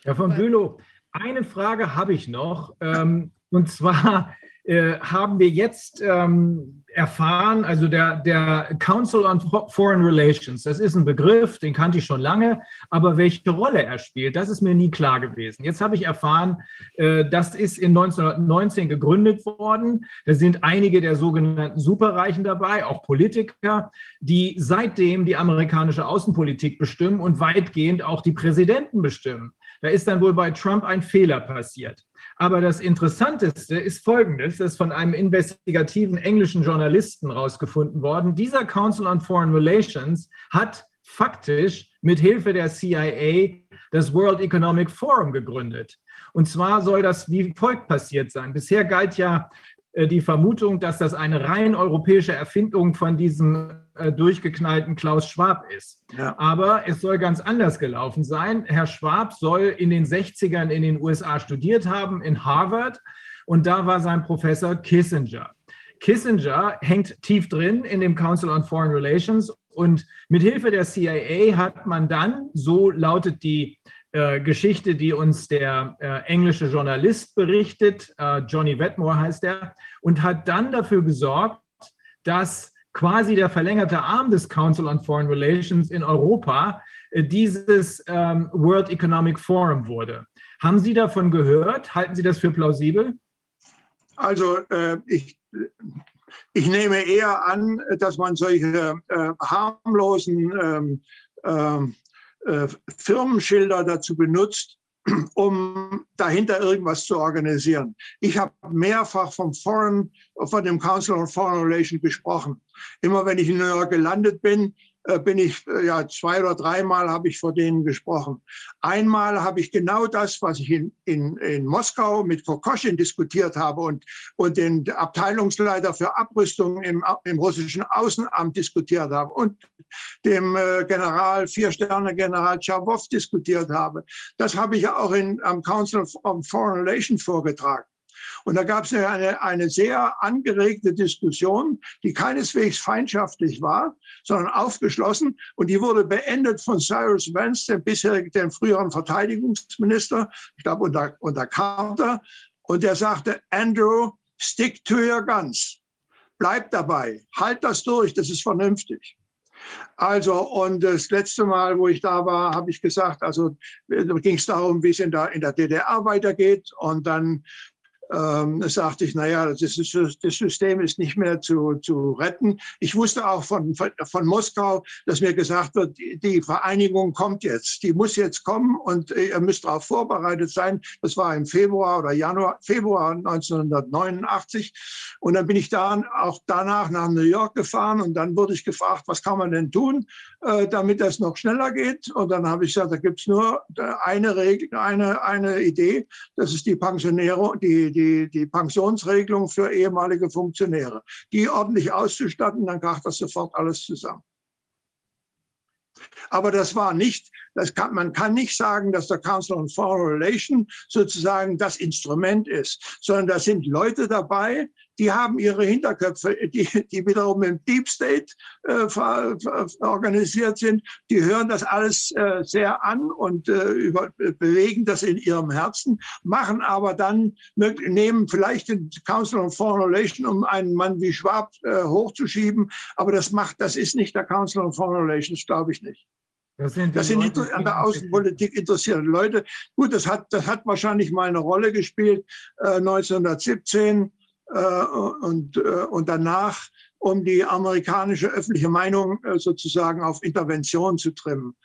Herr von Bülow, eine Frage habe ich noch. Ähm, und zwar äh, haben wir jetzt ähm, erfahren, also der, der Council on Foreign Relations, das ist ein Begriff, den kannte ich schon lange, aber welche Rolle er spielt, das ist mir nie klar gewesen. Jetzt habe ich erfahren, äh, das ist in 1919 gegründet worden. Da sind einige der sogenannten Superreichen dabei, auch Politiker, die seitdem die amerikanische Außenpolitik bestimmen und weitgehend auch die Präsidenten bestimmen. Da ist dann wohl bei Trump ein Fehler passiert. Aber das Interessanteste ist Folgendes, das ist von einem investigativen englischen Journalisten rausgefunden worden. Dieser Council on Foreign Relations hat faktisch mit Hilfe der CIA das World Economic Forum gegründet. Und zwar soll das wie folgt passiert sein. Bisher galt ja die Vermutung, dass das eine rein europäische Erfindung von diesem äh, durchgeknallten Klaus Schwab ist. Ja. Aber es soll ganz anders gelaufen sein. Herr Schwab soll in den 60ern in den USA studiert haben, in Harvard. Und da war sein Professor Kissinger. Kissinger hängt tief drin in dem Council on Foreign Relations und mit Hilfe der CIA hat man dann, so lautet die äh, Geschichte, die uns der äh, englische Journalist berichtet, äh, Johnny Wetmore heißt er, und hat dann dafür gesorgt, dass quasi der verlängerte Arm des Council on Foreign Relations in Europa äh, dieses ähm, World Economic Forum wurde. Haben Sie davon gehört? Halten Sie das für plausibel? Also äh, ich, ich nehme eher an, dass man solche harmlosen ähm, ähm, äh, Firmenschilder dazu benutzt, um dahinter irgendwas zu organisieren. Ich habe mehrfach vom Foreign, von dem Council on Foreign Relations gesprochen. Immer wenn ich in New York gelandet bin, bin ich, äh, ja, zwei oder dreimal habe ich vor denen gesprochen. Einmal habe ich genau das, was ich in, in, in Moskau mit Kokoschin diskutiert habe und, und den Abteilungsleiter für Abrüstung im, im russischen Außenamt diskutiert habe und dem äh, General, Vier-Sterne-General Tschawow diskutiert habe. Das habe ich auch in, am Council of Foreign Relations vorgetragen. Und da gab es eine, eine sehr angeregte Diskussion, die keineswegs feindschaftlich war, sondern aufgeschlossen. Und die wurde beendet von Cyrus Vance, dem bisherigen, dem früheren Verteidigungsminister, ich glaube unter, unter Carter. Und der sagte, Andrew, stick to your guns. Bleib dabei. Halt das durch. Das ist vernünftig. Also, und das letzte Mal, wo ich da war, habe ich gesagt, also ging es darum, wie es in der, in der DDR weitergeht. Und dann ähm, sagte ich, naja, das, ist, das System ist nicht mehr zu, zu retten. Ich wusste auch von, von, Moskau, dass mir gesagt wird, die, Vereinigung kommt jetzt, die muss jetzt kommen und ihr müsst darauf vorbereitet sein. Das war im Februar oder Januar, Februar 1989. Und dann bin ich da auch danach nach New York gefahren und dann wurde ich gefragt, was kann man denn tun, äh, damit das noch schneller geht. Und dann habe ich gesagt, da gibt es nur eine Regel, eine, eine Idee, das ist die Pensionierung, die die, die Pensionsregelung für ehemalige Funktionäre. Die ordentlich auszustatten, dann kracht das sofort alles zusammen. Aber das war nicht, das kann, man kann nicht sagen, dass der Council on Foreign Relations sozusagen das Instrument ist, sondern da sind Leute dabei, die haben ihre Hinterköpfe, die, die wiederum im Deep State äh, organisiert sind, die hören das alles äh, sehr an und äh, über, bewegen das in ihrem Herzen, machen aber dann, nehmen vielleicht den Council on Foreign Relations, um einen Mann wie Schwab äh, hochzuschieben, aber das macht, das ist nicht der Council on Foreign Relations, glaube ich nicht. Das sind, Das sind Leute, an der Außenpolitik interessierte Leute. Gut, das hat, das hat wahrscheinlich mal eine Rolle gespielt äh, 1917 äh, und, äh, und danach, um die amerikanische öffentliche Meinung äh, sozusagen auf Intervention zu trimmen.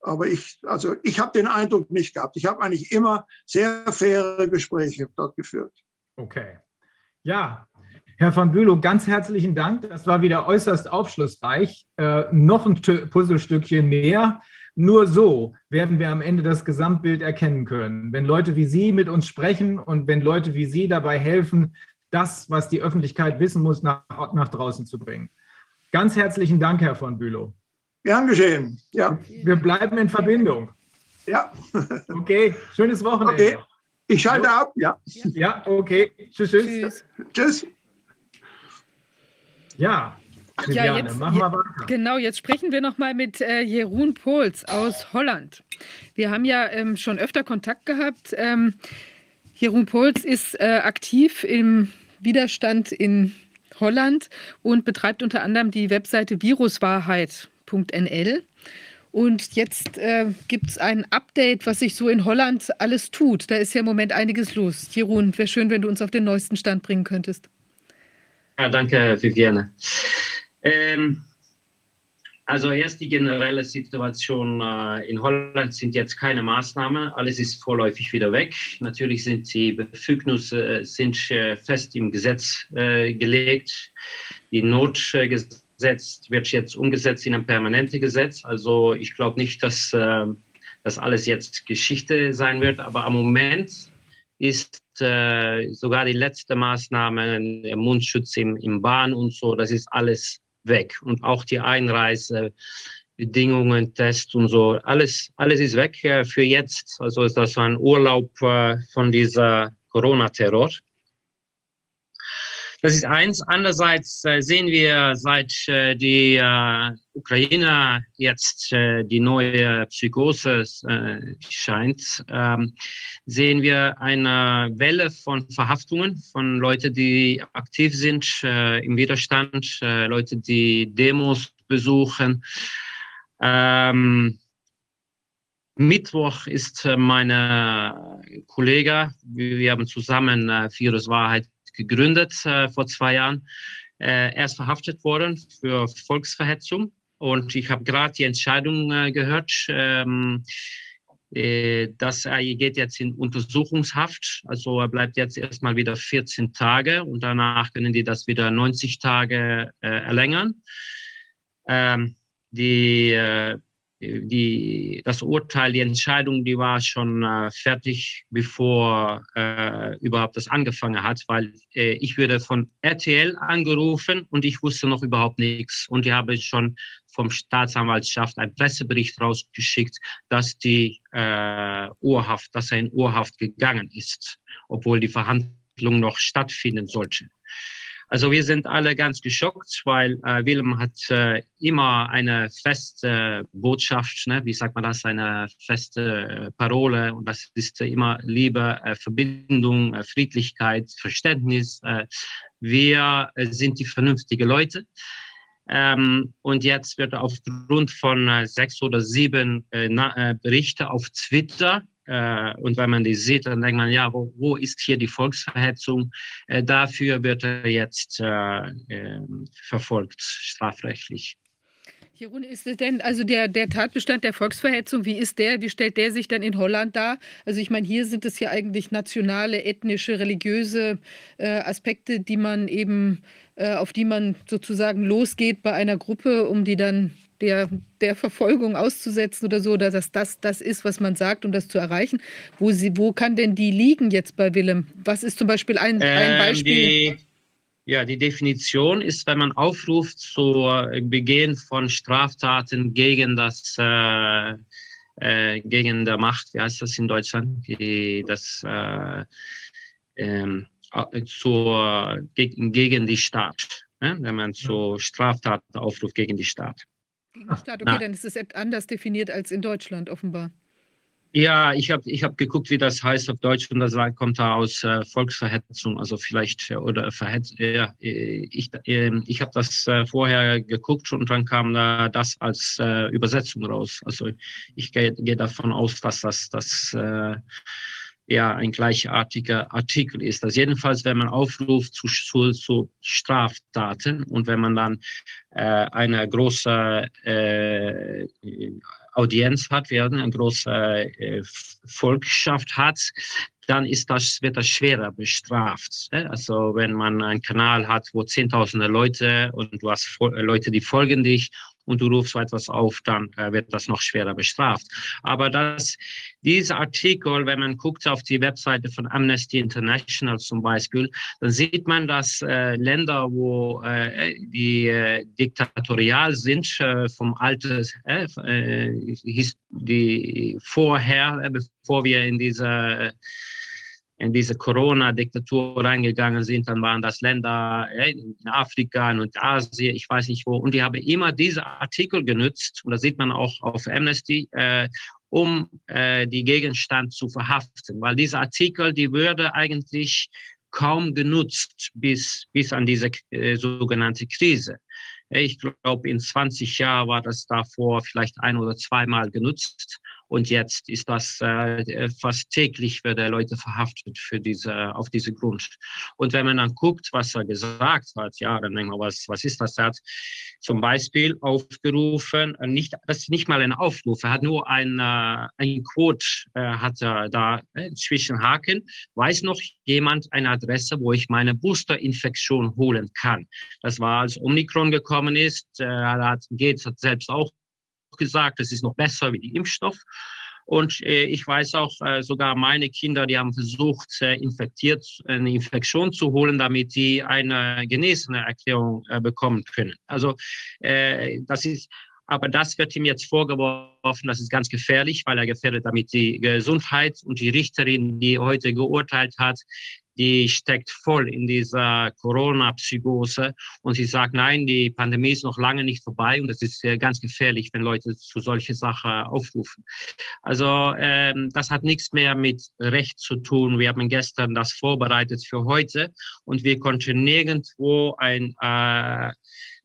Aber ich, also ich habe den Eindruck nicht gehabt. Ich habe eigentlich immer sehr faire Gespräche dort geführt. Okay. Ja, Herr van Bülow, ganz herzlichen Dank. Das war wieder äußerst aufschlussreich. Äh, noch ein Puzzlestückchen mehr. Nur so werden wir am Ende das Gesamtbild erkennen können. Wenn Leute wie Sie mit uns sprechen und wenn Leute wie Sie dabei helfen, das, was die Öffentlichkeit wissen muss, nach, nach draußen zu bringen. Ganz herzlichen Dank, Herr von Bülow. Gern geschehen. Ja, Wir bleiben in Verbindung. ja. Okay, schönes Wochenende. Okay. Ich schalte ab. Ja. Ja, okay. Tschüss, tschüss. Tschüss. Tschüss. Ja, Ja, jetzt, machen wir weiter. genau, jetzt sprechen wir noch mal mit äh, Jeroen Pohls aus Holland. Wir haben ja ähm, schon öfter Kontakt gehabt. Ähm, Jeroen Pohls ist äh, aktiv im Widerstand in Holland und betreibt unter anderem die Webseite viruswahrheit.nl. Und jetzt äh, gibt es ein Update, was sich so in Holland alles tut. Da ist ja im Moment einiges los. Jeroen, wäre schön, wenn du uns auf den neuesten Stand bringen könntest. Ja, danke, Viviane. Ähm, also erst die generelle Situation äh, in Holland sind jetzt keine Maßnahmen. Alles ist vorläufig wieder weg. Natürlich sind die Befugnisse äh, sind äh, fest im Gesetz gelegt. Die Notgesetz wird jetzt umgesetzt in ein permanentes Gesetz. Also ich glaube nicht, dass äh, das alles jetzt Geschichte sein wird. Aber am Moment ist sogar die letzte Maßnahme, Mundschutz im Bahn und so, das ist alles weg. Und auch die Einreisebedingungen, Tests und so, alles, alles ist weg äh, für jetzt. Also ist das ein Urlaub äh, von dieser Corona-Terror. Das ist eins. Andererseits äh, sehen wir, seit äh, die äh, Ukraine jetzt die neue Psychose scheint, ähm, sehen wir eine Welle von Verhaftungen von Leuten, die aktiv sind im Widerstand, Leute, die Demos besuchen. Ähm, Mittwoch ist meine Kollege, wir haben zusammen Virus Wahrheit gegründet äh, vor zwei Jahren. Äh, er ist verhaftet worden für Volksverhetzung und ich habe gerade die Entscheidung äh, gehört, ähm, äh, dass er geht jetzt in Untersuchungshaft. Also er bleibt jetzt erstmal wieder 14 Tage und danach können die das wieder 90 Tage äh, erlängern. Ähm, die, äh, die, das Urteil, die Entscheidung, die war schon äh, fertig, bevor äh, überhaupt das angefangen hat, weil äh, ich würde von RTL angerufen und ich wusste noch überhaupt nichts. Und die haben schon vom Staatsanwaltschaft einen Pressebericht rausgeschickt, dass die äh, Urhaft, dass er in Urhaft gegangen ist, obwohl die Verhandlung noch stattfinden sollte. Also wir sind alle ganz geschockt, weil äh, Willem hat äh, immer eine feste Botschaft, ne? wie sagt man das, eine feste äh, Parole und das ist äh, immer Liebe, äh, Verbindung, äh, Friedlichkeit, Verständnis. Äh, wir äh, sind die vernünftigen Leute. Ähm, und jetzt wird aufgrund von äh, sechs oder sieben äh, na, äh, Berichte auf Twitter äh, und wenn man die sieht, dann denkt man, ja, wo, wo ist hier die Volksverhetzung? Äh, dafür wird er jetzt äh, äh, verfolgt, strafrechtlich. Jeroen, ist es denn, also der, der Tatbestand der Volksverhetzung, wie ist der, wie stellt der sich dann in Holland dar? Also ich meine, hier sind es ja eigentlich nationale, ethnische, religiöse äh, Aspekte, die man eben, äh, auf die man sozusagen losgeht bei einer Gruppe, um die dann der, der Verfolgung auszusetzen oder so, oder dass das das ist, was man sagt, um das zu erreichen. Wo, sie, wo kann denn die liegen jetzt bei Willem? Was ist zum Beispiel ein, ein Ähm, Beispiel? die, ja, die Definition ist, wenn man aufruft zur Begehen von Straftaten gegen das äh, äh, gegen der Macht, wie heißt das in Deutschland? Die, das äh, ähm, äh, zur, gegen, gegen die Staat. Ne? Wenn man zu Straftaten aufruft gegen die Staat. Gegen den Staat. Okay, na. dann ist es anders definiert als in Deutschland offenbar. Ja, ich habe ich hab geguckt, wie das heißt auf Deutsch und das kommt da aus äh, Volksverhetzung, also vielleicht äh, oder Verhetz. Äh, ich äh, ich habe das äh, vorher geguckt und dann kam da das als äh, Übersetzung raus. Also ich gehe geh davon aus, dass das das ja ein gleichartiger Artikel ist. Das jedenfalls, wenn man aufruft zu, zu, zu Straftaten und wenn man dann äh, eine große äh, Audienz hat, werden eine große äh, Volkschaft hat, dann ist das, wird das schwerer bestraft. Ne? Also wenn man einen Kanal hat, wo zehntausende Leute und du hast Leute, die folgen dich und du rufst etwas auf, dann äh, wird das noch schwerer bestraft. Aber das, dieser Artikel, wenn man guckt auf die Webseite von Amnesty International zum Beispiel, dann sieht man, dass äh, Länder, wo äh, die äh, diktatorial sind, äh, vom Alter, äh, die vorher, bevor wir in dieser in diese Corona-Diktatur reingegangen sind, dann waren das Länder in Afrika und Asien, ich weiß nicht wo. Und die haben immer diese Artikel genützt, und das sieht man auch auf Amnesty, äh, um äh, die Gegenstand zu verhaften. Weil diese Artikel, die würde eigentlich kaum genutzt bis, bis an diese äh, sogenannte Krise. Ich glaube, in 20 Jahren war das davor vielleicht ein oder zweimal genutzt. Und jetzt ist das äh, fast täglich wird er Leute verhaftet für diese, auf diese Grund. Und wenn man dann guckt, was er gesagt hat, ja, dann denkt man, was, was ist das? Er hat zum Beispiel aufgerufen, äh, nicht, das ist nicht mal ein Aufruf, er hat nur ein, äh, ein äh, hat er da äh, zwischen Haken. Weiß noch jemand eine Adresse, wo ich meine Boosterinfektion holen kann? Das war, als Omikron gekommen ist, äh, hat Gates hat selbst auch gesagt, es ist noch besser wie die Impfstoff. Und äh, ich weiß auch, äh, sogar meine Kinder, die haben versucht, äh, infektiert, eine Infektion zu holen, damit sie eine genesene Erklärung äh, bekommen können. Also äh, das ist, aber das wird ihm jetzt vorgeworfen, das ist ganz gefährlich, weil er gefährdet damit die Gesundheit und die Richterin, die heute geurteilt hat, die steckt voll in dieser Corona-Psychose und sie sagt, nein, die Pandemie ist noch lange nicht vorbei und es ist ganz gefährlich, wenn Leute zu solche Sachen aufrufen. Also ähm, das hat nichts mehr mit Recht zu tun. Wir haben gestern das vorbereitet für heute und wir konnten nirgendwo ein, äh,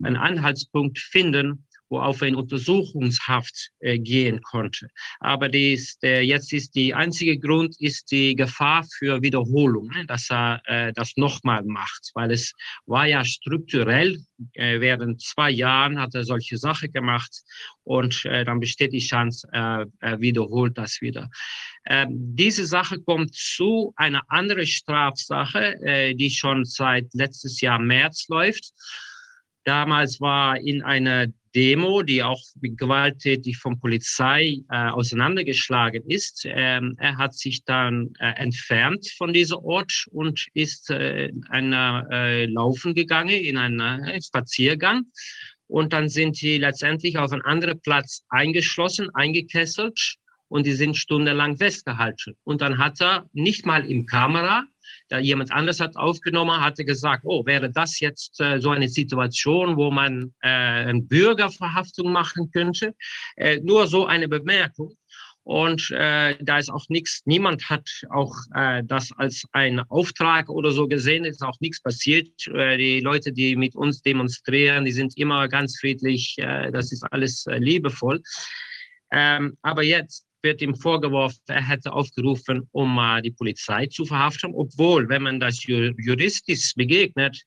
einen Anhaltspunkt finden, wo auf eine Untersuchungshaft äh, gehen konnte. Aber dies, der, jetzt ist die einzige Grund ist die Gefahr für Wiederholung, ne, dass er äh, das nochmal macht, weil es war ja strukturell äh, während zwei Jahren hat er solche Sachen gemacht und äh, dann besteht die Chance, äh, er wiederholt das wieder. Ähm, diese Sache kommt zu einer anderen Strafsache, äh, die schon seit letztes Jahr März läuft. Damals war in einer Demo, die auch gewalttätig von Polizei äh, auseinandergeschlagen ist. Ähm, er hat sich dann äh, entfernt von diesem Ort und ist äh, einer, äh, laufen gegangen in einen äh, Spaziergang. Und dann sind die letztendlich auf einen anderen Platz eingeschlossen, eingekesselt und die sind stundenlang festgehalten. Und dann hat er nicht mal im Kamera, jemand anders hat aufgenommen, hatte gesagt, oh, wäre das jetzt äh, so eine Situation, wo man äh, eine Bürgerverhaftung machen könnte? Äh, nur so eine Bemerkung. Und äh, da ist auch nichts, niemand hat auch äh, das als einen Auftrag oder so gesehen, ist auch nichts passiert. Äh, die Leute, die mit uns demonstrieren, die sind immer ganz friedlich, äh, das ist alles äh, liebevoll. Ähm, aber jetzt wird ihm vorgeworfen, er hätte aufgerufen, um äh, die Polizei zu verhaften, obwohl, wenn man das juristisch begegnet,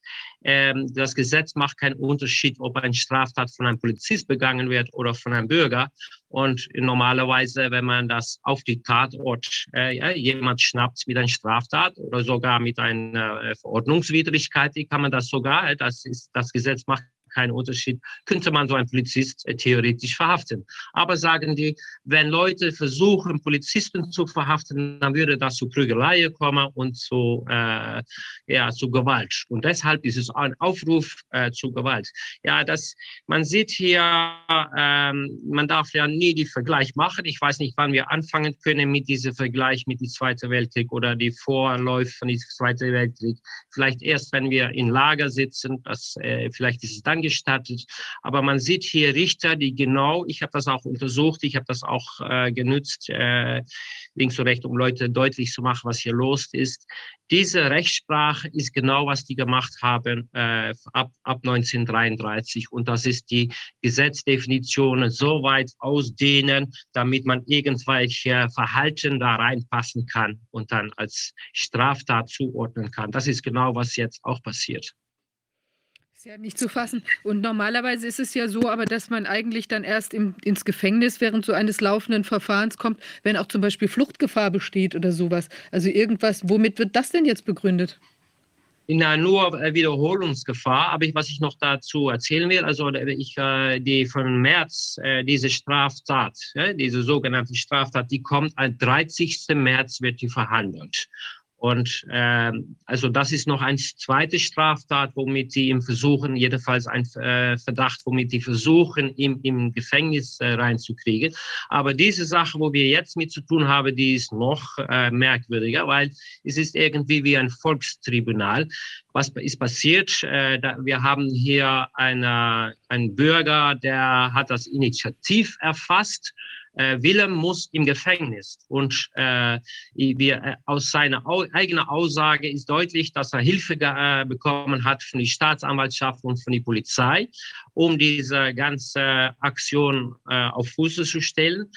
ähm, das Gesetz macht keinen Unterschied, ob ein Straftat von einem Polizist begangen wird oder von einem Bürger. Und normalerweise, wenn man das auf die Tatort, äh, ja, jemand schnappt mit einer Straftat oder sogar mit einer äh, Verordnungswidrigkeit, kann man das sogar, das ist, das Gesetz macht keinen Unterschied, könnte man so einen Polizist äh, theoretisch verhaften. Aber sagen die, wenn Leute versuchen, Polizisten zu verhaften, dann würde das zu Prügelei kommen und zu, äh, ja, zu Gewalt. Und deshalb ist es ein Aufruf äh, zu Gewalt. Ja, das, man sieht hier, ähm, man darf ja nie die Vergleich machen. Ich weiß nicht, wann wir anfangen können mit diesem Vergleich mit dem Zweiten Weltkrieg oder die Vorläufe von dem Zweiten Weltkrieg. Vielleicht erst, wenn wir in Lager sitzen, das, äh, vielleicht ist es dann angestattet. Aber man sieht hier Richter, die genau, ich habe das auch untersucht, ich habe das auch äh, genützt, äh, links und rechts, um Leute deutlich zu machen, was hier los ist. Diese Rechtssprache ist genau, was die gemacht haben äh, ab, ab 1933. Und das ist die Gesetzdefinitionen so weit ausdehnen, damit man irgendwelche Verhalten da reinpassen kann und dann als Straftat zuordnen kann. Das ist genau, was jetzt auch passiert. Ist ja nicht zu fassen. Und normalerweise ist es ja so, aber dass man eigentlich dann erst im, ins Gefängnis während so eines laufenden Verfahrens kommt, wenn auch zum Beispiel Fluchtgefahr besteht oder sowas. Also irgendwas, womit wird das denn jetzt begründet? Na, nur äh, Wiederholungsgefahr. Aber was ich noch dazu erzählen will, also äh, ich, äh, die von März, diese Straftat, diese sogenannte Straftat, die kommt am 30. März wird die verhandelt. Und ähm, also das ist noch eine zweite Straftat, womit sie im Versuchen, jedenfalls ein äh, Verdacht, womit die versuchen, im, im Gefängnis äh, reinzukriegen. Aber diese Sache, wo wir jetzt mit zu tun haben, die ist noch äh, merkwürdiger, weil es ist irgendwie wie ein Volkstribunal. Was ist passiert? Äh, da, wir haben hier eine, einen Bürger, der hat das Initiativ erfasst äh, Willem muss im Gefängnis. Und äh, wir, äh, aus seiner au eigenen Aussage ist deutlich, dass er Hilfe äh, bekommen hat von der Staatsanwaltschaft und von der Polizei, um diese ganze Aktion äh, auf Fuße zu stellen.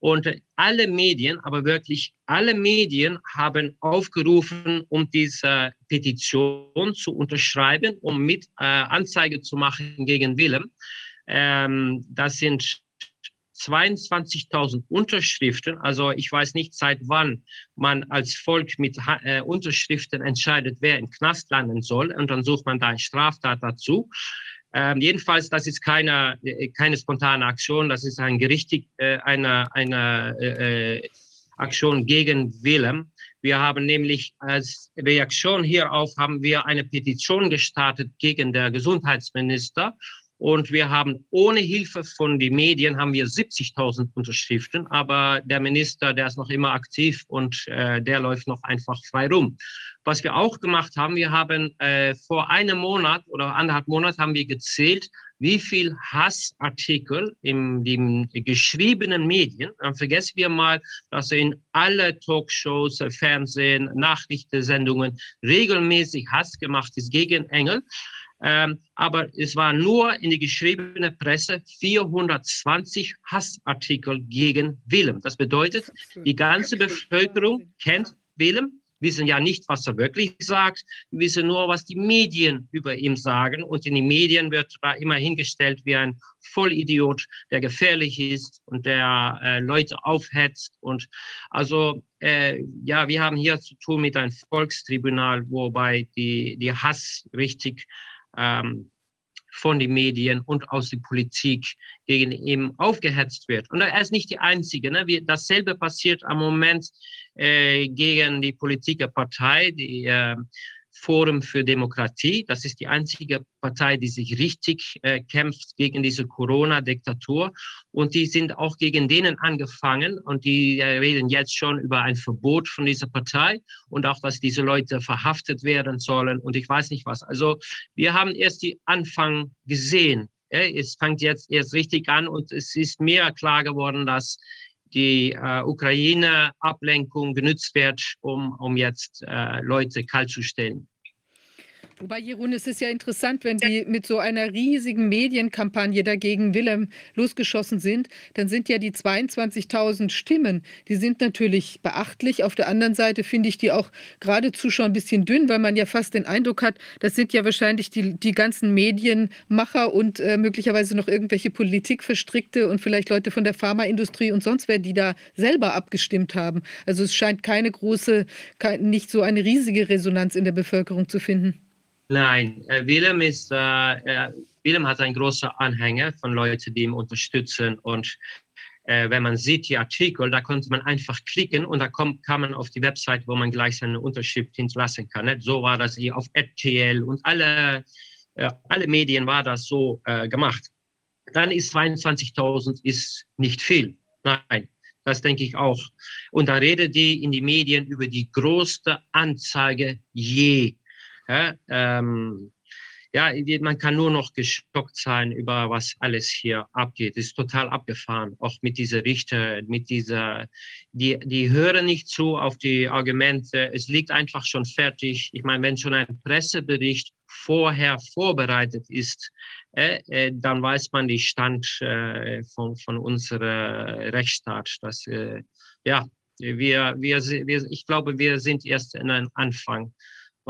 Und alle Medien, aber wirklich alle Medien haben aufgerufen, um diese Petition zu unterschreiben, um mit äh, Anzeige zu machen gegen Willem. Ähm, das sind 22.000 Unterschriften. Also ich weiß nicht, seit wann man als Volk mit äh, Unterschriften entscheidet, wer im Knast landen soll. Und dann sucht man da eine Straftat dazu. Ähm, jedenfalls, das ist keine, äh, keine spontane Aktion, das ist ein gerichtig, äh, eine, eine äh, Aktion gegen Willem. Wir haben nämlich als Reaktion hierauf haben wir eine Petition gestartet gegen den Gesundheitsminister und wir haben ohne Hilfe von den Medien haben wir 70.000 Unterschriften, aber der Minister, der ist noch immer aktiv und äh, der läuft noch einfach frei rum. Was wir auch gemacht haben, wir haben äh, vor einem Monat oder anderthalb Monat haben wir gezählt, wie viel Hassartikel in den geschriebenen Medien, dann vergessen wir mal, dass in alle Talkshows, Fernsehen, Nachrichtensendungen regelmäßig Hass gemacht ist gegen Engel. Ähm, aber es war nur in die geschriebene Presse 420 Hassartikel gegen Willem. Das bedeutet, die ganze Bevölkerung kennt Willem, wissen ja nicht, was er wirklich sagt, wissen nur, was die Medien über ihn sagen. Und in den Medien wird er immer hingestellt wie ein Vollidiot, der gefährlich ist und der äh, Leute aufhetzt. Und also, äh, ja, wir haben hier zu tun mit einem Volkstribunal, wobei die, die Hass richtig ähm, von den Medien und aus der Politik gegen ihn aufgehetzt wird. Und er ist nicht die Einzige. Ne? Wie, dasselbe passiert am Moment äh, gegen die Politikerpartei, die äh, Forum für Demokratie. Das ist die einzige Partei, die sich richtig äh, kämpft gegen diese Corona-Diktatur. Und die sind auch gegen denen angefangen und die äh, reden jetzt schon über ein Verbot von dieser Partei und auch, dass diese Leute verhaftet werden sollen und ich weiß nicht was. Also wir haben erst die Anfang gesehen. Äh, es fängt jetzt erst richtig an und es ist mir klar geworden, dass die äh, Ukraine-Ablenkung genützt wird, um, um jetzt äh, Leute kalt zu stellen. Wobei, Jeroen, es ist ja interessant, wenn Sie mit so einer riesigen Medienkampagne dagegen Willem losgeschossen sind, dann sind ja die 22.000 Stimmen, die sind natürlich beachtlich. Auf der anderen Seite finde ich die auch geradezu schon ein bisschen dünn, weil man ja fast den Eindruck hat, das sind ja wahrscheinlich die, die ganzen Medienmacher und äh, möglicherweise noch irgendwelche Politikverstrickte und vielleicht Leute von der Pharmaindustrie und sonst wer, die da selber abgestimmt haben. Also es scheint keine große, nicht so eine riesige Resonanz in der Bevölkerung zu finden. Nein, äh, Willem, ist, äh, Willem hat einen großen Anhänger von Leuten, die ihn unterstützen. Und äh, wenn man sieht die Artikel, da konnte man einfach klicken und da kommt, kam man auf die Website, wo man gleich seine Unterschrift hinterlassen kann. Nicht? So war das hier auf RTL und alle, äh, alle Medien war das so äh, gemacht. Dann ist 22.000 ist nicht viel. Nein, das denke ich auch. Und da redet die in die Medien über die größte Anzeige je ja, ähm, ja, man kann nur noch geschockt sein über was alles hier abgeht. Es ist total abgefahren, auch mit dieser Richter, mit dieser, die, die hören nicht zu auf die Argumente. Es liegt einfach schon fertig. Ich meine, wenn schon ein Pressebericht vorher vorbereitet ist, äh, äh, dann weiß man die Stand äh, von, von unserer Rechtsstaat. Dass, äh, ja, wir, wir, wir, ich glaube, wir sind erst in einem Anfang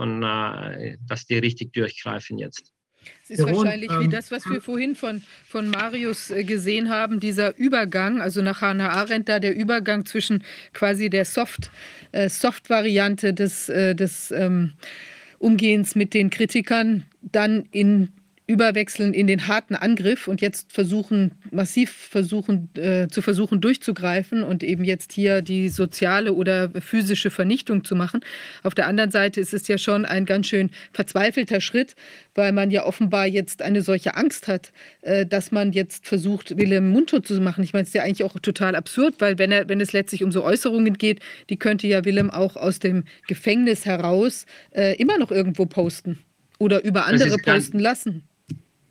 und äh, dass die richtig durchgreifen jetzt. Es ist wahrscheinlich wie das, was wir vorhin von, von Marius äh, gesehen haben, dieser Übergang, also nach Hannah Arendt da der Übergang zwischen quasi der Soft, äh, Soft-Variante des, äh, des ähm, Umgehens mit den Kritikern, dann in überwechseln in den harten Angriff und jetzt versuchen, massiv versuchen, äh, zu versuchen durchzugreifen und eben jetzt hier die soziale oder physische Vernichtung zu machen. Auf der anderen Seite ist es ja schon ein ganz schön verzweifelter Schritt, weil man ja offenbar jetzt eine solche Angst hat, äh, dass man jetzt versucht, Willem mundtot zu machen. Ich meine, es ist ja eigentlich auch total absurd, weil wenn, er, wenn es letztlich um so Äußerungen geht, die könnte ja Willem auch aus dem Gefängnis heraus äh, immer noch irgendwo posten oder über andere posten lassen.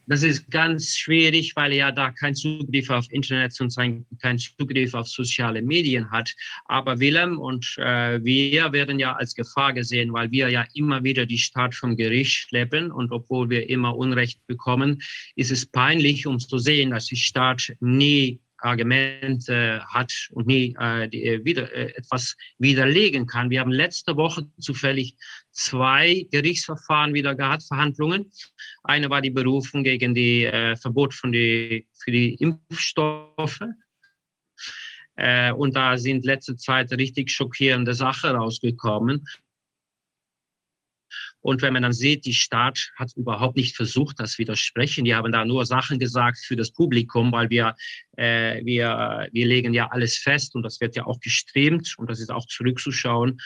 Das ist ganz schwierig, weil er ja da keinen Zugriff auf Internet und keinen Zugriff auf soziale Medien hat. Aber Willem und äh, wir werden ja als Gefahr gesehen, weil wir ja immer wieder die Staat vom Gericht schleppen. Und obwohl wir immer Unrecht bekommen, ist es peinlich, um zu sehen, dass die Staat nie Argumente hat und nie äh, die, äh, wieder, äh, etwas widerlegen kann. Wir haben letzte Woche zufällig zwei Gerichtsverfahren wieder gehabt, Verhandlungen. Eine war die Berufung gegen die äh, Verbot von die, für die Impfstoffe. Äh, und da sind letzte Zeit richtig schockierende Sachen rausgekommen. Und wenn man dann sieht, die Staat hat überhaupt nicht versucht, das widersprechen. Die haben da nur Sachen gesagt für das Publikum, weil wir, äh, wir, wir legen ja alles fest und das wird ja auch gestreamt und das ist auch zurückzuschauen.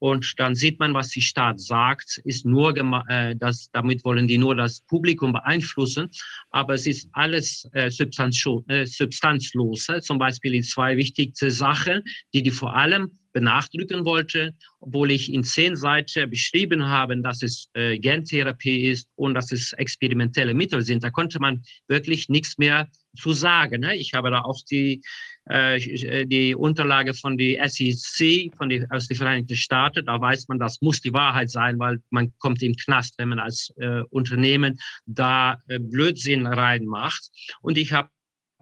Und dann sieht man, was die Staat sagt, ist nur, äh, das, damit wollen die nur das Publikum beeinflussen. Aber es ist alles äh, äh, substanzlos. Zum Beispiel die zwei wichtigsten Sachen, die die vor allem benachdrücken wollte, obwohl ich in zehn Seiten beschrieben habe, dass es äh, Gentherapie ist und dass es experimentelle Mittel sind. Da konnte man wirklich nichts mehr zu sagen. Ne? Ich habe da auch die äh, äh, die Unterlage von der SEC, von die, aus den Vereinigten Staaten. Da weiß man, das muss die Wahrheit sein, weil man kommt im Knast, wenn man als äh, Unternehmen da äh, Blödsinn reinmacht. Und ich habe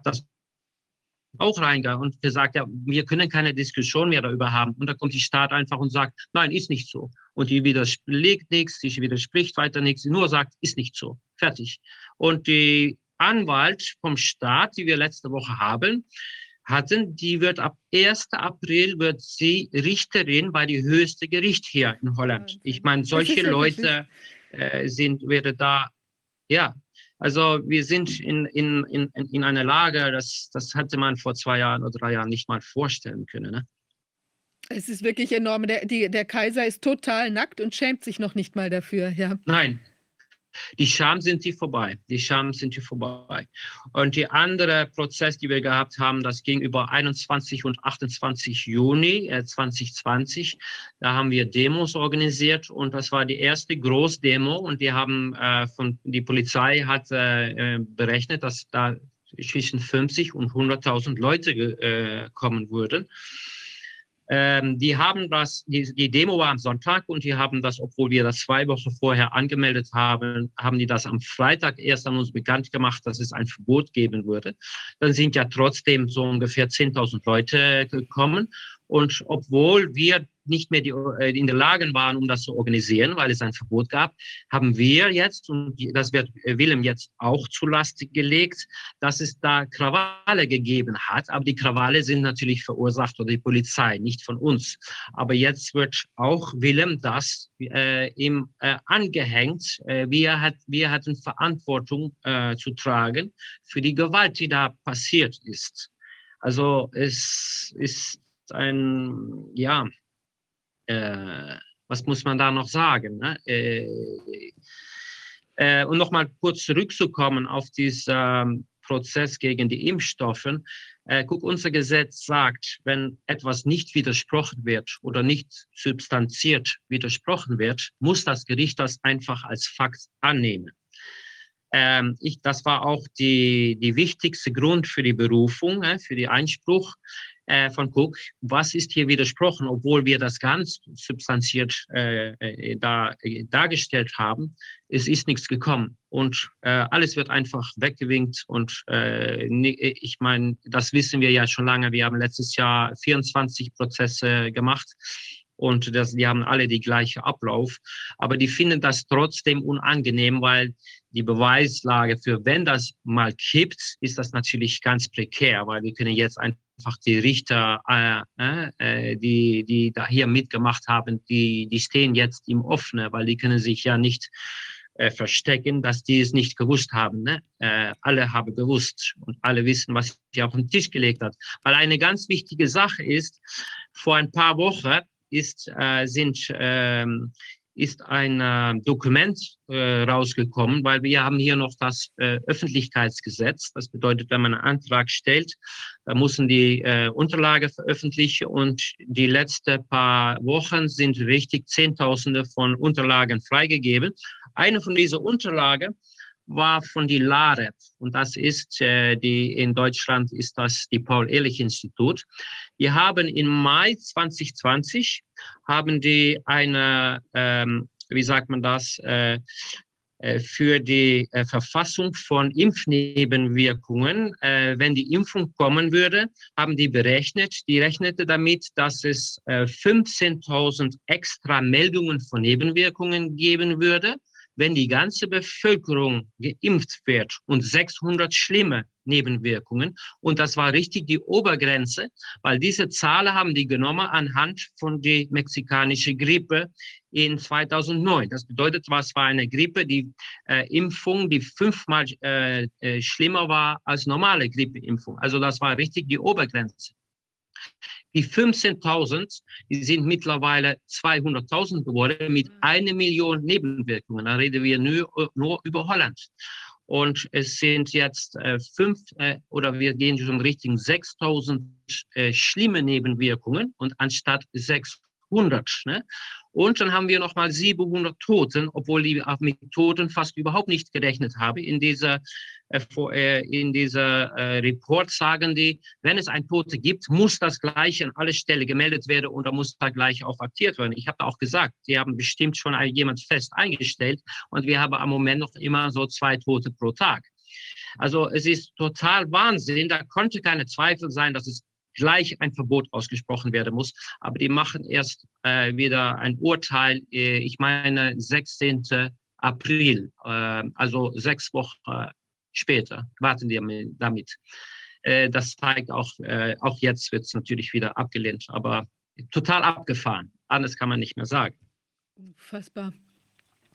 das auch reingegangen und gesagt, ja, wir können keine Diskussion mehr darüber haben. Und da kommt die Staat einfach und sagt, nein, ist nicht so. Und die widerspricht nichts, die widerspricht weiter nichts, die nur sagt, ist nicht so. Fertig. Und die Anwalt vom Staat, die wir letzte Woche haben, hatten, die wird ab 1. April wird sie Richterin bei die höchste Gericht hier in Holland. Ich meine, solche Leute äh, sind, wäre da, ja, also wir sind in, in, in, in einer Lage, das, das hätte man vor zwei Jahren oder drei Jahren nicht mal vorstellen können. Ne? Es ist wirklich enorm. Der, die, der Kaiser ist total nackt und schämt sich noch nicht mal dafür. Ja. Nein, die Scham sind die vorbei. Die Scham sind die vorbei. Und die andere Prozess, die wir gehabt haben, das ging über 21 und 28 Juni äh, 2020. Da haben wir Demos organisiert und das war die erste Großdemo und die haben äh, von die Polizei hat äh, äh berechnet, dass da zwischen 50 und 100.000 Leute äh, kommen würden. Ähm, die haben das, die, die Demo war am Sonntag und die haben das, obwohl wir das zwei Wochen vorher angemeldet haben, haben die das am Freitag erst an uns bekannt gemacht, dass es ein Verbot geben würde. Dann sind ja trotzdem so ungefähr 10.000 Leute gekommen. Und obwohl wir nicht mehr die, äh, in der Lage waren, um das zu organisieren, weil es ein Verbot gab, haben wir jetzt, und das wird äh, Willem jetzt auch zu Last gelegt, dass es da Krawalle gegeben hat. Aber die Krawalle sind natürlich verursacht durch die Polizei, nicht von uns. Aber jetzt wird auch Willem das äh, ihm äh, angehängt. Äh, wir, hat, wir hatten Verantwortung äh, zu tragen für die Gewalt, die da passiert ist. Also es ist ein, ja, äh, was muss man da noch sagen? Ne? Äh, äh, und nochmal kurz zurückzukommen auf diesen ähm, Prozess gegen die Impfstoffe. Äh, guck, unser Gesetz sagt, wenn etwas nicht widersprochen wird oder nicht substanziert widersprochen wird, muss das Gericht das einfach als Fakt annehmen. Ähm, ich, das war auch die, die wichtigste Grund für die Berufung, äh, für die Einspruch äh, von Cook. Was ist hier widersprochen, obwohl wir das ganz substanziert äh, äh da, äh, dargestellt haben? Es ist nichts gekommen und äh, alles wird einfach weggewinkt und ich meine, das wissen wir ja schon lange. Wir haben letztes Jahr 24 Prozesse gemacht und das, die haben alle die gleiche Ablauf. Aber die finden das trotzdem unangenehm, weil die Beweislage für, wenn das mal kippt, ist das natürlich ganz prekär, weil wir können jetzt einfach die Richter, äh, äh, die, die da hier mitgemacht haben, die, die stehen jetzt im Offenen, weil die können sich ja nicht äh, verstecken, dass die es nicht gewusst haben. Ne? Äh, alle haben gewusst und alle wissen, was sie auf den Tisch gelegt hat. Weil eine ganz wichtige Sache ist, vor ein paar Wochen ist, äh, sind, ähm, ist ein äh, Dokument äh, rausgekommen, weil wir haben hier noch das Öffentlichkeitsgesetz. Das bedeutet, wenn man einen Antrag stellt, müssen die Unterlagen veröffentlichen und die letzten paar Wochen sind richtig Zehntausende von Unterlagen freigegeben. Eine von diesen Unterlagen war von die LAREP und das ist äh, die in Deutschland ist das die Paul-Ehrlich-Institut. Wir haben im Mai 2020 haben die eine, ähm, wie sagt man das, äh, äh, für die äh, Verfassung von Impfnebenwirkungen, äh, wenn die Impfung kommen würde, haben die berechnet, die rechnete damit, dass es 15.000 extra Meldungen von Nebenwirkungen geben würde wenn die ganze Bevölkerung geimpft wird und 600 schlimme Nebenwirkungen. Und das war richtig die Obergrenze, weil diese Zahlen haben die genommen anhand von der mexikanischen Grippe in 2009. Das bedeutet, was war eine Grippe, die äh, Impfung, die fünfmal äh, äh, schlimmer war als normale Grippeimpfung. Also das war richtig die Obergrenze. Die 15.000, die sind mittlerweile 200.000 geworden mit einer Million Nebenwirkungen. Da reden wir nur, nur über Holland. Und es sind jetzt äh, fünf äh, oder wir gehen schon Richtung 6.000 äh, schlimme Nebenwirkungen und anstatt 600. Ne? Und dann haben wir nochmal 700 Toten, obwohl die mit Toten fast überhaupt nicht gerechnet haben. In dieser, äh, äh, in dieser äh, Report sagen die, wenn es ein Tote gibt, muss das gleich an alle Stellen gemeldet werden und da muss da gleich auch aktiert werden. Ich habe auch gesagt, die haben bestimmt schon jemand fest eingestellt und wir haben am Moment noch immer so zwei Tote pro Tag. Also es ist total Wahnsinn. Da konnte keine Zweifel sein, dass es gleich ein Verbot ausgesprochen werden muss. Aber die machen erst äh, wieder ein Urteil, äh, ich meine 16. April, äh, also sechs Wochen später, warten die damit. Äh, das zeigt auch, äh, auch jetzt wird es natürlich wieder abgelehnt, aber total abgefahren. Anders kann man nicht mehr sagen. Unfassbar.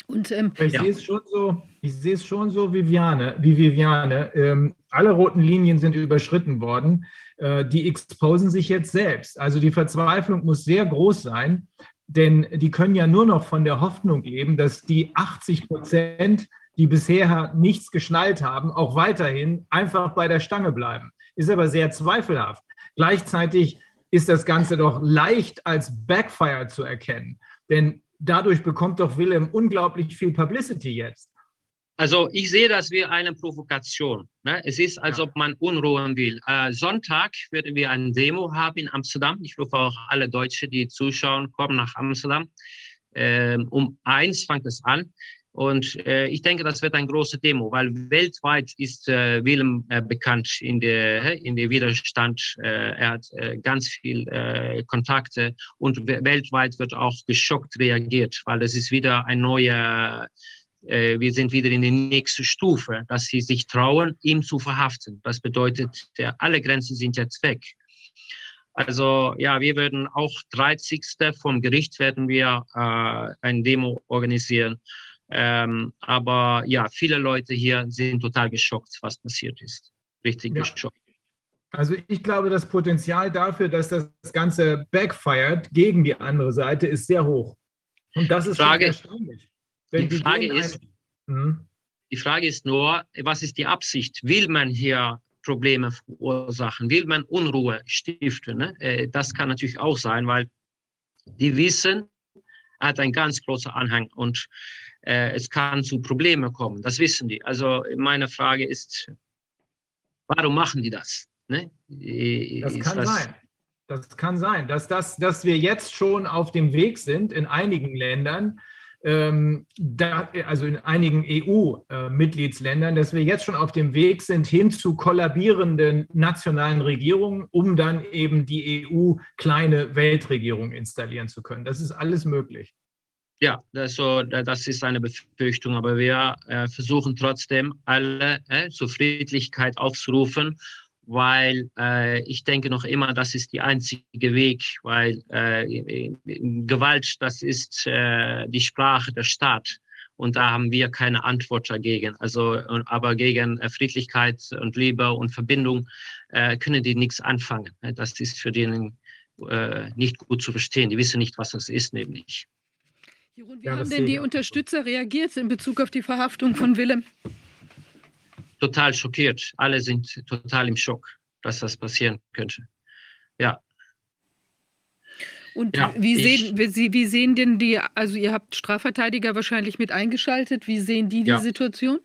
Und, ähm, ich ja. sehe es schon so, ich sehe es schon so, Viviane, wie Viviane. Ähm, alle roten Linien sind überschritten worden. Äh, die exposen sich jetzt selbst. Also die Verzweiflung muss sehr groß sein, denn die können ja nur noch von der Hoffnung leben, dass die 80 Prozent, die bisher nichts geschnallt haben, auch weiterhin einfach bei der Stange bleiben. Ist aber sehr zweifelhaft. Gleichzeitig ist das Ganze doch leicht als Backfire zu erkennen. Denn dadurch bekommt doch Willem unglaublich viel Publicity jetzt. Also ich sehe das wie eine Provokation. Ne? Es ist, als ob man unruhen will. Äh, Sonntag werden wir eine Demo haben in Amsterdam. Ich rufe auch alle Deutsche, die zuschauen, kommen nach Amsterdam. Ähm, um eins fängt es an. Und äh, ich denke, das wird eine große Demo, weil weltweit ist äh, Willem äh, bekannt in der, in der Widerstand. Äh, er hat äh, ganz viel äh, Kontakte und weltweit wird auch geschockt reagiert, weil es ist wieder ein neuer wir sind wieder in der nächsten Stufe, dass sie sich trauen, ihn zu verhaften. Das bedeutet, der, alle Grenzen sind jetzt weg. Also ja, wir werden auch 30. vom Gericht werden wir ein Demo organisieren. Ähm, aber ja, viele Leute hier sind total geschockt, was passiert ist. Richtig ja. geschockt. Also ich glaube, das Potenzial dafür, dass das Ganze backfired gegen die andere Seite, ist sehr hoch. Und das ist Frage, erstaunlich. Die Frage, ist, hm? die Frage ist nur, was ist die Absicht? Will man hier Probleme verursachen? Will man Unruhe stiften? Ne? Äh, das kann natürlich auch sein, weil die wissen, er hat einen ganz großen Anhang und es kann zu Problemen kommen. Das wissen die. Also meine Frage ist, warum machen die das? Ne? Das Ist kann sein. Das kann sein, dass, das, dass wir jetzt schon auf dem Weg sind in einigen Ländern, ähm, da, also in einigen EU-Mitgliedsländern, dass wir jetzt schon auf dem Weg sind hin zu kollabierenden nationalen Regierungen, um dann eben die EU-kleine Weltregierung installieren zu können. Das ist alles möglich. Ja, das, so, das ist eine Befürchtung, aber wir äh, versuchen trotzdem alle äh, zur Friedlichkeit aufzurufen, weil äh, ich denke noch immer, das ist der einzige Weg, weil äh, Gewalt, das ist äh, die Sprache der Staat. Und da haben wir keine Antwort dagegen. Also, aber gegen Friedlichkeit und Liebe und Verbindung können die nichts anfangen. Das ist für denen nicht gut zu verstehen. Die wissen nicht, was das ist, nämlich. Jeroen, wie haben denn die Unterstützer reagiert in Bezug auf die Verhaftung von Willem? Total schockiert. Alle sind total im Schock, dass das passieren könnte. Ja. Und Ja, wie, sehen, wie, Sie- wie sehen denn die, also ihr habt Strafverteidiger wahrscheinlich mit eingeschaltet, wie sehen die die Ja. Situation?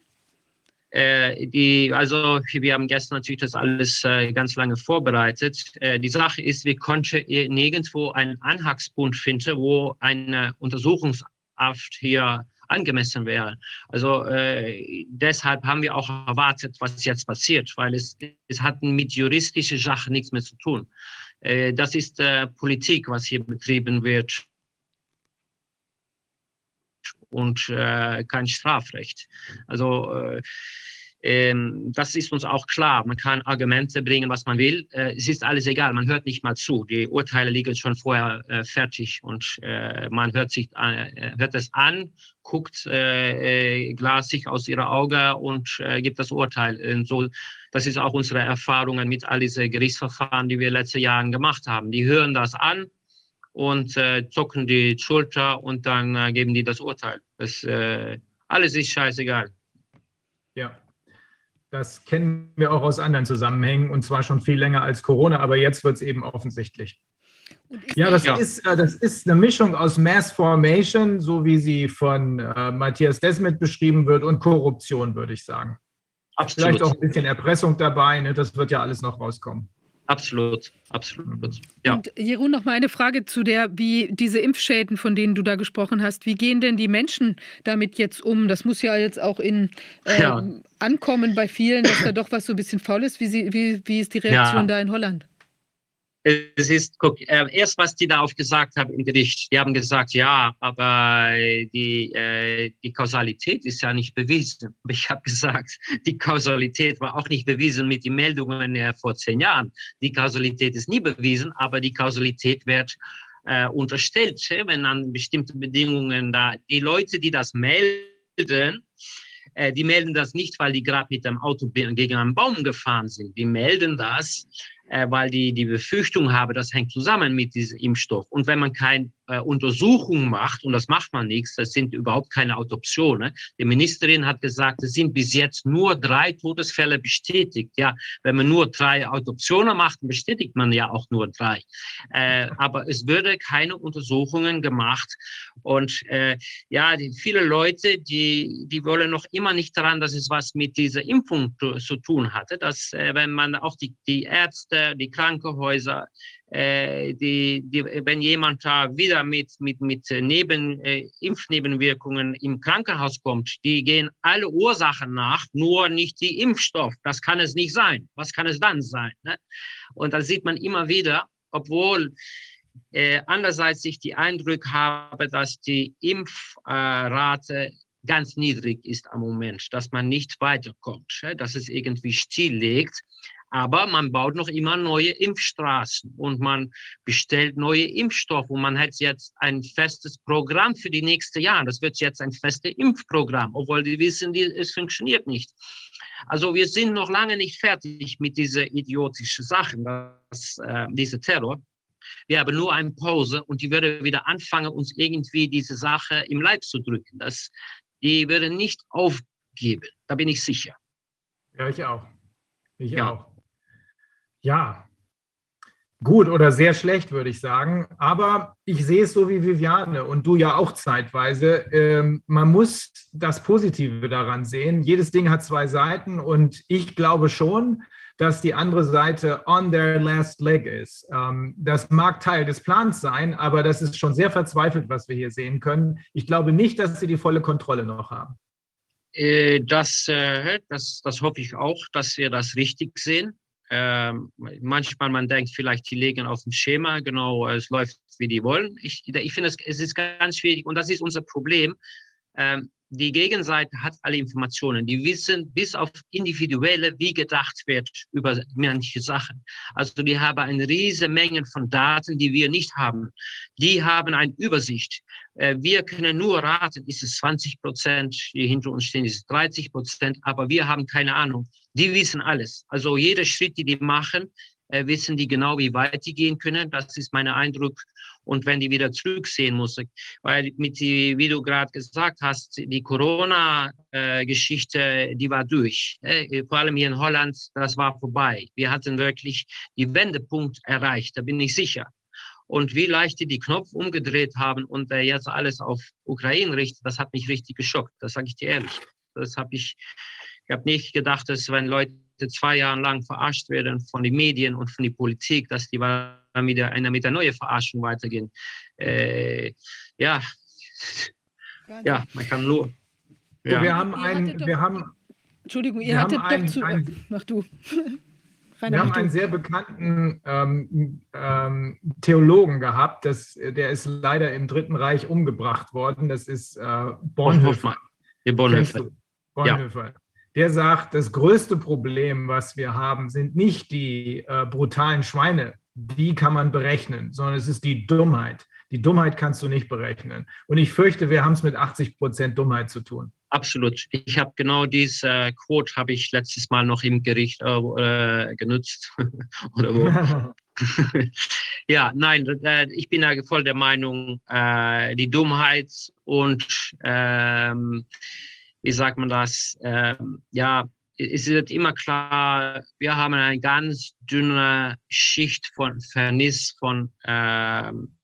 Äh, die, also wir haben gestern natürlich das alles äh, ganz lange vorbereitet. Äh, die Sache ist, wir konnten nirgendwo einen Anhaltspunkt finden, wo eine Untersuchungshaft hier angemessen wäre. Also äh, deshalb haben wir auch erwartet, was jetzt passiert, weil es, es hat mit juristischer Sache nichts mehr zu tun. Äh, das ist äh, Politik, was hier betrieben wird und kein Strafrecht. Also ähm, das ist uns auch klar. Man kann Argumente bringen, was man will. Äh, es ist alles egal. Man hört nicht mal zu. Die Urteile liegen schon vorher äh, fertig und äh, man hört sich äh, hört es an, guckt äh, äh, glasig aus ihrer Augen und gibt das Urteil. Und so, das ist auch unsere Erfahrungen mit all diesen Gerichtsverfahren, die wir letzte Jahren gemacht haben. Die hören das an und zucken die Schulter und dann geben die das Urteil. Das, alles ist scheißegal. Ja. Das kennen wir auch aus anderen Zusammenhängen und zwar schon viel länger als Corona, aber jetzt wird es eben offensichtlich. Ja, das, Ja. Ist, äh, das ist eine Mischung aus Mass Formation, so wie sie von äh, Matthias Desmet beschrieben wird, und Korruption, würde ich sagen. Absolut. Vielleicht auch ein bisschen Erpressung dabei, ne? das wird ja alles noch rauskommen. Absolut, absolut. Ja. Und Jeroen, noch mal eine Frage zu der, wie diese Impfschäden, von denen du da gesprochen hast, wie gehen denn die Menschen damit jetzt um? Das muss ja jetzt auch in, äh, Ja. ankommen bei vielen, dass da doch was so ein bisschen faul ist. Wie, sie, wie, wie ist die Reaktion Ja. da in Holland? Es ist, guck, äh, erst was die darauf gesagt haben im Gericht, die haben gesagt, ja, aber die, äh, die Kausalität ist ja nicht bewiesen. Ich habe gesagt, die Kausalität war auch nicht bewiesen mit den Meldungen äh, vor zehn Jahren. Die Kausalität ist nie bewiesen, aber die Kausalität wird äh, unterstellt, wenn an bestimmte Bedingungen da die Leute, die das melden, äh, die melden das nicht, weil die gerade mit dem Auto gegen einen Baum gefahren sind. Die melden das, äh, weil die die Befürchtung haben, das hängt zusammen mit diesem Impfstoff. Und wenn man keine äh, Untersuchung macht, und das macht man nichts, das sind überhaupt keine Autopsionen. Die Ministerin hat gesagt, es sind bis jetzt nur drei Todesfälle bestätigt. Ja, wenn man nur drei Autopsionen macht, bestätigt man ja auch nur drei. Äh, aber es würde keine Untersuchungen gemacht. Und äh, ja, die, viele Leute, die, die wollen noch immer nicht daran, dass es was mit dieser Impfung zu, zu tun hatte. Dass, äh, wenn man auch die, die Ärzte, die Krankenhäuser, äh, die, die, wenn jemand da wieder mit, mit, mit Neben, äh, Impfnebenwirkungen im Krankenhaus kommt, die gehen alle Ursachen nach, nur nicht die Impfstoff. Das kann es nicht sein. Was kann es dann sein? Ne? Und da sieht man immer wieder, obwohl äh, andererseits ich die Eindruck habe, dass die Impfrate ganz niedrig ist am Moment, dass man nicht weiterkommt, dass es irgendwie stilllegt. Aber man baut noch immer neue Impfstraßen und man bestellt neue Impfstoffe und man hat jetzt ein festes Programm für die nächsten Jahre. Das wird jetzt ein festes Impfprogramm, obwohl die wissen, die, es funktioniert nicht. Also wir sind noch lange nicht fertig mit dieser idiotischen Sachen, das, äh, dieser Terror. Wir haben nur eine Pause und die würde wieder anfangen, uns irgendwie diese Sache im Leib zu drücken. Das, die würde nicht aufgeben, da bin ich sicher. Ja, ich auch. Ich Ja. auch. Ja. Gut oder sehr schlecht, würde ich sagen. Aber ich sehe es so wie Viviane und du ja auch zeitweise. Ähm, man muss das Positive daran sehen. Jedes Ding hat zwei Seiten und ich glaube schon, dass die andere Seite on their last leg ist. Ähm, das mag Teil des Plans sein, aber das ist schon sehr verzweifelt, was wir hier sehen können. Ich glaube nicht, dass sie die volle Kontrolle noch haben. Äh, das, äh, das, das hoffe ich auch, dass wir das richtig sehen. Ähm, manchmal man denkt vielleicht, die legen auf dem Schema, genau, es läuft, wie die wollen. Ich, ich finde, es, ist ganz schwierig und das ist unser Problem. Ähm, die Gegenseite hat alle Informationen. Die wissen bis auf individuelle, wie gedacht wird über manche Sachen. Also die haben eine riesige Menge von Daten, die wir nicht haben. Die haben eine Übersicht. Äh, wir können nur raten, ist es 20 Prozent, die hinter uns stehen, ist es 30 Prozent, aber wir haben keine Ahnung. Die wissen alles. Also jeder Schritt, die die machen, äh, wissen die genau, wie weit die gehen können. Das ist mein Eindruck und wenn die wieder zurücksehen muss. Weil mit die, wie du gerade gesagt hast, die Corona-Geschichte, die war durch. Äh, vor allem hier in Holland, das war vorbei. Wir hatten wirklich die Wendepunkt erreicht, da bin ich sicher. Und wie leicht die die Knopf umgedreht haben und äh, jetzt alles auf Ukraine richtet, das hat mich richtig geschockt. Das sage ich dir ehrlich. Das habe ich, ich habe nicht gedacht, dass wenn Leute zwei Jahre lang verarscht werden von den Medien und von der Politik, dass die wieder eine mit der neuen Verarschung weitergehen. Äh, ja, ja, man kann nur. Ja. Wir haben ein, wir haben, Entschuldigung, ihr hattet doch ein, zu. mach du. wir haben einen sehr bekannten ähm, ähm, Theologen gehabt, das, der ist leider im Dritten Reich umgebracht worden. Das ist äh, Bonhoeffer. Bonhoeffer. Bonhoeffer. Ja. Der sagt, das größte Problem, was wir haben, sind nicht die äh, brutalen Schweine, die kann man berechnen, sondern es ist die Dummheit. Die Dummheit kannst du nicht berechnen. Und ich fürchte, wir haben es mit 80 Prozent Dummheit zu tun. Absolut. Ich habe genau diese äh, Quote habe ich letztes Mal noch im Gericht äh, genutzt. Oder wo? ja, nein, äh, ich bin da voll der Meinung, äh, die Dummheit und ähm, wie sagt man das? Ähm, ja, es wird immer klar, wir haben eine ganz dünne Schicht von Verniss von, ähm,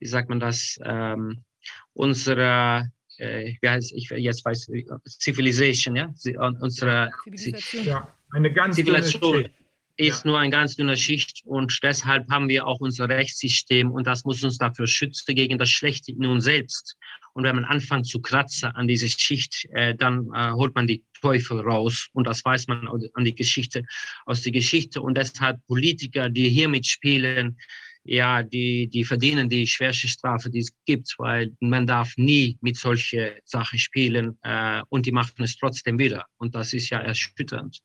wie sagt man das, ähm, unserer, äh, wie heißt, ich jetzt weiß, Civilization, ja, unsere Zivilisation. Ja, eine ganz Zivilisation ist ja. nur eine ganz dünne Schicht und deshalb haben wir auch unser Rechtssystem und das muss uns dafür schützen gegen das Schlechte in uns selbst. Und wenn man anfängt zu kratzen an diese Schicht, äh, dann äh, holt man die Teufel raus. Und das weiß man an die Geschichte, aus der Geschichte. Und deshalb Politiker, die hier mitspielen, ja, die, die verdienen die schwerste Strafe, die es gibt, weil man darf nie mit solchen Sachen spielen äh, und die machen es trotzdem wieder. Und das ist ja erschütternd.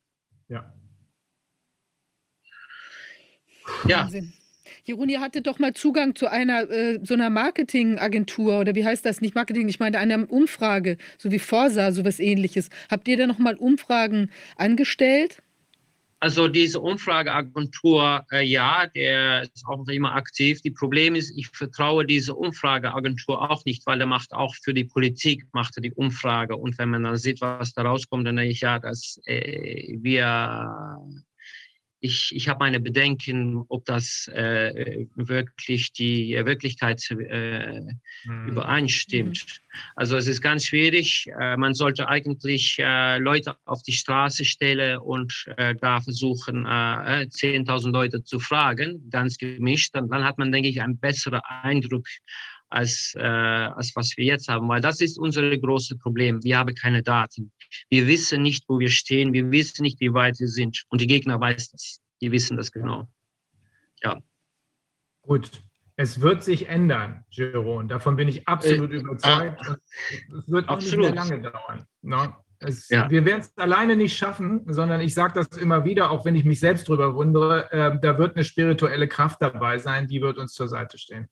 Ja. Ja. Wahnsinn. Jeroen, ihr hattet doch mal Zugang zu einer äh, so einer Marketingagentur oder wie heißt das? Nicht Marketing, ich meine einer Umfrage, so wie Forsa, sowas ähnliches. Habt ihr da noch mal Umfragen angestellt? Also diese Umfrageagentur, äh, ja, der ist auch noch immer aktiv. Die Problem ist, ich vertraue diese Umfrageagentur auch nicht, weil er macht auch für die Politik macht er die Umfrage. Und wenn man dann sieht, was da rauskommt, dann denke ich, ja, dass äh, wir ich, ich habe meine Bedenken, ob das äh, wirklich die Wirklichkeit äh, mhm. übereinstimmt. Mhm. Also es ist ganz schwierig. Äh, man sollte eigentlich äh, Leute auf die Straße stellen und äh, da versuchen, 10.000 äh, Leute zu fragen, ganz gemischt. Dann, dann hat man, denke ich, einen besseren Eindruck als, äh, als was wir jetzt haben, weil das ist unser großes Problem. Wir haben keine Daten. Wir wissen nicht, wo wir stehen. Wir wissen nicht, wie weit wir sind. Und die Gegner weiß das. Die wissen das genau. Ja. Gut. Es wird sich ändern, Jeroen. Davon bin ich absolut äh, überzeugt. Ah, es wird auch absolut. nicht mehr lange dauern. Ne? Es, ja. Wir werden es alleine nicht schaffen, sondern ich sage das immer wieder, auch wenn ich mich selbst darüber wundere, äh, da wird eine spirituelle Kraft dabei sein, die wird uns zur Seite stehen.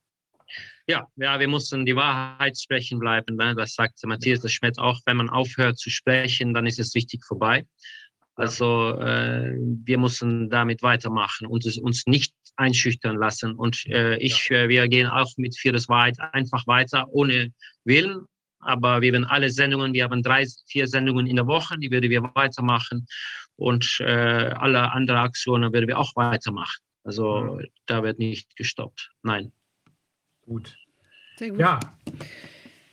Ja, ja, wir mussten die Wahrheit sprechen bleiben. Ne? Das sagt Matthias das Schmidt auch. Wenn man aufhört zu sprechen, dann ist es richtig vorbei. Also äh, wir müssen damit weitermachen und es uns nicht einschüchtern lassen. Und äh, ich, äh, wir gehen auch mit Vieres Wahrheit einfach weiter, ohne Willen. Aber wir werden alle Sendungen, wir haben drei, vier Sendungen in der Woche, die werden wir weitermachen. Und äh, alle anderen Aktionen werden wir auch weitermachen. Also Mhm. da wird nicht gestoppt. Nein. Gut. Sehr gut. Ja,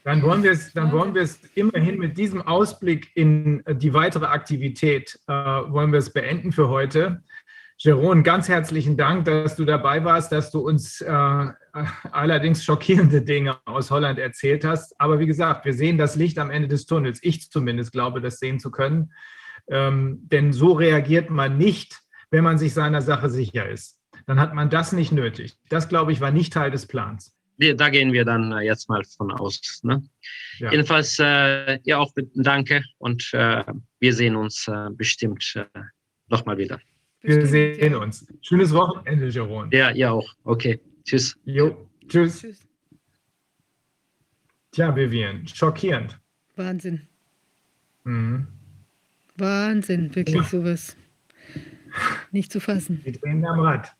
dann wollen wir es, dann wollen wir es immerhin mit diesem Ausblick in äh, die weitere Aktivität, äh, wollen wir es beenden für heute. Jeroen, ganz herzlichen Dank, dass du dabei warst, dass du uns äh, allerdings schockierende Dinge aus Holland erzählt hast. Aber wie gesagt, wir sehen das Licht am Ende des Tunnels. Ich zumindest glaube, das sehen zu können. Ähm, denn so reagiert man nicht, wenn man sich seiner Sache sicher ist. Dann hat man das nicht nötig. Das, glaube ich, war nicht Teil des Plans. Wir, da gehen wir dann äh, jetzt mal von aus. Ne? Ja. Jedenfalls, äh, ja auch danke und äh, wir sehen uns äh, bestimmt äh, nochmal wieder. Wir sehen uns. Schönes Wochenende, Jeroen. Ja, ihr auch. Okay. Tschüss. Jo, tschüss. Tschüss. Tja, Vivian, schockierend. Wahnsinn. Mhm. Wahnsinn, wirklich Ja. sowas. Nicht zu fassen. Die drehen am Rad.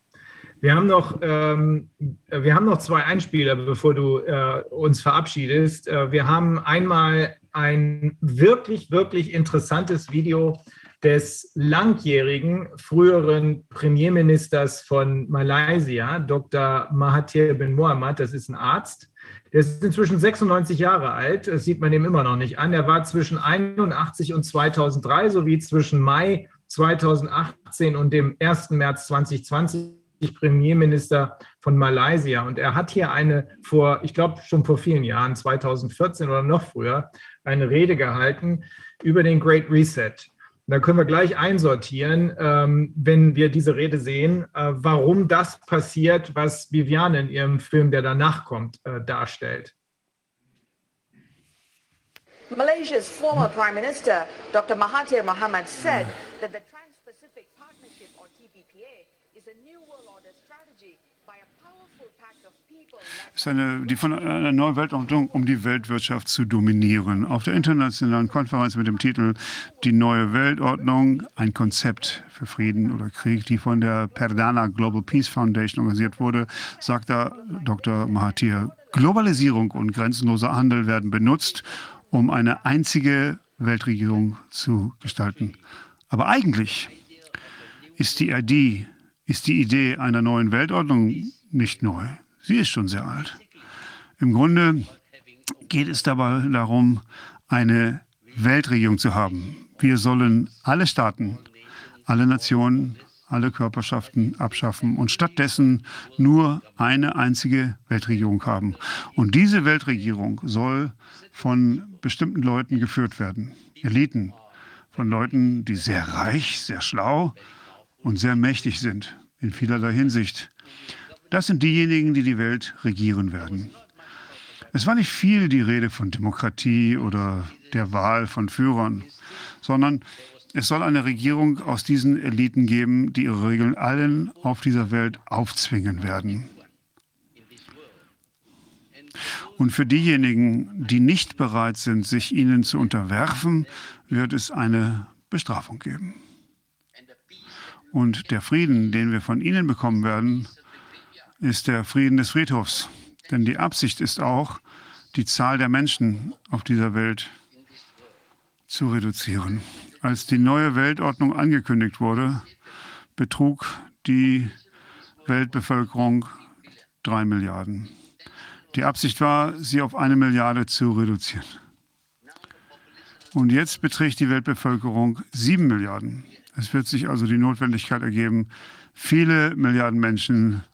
Wir haben noch, ähm, wir haben noch zwei Einspieler, bevor du äh, uns verabschiedest. Äh, wir haben einmal ein wirklich, wirklich interessantes Video des langjährigen früheren Premierministers von Malaysia, Dr. Mahathir bin Mohamad. Das ist ein Arzt. Der ist inzwischen 96 Jahre alt. Das sieht man ihm immer noch nicht an. Er war zwischen 81 und 2003 sowie zwischen Mai 2018 und dem 1. März 2020 Premierminister von Malaysia. Und er hat hier eine vor, ich glaube schon vor vielen Jahren, 2014 oder noch früher, eine Rede gehalten über den Great Reset. Und da können wir gleich einsortieren, ähm, wenn wir diese Rede sehen, äh, warum das passiert, was Viviane in ihrem Film, der danach kommt, äh, darstellt. Malaysia's former Prime Minister, Dr. Mahathir Mohamad, said that the Trans-Pacific Partnership, or TPPA, is a new world order strategy by a powerful pact of people. Es ist eine, die von einer neuen Weltordnung, um die Weltwirtschaft zu dominieren. Auf der internationalen Konferenz mit dem Titel Die neue Weltordnung, ein Konzept für Frieden oder Krieg, die von der Perdana Global Peace Foundation organisiert wurde, sagt da Dr. Mahathir, Globalisierung und grenzenloser Handel werden benutzt, um eine einzige Weltregierung zu gestalten. Aber eigentlich ist die Idee, ist die Idee einer neuen Weltordnung nicht neu. Sie ist schon sehr alt. Im Grunde geht es dabei darum, eine Weltregierung zu haben. Wir sollen alle Staaten, alle Nationen, alle Körperschaften abschaffen und stattdessen nur eine einzige Weltregierung haben. Und diese Weltregierung soll von bestimmten Leuten geführt werden. Eliten, von Leuten, die sehr reich, sehr schlau und sehr mächtig sind in vielerlei Hinsicht. Das sind diejenigen, die die Welt regieren werden. Es war nicht viel die Rede von Demokratie oder der Wahl von Führern, sondern es soll eine Regierung aus diesen Eliten geben, die ihre Regeln allen auf dieser Welt aufzwingen werden. Und für diejenigen, die nicht bereit sind, sich ihnen zu unterwerfen, wird es eine Bestrafung geben. Und der Frieden, den wir von ihnen bekommen werden, ist der Frieden des Friedhofs. Denn die Absicht ist auch, die Zahl der Menschen auf dieser Welt zu reduzieren. Als die neue Weltordnung angekündigt wurde, betrug die Weltbevölkerung drei Milliarden. Die Absicht war, sie auf eine Milliarde zu reduzieren. Und jetzt beträgt die Weltbevölkerung sieben Milliarden. Es wird sich also die Notwendigkeit ergeben, viele Milliarden Menschen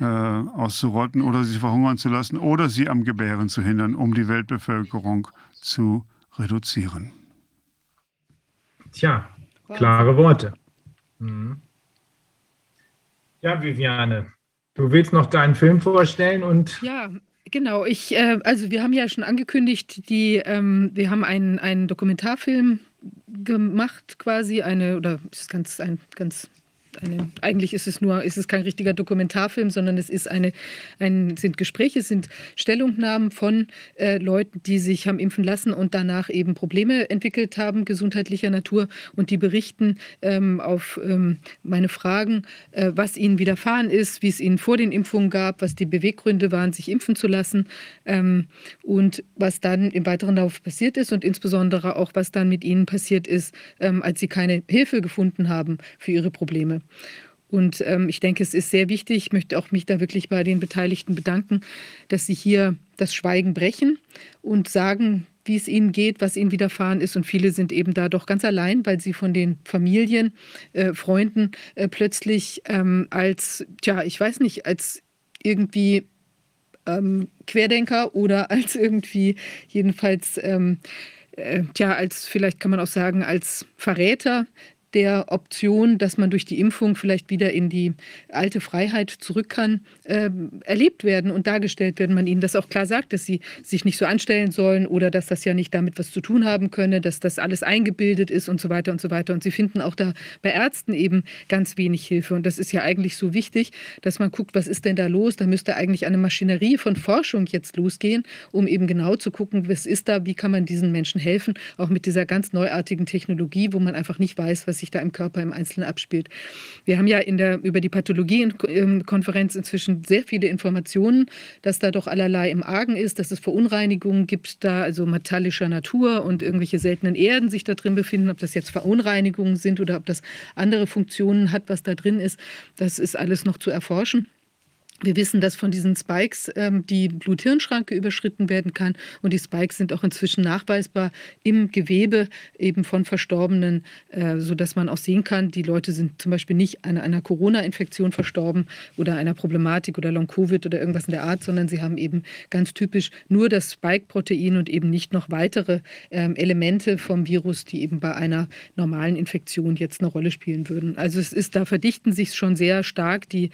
äh, auszurotten oder sie verhungern zu lassen oder sie am Gebären zu hindern, um die Weltbevölkerung zu reduzieren. Tja, klare Worte. Mhm. Ja, Viviane, du willst noch deinen Film vorstellen und Ja, genau. Ich, äh, also wir haben ja schon angekündigt, die, ähm, wir haben einen, einen Dokumentarfilm gemacht, quasi eine, oder ist ganz, ein, ganz eine, eigentlich ist es nur, ist es kein richtiger Dokumentarfilm, sondern es ist eine, ein, sind Gespräche, es sind Stellungnahmen von äh, Leuten, die sich haben impfen lassen und danach eben Probleme entwickelt haben, gesundheitlicher Natur, und die berichten ähm, auf ähm, meine Fragen, äh, was ihnen widerfahren ist, wie es ihnen vor den Impfungen gab, was die Beweggründe waren, sich impfen zu lassen ähm, und was dann im weiteren Lauf passiert ist und insbesondere auch, was dann mit ihnen passiert ist, ähm, als sie keine Hilfe gefunden haben für ihre Probleme. Und ähm, ich denke, es ist sehr wichtig, ich möchte auch mich da wirklich bei den Beteiligten bedanken, dass sie hier das Schweigen brechen und sagen, wie es ihnen geht, was ihnen widerfahren ist. Und viele sind eben da doch ganz allein, weil sie von den Familien, äh, Freunden äh, plötzlich ähm, als, tja, ich weiß nicht, als irgendwie ähm, Querdenker oder als irgendwie jedenfalls, ähm, äh, tja, als vielleicht kann man auch sagen, als Verräter der Option, dass man durch die Impfung vielleicht wieder in die alte Freiheit zurück kann, äh, erlebt werden und dargestellt werden, man ihnen das auch klar sagt, dass sie sich nicht so anstellen sollen oder dass das ja nicht damit was zu tun haben könne, dass das alles eingebildet ist und so weiter und so weiter. Und sie finden auch da bei Ärzten eben ganz wenig Hilfe. Und das ist ja eigentlich so wichtig, dass man guckt, was ist denn da los? Da müsste eigentlich eine Maschinerie von Forschung jetzt losgehen, um eben genau zu gucken, was ist da, wie kann man diesen Menschen helfen, auch mit dieser ganz neuartigen Technologie, wo man einfach nicht weiß, was sich da im Körper im Einzelnen abspielt. Wir haben ja in der, über die Pathologie-Konferenz inzwischen sehr viele Informationen, dass da doch allerlei im Argen ist, dass es Verunreinigungen gibt, da also metallischer Natur und irgendwelche seltenen Erden sich da drin befinden. Ob das jetzt Verunreinigungen sind oder ob das andere Funktionen hat, was da drin ist, das ist alles noch zu erforschen. Wir wissen, dass von diesen Spikes ähm, die Blut-Hirn-Schranke überschritten werden kann. Und die Spikes sind auch inzwischen nachweisbar im Gewebe eben von Verstorbenen, äh, sodass man auch sehen kann, die Leute sind zum Beispiel nicht an einer Corona-Infektion verstorben oder einer Problematik oder Long-Covid oder irgendwas in der Art, sondern sie haben eben ganz typisch nur das Spike-Protein und eben nicht noch weitere ähm, Elemente vom Virus, die eben bei einer normalen Infektion jetzt eine Rolle spielen würden. Also es ist, da verdichten sich schon sehr stark die,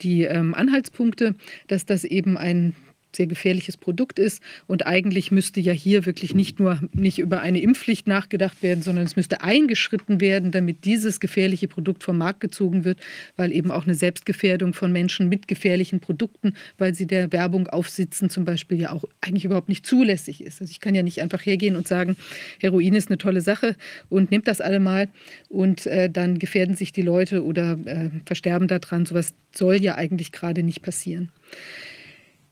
die ähm, Anhalts Anhaltspunkte, dass das eben ein sehr gefährliches Produkt ist. Und eigentlich müsste ja hier wirklich nicht nur nicht über eine Impfpflicht nachgedacht werden, sondern es müsste eingeschritten werden, damit dieses gefährliche Produkt vom Markt gezogen wird, weil eben auch eine Selbstgefährdung von Menschen mit gefährlichen Produkten, weil sie der Werbung aufsitzen, zum Beispiel ja auch eigentlich überhaupt nicht zulässig ist. Also ich kann ja nicht einfach hergehen und sagen, Heroin ist eine tolle Sache und nehmt das alle mal und äh, dann gefährden sich die Leute oder äh, versterben daran. Sowas soll ja eigentlich gerade nicht passieren.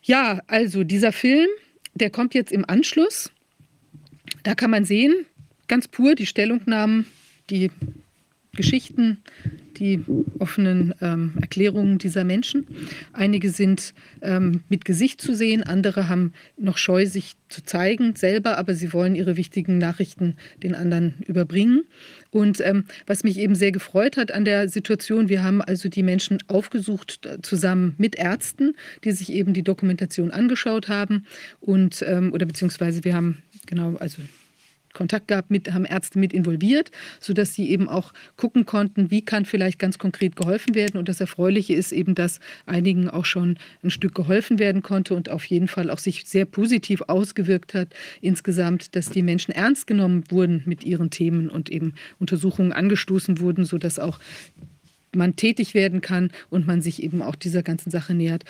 Ja, also dieser Film, der kommt jetzt im Anschluss. Da kann man sehen, ganz pur die Stellungnahmen, die Geschichten, die offenen ähm, Erklärungen dieser Menschen. Einige sind ähm, mit Gesicht zu sehen, andere haben noch Scheu, sich zu zeigen selber, aber sie wollen ihre wichtigen Nachrichten den anderen überbringen. Und ähm, was mich eben sehr gefreut hat an der Situation, wir haben also die Menschen aufgesucht äh, zusammen mit Ärzten, die sich eben die Dokumentation angeschaut haben. Und ähm, oder beziehungsweise wir haben genau also Kontakt gehabt mit, haben Ärzte mit involviert, sodass sie eben auch gucken konnten, wie kann vielleicht ganz konkret geholfen werden. Und das Erfreuliche ist eben, dass einigen auch schon ein Stück geholfen werden konnte und auf jeden Fall auch sich sehr positiv ausgewirkt hat insgesamt, dass die Menschen ernst genommen wurden mit ihren Themen und eben Untersuchungen angestoßen wurden, sodass auch man tätig werden kann und man sich eben auch dieser ganzen Sache nähert.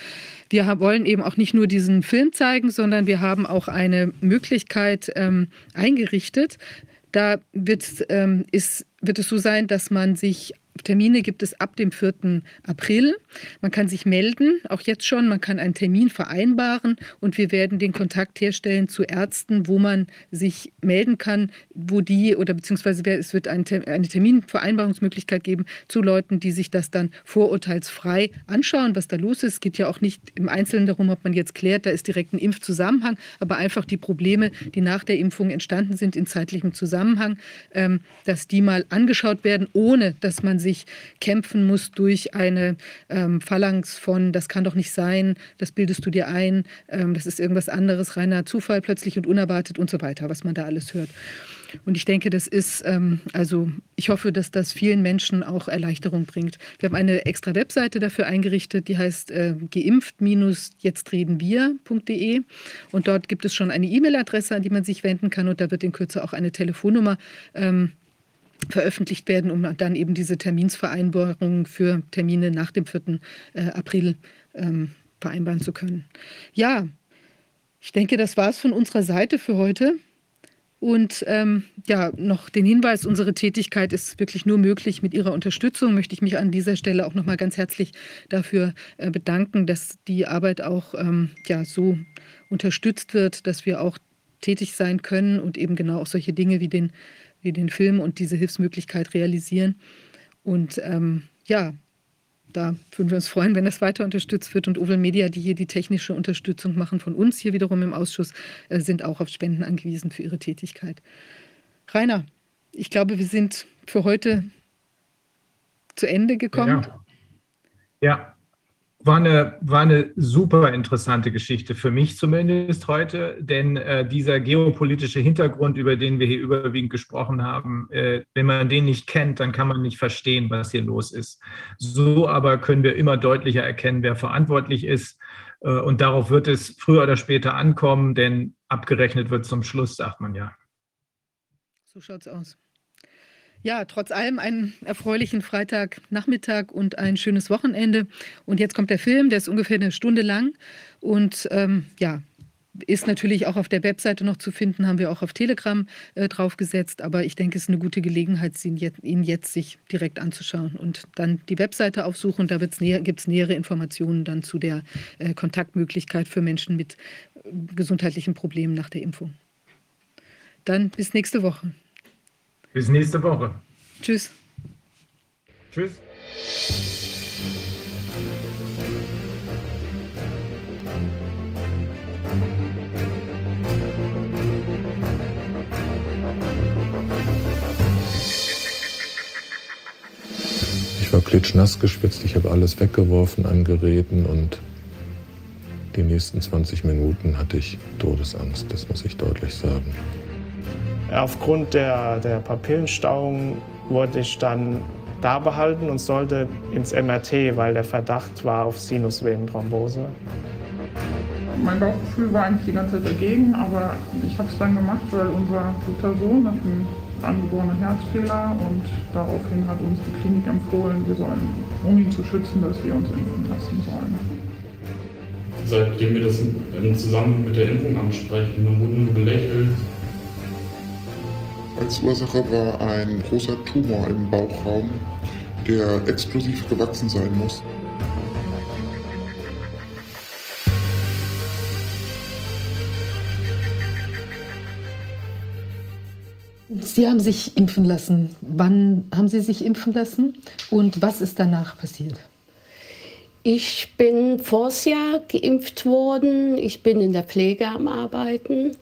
Wir wollen eben auch nicht nur diesen Film zeigen, sondern wir haben auch eine Möglichkeit ähm, eingerichtet. Da ähm, ist, wird es so sein, dass man sich Termine gibt es ab dem 4. April. Man kann sich melden, auch jetzt schon. Man kann einen Termin vereinbaren und wir werden den Kontakt herstellen zu Ärzten, wo man sich melden kann, wo die oder beziehungsweise es wird eine Terminvereinbarungsmöglichkeit geben zu Leuten, die sich das dann vorurteilsfrei anschauen, was da los ist. Es geht ja auch nicht im Einzelnen darum, ob man jetzt klärt, da ist direkt ein Impfzusammenhang, aber einfach die Probleme, die nach der Impfung entstanden sind in zeitlichem Zusammenhang, ähm, dass die mal angeschaut werden, ohne dass man sich kämpfen muss durch eine ähm, Phalanx von, das kann doch nicht sein, das bildest du dir ein, ähm, das ist irgendwas anderes, reiner Zufall plötzlich und unerwartet und so weiter, was man da alles hört. Und ich denke, das ist, ähm, also ich hoffe, dass das vielen Menschen auch Erleichterung bringt. Wir haben eine extra Webseite dafür eingerichtet, die heißt äh, geimpft-jetztredenwir.de und dort gibt es schon eine E-Mail-Adresse, an die man sich wenden kann und da wird in Kürze auch eine Telefonnummer ähm, veröffentlicht werden, um dann eben diese Terminsvereinbarungen für Termine nach dem 4. Äh, April ähm, vereinbaren zu können. Ja, ich denke, das war es von unserer Seite für heute. Und ähm, ja, noch den Hinweis, unsere Tätigkeit ist wirklich nur möglich mit Ihrer Unterstützung. Möchte ich mich an dieser Stelle auch noch mal ganz herzlich dafür äh, bedanken, dass die Arbeit auch ähm, ja, so unterstützt wird, dass wir auch tätig sein können und eben genau auch solche Dinge wie den wir den Film und diese Hilfsmöglichkeit realisieren. Und ähm, ja, da würden wir uns freuen, wenn das weiter unterstützt wird. Und Oval Media, die hier die technische Unterstützung machen von uns hier wiederum im Ausschuss, äh, sind auch auf Spenden angewiesen für ihre Tätigkeit. Rainer, ich glaube, wir sind für heute zu Ende gekommen. Ja. ja. War eine, war eine super interessante Geschichte für mich zumindest heute, denn äh, dieser geopolitische Hintergrund, über den wir hier überwiegend gesprochen haben, äh, wenn man den nicht kennt, dann kann man nicht verstehen, was hier los ist. So aber können wir immer deutlicher erkennen, wer verantwortlich ist. Äh, und darauf wird es früher oder später ankommen, denn abgerechnet wird zum Schluss, sagt man ja. So schaut's aus. Ja, trotz allem einen erfreulichen Freitagnachmittag und ein schönes Wochenende. Und jetzt kommt der Film, der ist ungefähr eine Stunde lang und ähm, ja, ist natürlich auch auf der Webseite noch zu finden, haben wir auch auf Telegram äh, draufgesetzt. Aber ich denke, es ist eine gute Gelegenheit, ihn jetzt, ihn jetzt sich direkt anzuschauen und dann die Webseite aufsuchen. Da näher, gibt es nähere Informationen dann zu der äh, Kontaktmöglichkeit für Menschen mit äh, gesundheitlichen Problemen nach der Impfung. Dann bis nächste Woche. Bis nächste Woche. Tschüss. Tschüss. Ich war klitschnass geschwitzt, ich habe alles weggeworfen an Geräten und die nächsten 20 Minuten hatte ich Todesangst, das muss ich deutlich sagen. Aufgrund der, der Papillenstauung wurde ich dann da behalten und sollte ins MRT, weil der Verdacht war auf Sinusvenenthrombose. Mein Bauchgefühl war eigentlich die ganze Zeit dagegen, aber ich habe es dann gemacht, weil unser guter Sohn hat einen angeborenen Herzfehler und daraufhin hat uns die Klinik empfohlen, wir sollen, um ihn zu schützen, dass wir uns impfen lassen sollen. Seitdem wir das im Zusammenhang mit der Impfung ansprechen, dann wurden nur belächelt, als Ursache war ein großer Tumor im Bauchraum, der explosiv gewachsen sein muss. Sie haben sich impfen lassen. Wann haben Sie sich impfen lassen und was ist danach passiert? Ich bin vors Jahr geimpft worden. Ich bin in der Pflege am Arbeiten.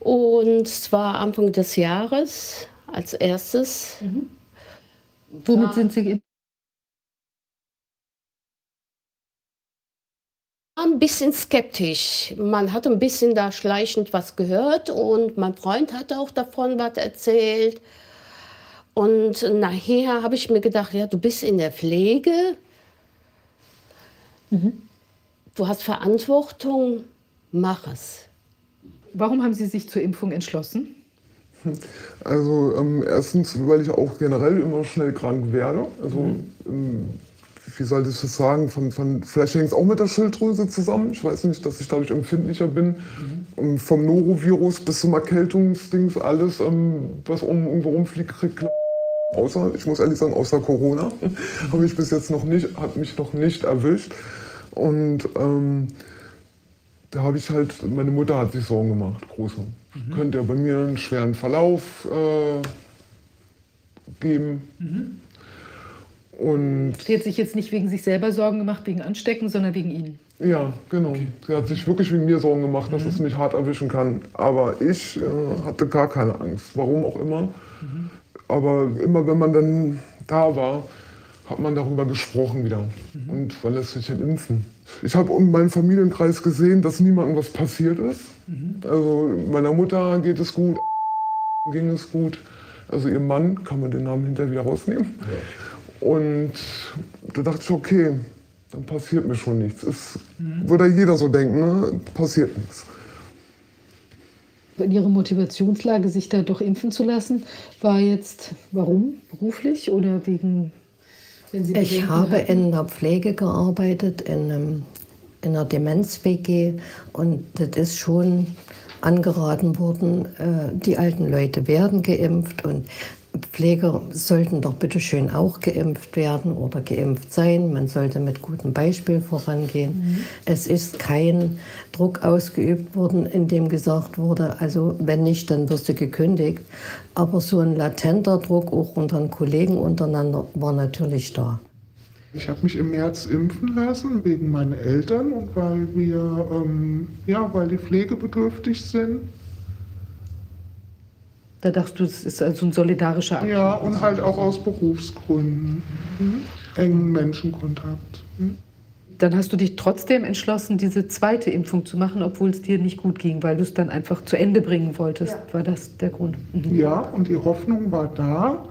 Und zwar Anfang des Jahres als erstes. Mhm. Womit sind Sie geimpft? Ein bisschen skeptisch. Man hat ein bisschen da schleichend was gehört und mein Freund hat auch davon was erzählt. Und nachher habe ich mir gedacht, ja, du bist in der Pflege, Mhm. du hast Verantwortung, mach es. Warum haben Sie sich zur Impfung entschlossen? Also ähm, erstens, weil ich auch generell immer schnell krank werde. Also ähm, wie soll ich das sagen? Von, von, vielleicht hängt es auch mit der Schilddrüse zusammen. Ich weiß nicht, dass ich dadurch empfindlicher bin. Ähm, vom Norovirus bis zum Erkältungsdings, alles, ähm, was um, irgendwo rumfliegt, kriegt Außer, ich muss ehrlich sagen, außer Corona habe ich bis jetzt noch nicht, hat mich noch nicht erwischt. Und ähm, da habe ich halt, meine Mutter hat sich Sorgen gemacht, große. Mhm. Könnte ja bei mir einen schweren Verlauf äh, geben. Mhm. Und Sie hat sich jetzt nicht wegen sich selber Sorgen gemacht, wegen Anstecken, sondern wegen Ihnen. ja, genau. Sie hat sich wirklich wegen mir Sorgen gemacht, dass es mich hart erwischen kann. Aber ich äh, hatte gar keine Angst, warum auch immer. Aber immer wenn man dann da war, hat man darüber gesprochen wieder. Und wann lässt sich denn impfen? Ich habe in meinem Familienkreis gesehen, dass niemandem was passiert ist. Also meiner Mutter geht es gut, ging es gut. Also ihr Mann, kann man den Namen hinterher wieder rausnehmen. Und da dachte ich, okay, dann passiert mir schon nichts. Es würde jeder so denken, ne? passiert nichts. Ihre Motivationslage, sich da doch impfen zu lassen, war jetzt warum? Beruflich oder wegen. Ich habe hatten? in der Pflege gearbeitet, in, einem, in einer Demenz-WG und das ist schon angeraten worden, äh, die alten Leute werden geimpft und Pfleger sollten doch bitte schön auch geimpft werden oder geimpft sein. Man sollte mit gutem Beispiel vorangehen. Es ist kein Druck ausgeübt worden, in dem gesagt wurde, also wenn nicht, dann wirst du gekündigt. Aber so ein latenter Druck auch unter den Kollegen untereinander war natürlich da. Ich habe mich im März impfen lassen wegen meinen Eltern und weil wir, ähm, ja, weil die pflegebedürftig sind. Da dachtest du, es ist also ein solidarischer Akt. Ja, und halt auch aus Berufsgründen. Mhm. Engen Menschenkontakt. Mhm. Dann hast du dich trotzdem entschlossen, diese zweite Impfung zu machen, obwohl es dir nicht gut ging, weil du es dann einfach zu Ende bringen wolltest. Ja. War das der Grund? Mhm. Ja, und die Hoffnung war da,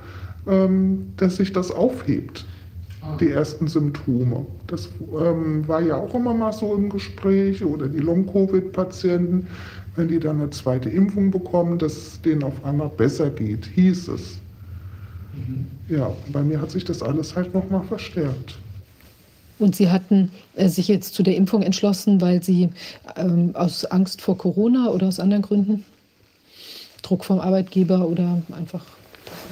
ähm, dass sich das aufhebt die ersten Symptome. Das ähm, war ja auch immer mal so im Gespräch oder die Long-Covid-Patienten, wenn die dann eine zweite Impfung bekommen, dass es denen auf einmal besser geht, hieß es. Mhm. Ja, bei mir hat sich das alles halt nochmal verstärkt. Und Sie hatten äh, sich jetzt zu der Impfung entschlossen, weil Sie ähm, aus Angst vor Corona oder aus anderen Gründen? Druck vom Arbeitgeber oder einfach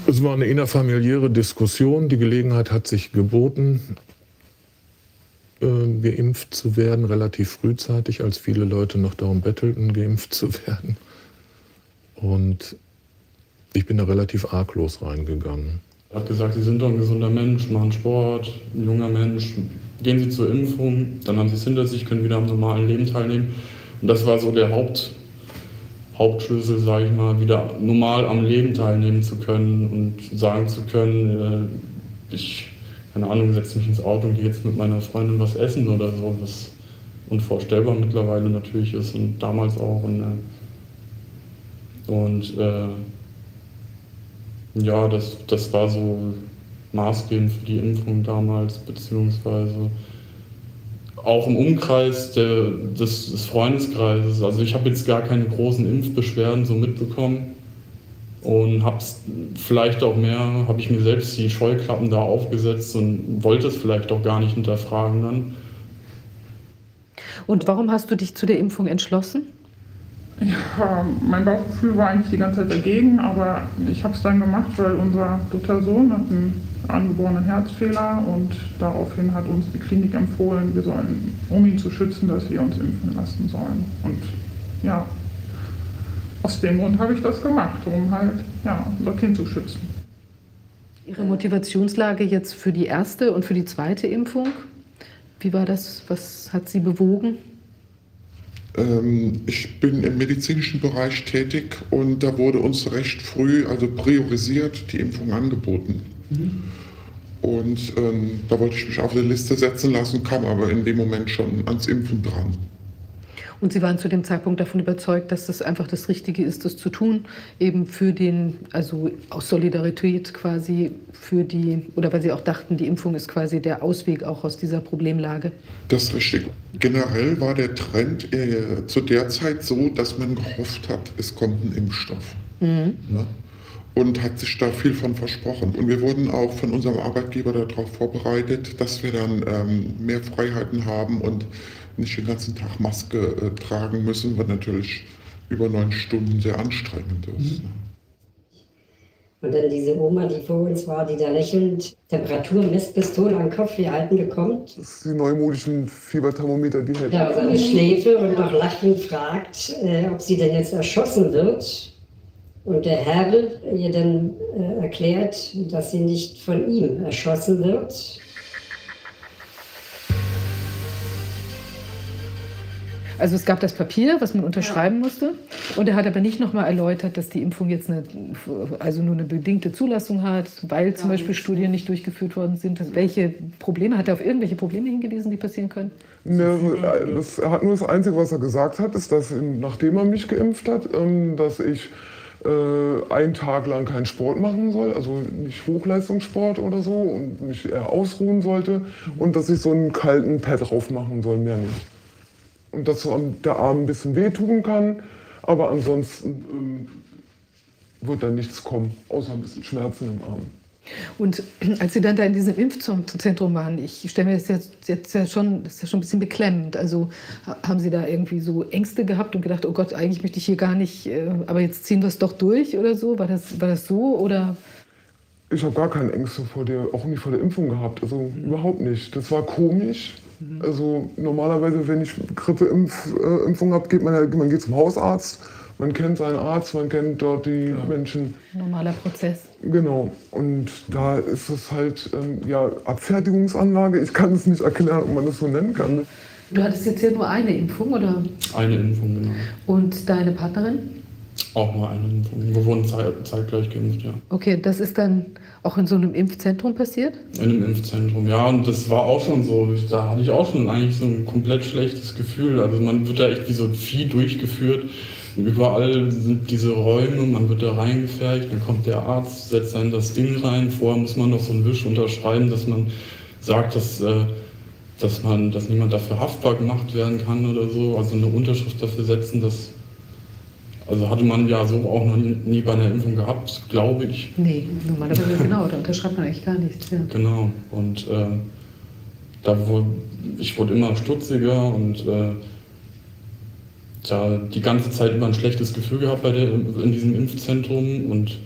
es war eine innerfamiliäre Diskussion. Die Gelegenheit hat sich geboten, geimpft zu werden, relativ frühzeitig, als viele Leute noch darum bettelten, geimpft zu werden. Und ich bin da relativ arglos reingegangen. Er hat gesagt, Sie sind doch ein gesunder Mensch, machen Sport, ein junger Mensch. Gehen Sie zur Impfung, dann haben Sie es hinter sich, können wieder am normalen Leben teilnehmen. Und das war so der Haupt, Hauptschlüssel, sage ich mal, wieder normal am Leben teilnehmen zu können und sagen zu können, äh, ich, keine Ahnung, setze mich ins Auto und gehe jetzt mit meiner Freundin was essen oder so, was unvorstellbar mittlerweile natürlich ist und damals auch. Und, äh, und äh, ja, das, das war so maßgebend für die Impfung damals, beziehungsweise auch im Umkreis der, des, des, Freundeskreises. Also ich habe jetzt gar keine großen Impfbeschwerden so mitbekommen und habe es vielleicht auch mehr, habe ich mir selbst die Scheuklappen da aufgesetzt und wollte es vielleicht auch gar nicht hinterfragen dann. Und warum hast du dich zu der Impfung entschlossen? Ja, mein Bauchgefühl war eigentlich die ganze Zeit dagegen, aber ich habe es dann gemacht, weil unser dritter Sohn hat einen angeborenen Herzfehler und daraufhin hat uns die Klinik empfohlen, wir sollen, um ihn zu schützen, dass wir uns impfen lassen sollen. Und ja, aus dem Grund habe ich das gemacht, um halt ja, unser Kind zu schützen. Ihre Motivationslage jetzt für die erste und für die zweite Impfung, wie war das? Was hat Sie bewogen? Ähm, ich bin im medizinischen Bereich tätig und da wurde uns recht früh, also priorisiert, die Impfung angeboten. Mhm. Und ähm, da wollte ich mich auf eine Liste setzen lassen, kam aber in dem Moment schon ans Impfen dran. Und Sie waren zu dem Zeitpunkt davon überzeugt, dass das einfach das Richtige ist, das zu tun, eben für den, also aus Solidarität quasi für die, oder weil Sie auch dachten, die Impfung ist quasi der Ausweg auch aus dieser Problemlage. Das ist richtig. Generell war der Trend äh, zu der Zeit so, dass man gehofft hat, es kommt ein Impfstoff. Mhm. Ne? und hat sich da viel von versprochen. Und wir wurden auch von unserem Arbeitgeber darauf vorbereitet, dass wir dann ähm, mehr Freiheiten haben und nicht den ganzen Tag Maske äh, tragen müssen, was natürlich über neun Stunden sehr anstrengend ist. Mhm. Und dann diese Oma, die vor uns war, die da lächelnd Temperaturmesspistole an den Kopf, wie Alten gekommen. Das sind die neumodischen Fieberthermometer, die hält. Da seine Schläfe und noch lachend fragt, äh, ob sie denn jetzt erschossen wird. Und der Herr ihr dann äh, erklärt, dass sie nicht von ihm erschossen wird, Also es gab das Papier, was man unterschreiben musste. Und er hat aber nicht nochmal erläutert, dass die Impfung jetzt eine, also nur eine bedingte Zulassung hat, weil zum Beispiel Studien nicht durchgeführt worden sind. Welche Probleme, hat er auf irgendwelche Probleme hingewiesen, die passieren können? Ne, das, er hat nur das Einzige, was er gesagt hat, ist, dass nachdem er mich geimpft hat, ähm, dass ich äh, einen Tag lang keinen Sport machen soll, also nicht Hochleistungssport oder so und mich eher ausruhen sollte und dass ich so einen kalten Pad drauf machen soll, mehr nicht und dass so der Arm ein bisschen wehtun kann, aber ansonsten ähm, wird da nichts kommen, außer ein bisschen Schmerzen im Arm. Und als Sie dann da in diesem Impfzentrum waren, ich stelle mir das jetzt, jetzt ja schon, das ist ja schon ein bisschen beklemmend. Also haben Sie da irgendwie so Ängste gehabt und gedacht, oh Gott, eigentlich möchte ich hier gar nicht, äh, aber jetzt ziehen wir es doch durch oder so? War das, war das so oder? Ich habe gar keine Ängste vor der, auch nicht vor der Impfung gehabt, also mhm. überhaupt nicht. Das war komisch. Also normalerweise, wenn ich Grippeimpfung äh, habe, geht man, man geht zum Hausarzt man kennt seinen Arzt, man kennt dort die ja. Menschen. Normaler Prozess. Genau. Und da ist es halt ähm, ja Abfertigungsanlage. Ich kann es nicht erklären, ob man das so nennen kann. Du hattest jetzt hier nur eine Impfung, oder? Eine Impfung, genau. Und deine Partnerin? Auch nur eine Impfung. Wir wurden zeitgleich geimpft, ja. Okay, das ist dann auch in so einem Impfzentrum passiert? In einem Impfzentrum, ja. Und das war auch schon so. Da hatte ich auch schon eigentlich so ein komplett schlechtes Gefühl. Also man wird da echt wie so ein Vieh durchgeführt. Überall sind diese Räume, man wird da reingefercht, dann kommt der Arzt, setzt dann das Ding rein. Vorher muss man noch so einen Wisch unterschreiben, dass man sagt, dass, äh, dass, man, dass niemand dafür haftbar gemacht werden kann oder so. Also eine Unterschrift dafür setzen, dass also hatte man ja so auch noch nie bei einer Impfung gehabt, glaube ich. Nee, normalerweise genau, da unterschreibt man eigentlich gar nichts. Ja. Genau, und äh, da wurde, ich wurde immer stutziger und äh, ja, die ganze Zeit immer ein schlechtes Gefühl gehabt bei der, in diesem Impfzentrum und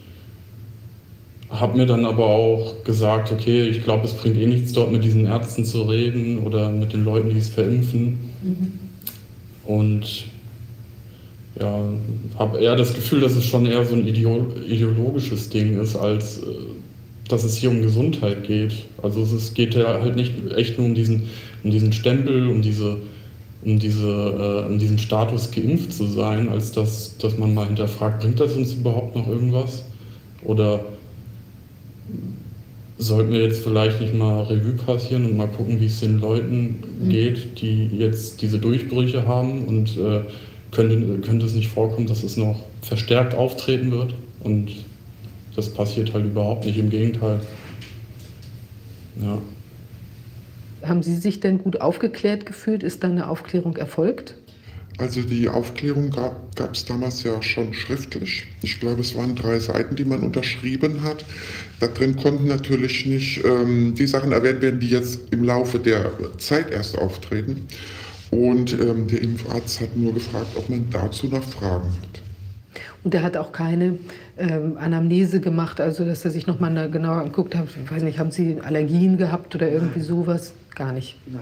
habe mir dann aber auch gesagt, okay, ich glaube, es bringt eh nichts dort mit diesen Ärzten zu reden oder mit den Leuten, die es verimpfen. Mhm. Und ja, habe eher das Gefühl, dass es schon eher so ein ideologisches Ding ist, als äh, dass es hier um Gesundheit geht. Also es geht ja halt nicht echt nur um diesen, um diesen Stempel, um diese, um diese, äh, um diesen Status geimpft zu sein, als dass, dass man mal hinterfragt, bringt das uns überhaupt noch irgendwas? Oder sollten wir jetzt vielleicht nicht mal Revue passieren und mal gucken, wie es den Leuten mhm. geht, die jetzt diese Durchbrüche haben und äh, könnte, könnte es nicht vorkommen, dass es noch verstärkt auftreten wird. Und das passiert halt überhaupt nicht, im Gegenteil. Ja. Haben Sie sich denn gut aufgeklärt gefühlt? Ist da eine Aufklärung erfolgt? Also die Aufklärung gab es damals ja schon schriftlich. Ich glaube, es waren drei Seiten, die man unterschrieben hat. Da drin konnten natürlich nicht ähm, die Sachen erwähnt werden, die jetzt im Laufe der Zeit erst auftreten. Und ähm, der Impfarzt hat nur gefragt, ob man dazu noch Fragen hat. Und er hat auch keine ähm, Anamnese gemacht, also dass er sich nochmal genauer anguckt hat. Ich weiß nicht, haben Sie Allergien gehabt oder irgendwie Nein. sowas? Gar nicht. Nein.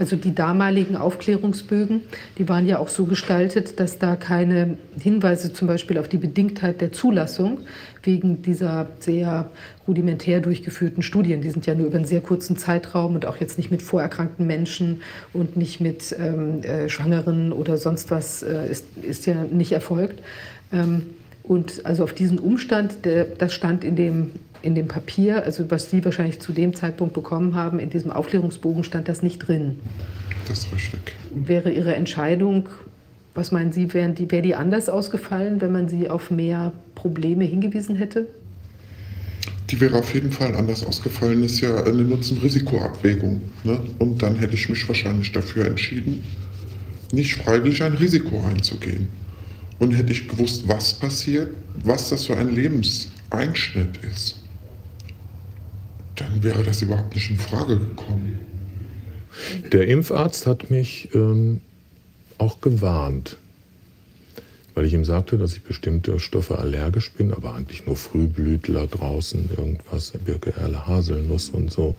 Also die damaligen Aufklärungsbögen, die waren ja auch so gestaltet, dass da keine Hinweise zum Beispiel auf die Bedingtheit der Zulassung wegen dieser sehr rudimentär durchgeführten Studien, die sind ja nur über einen sehr kurzen Zeitraum und auch jetzt nicht mit vorerkrankten Menschen und nicht mit ähm, äh, Schwangeren oder sonst was, äh, ist, ist ja nicht erfolgt. Ähm, und also auf diesen Umstand, der, das stand in dem in dem Papier, also was Sie wahrscheinlich zu dem Zeitpunkt bekommen haben, in diesem Aufklärungsbogen stand das nicht drin. Das ist richtig. Wäre Ihre Entscheidung, was meinen Sie, wäre die, wär die anders ausgefallen, wenn man Sie auf mehr Probleme hingewiesen hätte? Die wäre auf jeden Fall anders ausgefallen. Ist ja eine Nutzen-Risiko-Abwägung. Ne? Und dann hätte ich mich wahrscheinlich dafür entschieden, nicht freiwillig ein Risiko einzugehen. Und hätte ich gewusst, was passiert, was das für ein Lebenseinschnitt ist, dann wäre das überhaupt nicht in Frage gekommen. Der Impfarzt hat mich ähm, auch gewarnt, weil ich ihm sagte, dass ich bestimmte Stoffe allergisch bin, aber eigentlich nur Frühblütler draußen, irgendwas, Birke, Erle, Haselnuss und so.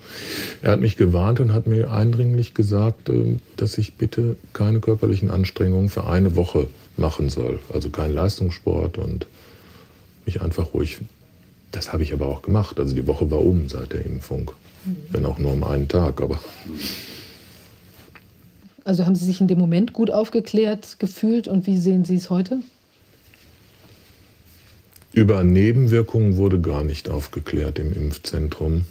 Er hat mich gewarnt und hat mir eindringlich gesagt, äh, dass ich bitte keine körperlichen Anstrengungen für eine Woche machen soll. Also kein Leistungssport und mich einfach ruhig das habe ich aber auch gemacht. Also die Woche war um seit der Impfung. Wenn auch nur um einen Tag, aber. Also haben Sie sich in dem Moment gut aufgeklärt gefühlt und wie sehen Sie es heute? Über Nebenwirkungen wurde gar nicht aufgeklärt im Impfzentrum.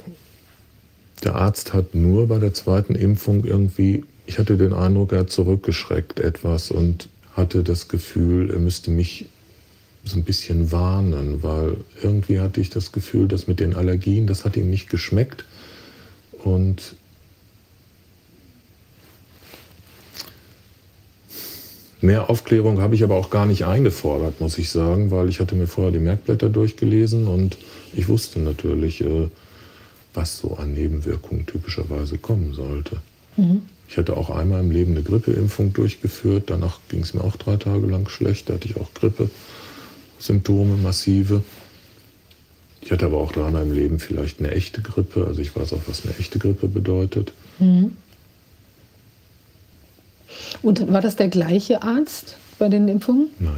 Der Arzt hat nur bei der zweiten Impfung irgendwie, ich hatte den Eindruck, er hat zurückgeschreckt etwas und hatte das Gefühl, er müsste mich so ein bisschen warnen, weil irgendwie hatte ich das Gefühl, dass mit den Allergien, das hat ihm nicht geschmeckt. Und mehr Aufklärung habe ich aber auch gar nicht eingefordert, muss ich sagen, weil ich hatte mir vorher die Merkblätter durchgelesen und ich wusste natürlich, äh, was so an Nebenwirkungen typischerweise kommen sollte. Mhm. Ich hatte auch einmal im Leben eine Grippeimpfung durchgeführt. Danach ging es mir auch drei Tage lang schlecht. Da hatte ich auch Grippe. Symptome, massive. Ich hatte aber auch da in meinem Leben vielleicht eine echte Grippe. Also ich weiß auch, was eine echte Grippe bedeutet. Mhm. Und war das der gleiche Arzt? bei den Impfungen? Nein.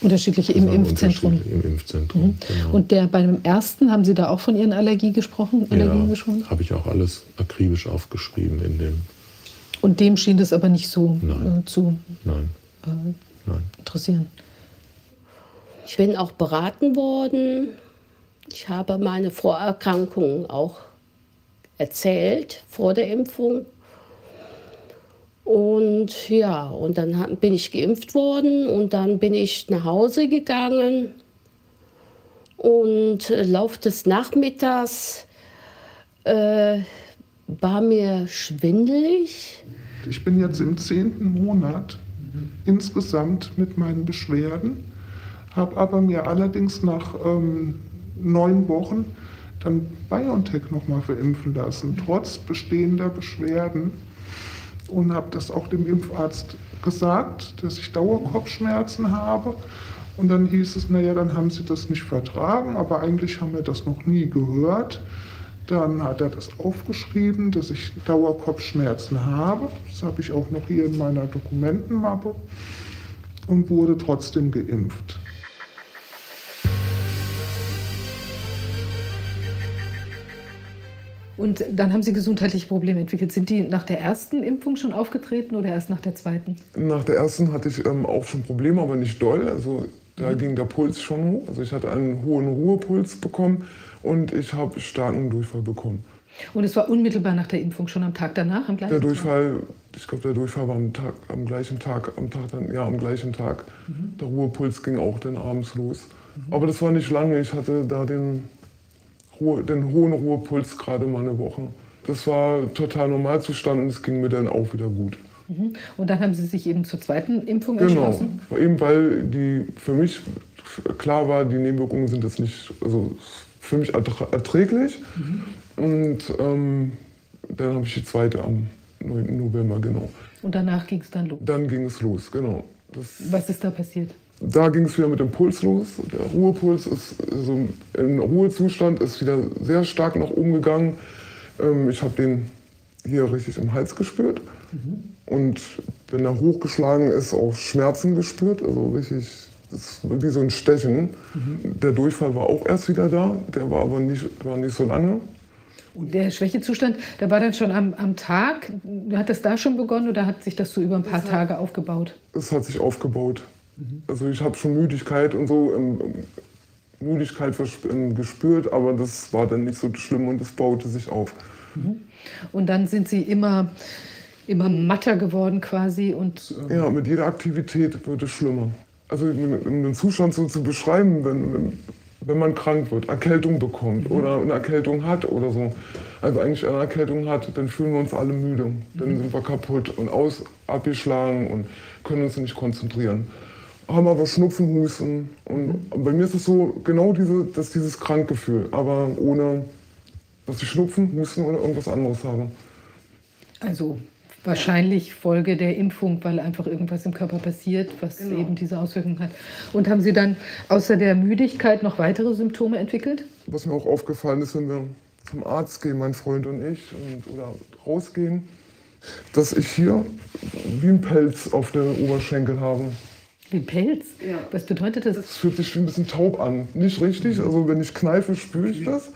Unterschiedliche im Impfzentrum. Im Impfzentrum, Mhm. genau. Und der bei dem ersten, haben Sie da auch von Ihren Allergie gesprochen? Allergien gesprochen? Ja, habe ich auch alles akribisch aufgeschrieben in dem. Und dem schien das aber nicht so Nein. äh, zu Nein. äh, Nein. interessieren. Ich bin auch beraten worden. Ich habe meine Vorerkrankungen auch erzählt vor der Impfung. Und ja, und dann bin ich geimpft worden und dann bin ich nach Hause gegangen. Und äh, Lauf des Nachmittags äh, war mir schwindelig. Ich bin jetzt im zehnten Monat insgesamt mit meinen Beschwerden, habe aber mir allerdings nach ähm, neun Wochen dann BioNTech nochmal verimpfen lassen, trotz bestehender Beschwerden. Und habe das auch dem Impfarzt gesagt, dass ich Dauerkopfschmerzen habe. Und dann hieß es, naja, dann haben Sie das nicht vertragen, aber eigentlich haben wir das noch nie gehört. Dann hat er das aufgeschrieben, dass ich Dauerkopfschmerzen habe. Das habe ich auch noch hier in meiner Dokumentenmappe und wurde trotzdem geimpft. Und dann haben Sie gesundheitliche Probleme entwickelt. Sind die nach der ersten Impfung schon aufgetreten oder erst nach der zweiten? Nach der ersten hatte ich ähm, auch schon Probleme, aber nicht doll. Also da ging der Puls schon hoch. Also ich hatte einen hohen Ruhepuls bekommen und ich habe starken Durchfall bekommen. Und es war unmittelbar nach der Impfung, schon am Tag danach, am gleichen Der Tag? Durchfall, ich glaube, der Durchfall war am, Tag, am gleichen Tag, am Tag dann, ja, am gleichen Tag. Mhm. Der Ruhepuls ging auch dann abends los. Aber das war nicht lange. Ich hatte da den, Ruhe, den hohen Ruhepuls gerade mal eine Woche. Das war total Normalzustand und es ging mir dann auch wieder gut. Mhm. Und dann haben Sie sich eben zur zweiten Impfung Genau, entschlossen? eben weil die für mich klar war, die Nebenwirkungen sind jetzt nicht, also für mich erträglich. Und ähm, dann habe ich die zweite am 9. November, genau. Und danach ging es dann los. Dann ging es los, genau. Das, Was ist da passiert? Da ging es wieder mit dem Puls los. Der Ruhepuls ist also im Ruhezustand ist wieder sehr stark nach oben gegangen. Ähm, ich habe den hier richtig im Hals gespürt. Und wenn er hochgeschlagen ist, auch Schmerzen gespürt. Also richtig, das ist wie so ein Stechen. Der Durchfall war auch erst wieder da. Der war aber nicht, war nicht so lange. Und der Schwächezustand, der war dann schon am, am Tag. Hat das da schon begonnen oder hat sich das so über ein paar Tage aufgebaut? Es hat sich aufgebaut. Also ich habe schon Müdigkeit und so, ähm, Müdigkeit ähm, gespürt, aber das war dann nicht so schlimm und es baute sich auf. Und dann sind Sie immer, immer matter geworden quasi und Ja, mit jeder Aktivität wird es schlimmer. Also um den Zustand so zu beschreiben, wenn, wenn, wenn man krank wird, Erkältung bekommt oder eine Erkältung hat oder so, also eigentlich eine Erkältung hat, dann fühlen wir uns alle müde. Dann sind wir kaputt und aus, abgeschlagen und können uns nicht konzentrieren. Haben aber Schnupfen, Husten und bei mir ist es so genau diese, dass dieses Krankgefühl, aber ohne, dass ich Schnupfen, Husten oder irgendwas anderes habe. also wahrscheinlich Folge der Impfung, weil einfach irgendwas im Körper passiert, was Genau. eben diese Auswirkungen hat. Und haben Sie dann außer der Müdigkeit noch weitere Symptome entwickelt? Was mir auch aufgefallen ist, wenn wir zum Arzt gehen, mein Freund und ich, und, oder rausgehen, dass ich hier wie ein Pelz auf der Oberschenkel habe. Wie Pelz? Was bedeutet das? Es fühlt sich wie ein bisschen taub an. Nicht richtig, also wenn ich kneife, spüre ich das.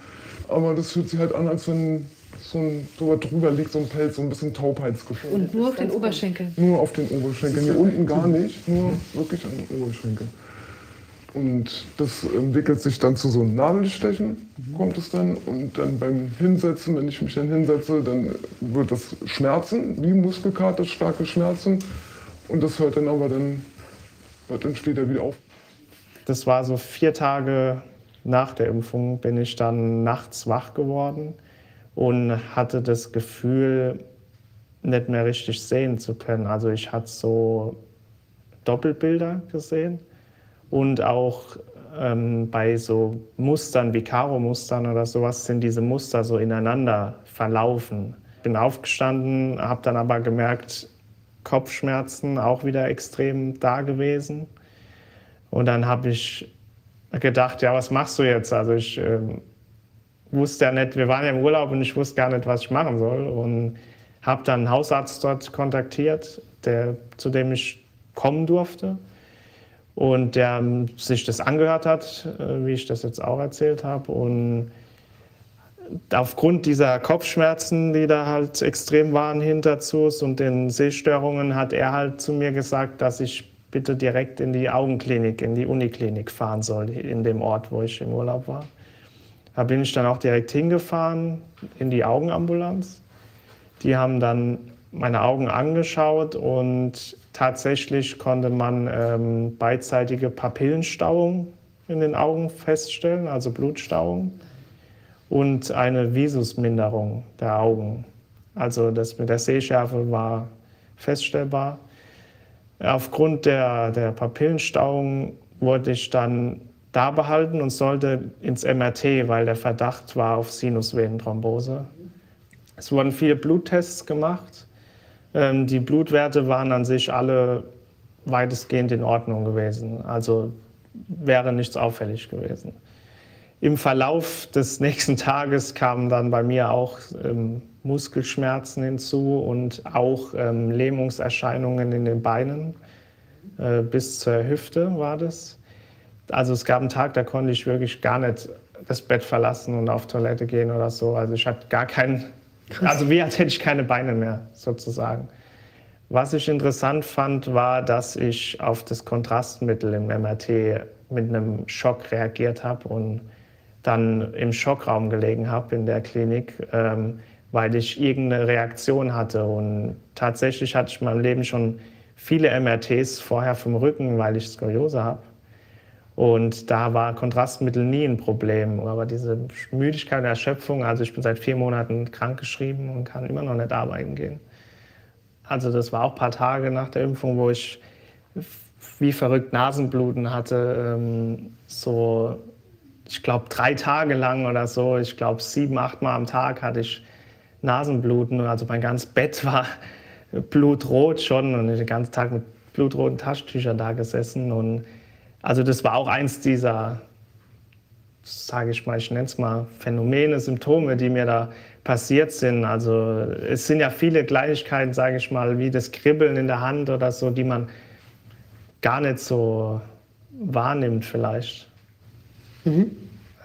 Aber das fühlt sich halt an, als wenn so ein, so drüber liegt so ein Pelz, so ein bisschen Taubheitsgefühl. Und nur auf den Oberschenkeln? Nur auf den Oberschenkeln. Hier unten gar nicht, nur wirklich an den Oberschenkeln. Und das entwickelt sich dann zu so einem Nadelstechen, kommt es dann. Und dann beim Hinsetzen, wenn ich mich dann hinsetze, dann wird das Schmerzen, wie Muskelkater, starke Schmerzen. Und das hört dann aber dann, hört dann später wieder auf. Das war so vier Tage nach der Impfung, bin ich dann nachts wach geworden und hatte das Gefühl, nicht mehr richtig sehen zu können. Also ich hatte so Doppelbilder gesehen und auch ähm, bei so Mustern wie Karo-Mustern oder sowas sind diese Muster so ineinander verlaufen. Bin aufgestanden, habe dann aber gemerkt, Kopfschmerzen auch wieder extrem da gewesen. Und dann habe ich gedacht, ja, was machst du jetzt? Also ich ähm, wusste ja nicht, wir waren ja im Urlaub und ich wusste gar nicht, was ich machen soll. Und habe dann einen Hausarzt dort kontaktiert, der, zu dem ich kommen durfte. und der ähm, sich das angehört hat, äh, wie ich das jetzt auch erzählt habe. Und aufgrund dieser Kopfschmerzen, die da halt extrem waren hinter Zus und den Sehstörungen, hat er halt zu mir gesagt, dass ich bitte direkt in die Augenklinik, in die Uniklinik fahren soll, in dem Ort, wo ich im Urlaub war. Da bin ich dann auch direkt hingefahren in die Augenambulanz. Die haben dann meine Augen angeschaut und tatsächlich konnte man ähm, beidseitige Papillenstauung in den Augen feststellen, also Blutstauung und eine Visusminderung der Augen. Also das mit der Sehschärfe war feststellbar. Aufgrund der, der Papillenstauung wurde ich dann da behalten und sollte ins MRT, weil der Verdacht war auf Sinusvenenthrombose. Es wurden viele Bluttests gemacht. Ähm, die Blutwerte waren an sich alle weitestgehend in Ordnung gewesen. Also wäre nichts auffällig gewesen. Im Verlauf des nächsten Tages kamen dann bei mir auch ähm, Muskelschmerzen hinzu und auch ähm, Lähmungserscheinungen in den Beinen. Äh, bis zur Hüfte war das. Also es gab einen Tag, da konnte ich wirklich gar nicht das Bett verlassen und auf Toilette gehen oder so. Also ich hatte gar keinen, also wie als hätte ich keine Beine mehr sozusagen. Was ich interessant fand, war, dass ich auf das Kontrastmittel im MRT mit einem Schock reagiert habe und dann im Schockraum gelegen habe in der Klinik, ähm, weil ich irgendeine Reaktion hatte. Und tatsächlich hatte ich in meinem Leben schon viele MRTs vorher vom Rücken, weil ich Skoliose habe. Und da war Kontrastmittel nie ein Problem. Aber diese Müdigkeit und Erschöpfung, also ich bin seit vier Monaten krankgeschrieben und kann immer noch nicht arbeiten gehen. Also das war auch ein paar Tage nach der Impfung, wo ich wie verrückt Nasenbluten hatte, ähm, so ich glaube, drei Tage lang oder so, ich glaube, sieben, acht Mal am Tag hatte ich Nasenbluten. Also mein ganzes Bett war blutrot schon und ich den ganzen Tag mit blutroten Taschentüchern da gesessen. Und also das war auch eins dieser, sage ich mal, ich nenne es mal Phänomene, Symptome, die mir da passiert sind. Also es sind ja viele Kleinigkeiten, sage ich mal, wie das Kribbeln in der Hand oder so, die man gar nicht so wahrnimmt vielleicht. Mhm.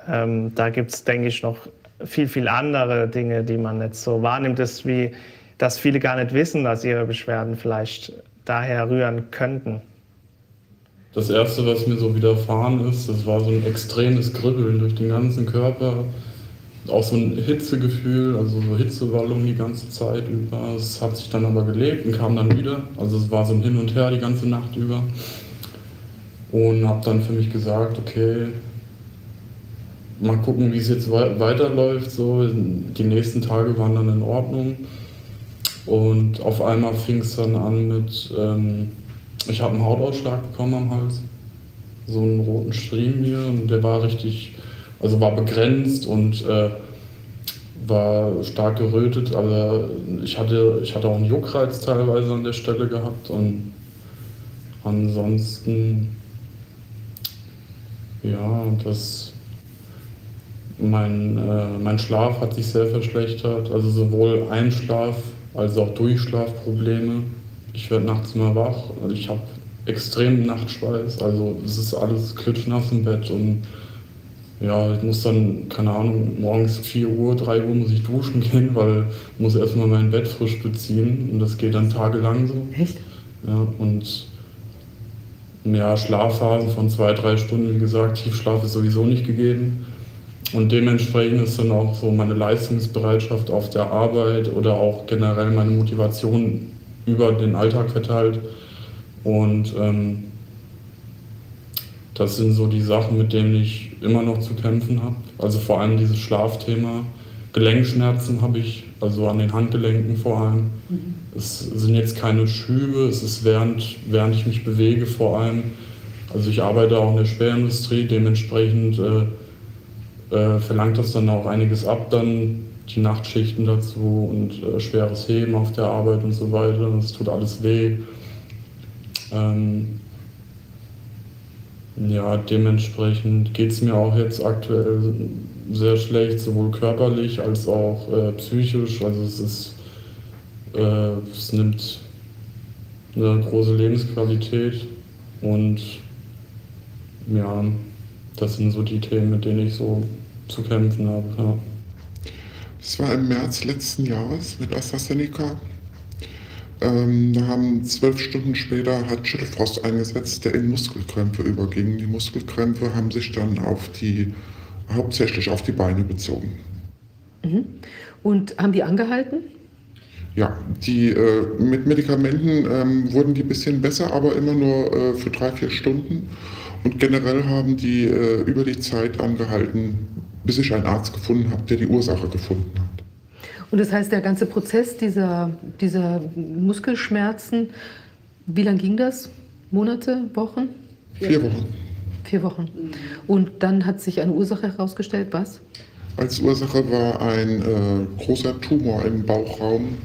Ähm, da gibt es, denke ich, noch viel, viel andere Dinge, die man nicht so wahrnimmt, ist wie, dass viele gar nicht wissen, dass ihre Beschwerden vielleicht daher rühren könnten. Das erste, was mir so widerfahren ist, das war so ein extremes Kribbeln durch den ganzen Körper. Auch so ein Hitzegefühl, also so Hitzewallung die ganze Zeit über. Es hat sich dann aber gelebt und kam dann wieder. Also es war so ein Hin und Her die ganze Nacht über. Und habe dann für mich gesagt, okay, mal gucken, wie es jetzt weiterläuft. So. Die nächsten Tage waren dann in Ordnung. Und auf einmal fing es dann an mit, ähm, ich habe einen Hautausschlag bekommen am Hals. So einen roten Striemen hier und der war richtig, also war begrenzt und äh, war stark gerötet, aber ich hatte, ich hatte auch einen Juckreiz teilweise an der Stelle gehabt und ansonsten, ja, das mein, äh, mein Schlaf hat sich sehr verschlechtert, also sowohl Einschlaf als auch Durchschlafprobleme. Ich werde nachts immer wach, also ich habe extremen Nachtschweiß, also es ist alles klitschnass im Bett und ja, ich muss dann, keine Ahnung, morgens 4 Uhr, 3 Uhr muss ich duschen gehen, weil ich muss erstmal mein Bett frisch beziehen und das geht dann tagelang so. Echt? Ja, und ja, Schlafphasen von zwei, drei Stunden, wie gesagt, Tiefschlaf ist sowieso nicht gegeben. Und dementsprechend ist dann auch so meine Leistungsbereitschaft auf der Arbeit oder auch generell meine Motivation über den Alltag verteilt. Und ähm, das sind so die Sachen, mit denen ich immer noch zu kämpfen habe. Also vor allem dieses Schlafthema. Gelenkschmerzen habe ich, also an den Handgelenken vor allem. Mhm. Es sind jetzt keine Schübe, es ist während, während ich mich bewege vor allem. Also ich arbeite auch in der Schwerindustrie, dementsprechend äh, äh, verlangt das dann auch einiges ab, dann die Nachtschichten dazu und äh, schweres Heben auf der Arbeit und so weiter. Das tut alles weh. Ähm, ja, dementsprechend geht es mir auch jetzt aktuell sehr schlecht, sowohl körperlich als auch äh, psychisch. Also es ist, äh, es nimmt eine große Lebensqualität und ja, das sind so die Themen, mit denen ich so zu kämpfen habe. Ja. Das war im März letzten Jahres mit AstraZeneca. Ähm, da haben zwölf Stunden später hat Schüttelfrost eingesetzt, der in Muskelkrämpfe überging. Die Muskelkrämpfe haben sich dann auf die, hauptsächlich auf die Beine bezogen. Mhm. Und haben die angehalten? Ja, die, äh, mit Medikamenten ähm, wurden die ein bisschen besser, aber immer nur äh, für drei, vier Stunden. Und generell haben die äh, über die Zeit angehalten, bis ich einen Arzt gefunden habe, der die Ursache gefunden hat. Und das heißt, der ganze Prozess dieser, dieser Muskelschmerzen, wie lange ging das? Monate, Wochen? Vier Wochen. Vier Wochen. Und dann hat sich eine Ursache herausgestellt, was? Als Ursache war ein äh, großer Tumor im Bauchraum,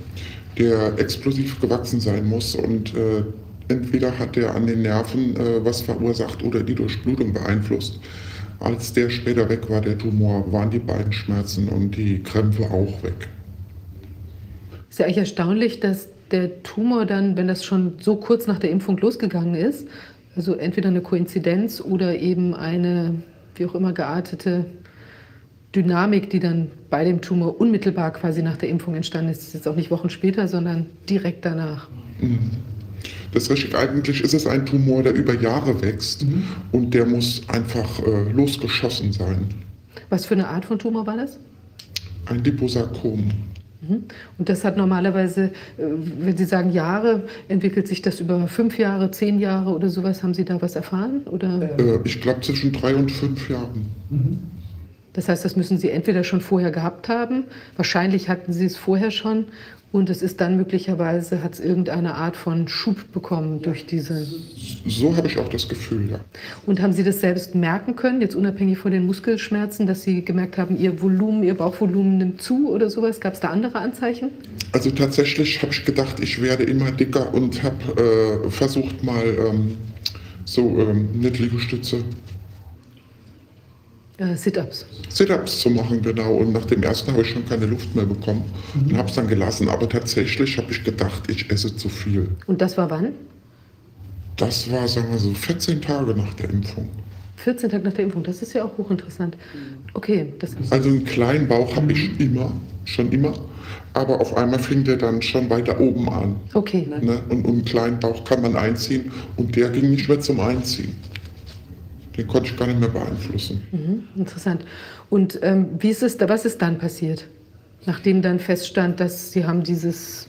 der explosiv gewachsen sein muss und äh, entweder hat er an den Nerven äh, was verursacht oder die Durchblutung beeinflusst. Als der später weg war, der Tumor, waren die Beinschmerzen und die Krämpfe auch weg. Ist ja eigentlich erstaunlich, dass der Tumor dann, wenn das schon so kurz nach der Impfung losgegangen ist, also entweder eine Koinzidenz oder eben eine, wie auch immer geartete Dynamik, die dann bei dem Tumor unmittelbar quasi nach der Impfung entstanden ist. Das ist jetzt auch nicht Wochen später, sondern direkt danach. Mhm. Das richtig. Eigentlich ist es ein Tumor, der über Jahre wächst mhm. und der muss einfach äh, losgeschossen sein. Was für eine Art von Tumor war das? Ein Liposarkom. Mhm. Und das hat normalerweise, äh, wenn Sie sagen Jahre, entwickelt sich das über fünf Jahre, zehn Jahre oder sowas? Haben Sie da was erfahren? Oder? Äh, ich glaube zwischen drei und fünf Jahren. Mhm. Das heißt, das müssen Sie entweder schon vorher gehabt haben, wahrscheinlich hatten Sie es vorher schon und es ist dann möglicherweise, hat es irgendeine Art von Schub bekommen durch diese. So habe ich auch das Gefühl, ja. Und haben Sie das selbst merken können, jetzt unabhängig von den Muskelschmerzen, dass Sie gemerkt haben, Ihr Volumen, Ihr Bauchvolumen nimmt zu oder sowas? Gab es da andere Anzeichen? Also tatsächlich habe ich gedacht, ich werde immer dicker und habe äh, versucht mal ähm, so ähm, eine Liegestütze äh, Sit-ups. Sit-ups zu machen, genau. Und nach dem ersten habe ich schon keine Luft mehr bekommen mhm. und habe es dann gelassen. Aber tatsächlich habe ich gedacht, ich esse zu viel. Und das war wann? Das war, sagen wir so, 14 Tage nach der Impfung. 14 Tage nach der Impfung, das ist ja auch hochinteressant. Okay, das ist Also einen kleinen Bauch habe ich immer, schon immer. Aber auf einmal fing der dann schon weiter oben an. Okay. Ne? Und, und einen kleinen Bauch kann man einziehen und der ging nicht mehr zum Einziehen. Den konnte ich gar nicht mehr beeinflussen. Mhm, interessant. Und ähm, wie ist es, was ist dann passiert, nachdem dann feststand, dass Sie haben dieses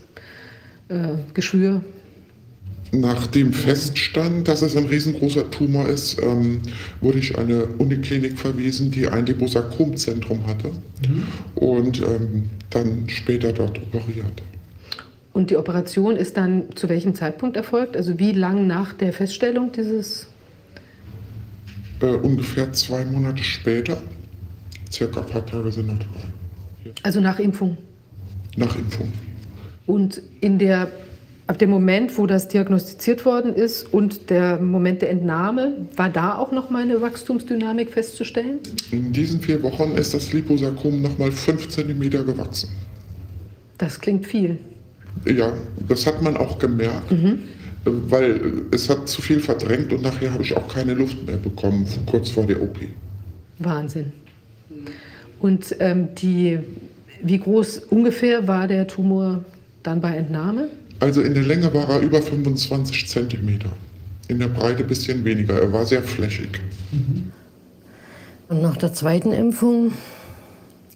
äh, Geschwür? Nachdem feststand, dass es ein riesengroßer Tumor ist, ähm, wurde ich an eine Uniklinik verwiesen, die ein Liposarkomzentrum hatte mhm. und ähm, dann später dort operiert. Und die Operation ist dann zu welchem Zeitpunkt erfolgt? Also wie lang nach der Feststellung dieses äh, ungefähr zwei Monate später, circa ein paar Tage sind noch dran. Also nach Impfung? Nach Impfung. Und in der, ab dem Moment, wo das diagnostiziert worden ist und der Moment der Entnahme, war da auch noch mal eine Wachstumsdynamik festzustellen? In diesen vier Wochen ist das Liposarkom noch mal fünf Zentimeter gewachsen. Das klingt viel. Ja, das hat man auch gemerkt. Mhm weil es hat zu viel verdrängt und nachher habe ich auch keine Luft mehr bekommen, kurz vor der OP. Wahnsinn. Und ähm, die, wie groß ungefähr war der Tumor dann bei Entnahme? Also in der Länge war er über 25 Zentimeter, in der Breite ein bisschen weniger. Er war sehr flächig. Und nach der zweiten Impfung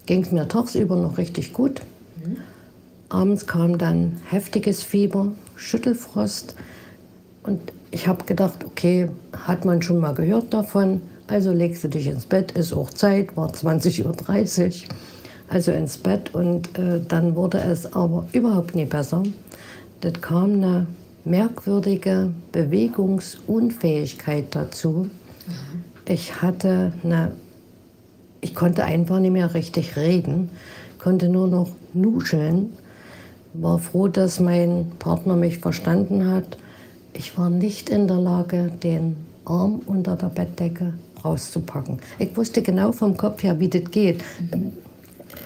ging es mir tagsüber noch richtig gut. Abends kam dann heftiges Fieber, Schüttelfrost, und ich habe gedacht, okay, hat man schon mal gehört davon, also legst du dich ins Bett, ist auch Zeit, war 20.30 Uhr, also ins Bett und äh, dann wurde es aber überhaupt nie besser. Das kam eine merkwürdige Bewegungsunfähigkeit dazu. Mhm. Ich hatte eine, ich konnte einfach nicht mehr richtig reden, konnte nur noch nuscheln, war froh, dass mein Partner mich verstanden hat ich war nicht in der Lage, den Arm unter der Bettdecke rauszupacken. Ich wusste genau vom Kopf her, wie das geht.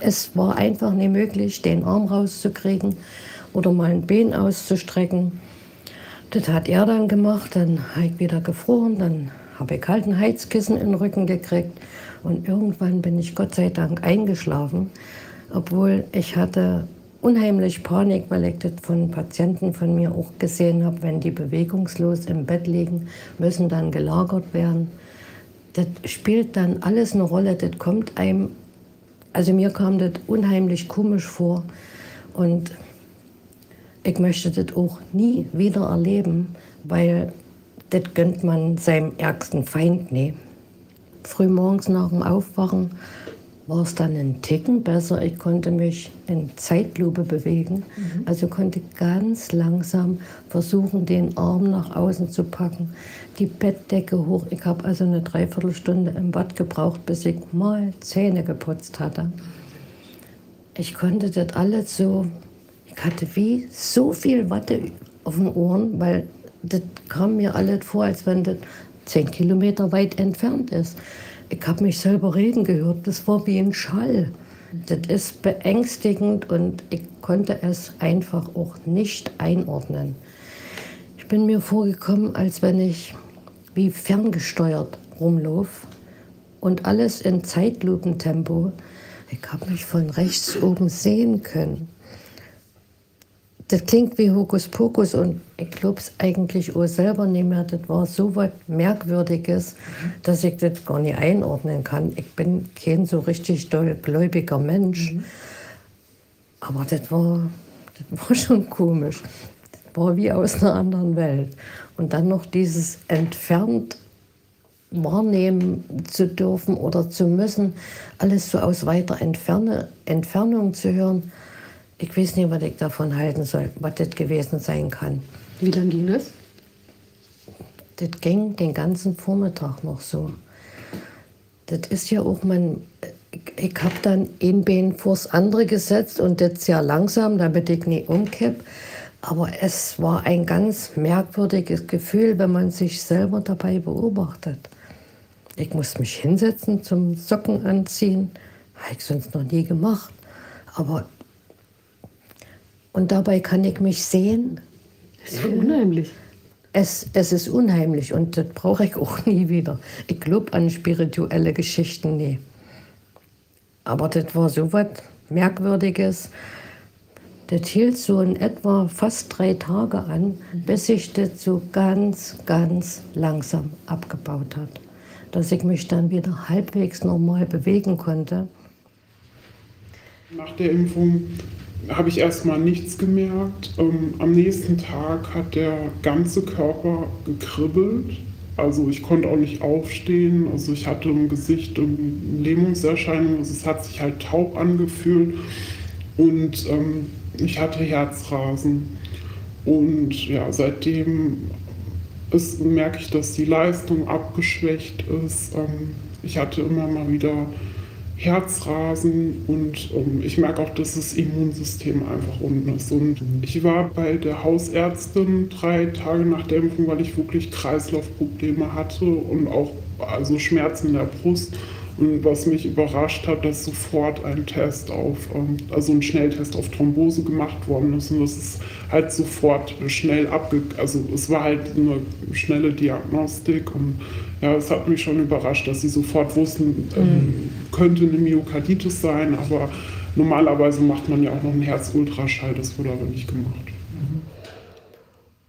Es war einfach nicht möglich, den Arm rauszukriegen oder mal ein Bein auszustrecken. Das hat er dann gemacht, dann habe ich wieder gefroren, dann habe ich halt ein Heizkissen in den Rücken gekriegt. Und irgendwann bin ich Gott sei Dank eingeschlafen, obwohl ich hatte unheimlich Panik, weil ich das von Patienten von mir auch gesehen habe, wenn die bewegungslos im Bett liegen, müssen dann gelagert werden. Das spielt dann alles eine Rolle, das kommt einem, also mir kam das unheimlich komisch vor und ich möchte das auch nie wieder erleben, weil das gönnt man seinem ärgsten Feind nie. Frühmorgens nach dem Aufwachen war es dann ein Ticken besser. Ich konnte mich in Zeitlupe bewegen. Mhm. Also konnte ganz langsam versuchen, den Arm nach außen zu packen, die Bettdecke hoch. Ich habe also eine Dreiviertelstunde im Bad gebraucht, bis ich mal Zähne geputzt hatte. Ich konnte das alles so, ich hatte wie so viel Watte auf den Ohren, weil das kam mir alles vor, als wenn das zehn Kilometer weit entfernt ist. Ich habe mich selber reden gehört. Das war wie ein Schall. Das ist beängstigend und ich konnte es einfach auch nicht einordnen. Ich bin mir vorgekommen, als wenn ich wie ferngesteuert rumlaufe und alles in Zeitlupentempo. Ich habe mich von rechts oben sehen können das klingt wie Hokuspokus und ich glaube es eigentlich auch selber nicht mehr. Das war so was Merkwürdiges, dass ich das gar nicht einordnen kann. Ich bin kein so richtig doll gläubiger Mensch. Mhm. Aber das war, das war schon komisch. Das war wie aus einer anderen Welt. Und dann noch dieses entfernt wahrnehmen zu dürfen oder zu müssen, alles so aus weiter Entferne, Entfernung zu hören ich weiß nicht, was ich davon halten soll, was das gewesen sein kann. Wie lange ging das? Das ging den ganzen Vormittag noch so. Das ist ja auch, man, ich, ich habe dann ein Bein vors andere gesetzt und das sehr langsam, damit ich nicht umkipp. Aber es war ein ganz merkwürdiges Gefühl, wenn man sich selber dabei beobachtet. Ich musste mich hinsetzen zum Socken anziehen. Habe ich sonst noch nie gemacht. Aber und dabei kann ich mich sehen. Das ist unheimlich. Es, es ist unheimlich und das brauche ich auch nie wieder. Ich glaube an spirituelle Geschichten nie. Aber das war so was Merkwürdiges. Das hielt so in etwa fast drei Tage an, bis sich das so ganz, ganz langsam abgebaut hat. Dass ich mich dann wieder halbwegs normal bewegen konnte. Nach der Impfung habe ich erstmal nichts gemerkt. Ähm, am nächsten Tag hat der ganze Körper gekribbelt. Also ich konnte auch nicht aufstehen. Also ich hatte im Gesicht Lähmungserscheinungen. Also es hat sich halt taub angefühlt. Und ähm, ich hatte Herzrasen. Und ja, seitdem ist, merke ich, dass die Leistung abgeschwächt ist. Ähm, ich hatte immer mal wieder Herzrasen und ähm, ich merke auch, dass das Immunsystem einfach unten ist. Und ich war bei der Hausärztin drei Tage nach der Impfung, weil ich wirklich Kreislaufprobleme hatte und auch also Schmerzen in der Brust. Und was mich überrascht hat, dass sofort ein Test auf, ähm, also ein Schnelltest auf Thrombose gemacht worden ist. Und das ist halt sofort schnell abge... Also es war halt eine schnelle Diagnostik. Und ja, es hat mich schon überrascht, dass sie sofort wussten, ähm, mhm. Könnte eine Myokarditis sein. Aber normalerweise macht man ja auch noch einen Herzultraschall. Das wurde aber nicht gemacht.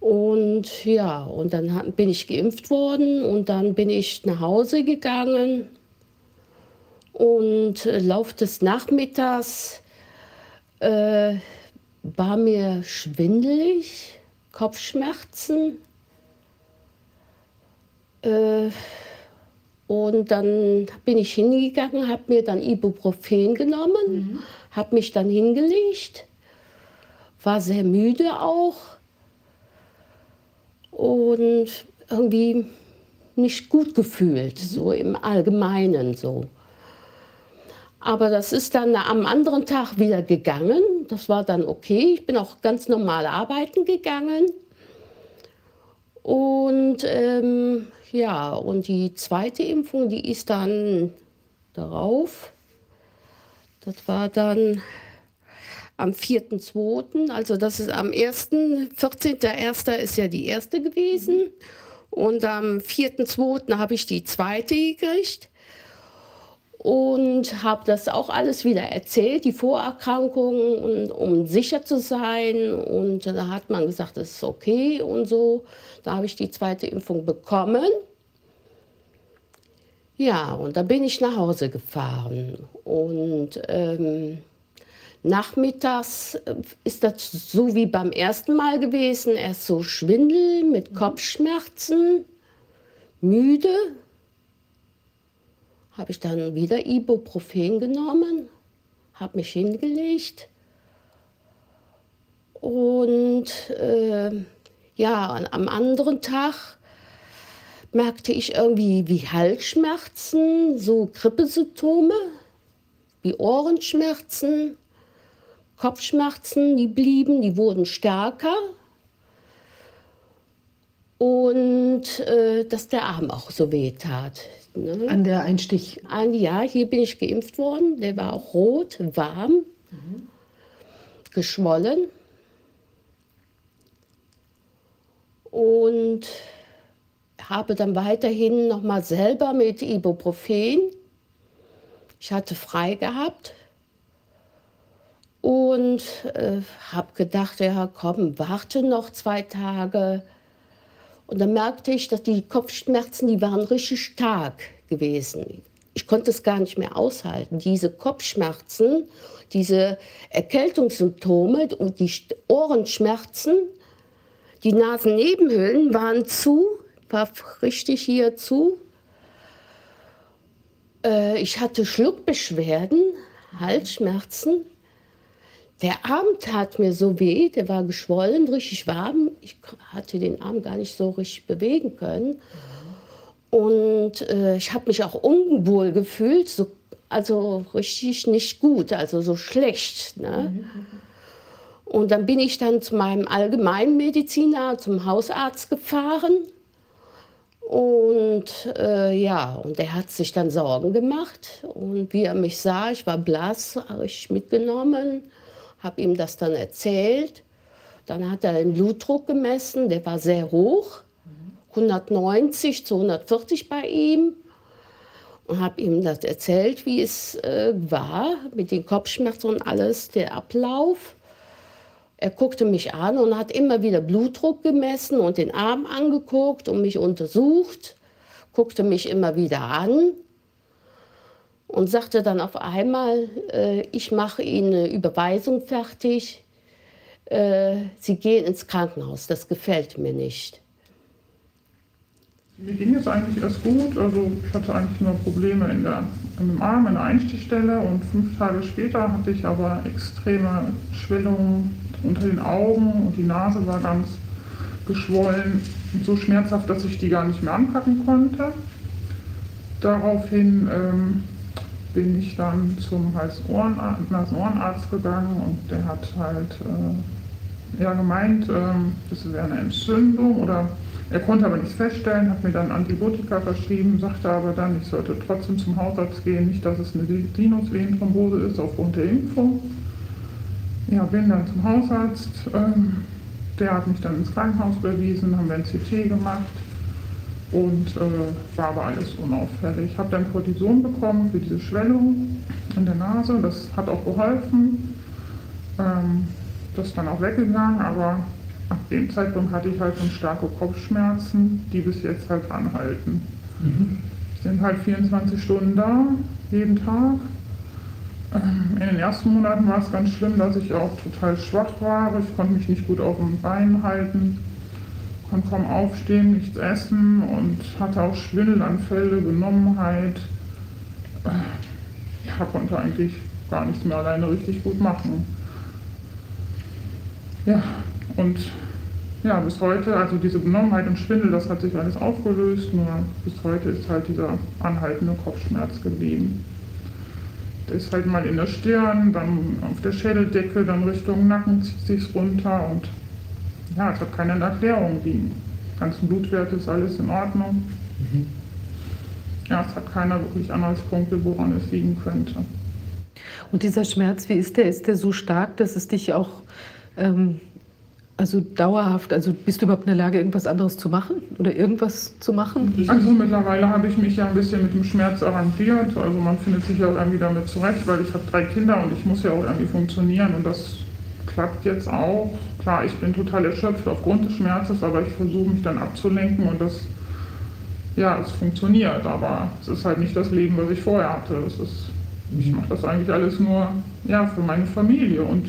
Und ja, und dann bin ich geimpft worden und dann bin ich nach Hause gegangen und äh, Lauf des Nachmittags äh, war mir schwindelig, Kopfschmerzen. Äh, und dann bin ich hingegangen, habe mir dann Ibuprofen genommen, mhm. habe mich dann hingelegt, war sehr müde auch und irgendwie nicht gut gefühlt, mhm. so im Allgemeinen so. Aber das ist dann am anderen Tag wieder gegangen. Das war dann okay. Ich bin auch ganz normal arbeiten gegangen. Und ähm, ja, und die zweite Impfung, die ist dann darauf. Das war dann am 4.2., also das ist am 1., 14.1. ist ja die erste gewesen. Und am 4.2. habe ich die zweite gekriegt und habe das auch alles wieder erzählt, die Vorerkrankungen, und, um sicher zu sein. Und da hat man gesagt, das ist okay und so. Da habe ich die zweite Impfung bekommen. Ja, und da bin ich nach Hause gefahren. Und ähm, nachmittags äh, ist das so wie beim ersten Mal gewesen. Erst so Schwindel mit Kopfschmerzen, müde. Habe ich dann wieder Ibuprofen genommen, habe mich hingelegt. Und äh, ja, am anderen Tag merkte ich irgendwie wie Halsschmerzen, so Grippesymptome, wie Ohrenschmerzen, Kopfschmerzen, die blieben, die wurden stärker. Und äh, dass der Arm auch so weh tat. Ne? An der Einstich? An, ja, hier bin ich geimpft worden. Der war auch rot, warm, Mhm. geschwollen. Und habe dann weiterhin noch mal selber mit Ibuprofen. Ich hatte frei gehabt und äh, habe gedacht, ja komm, warte noch zwei Tage. Und dann merkte ich, dass die Kopfschmerzen, die waren richtig stark gewesen. Ich konnte es gar nicht mehr aushalten. Diese Kopfschmerzen, diese Erkältungssymptome und die Ohrenschmerzen, die Nasennebenhöhlen waren zu, war richtig hier zu. Äh, ich hatte Schluckbeschwerden, Halsschmerzen. Der Arm tat mir so weh, der war geschwollen, richtig warm. Ich hatte den Arm gar nicht so richtig bewegen können. Und äh, ich habe mich auch unwohl gefühlt, so, also richtig nicht gut, also so schlecht. Ne? Und dann bin ich dann zu meinem Allgemeinmediziner, zum Hausarzt gefahren. Und äh, ja, und er hat sich dann Sorgen gemacht. Und wie er mich sah, ich war blass, habe ich mitgenommen, habe ihm das dann erzählt. Dann hat er den Blutdruck gemessen, der war sehr hoch, 190 zu 140 bei ihm. Und habe ihm das erzählt, wie es äh, war mit den Kopfschmerzen und alles, der Ablauf. Er guckte mich an und hat immer wieder Blutdruck gemessen und den Arm angeguckt und mich untersucht, guckte mich immer wieder an und sagte dann auf einmal, äh, ich mache Ihnen eine Überweisung fertig, äh, Sie gehen ins Krankenhaus, das gefällt mir nicht. Mir ging es eigentlich erst gut. Also ich hatte eigentlich nur Probleme in der, im Arm, in der Einstichstelle und fünf Tage später hatte ich aber extreme Schwellungen unter den Augen und die Nase war ganz geschwollen und so schmerzhaft, dass ich die gar nicht mehr anpacken konnte. Daraufhin ähm, bin ich dann zum Hals-Ohren- Nasen-Ohrenarzt gegangen und der hat halt äh, ja, gemeint, ähm, das wäre eine Entzündung oder er konnte aber nichts feststellen, hat mir dann Antibiotika verschrieben, sagte aber dann, ich sollte trotzdem zum Hausarzt gehen, nicht, dass es eine Sinusvenenthrombose ist aufgrund der Impfung. Ja, bin dann zum Hausarzt, ähm, der hat mich dann ins Krankenhaus überwiesen, haben wir ein CT gemacht und äh, war aber alles unauffällig. Ich habe dann Cortison bekommen für diese Schwellung in der Nase, das hat auch geholfen. Ähm, das ist dann auch weggegangen, aber ab dem Zeitpunkt hatte ich halt schon starke Kopfschmerzen, die bis jetzt halt anhalten. Sind halt 24 Stunden da, jeden Tag. Ähm, In den ersten Monaten war es ganz schlimm, dass ich auch total schwach war. Ich konnte mich nicht gut auf den Beinen halten, konnte kaum aufstehen, nichts essen und hatte auch Schwindelanfälle, Benommenheit. Äh, Ja, konnte eigentlich gar nichts mehr alleine richtig gut machen. Ja, und ja, bis heute, also diese Benommenheit und Schwindel, das hat sich alles aufgelöst, nur bis heute ist halt dieser anhaltende Kopfschmerz geblieben. Ist halt mal in der Stirn, dann auf der Schädeldecke, dann Richtung Nacken zieht sich's runter und ja, es hat keine Erklärung. Die ganzen Blutwerte ist alles in Ordnung. Ja, es hat keiner wirklich Anhaltspunkte, woran es liegen könnte. Und dieser Schmerz, wie ist der? Ist der so stark, dass es dich auch ähm, Also dauerhaft, also bist du überhaupt in der Lage, irgendwas anderes zu machen oder irgendwas zu machen? Also mittlerweile habe ich mich ja ein bisschen mit dem Schmerz arrangiert. Also man findet sich ja irgendwie damit zurecht, weil ich habe drei Kinder und ich muss ja auch irgendwie funktionieren und das klappt jetzt auch. Klar, ich bin total erschöpft aufgrund des Schmerzes, aber ich versuche mich dann abzulenken und das, ja, es funktioniert, aber es ist halt nicht das Leben, was ich vorher hatte. Ist, ich mache das eigentlich alles nur, ja, für meine Familie und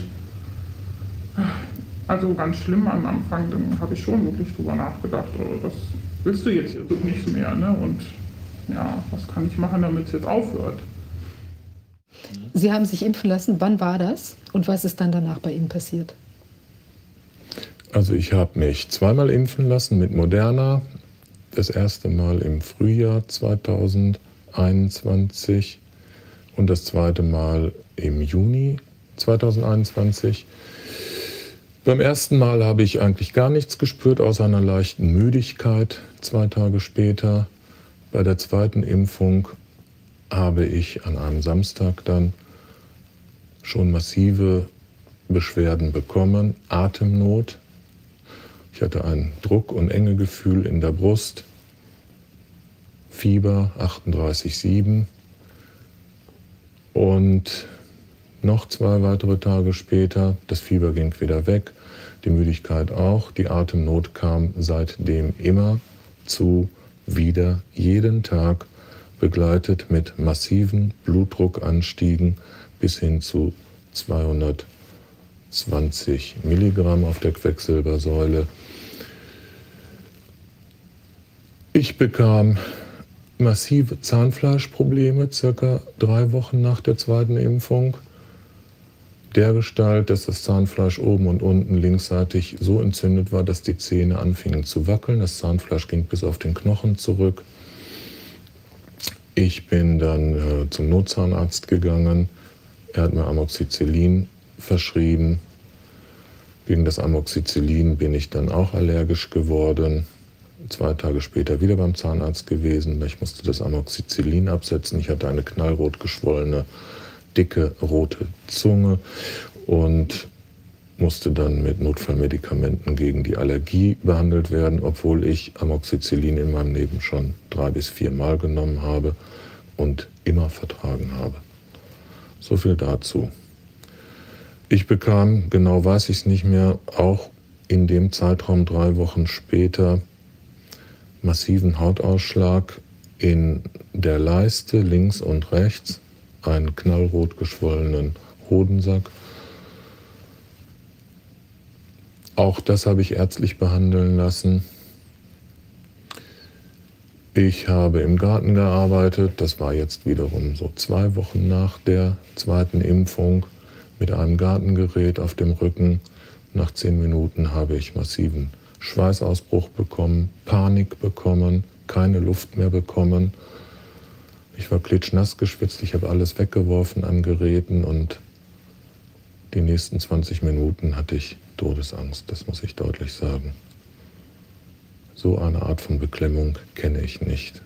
also ganz schlimm am Anfang, dann habe ich schon wirklich drüber nachgedacht, oh, das willst du jetzt nicht mehr, ne? Und ja, was kann ich machen, damit es jetzt aufhört? Sie haben sich impfen lassen. Wann war das? Und was ist dann danach bei Ihnen passiert? Also ich habe mich zweimal impfen lassen mit Moderna. Das erste Mal im Frühjahr 2021 und das zweite Mal im Juni 2021. Beim ersten Mal habe ich eigentlich gar nichts gespürt, außer einer leichten Müdigkeit zwei Tage später. Bei der zweiten Impfung habe ich an einem Samstag dann schon massive Beschwerden bekommen, Atemnot. Ich hatte ein Druck- und Engegefühl in der Brust, Fieber 38,7 und noch zwei weitere Tage später, das Fieber ging wieder weg, die Müdigkeit auch, die Atemnot kam seitdem immer zu wieder jeden Tag, begleitet mit massiven Blutdruckanstiegen bis hin zu 220 Milligramm auf der Quecksilbersäule. Ich bekam massive Zahnfleischprobleme circa drei Wochen nach der zweiten Impfung der Gestalt, dass das Zahnfleisch oben und unten linksseitig so entzündet war, dass die Zähne anfingen zu wackeln. Das Zahnfleisch ging bis auf den Knochen zurück. Ich bin dann äh, zum Notzahnarzt gegangen. Er hat mir Amoxicillin verschrieben. Gegen das Amoxicillin bin ich dann auch allergisch geworden. Zwei Tage später wieder beim Zahnarzt gewesen. Ich musste das Amoxicillin absetzen. Ich hatte eine knallrot geschwollene dicke rote Zunge und musste dann mit Notfallmedikamenten gegen die Allergie behandelt werden, obwohl ich Amoxicillin in meinem Leben schon drei bis vier Mal genommen habe und immer vertragen habe. So viel dazu. Ich bekam, genau weiß ich es nicht mehr, auch in dem Zeitraum drei Wochen später massiven Hautausschlag in der Leiste links und rechts einen knallrot geschwollenen Hodensack. Auch das habe ich ärztlich behandeln lassen. Ich habe im Garten gearbeitet. Das war jetzt wiederum so zwei Wochen nach der zweiten Impfung mit einem Gartengerät auf dem Rücken. Nach zehn Minuten habe ich massiven Schweißausbruch bekommen, Panik bekommen, keine Luft mehr bekommen. Ich war klitschnass geschwitzt, ich habe alles weggeworfen an Geräten und die nächsten 20 Minuten hatte ich Todesangst, das muss ich deutlich sagen. So eine Art von Beklemmung kenne ich nicht.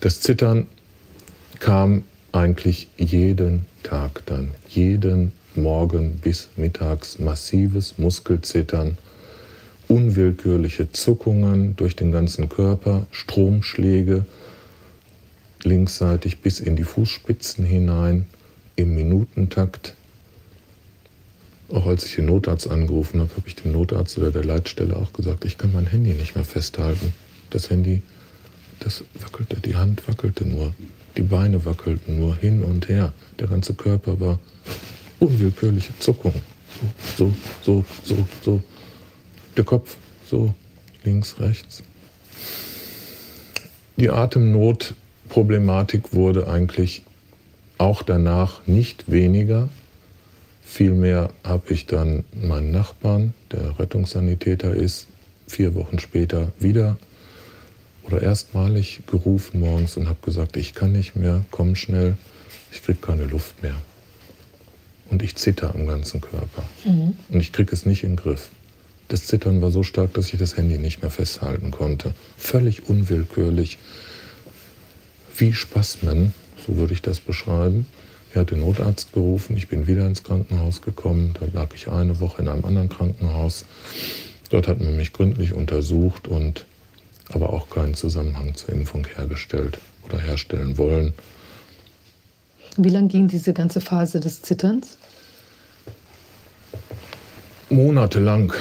Das Zittern kam eigentlich jeden Tag dann, jeden Morgen bis mittags massives Muskelzittern, unwillkürliche Zuckungen durch den ganzen Körper, Stromschläge, linksseitig bis in die Fußspitzen hinein im Minutentakt. Auch als ich den Notarzt angerufen habe, habe ich dem Notarzt oder der Leitstelle auch gesagt, ich kann mein Handy nicht mehr festhalten. Das Handy, das wackelte, die Hand wackelte nur, die Beine wackelten nur hin und her. Der ganze Körper war unwillkürliche Zuckung. So, so, so, so, so. Der Kopf so links, rechts. Die Atemnot Problematik wurde eigentlich auch danach nicht weniger. Vielmehr habe ich dann meinen Nachbarn, der Rettungssanitäter ist, vier Wochen später wieder oder erstmalig gerufen morgens und habe gesagt, ich kann nicht mehr, komm schnell, ich kriege keine Luft mehr. Und ich zitter am ganzen Körper. Mhm. Und ich kriege es nicht in den Griff. Das Zittern war so stark, dass ich das Handy nicht mehr festhalten konnte. Völlig unwillkürlich wie Spasmen, so würde ich das beschreiben. Er hat den Notarzt gerufen, ich bin wieder ins Krankenhaus gekommen. Da lag ich eine Woche in einem anderen Krankenhaus. Dort hat man mich gründlich untersucht und aber auch keinen Zusammenhang zur Impfung hergestellt oder herstellen wollen. Wie lang ging diese ganze Phase des Zitterns? Monatelang,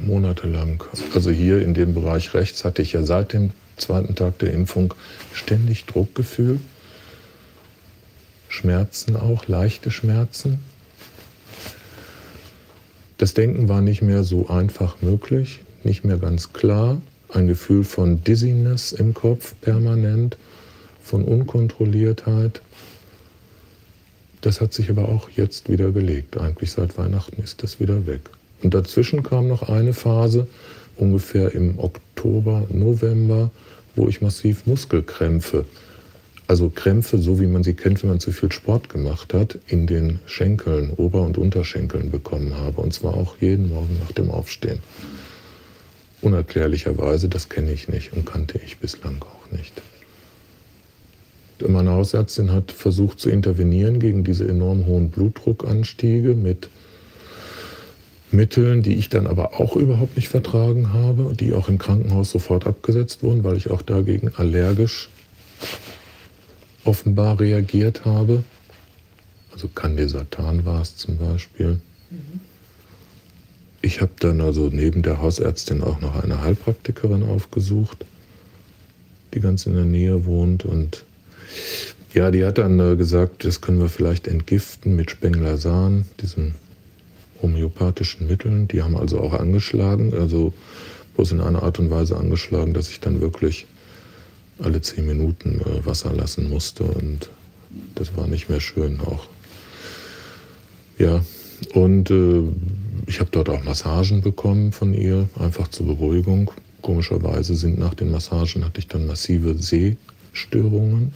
monatelang. Also hier in dem Bereich rechts hatte ich ja seit dem zweiten Tag der Impfung ständig Druckgefühl, Schmerzen auch, leichte Schmerzen. Das Denken war nicht mehr so einfach möglich, nicht mehr ganz klar. Ein Gefühl von Dizziness im Kopf permanent, von Unkontrolliertheit. Das hat sich aber auch jetzt wieder gelegt. Eigentlich seit Weihnachten ist das wieder weg. Und dazwischen kam noch eine Phase, ungefähr im Oktober, November, wo ich massiv Muskelkrämpfe, also Krämpfe, so wie man sie kennt, wenn man zu viel Sport gemacht hat, in den Schenkeln, Ober- und Unterschenkeln bekommen habe. Und zwar auch jeden Morgen nach dem Aufstehen. Unerklärlicherweise, das kenne ich nicht und kannte ich bislang auch nicht. Meine Hausärztin hat versucht zu intervenieren gegen diese enorm hohen Blutdruckanstiege mit Mitteln, die ich dann aber auch überhaupt nicht vertragen habe, die auch im Krankenhaus sofort abgesetzt wurden, weil ich auch dagegen allergisch offenbar reagiert habe. Also Candesatan war es zum Beispiel. Ich habe dann also neben der Hausärztin auch noch eine Heilpraktikerin aufgesucht, die ganz in der Nähe wohnt. Und ja, die hat dann äh, gesagt, das können wir vielleicht entgiften mit Spenglersan, diesem homöopathischen Mitteln. Die haben also auch angeschlagen, also bloß in einer Art und Weise angeschlagen, dass ich dann wirklich alle zehn Minuten äh, Wasser lassen musste und das war nicht mehr schön auch. Ja, und äh, ich habe dort auch Massagen bekommen von ihr, einfach zur Beruhigung. Komischerweise sind nach den Massagen hatte ich dann massive Sehstörungen.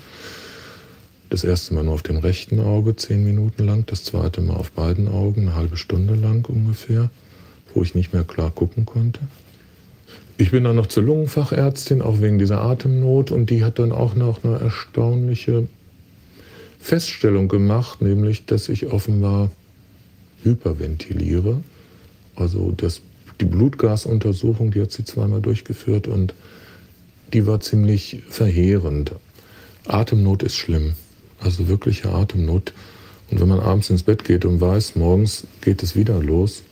Das erste Mal nur auf dem rechten Auge zehn Minuten lang, das zweite Mal auf beiden Augen eine halbe Stunde lang ungefähr, wo ich nicht mehr klar gucken konnte. Ich bin dann noch zur Lungenfachärztin, auch wegen dieser Atemnot, und die hat dann auch noch eine erstaunliche Feststellung gemacht, nämlich, dass ich offenbar hyperventiliere. Also das, die Blutgasuntersuchung, die hat sie zweimal durchgeführt und die war ziemlich verheerend. Atemnot ist schlimm also wirkliche Atemnot. Und wenn man abends ins Bett geht und weiß, morgens geht es wieder los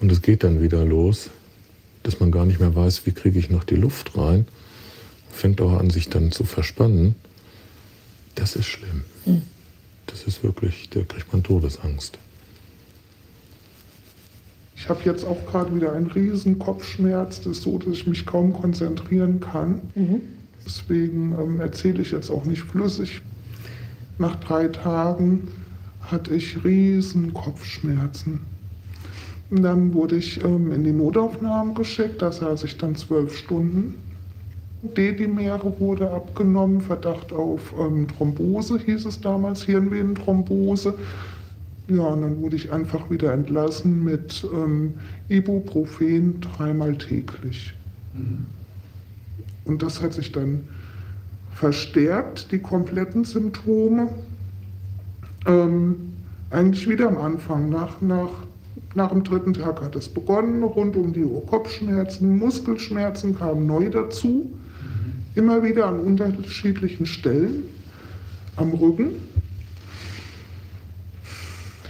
und es geht dann wieder los, dass man gar nicht mehr weiß, wie kriege ich noch die Luft rein, fängt auch an, sich dann zu verspannen, das ist schlimm. Mhm. Das ist wirklich, da kriegt man Todesangst. Ich habe jetzt auch gerade wieder einen riesen Kopfschmerz, das ist so, dass ich mich kaum konzentrieren kann. Mhm. Deswegen ähm, erzähle ich jetzt auch nicht flüssig. Nach drei Tagen hatte ich riesen Kopfschmerzen. Und dann wurde ich ähm, in die Notaufnahme geschickt, da saß ich dann zwölf Stunden. Dedimere wurde abgenommen, Verdacht auf ähm, Thrombose hieß es damals, Hirnvenenthrombose. Ja, und dann wurde ich einfach wieder entlassen mit ähm, Ibuprofen dreimal täglich. Mhm. Und das hat sich dann verstärkt die kompletten Symptome. Ähm, eigentlich wieder am Anfang, nach, nach, nach dem dritten Tag hat es begonnen, rund um die Uhr Kopfschmerzen, Muskelschmerzen kamen neu dazu, immer wieder an unterschiedlichen Stellen am Rücken,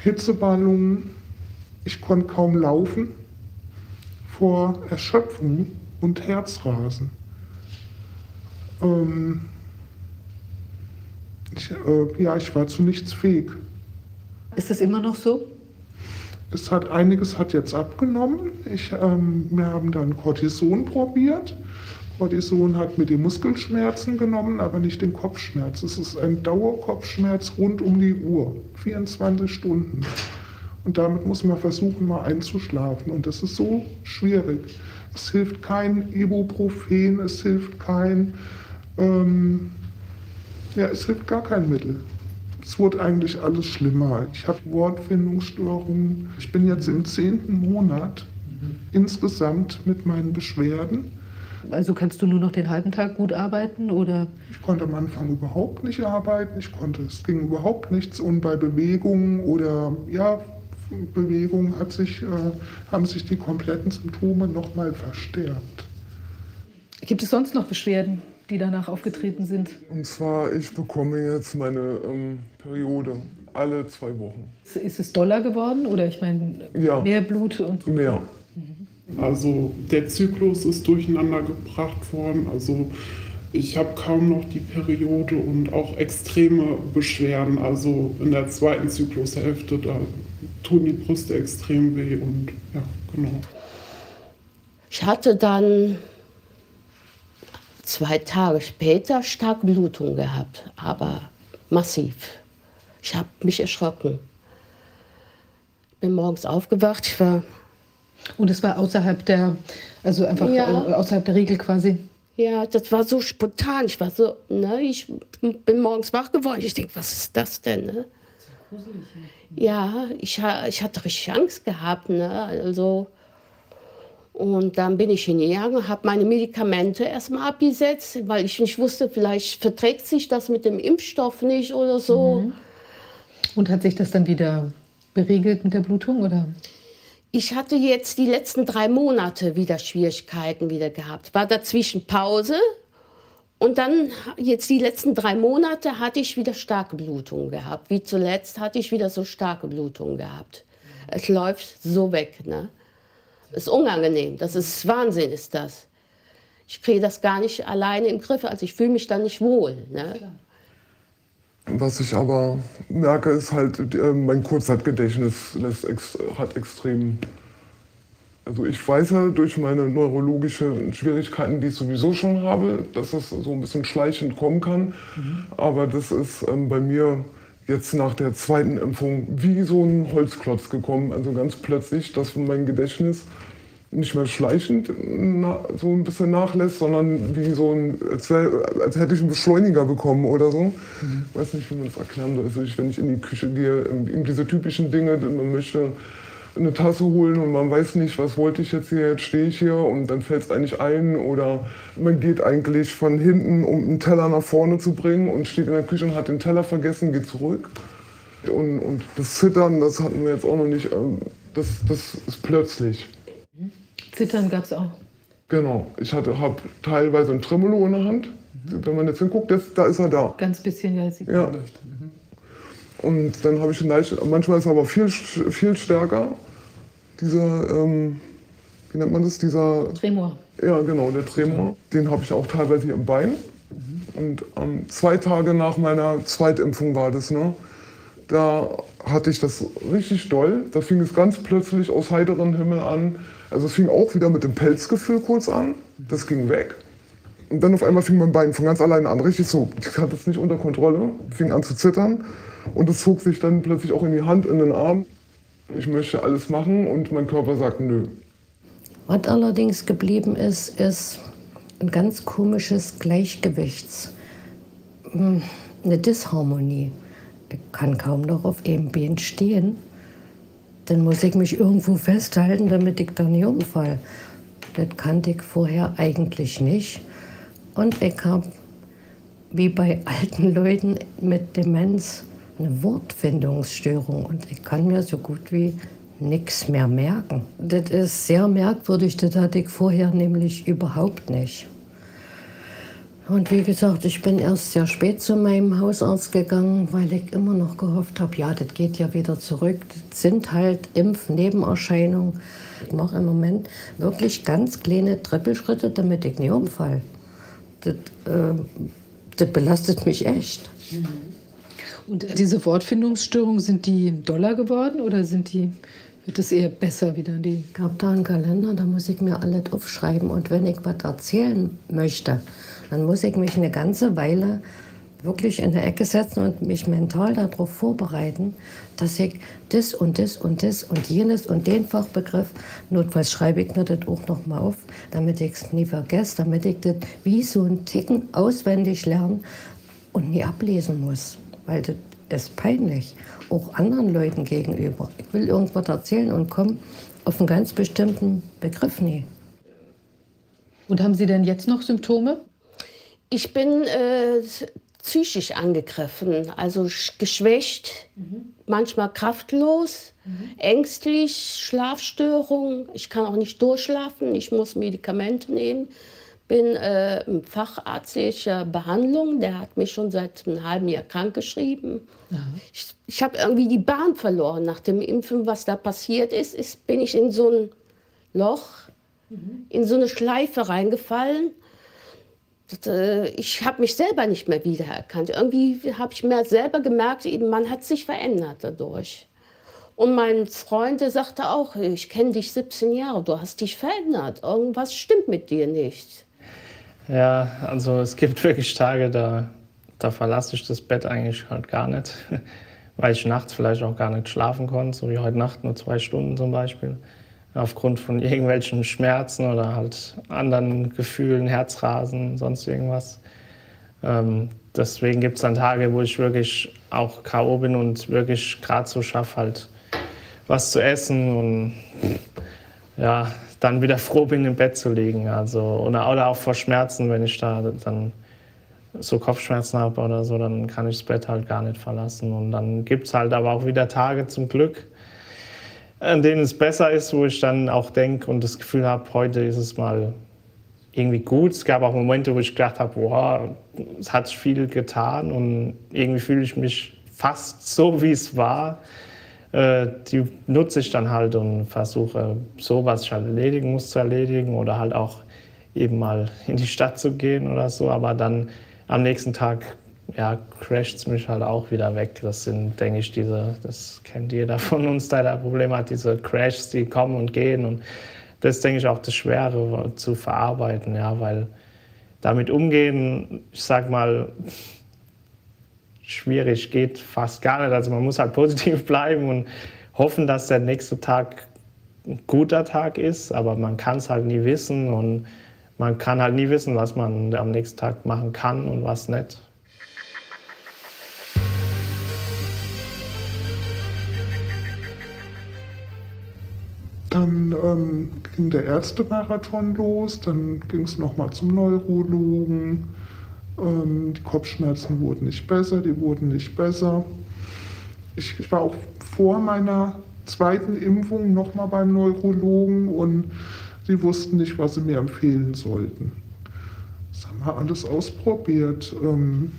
Hitzeballungen, ich konnte kaum laufen vor Erschöpfung und Herzrasen. Ähm, ich, äh, ja, ich war zu nichts fähig. Ist das immer noch so? Es hat einiges hat jetzt abgenommen. Ich, ähm, wir haben dann Cortison probiert. Cortison hat mir die Muskelschmerzen genommen, aber nicht den Kopfschmerz. Es ist ein Dauerkopfschmerz rund um die Uhr, 24 Stunden. Und damit muss man versuchen, mal einzuschlafen. Und das ist so schwierig. Es hilft kein Ibuprofen, es hilft kein ähm, ja, es hilft gar kein Mittel. Es wurde eigentlich alles schlimmer. Ich habe Wortfindungsstörungen. Ich bin jetzt im zehnten Monat insgesamt mit meinen Beschwerden. Also kannst du nur noch den halben Tag gut arbeiten oder? Ich konnte am Anfang überhaupt nicht arbeiten. Ich konnte, es ging überhaupt nichts. Und bei Bewegung oder ja, Bewegung hat sich, äh, haben sich die kompletten Symptome nochmal verstärkt. Gibt es sonst noch Beschwerden, die danach aufgetreten sind? Und zwar, ich bekomme jetzt meine ähm, Periode alle zwei Wochen. Ist es doller geworden oder ich meine Ja. mehr Blut und Mehr. Also der Zyklus ist durcheinander gebracht worden. Also ich habe kaum noch die Periode und auch extreme Beschwerden. Also in der zweiten Zyklushälfte, da tun die Brüste extrem weh und ja, genau. Ich hatte dann zwei Tage später stark Blutung gehabt, aber massiv. Ich habe mich erschrocken. Bin morgens aufgewacht, ich war Und es war außerhalb der, also einfach Ja. äh, außerhalb der Regel quasi. Ja, das war so spontan. Ich war so, ne, ich bin morgens wach geworden. Ich denke, was ist das denn? Ne? Ja, ich, ha- ich hatte richtig Angst gehabt. Ne? Also, und dann bin ich hingegangen, habe meine Medikamente erstmal abgesetzt, weil ich nicht wusste, vielleicht verträgt sich das mit dem Impfstoff nicht oder so. Mhm. Und hat sich das dann wieder beregelt mit der Blutung oder? Ich hatte jetzt die letzten drei Monate wieder Schwierigkeiten wieder gehabt. War dazwischen Pause und dann jetzt die letzten drei Monate hatte ich wieder starke Blutungen gehabt. Wie zuletzt hatte ich wieder so starke Blutungen gehabt. Es läuft so weg, ne? Ist unangenehm. Das ist Wahnsinn, ist das. Ich kriege das gar nicht alleine im Griff. Also ich fühle mich da nicht wohl. Ne? Was ich aber merke, ist halt, äh, mein Kurzzeitgedächtnis hat extrem. Also ich weiß ja durch meine neurologischen Schwierigkeiten, die ich sowieso schon habe, dass es so ein bisschen schleichend kommen kann. Aber das ist ähm, bei mir jetzt nach der zweiten Impfung wie so ein Holzklotz gekommen. Also ganz plötzlich, dass mein Gedächtnis nicht mehr schleichend na, so ein bisschen nachlässt, sondern wie so ein, als, wär, als hätte ich einen Beschleuniger bekommen oder so. Ich weiß nicht, wie man das erklären soll. Also ich, wenn ich in die Küche gehe, eben diese typischen Dinge, man möchte eine Tasse holen und man weiß nicht, was wollte ich jetzt hier, jetzt stehe ich hier und dann fällt es eigentlich ein oder man geht eigentlich von hinten, um einen Teller nach vorne zu bringen und steht in der Küche und hat den Teller vergessen, geht zurück. Und, und das Zittern, das hatten wir jetzt auch noch nicht, ähm, das, das ist plötzlich. Zittern gab es auch. Genau, ich habe teilweise ein Tremolo in der Hand. Wenn man jetzt hinguckt, das, da ist er da. Ganz bisschen, ja. Sieht Ja. man. Und dann habe ich eine leichte, manchmal ist er aber viel, viel stärker. Dieser, ähm, wie nennt man das, dieser... Tremor. Ja, genau, der Tremor. Den habe ich auch teilweise hier im Bein. Und ähm, zwei Tage nach meiner Zweitimpfung war das, ne? Da hatte ich das richtig doll. Da fing es ganz plötzlich aus heiterem Himmel an. Also es fing auch wieder mit dem Pelzgefühl kurz an. Das ging weg. Und dann auf einmal fing mein Bein von ganz alleine an, richtig so. Ich hatte es nicht unter Kontrolle, fing an zu zittern. Und es zog sich dann plötzlich auch in die Hand, in den Arm. Ich möchte alles machen und mein Körper sagt nö. Was allerdings geblieben ist, ist ein ganz komisches Gleichgewichts, hm, eine Disharmonie. Ich kann kaum noch auf einem Bein stehen. Dann muss ich mich irgendwo festhalten, damit ich da nicht umfall. Das kannte ich vorher eigentlich nicht. Und ich habe, wie bei alten Leuten mit Demenz, eine Wortfindungsstörung. Und ich kann mir so gut wie nichts mehr merken. Das ist sehr merkwürdig, das hatte ich vorher nämlich überhaupt nicht. Und wie gesagt, ich bin erst sehr spät zu meinem Hausarzt gegangen, weil ich immer noch gehofft habe, ja, das geht ja wieder zurück. Das sind halt Impfnebenerscheinungen. Ich mache im Moment wirklich ganz kleine Trippelschritte, damit ich nicht umfalle. Das, äh, das belastet mich echt. Und diese Wortfindungsstörungen, sind die doller geworden oder sind die, wird es eher besser wieder? Die Ich habe da einen Kalender, da muss ich mir alles aufschreiben. Und wenn ich was erzählen möchte, dann muss ich mich eine ganze Weile wirklich in der Ecke setzen und mich mental darauf vorbereiten, dass ich das und das und das und jenes und den Fachbegriff, notfalls schreibe ich mir das auch noch mal auf, damit ich es nie vergesse, damit ich das wie so einen Ticken auswendig lerne und nie ablesen muss, weil das ist peinlich, auch anderen Leuten gegenüber. Ich will irgendwas erzählen und komme auf einen ganz bestimmten Begriff nie. Und haben Sie denn jetzt noch Symptome? Ich bin äh, psychisch angegriffen, also sch- geschwächt, manchmal kraftlos, ängstlich, Schlafstörungen. Ich kann auch nicht durchschlafen, ich muss Medikamente nehmen. Bin äh, in fachärztlicher Behandlung, der hat mich schon seit einem halben Jahr krankgeschrieben. Ich, ich habe irgendwie die Bahn verloren nach dem Impfen, was da passiert ist, ist bin ich in so ein Loch, in so eine Schleife reingefallen. Das, äh, Ich habe mich selber nicht mehr wiedererkannt. Irgendwie habe ich mir selber gemerkt, eben, man hat sich verändert dadurch. Und mein Freund, der sagte auch, ich kenne dich 17 Jahre, du hast dich verändert. Irgendwas stimmt mit dir nicht. Ja, also es gibt wirklich Tage, da, da verlasse ich das Bett eigentlich halt gar nicht, weil ich nachts vielleicht auch gar nicht schlafen konnte, so wie heute Nacht nur zwei Stunden zum Beispiel, aufgrund von irgendwelchen Schmerzen oder halt anderen Gefühlen, Herzrasen, sonst irgendwas. Ähm, deswegen gibt es dann Tage, wo ich wirklich auch K.O. bin und wirklich gerade so schaffe, halt was zu essen und ja, dann wieder froh bin, im Bett zu liegen. Also, oder, oder auch vor Schmerzen, wenn ich da dann so Kopfschmerzen habe oder so, dann kann ich das Bett halt gar nicht verlassen. Und dann gibt es halt aber auch wieder Tage zum Glück, an denen es besser ist, wo ich dann auch denke und das Gefühl habe, heute ist es mal irgendwie gut. Es gab auch Momente, wo ich gedacht habe, wow, es hat viel getan und irgendwie fühle ich mich fast so, wie es war. Äh, die nutze ich dann halt und versuche so, was ich halt erledigen muss, zu erledigen oder halt auch eben mal in die Stadt zu gehen oder so. Aber dann am nächsten Tag ja, crasht es mich halt auch wieder weg. Das sind, denke ich, diese, das kennt jeder von uns, der da Probleme hat, diese Crashs, die kommen und gehen. Und das denke ich, auch das Schwere zu verarbeiten, ja, weil damit umgehen, ich sag mal, schwierig, geht fast gar nicht. Also man muss halt positiv bleiben und hoffen, dass der nächste Tag ein guter Tag ist, aber man kann es halt nie wissen und man kann halt nie wissen, was man am nächsten Tag machen kann und was nicht. Dann ähm, ging der Ärztemarathon los, dann ging es nochmal zum Neurologen. Ähm, die Kopfschmerzen wurden nicht besser, die wurden nicht besser. Ich, ich war auch vor meiner zweiten Impfung nochmal beim Neurologen und sie wussten nicht, was sie mir empfehlen sollten. Das haben wir alles ausprobiert. Ähm,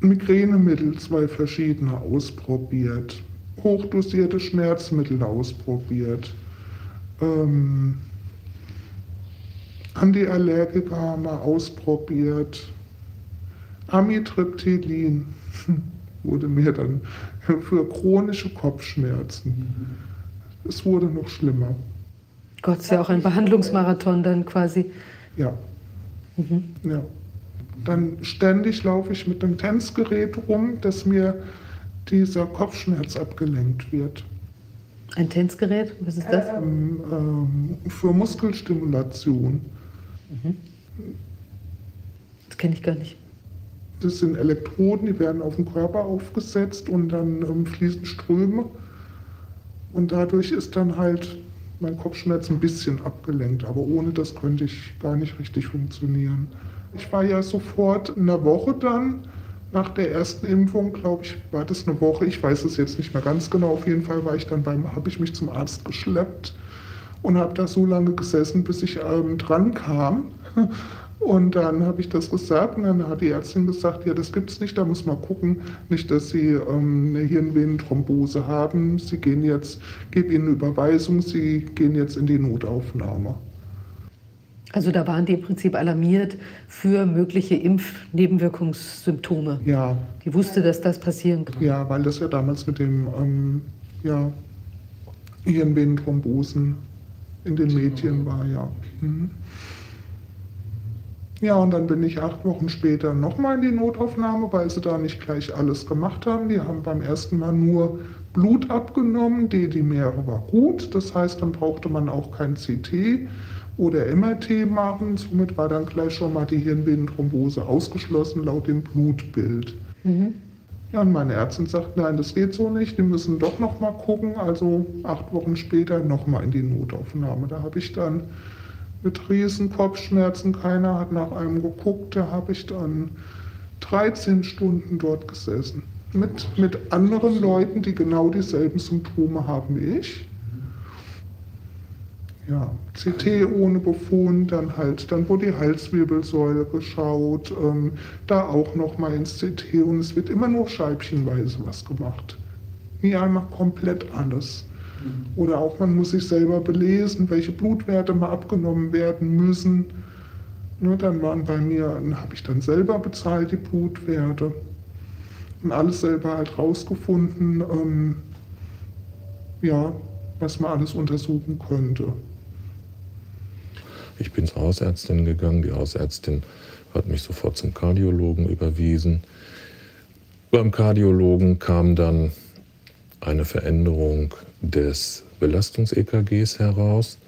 Migränemittel, zwei verschiedene ausprobiert hochdosierte Schmerzmittel ausprobiert. Ähm, Antiallergika haben wir ausprobiert. Amitriptylin wurde mir dann für chronische Kopfschmerzen. Es wurde noch schlimmer. Gott, ist ja auch ein Behandlungsmarathon dann quasi. Ja. ja. Dann ständig laufe ich mit einem Tänzgerät rum, das mir dieser Kopfschmerz abgelenkt wird. Ein Tänzgerät, was ist das? Ähm, ähm, für Muskelstimulation. Das kenne ich gar nicht. Das sind Elektroden, die werden auf den Körper aufgesetzt und dann ähm, fließen Ströme. Und dadurch ist dann halt mein Kopfschmerz ein bisschen abgelenkt. Aber ohne das könnte ich gar nicht richtig funktionieren. Ich war ja sofort in der Woche dann, nach der ersten Impfung, glaube ich, war das eine Woche, ich weiß es jetzt nicht mehr ganz genau, auf jeden Fall war ich dann beim, habe ich mich zum Arzt geschleppt und habe da so lange gesessen, bis ich ähm, dran kam. Und dann habe ich das gesagt und dann hat die Ärztin gesagt, ja, das gibt es nicht, da muss man gucken, nicht, dass Sie ähm, eine Hirnvenenthrombose haben. Sie gehen jetzt, gebe Ihnen Überweisung, Sie gehen jetzt in die Notaufnahme. Also da waren die im Prinzip alarmiert für mögliche Impfnebenwirkungssymptome. Ja. Die wusste, dass das passieren kann. Ja, weil das ja damals mit dem ähm, ja, Hirnvenenthrombosen in den Medien war, ja. Mhm. Ja, und dann bin ich acht Wochen später nochmal in die Notaufnahme, weil sie da nicht gleich alles gemacht haben. Die haben beim ersten Mal nur Blut abgenommen, D-Dimere war gut, das heißt, dann brauchte man auch kein CT oder MRT machen. Somit war dann gleich schon mal die Hirnvenenthrombose ausgeschlossen laut dem Blutbild. Mhm. Ja, und meine Ärztin sagt, nein, das geht so nicht, die müssen doch noch mal gucken. Also acht Wochen später noch mal in die Notaufnahme. Da habe ich dann mit riesen Kopfschmerzen, keiner hat nach einem geguckt, da habe ich dann 13 Stunden dort gesessen. Mit, mit anderen Leuten, die genau dieselben Symptome haben wie ich. Ja, CT ohne Befund, dann halt, dann wurde die Halswirbelsäule geschaut, ähm, da auch noch mal ins CT und es wird immer nur scheibchenweise was gemacht. Nie einmal komplett alles. Oder auch man muss sich selber belesen, welche Blutwerte mal abgenommen werden müssen. Ne, dann waren bei mir, dann habe ich dann selber bezahlt die Blutwerte und alles selber halt rausgefunden, ähm, ja, was man alles untersuchen könnte. Ich bin zur Hausärztin gegangen. Die Hausärztin hat mich sofort zum Kardiologen überwiesen. Beim Kardiologen kam dann eine Veränderung des Belastungs-EKGs heraus,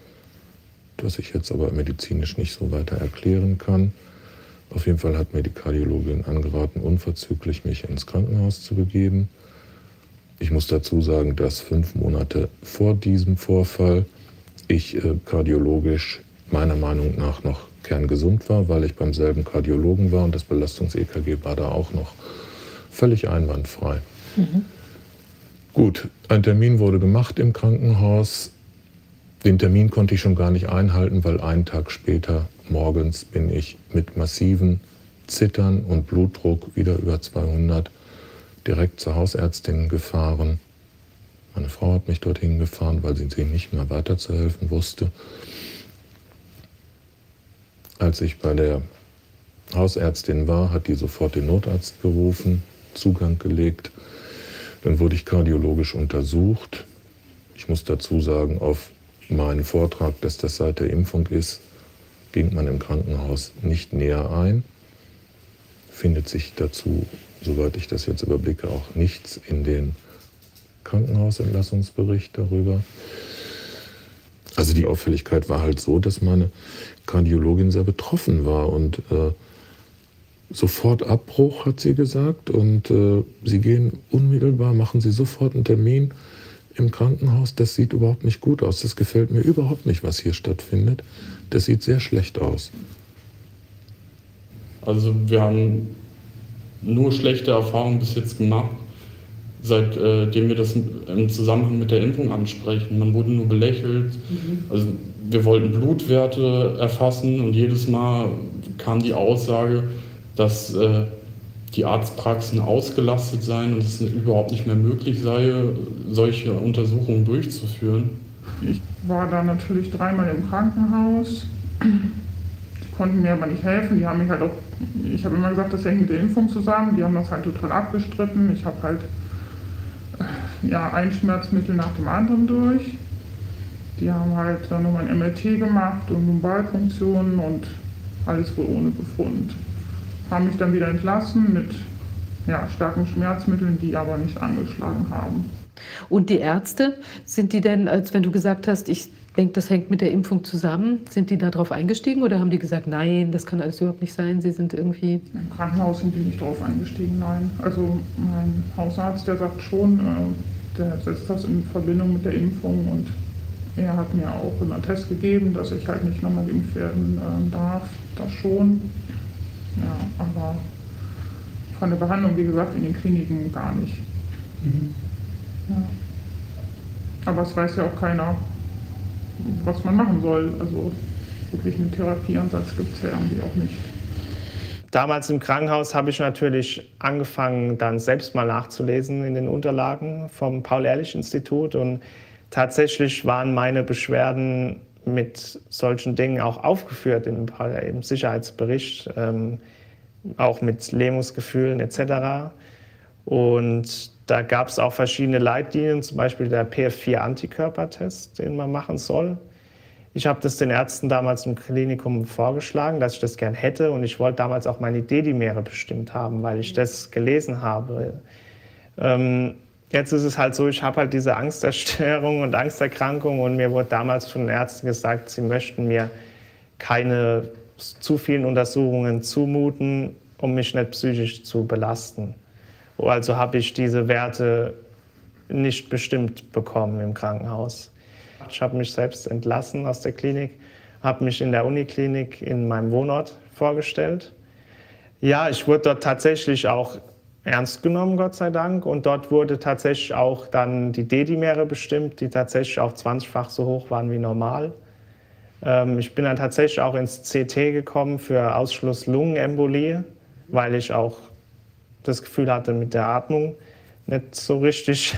das ich jetzt aber medizinisch nicht so weiter erklären kann. Auf jeden Fall hat mir die Kardiologin angeraten, unverzüglich mich ins Krankenhaus zu begeben. Ich muss dazu sagen, dass fünf Monate vor diesem Vorfall ich äh, kardiologisch meiner Meinung nach noch kerngesund war, weil ich beim selben Kardiologen war und das Belastungs-EKG war da auch noch völlig einwandfrei. Mhm. Gut, ein Termin wurde gemacht im Krankenhaus. Den Termin konnte ich schon gar nicht einhalten, weil einen Tag später morgens bin ich mit massiven Zittern und Blutdruck wieder über 200 direkt zur Hausärztin gefahren. Meine Frau hat mich dorthin gefahren, weil sie nicht mehr weiterzuhelfen wusste. Als ich bei der Hausärztin war, hat die sofort den Notarzt gerufen, Zugang gelegt. Dann wurde ich kardiologisch untersucht. Ich muss dazu sagen, auf meinen Vortrag, dass das seit der Impfung ist, ging man im Krankenhaus nicht näher ein. Findet sich dazu, soweit ich das jetzt überblicke, auch nichts in den Krankenhausentlassungsbericht darüber. Also die Auffälligkeit war halt so, dass meine Kardiologin sehr betroffen war und äh, sofort Abbruch, hat sie gesagt. Und äh, Sie gehen unmittelbar, machen Sie sofort einen Termin im Krankenhaus. Das sieht überhaupt nicht gut aus. Das gefällt mir überhaupt nicht, was hier stattfindet. Das sieht sehr schlecht aus. Also wir haben nur schlechte Erfahrungen bis jetzt gemacht seitdem wir das im Zusammenhang mit der Impfung ansprechen. Man wurde nur belächelt. Mhm. Also wir wollten Blutwerte erfassen und jedes Mal kam die Aussage, dass äh, die Arztpraxen ausgelastet seien und es überhaupt nicht mehr möglich sei, solche Untersuchungen durchzuführen. Ich war da natürlich dreimal im Krankenhaus. Die konnten mir aber nicht helfen. Die haben mich halt auch, ich habe immer gesagt, das hängt mit der Impfung zusammen. Die haben das halt total abgestritten. Ich habe halt ja, ein Schmerzmittel nach dem anderen durch. Die haben halt dann nochmal ein MRT gemacht und Lumbalfunktionen und alles wohl ohne Befund. Haben mich dann wieder entlassen mit ja, starken Schmerzmitteln, die aber nicht angeschlagen haben. Und die Ärzte, sind die denn, als wenn du gesagt hast, ich denke, das hängt mit der Impfung zusammen, sind die darauf eingestiegen oder haben die gesagt, nein, das kann alles überhaupt nicht sein, sie sind irgendwie... Im Krankenhaus sind die nicht darauf eingestiegen, nein. Also mein Hausarzt, der sagt schon, äh, der setzt das in Verbindung mit der Impfung und er hat mir auch immer einen Test gegeben, dass ich halt nicht nochmal geimpft werden äh, darf, das schon. Ja, aber von der Behandlung, wie gesagt, in den Kliniken gar nicht. Mhm. Ja. Aber es weiß ja auch keiner, was man machen soll. Also wirklich einen Therapieansatz gibt es ja irgendwie auch nicht. Damals im Krankenhaus habe ich natürlich angefangen, dann selbst mal nachzulesen in den Unterlagen vom Paul-Ehrlich-Institut. Und tatsächlich waren meine Beschwerden mit solchen Dingen auch aufgeführt im, im Sicherheitsbericht, ähm, auch mit Lähmungsgefühlen etc. Und da gab es auch verschiedene Leitlinien, zum Beispiel der PF4-Antikörpertest, den man machen soll. Ich habe das den Ärzten damals im Klinikum vorgeschlagen, dass ich das gern hätte und ich wollte damals auch meine Dedimere bestimmt haben, weil ich das gelesen habe. Ähm, jetzt ist es halt so, ich habe halt diese Angsterstörung und Angsterkrankung und mir wurde damals von Ärzten gesagt, sie möchten mir keine zu vielen Untersuchungen zumuten, um mich nicht psychisch zu belasten. Also habe ich diese Werte nicht bestimmt bekommen im Krankenhaus. Ich habe mich selbst entlassen aus der Klinik, habe mich in der Uniklinik in meinem Wohnort vorgestellt. Ja, ich wurde dort tatsächlich auch ernst genommen, Gott sei Dank. Und dort wurde tatsächlich auch dann die Dedimere bestimmt, die tatsächlich auch 20-fach so hoch waren wie normal. Ähm, ich bin dann tatsächlich auch ins CT gekommen für Ausschluss Lungenembolie, weil ich auch das Gefühl hatte, mit der Atmung nicht so richtig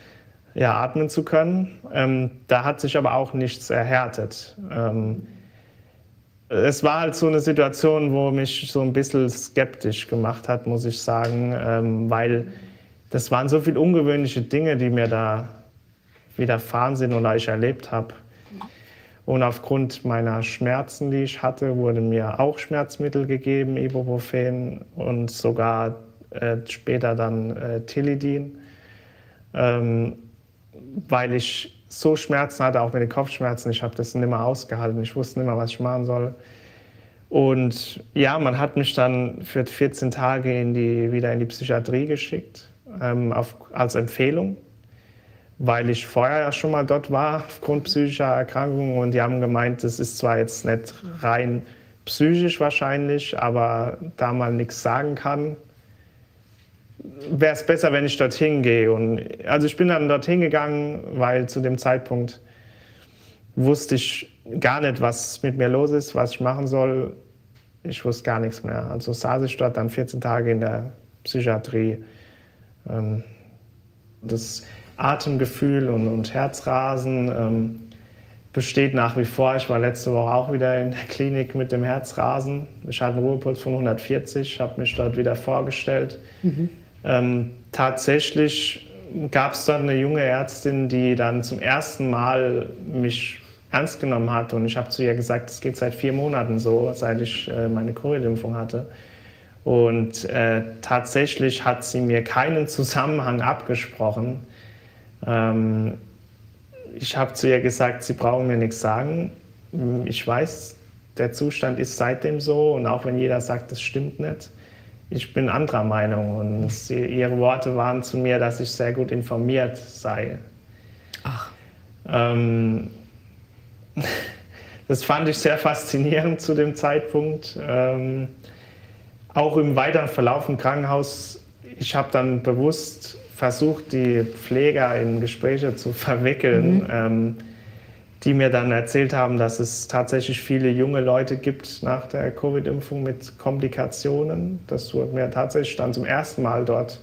ja, atmen zu können. Ähm, da hat sich aber auch nichts erhärtet. Es war halt so eine Situation, wo mich so ein bisschen skeptisch gemacht hat, muss ich sagen, ähm, weil das waren so viele ungewöhnliche Dinge, die mir da widerfahren sind oder ich erlebt habe. Und aufgrund meiner Schmerzen, die ich hatte, wurde mir auch Schmerzmittel gegeben, Ibuprofen und sogar äh, später dann äh, Tilidin, ähm, weil ich so Schmerzen hatte, auch mit den Kopfschmerzen. Ich habe das nicht mehr ausgehalten. Ich wusste nicht mehr, was ich machen soll. Und ja, man hat mich dann für 14 Tage in die, wieder in die Psychiatrie geschickt, ähm, auf, als Empfehlung, weil ich vorher ja schon mal dort war aufgrund psychischer Erkrankungen. Und die haben gemeint, das ist zwar jetzt nicht rein psychisch wahrscheinlich, aber da man nichts sagen kann, wäre es besser, wenn ich dorthin gehe. Und also ich bin dann dorthin gegangen, weil zu dem Zeitpunkt wusste ich gar nicht, was mit mir los ist, was ich machen soll. Ich wusste gar nichts mehr. Also saß ich dort dann 14 Tage in der Psychiatrie. Ähm, das Atemgefühl und, und Herzrasen ähm, besteht nach wie vor. Ich war letzte Woche auch wieder in der Klinik mit dem Herzrasen. Ich hatte einen Ruhepuls von 140, habe mich dort wieder vorgestellt. Mhm. Ähm, tatsächlich gab es dort eine junge Ärztin, die dann zum ersten Mal mich ernst genommen hat. Und ich habe zu ihr gesagt, es geht seit vier Monaten so, seit ich äh, meine Covid-Impfung hatte. Und äh, tatsächlich hat sie mir keinen Zusammenhang abgesprochen. Ähm, ich habe zu ihr gesagt, sie brauchen mir nichts sagen. Ich weiß, der Zustand ist seitdem so und auch wenn jeder sagt, das stimmt nicht, ich bin anderer Meinung und sie, ihre Worte waren zu mir, dass ich sehr gut informiert sei. Ach. Ähm, das fand ich sehr faszinierend zu dem Zeitpunkt. Ähm, auch im weiteren Verlauf im Krankenhaus, ich habe dann bewusst versucht, die Pfleger in Gespräche zu verwickeln. Mhm. Ähm, die mir dann erzählt haben, dass es tatsächlich viele junge Leute gibt nach der Covid-Impfung mit Komplikationen. Das wurde mir tatsächlich dann zum ersten Mal dort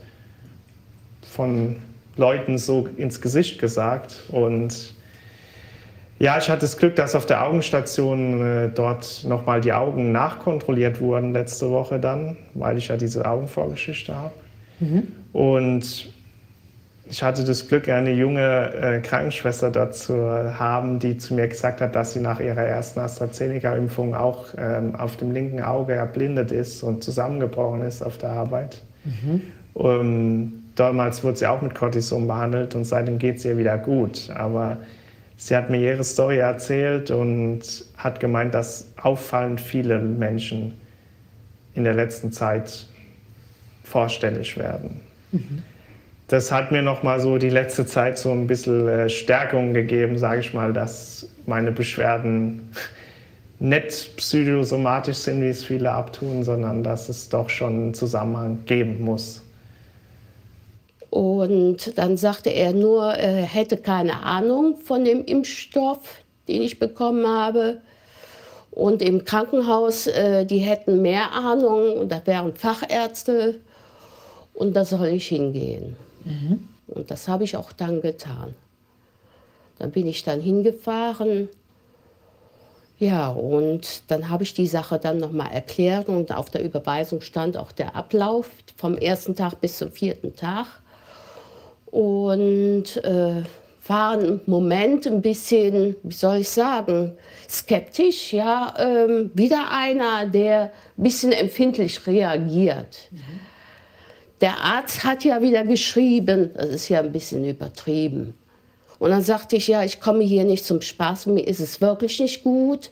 von Leuten so ins Gesicht gesagt. Und ja, ich hatte das Glück, dass auf der Augenstation äh, dort nochmal die Augen nachkontrolliert wurden letzte Woche dann, weil ich ja diese Augenvorgeschichte habe. Mhm. Und ich hatte das Glück, eine junge äh, Krankenschwester dort zu haben, die zu mir gesagt hat, dass sie nach ihrer ersten AstraZeneca-Impfung auch ähm, auf dem linken Auge erblindet ist und zusammengebrochen ist auf der Arbeit. Mhm. Um, damals wurde sie auch mit Cortison behandelt und seitdem geht es ihr wieder gut. Aber sie hat mir ihre Story erzählt und hat gemeint, dass auffallend viele Menschen in der letzten Zeit vorstellig werden. Mhm das hat mir noch mal so die letzte Zeit so ein bisschen äh, Stärkung gegeben, sage ich mal, dass meine Beschwerden nicht psychosomatisch sind, wie es viele abtun, sondern dass es doch schon einen Zusammenhang geben muss. Und dann sagte er nur, er hätte keine Ahnung von dem Impfstoff, den ich bekommen habe. Und im Krankenhaus, äh, die hätten mehr Ahnung, und da wären Fachärzte. Und da soll ich hingehen. Mhm. Und das habe ich auch dann getan. Dann bin ich dann hingefahren. Ja, und dann habe ich die Sache dann nochmal erklärt und auf der Überweisung stand auch der Ablauf vom ersten Tag bis zum vierten Tag. Und äh, war im Moment ein bisschen, wie soll ich sagen, skeptisch. Ja, ähm, wieder einer, der ein bisschen empfindlich reagiert. Mhm. Der Arzt hat ja wieder geschrieben, das ist ja ein bisschen übertrieben. Und dann sagte ich, ja, ich komme hier nicht zum Spaß, mir ist es wirklich nicht gut.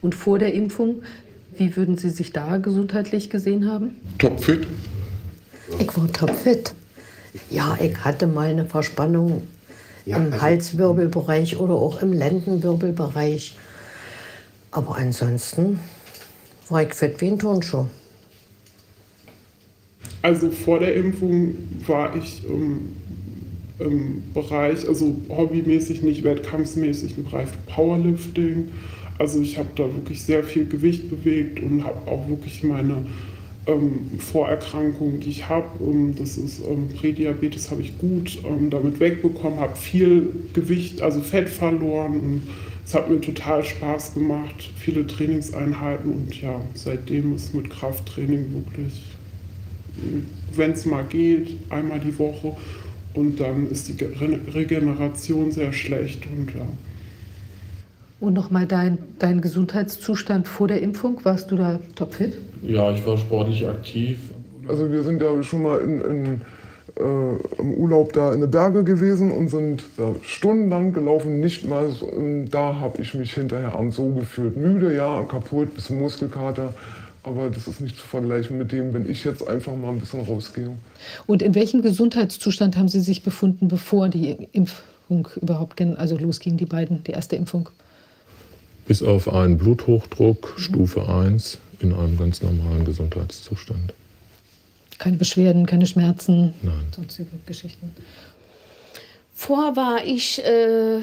Und vor der Impfung, wie würden Sie sich da gesundheitlich gesehen haben? Topfit. Ich war topfit. Ja, ich hatte mal eine Verspannung Ja, im also- Halswirbelbereich oder auch im Lendenwirbelbereich. Aber ansonsten war ich fit wie ein Turnschuh. Also vor der Impfung war ich im, im Bereich, also hobbymäßig, nicht wettkampfsmäßig, im Bereich Powerlifting. Also ich habe da wirklich sehr viel Gewicht bewegt und habe auch wirklich meine ähm, Vorerkrankungen, die ich habe, ähm, das ist ähm, Prädiabetes, habe ich gut ähm, damit wegbekommen, habe viel Gewicht, also Fett verloren und es hat mir total Spaß gemacht, viele Trainingseinheiten und ja, seitdem ist mit Krafttraining wirklich wenn es mal geht, einmal die Woche. Und dann ist die Ge- Regeneration sehr schlecht. Und ja. Und nochmal dein, dein Gesundheitszustand vor der Impfung, warst du da topfit? Ja, ich war sportlich aktiv. Also wir sind ja schon mal in, in, äh, im Urlaub da in den Berge gewesen und sind da stundenlang gelaufen. Nicht mal so, und da habe ich mich hinterher abends so gefühlt. Müde, ja, kaputt, bisschen Muskelkater. Aber das ist nicht zu vergleichen mit dem, wenn ich jetzt einfach mal ein bisschen rausgehe. Und in welchem Gesundheitszustand haben Sie sich befunden, bevor die Impfung überhaupt also losging, die beiden, die erste Impfung? Bis auf einen Bluthochdruck Stufe 1 in einem ganz normalen Gesundheitszustand. Keine Beschwerden, keine Schmerzen, Nein. sonstige Geschichten. Vor war ich äh,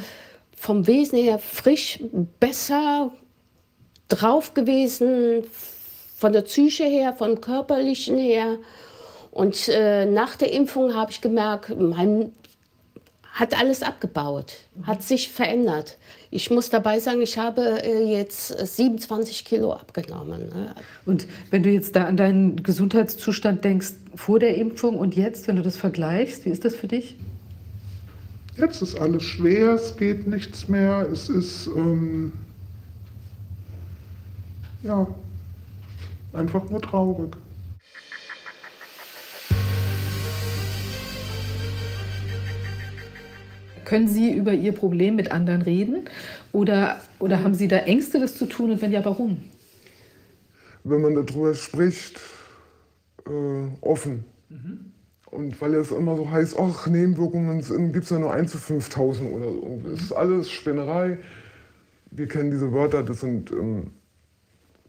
vom Wesen her frisch, besser drauf gewesen, von der Psyche her, vom körperlichen her. Und äh, nach der Impfung habe ich gemerkt, mein hat alles abgebaut, hat sich verändert. Ich muss dabei sagen, ich habe äh, jetzt 27 Kilo abgenommen. Ne? Und wenn du jetzt da an deinen Gesundheitszustand denkst, vor der Impfung und jetzt, wenn du das vergleichst, wie ist das für dich? Jetzt ist alles schwer, es geht nichts mehr, es ist ähm, ja einfach nur traurig. Können Sie über Ihr Problem mit anderen reden? Oder, oder haben Sie da Ängste, das zu tun? Und wenn ja, warum? Wenn man darüber spricht, äh, offen. Und weil es immer so heißt, ach, Nebenwirkungen gibt es ja nur 1 zu 5000 oder so. Das ist alles Spinnerei. Wir kennen diese Wörter, das sind, ähm,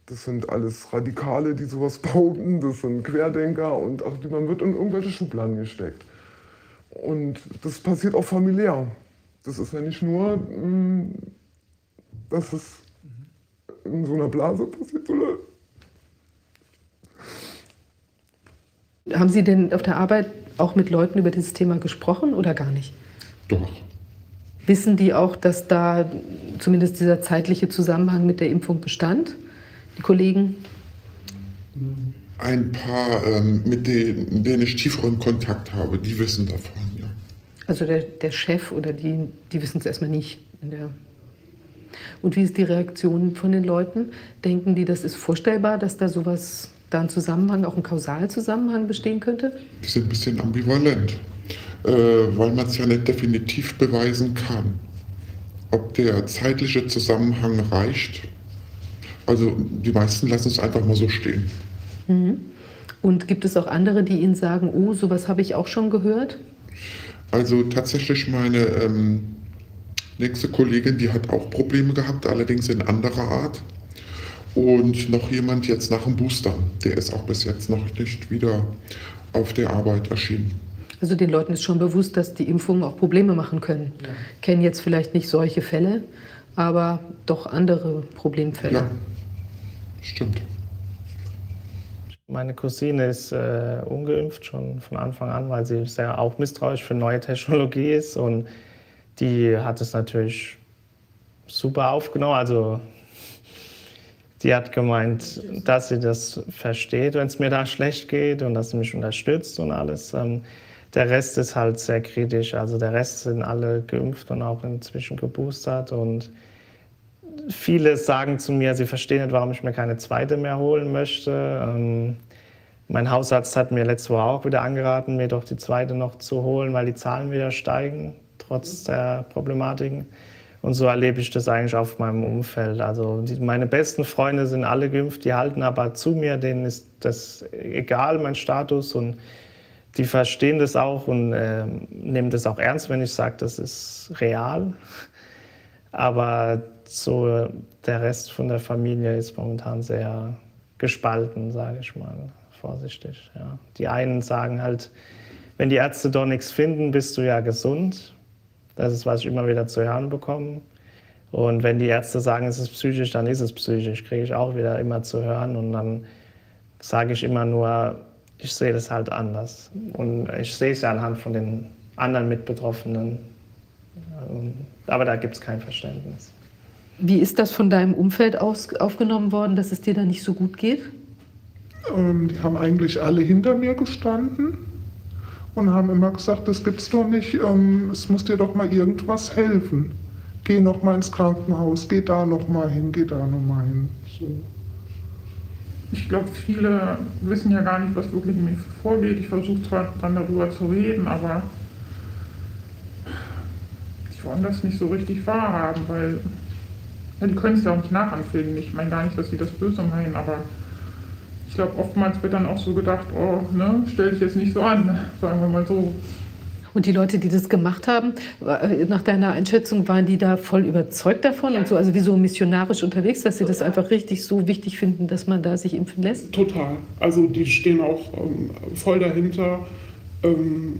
das sind alles Radikale, die sowas behaupten, das sind Querdenker und ach, man wird in irgendwelche Schubladen gesteckt. Und das passiert auch familiär. Das ist ja nicht nur, mh, dass es in so einer Blase passiert, sondern Haben Sie denn auf der Arbeit auch mit Leuten über dieses Thema gesprochen oder gar nicht? Doch. Wissen die auch, dass da zumindest dieser zeitliche Zusammenhang mit der Impfung bestand? Die Kollegen? Ein paar, ähm, mit denen, denen ich tieferen Kontakt habe, die wissen davon, ja. Also der, der Chef oder die, die wissen es erstmal nicht. Und wie ist die Reaktion von den Leuten? Denken die, das ist vorstellbar, dass da sowas, da ein Zusammenhang, auch ein Kausalzusammenhang bestehen könnte? Die sind ein bisschen ambivalent, äh, weil man es ja nicht definitiv beweisen kann. Ob der zeitliche Zusammenhang reicht. Also die meisten lassen es einfach mal so stehen. Mhm. Und gibt es auch andere, die Ihnen sagen, oh, sowas habe ich auch schon gehört? Also tatsächlich meine ähm, nächste Kollegin, die hat auch Probleme gehabt, allerdings in anderer Art. Und noch jemand jetzt nach dem Booster, der ist auch bis jetzt noch nicht wieder auf der Arbeit erschienen. Also den Leuten ist schon bewusst, dass die Impfungen auch Probleme machen können. Kennen jetzt vielleicht nicht solche Fälle, aber doch andere Problemfälle. Ja, stimmt. Meine Cousine ist äh, ungeimpft schon von Anfang an, weil sie sehr auch misstrauisch für neue Technologie ist und die hat es natürlich super aufgenommen. Also die hat gemeint, dass sie das versteht, wenn es mir da schlecht geht und dass sie mich unterstützt und alles. Ähm, der Rest ist halt sehr kritisch. Also der Rest sind alle geimpft und auch inzwischen geboostert und viele sagen zu mir, sie verstehen nicht, warum ich mir keine zweite mehr holen möchte. Ähm, mein Hausarzt hat mir letzte Woche auch wieder angeraten, mir doch die zweite noch zu holen, weil die Zahlen wieder steigen, trotz der Problematiken. Und so erlebe ich das eigentlich auf meinem Umfeld. Also die, meine besten Freunde sind alle geimpft, die halten aber zu mir, denen ist das egal, mein Status. Und die verstehen das auch und äh, nehmen das auch ernst, wenn ich sage, das ist real. Aber so der Rest von der Familie ist momentan sehr gespalten, sage ich mal, vorsichtig. Ja. Die einen sagen halt, wenn die Ärzte doch nichts finden, bist du ja gesund. Das ist, was ich immer wieder zu hören bekomme. Und wenn die Ärzte sagen, es ist psychisch, dann ist es psychisch, kriege ich auch wieder immer zu hören. Und dann sage ich immer nur, ich sehe das halt anders. Und ich sehe es ja anhand von den anderen Mitbetroffenen. Aber da gibt es kein Verständnis. Wie ist das von deinem Umfeld aus aufgenommen worden, dass es dir da nicht so gut geht? Ähm, die haben eigentlich alle hinter mir gestanden und haben immer gesagt, das gibt's doch nicht, ähm, es muss dir doch mal irgendwas helfen. Geh noch mal ins Krankenhaus, geh da noch mal hin, geh da noch mal hin. So. Ich glaube, viele wissen ja gar nicht, was wirklich in mir vorgeht. Ich versuche zwar dann darüber zu reden, aber die wollen das nicht so richtig wahrhaben, weil ja, die können es ja auch nicht nachempfinden. Ich meine gar nicht, dass sie das böse meinen, aber ich glaube, oftmals wird dann auch so gedacht, oh, ne, stell dich jetzt nicht so an, sagen wir mal so. Und die Leute, die das gemacht haben, äh, nach deiner Einschätzung, waren die da voll überzeugt davon und so, also wie so missionarisch unterwegs, dass sie das einfach richtig so wichtig finden, dass man da sich impfen lässt? Total. Also die stehen auch ähm, voll dahinter. Ähm,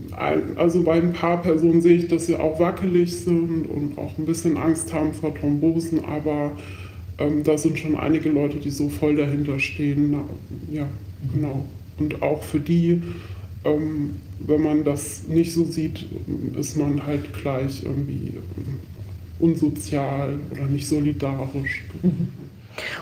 also bei ein paar Personen sehe ich, dass sie auch wackelig sind und auch ein bisschen Angst haben vor Thrombosen, aber ähm, da sind schon einige Leute, die so voll dahinter stehen. Na, ja, genau. Und auch für die, ähm, wenn man das nicht so sieht, ist man halt gleich irgendwie ähm, unsozial oder nicht solidarisch. Mhm.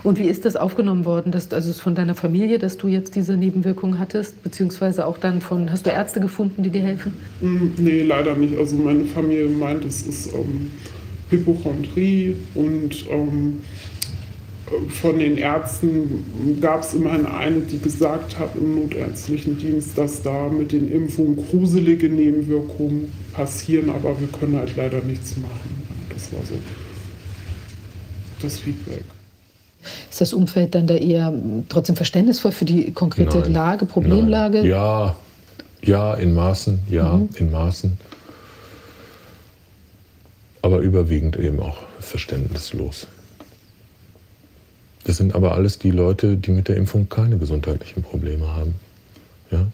Und wie ist das aufgenommen worden, dass, also von deiner Familie, dass du jetzt diese Nebenwirkungen hattest, beziehungsweise auch dann von, hast du Ärzte gefunden, die dir helfen? Mm, nee, leider nicht. Also meine Familie meint, es ist ähm, Hypochondrie und ähm, von den Ärzten gab es immerhin eine, die gesagt hat im notärztlichen Dienst, dass da mit den Impfungen gruselige Nebenwirkungen passieren, aber wir können halt leider nichts machen. Das war so das Feedback. Ist das Umfeld dann da eher trotzdem verständnisvoll für die konkrete Nein. Lage, Problemlage? Nein. Ja, ja, in Maßen, ja, Mhm. in Maßen. Aber überwiegend eben auch verständnislos. Das sind aber alles die Leute, die mit der Impfung keine gesundheitlichen Probleme haben. Ja?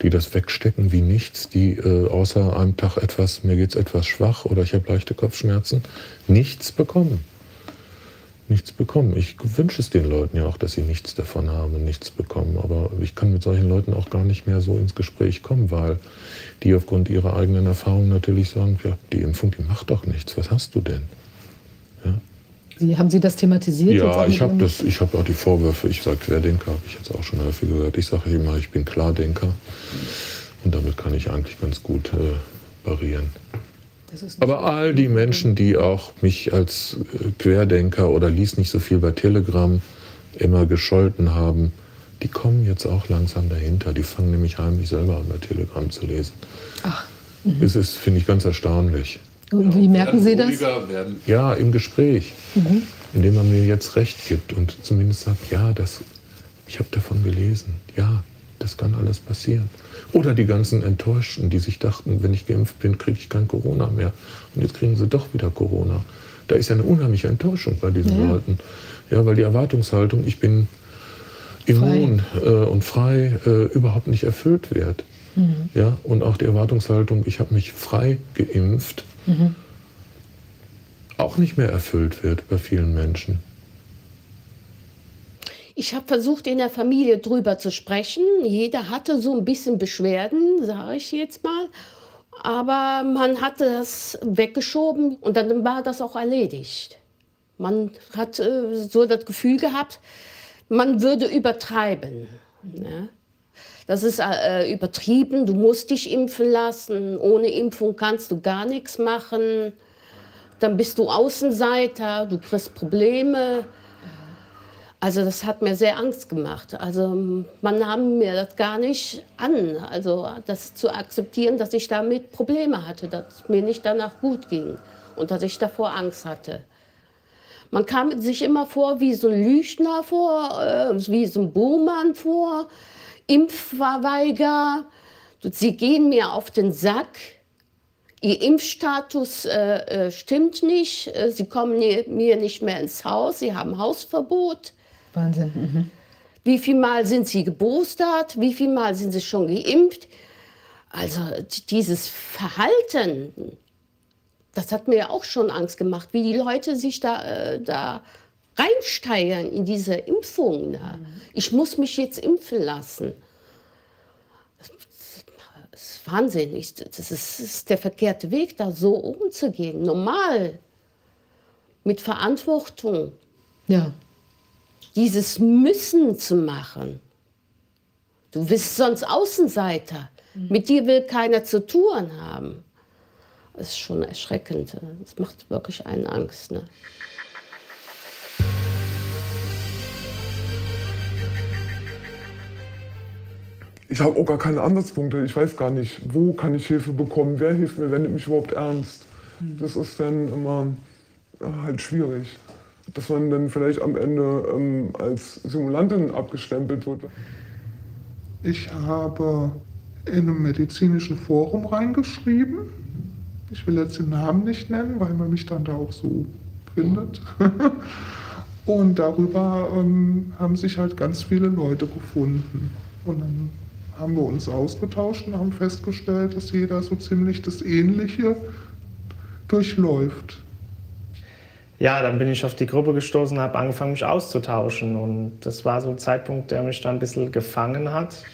Die das wegstecken wie nichts, die äh, außer einem Tag etwas, mir geht's etwas schwach oder ich habe leichte Kopfschmerzen, nichts bekommen. Nichts bekommen. Ich wünsche es den Leuten ja auch, dass sie nichts davon haben und nichts bekommen. Aber ich kann mit solchen Leuten auch gar nicht mehr so ins Gespräch kommen, weil die aufgrund ihrer eigenen Erfahrungen natürlich sagen, ja, die Impfung, die macht doch nichts. Was hast du denn? Sie, haben Sie das thematisiert? Ja, ich habe das, ich habe auch die Vorwürfe, ich sage Querdenker, habe ich jetzt auch schon häufig gehört. Ich sage immer, ich bin Klardenker. Und damit kann ich eigentlich ganz gut äh, parieren. Aber all die Menschen, die auch mich als äh, Querdenker oder lies nicht so viel bei Telegram immer gescholten haben, die kommen jetzt auch langsam dahinter. Die fangen nämlich heimlich selber an, bei Telegram zu lesen. Ach, Das ist, finde ich, ganz erstaunlich. Und wie merken Sie das? Ja, im Gespräch, Mhm. indem man mir jetzt recht gibt und zumindest sagt, ja, das, ich habe davon gelesen, ja, das kann alles passieren. Oder die ganzen Enttäuschten, die sich dachten, wenn ich geimpft bin, kriege ich kein Corona mehr. Und jetzt kriegen sie doch wieder Corona. Da ist ja eine unheimliche Enttäuschung bei diesen Ja. Leuten. Ja, weil die Erwartungshaltung, ich bin immun äh, und frei, äh, überhaupt nicht erfüllt wird. Mhm. Ja, und auch die Erwartungshaltung, ich habe mich frei geimpft, Mhm. auch nicht mehr erfüllt wird bei vielen Menschen. Ich habe versucht, in der Familie drüber zu sprechen. Jeder hatte so ein bisschen Beschwerden, sage ich jetzt mal. Aber man hatte das weggeschoben und dann war das auch erledigt. Man hat äh, so das Gefühl gehabt, man würde übertreiben. Ne? Das ist äh, übertrieben, du musst dich impfen lassen. Ohne Impfung kannst du gar nichts machen. Dann bist du Außenseiter, du kriegst Probleme. Also das hat mir sehr Angst gemacht. Also man nahm mir das gar nicht an, also das zu akzeptieren, dass ich damit Probleme hatte, dass mir nicht danach gut ging. und dass ich davor Angst hatte. Man kam sich immer vor wie so ein Lüchner vor, äh, wie so ein Buhmann vor, Impfverweiger. Sie gehen mir auf den Sack. Ihr Impfstatus äh, äh, stimmt nicht. Äh, Sie kommen mir nicht mehr ins Haus. Sie haben Hausverbot. Wahnsinn. Mhm. Wie viel Mal sind Sie geboostert? Wie viel Mal sind Sie schon geimpft? Also dieses Verhalten, das hat mir auch schon Angst gemacht, wie die Leute sich da, äh, da reinsteigern in diese Impfung. Da. Mhm. Ich muss mich jetzt impfen lassen. Das ist Wahnsinn. Ich, das, ist, das ist der verkehrte Weg, da so umzugehen. Normal. Mit Verantwortung. Ja. Dieses Müssen zu machen. Du bist sonst Außenseiter. Mhm. Mit dir will keiner zu tun haben. Das ist schon erschreckend. Das macht wirklich einen Angst. Ne? Ich habe auch gar keine Ansatzpunkte. Ich weiß gar nicht, wo kann ich Hilfe bekommen, wer hilft mir, wer nimmt mich überhaupt ernst. Mhm. Das ist dann immer halt schwierig. Dass man dann vielleicht am Ende ähm, als Simulantin abgestempelt wird. Ich habe in einem medizinischen Forum reingeschrieben. Ich will jetzt den Namen nicht nennen, weil man mich dann da auch so findet. Und darüber ähm, haben sich halt ganz viele Leute gefunden. Und dann haben wir uns ausgetauscht und haben festgestellt, dass jeder so ziemlich das Ähnliche durchläuft. Ja, dann bin ich auf die Gruppe gestoßen und habe angefangen, mich auszutauschen. Und das war so ein Zeitpunkt, der mich dann ein bisschen gefangen hat.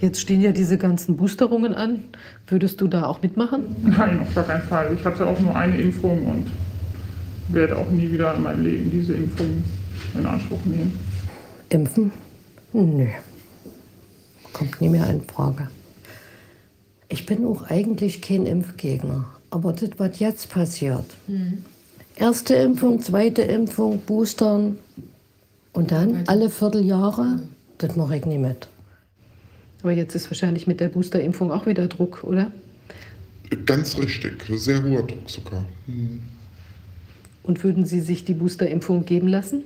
Jetzt stehen ja diese ganzen Boosterungen an. Würdest du da auch mitmachen? Nein, auf gar keinen Fall. Ich hatte auch nur eine Impfung und werde auch nie wieder in meinem Leben diese Impfung in Anspruch nehmen. Impfen? Nö. Kommt nie mehr in Frage. Ich bin auch eigentlich kein Impfgegner. Aber das, was jetzt passiert, mhm. erste Impfung, zweite Impfung, Boostern und dann alle Vierteljahre, das mache ich nie mit. Aber jetzt ist wahrscheinlich mit der Boosterimpfung auch wieder Druck, oder? Ganz richtig, sehr hoher Druck sogar. Hm. Und würden Sie sich die Boosterimpfung geben lassen?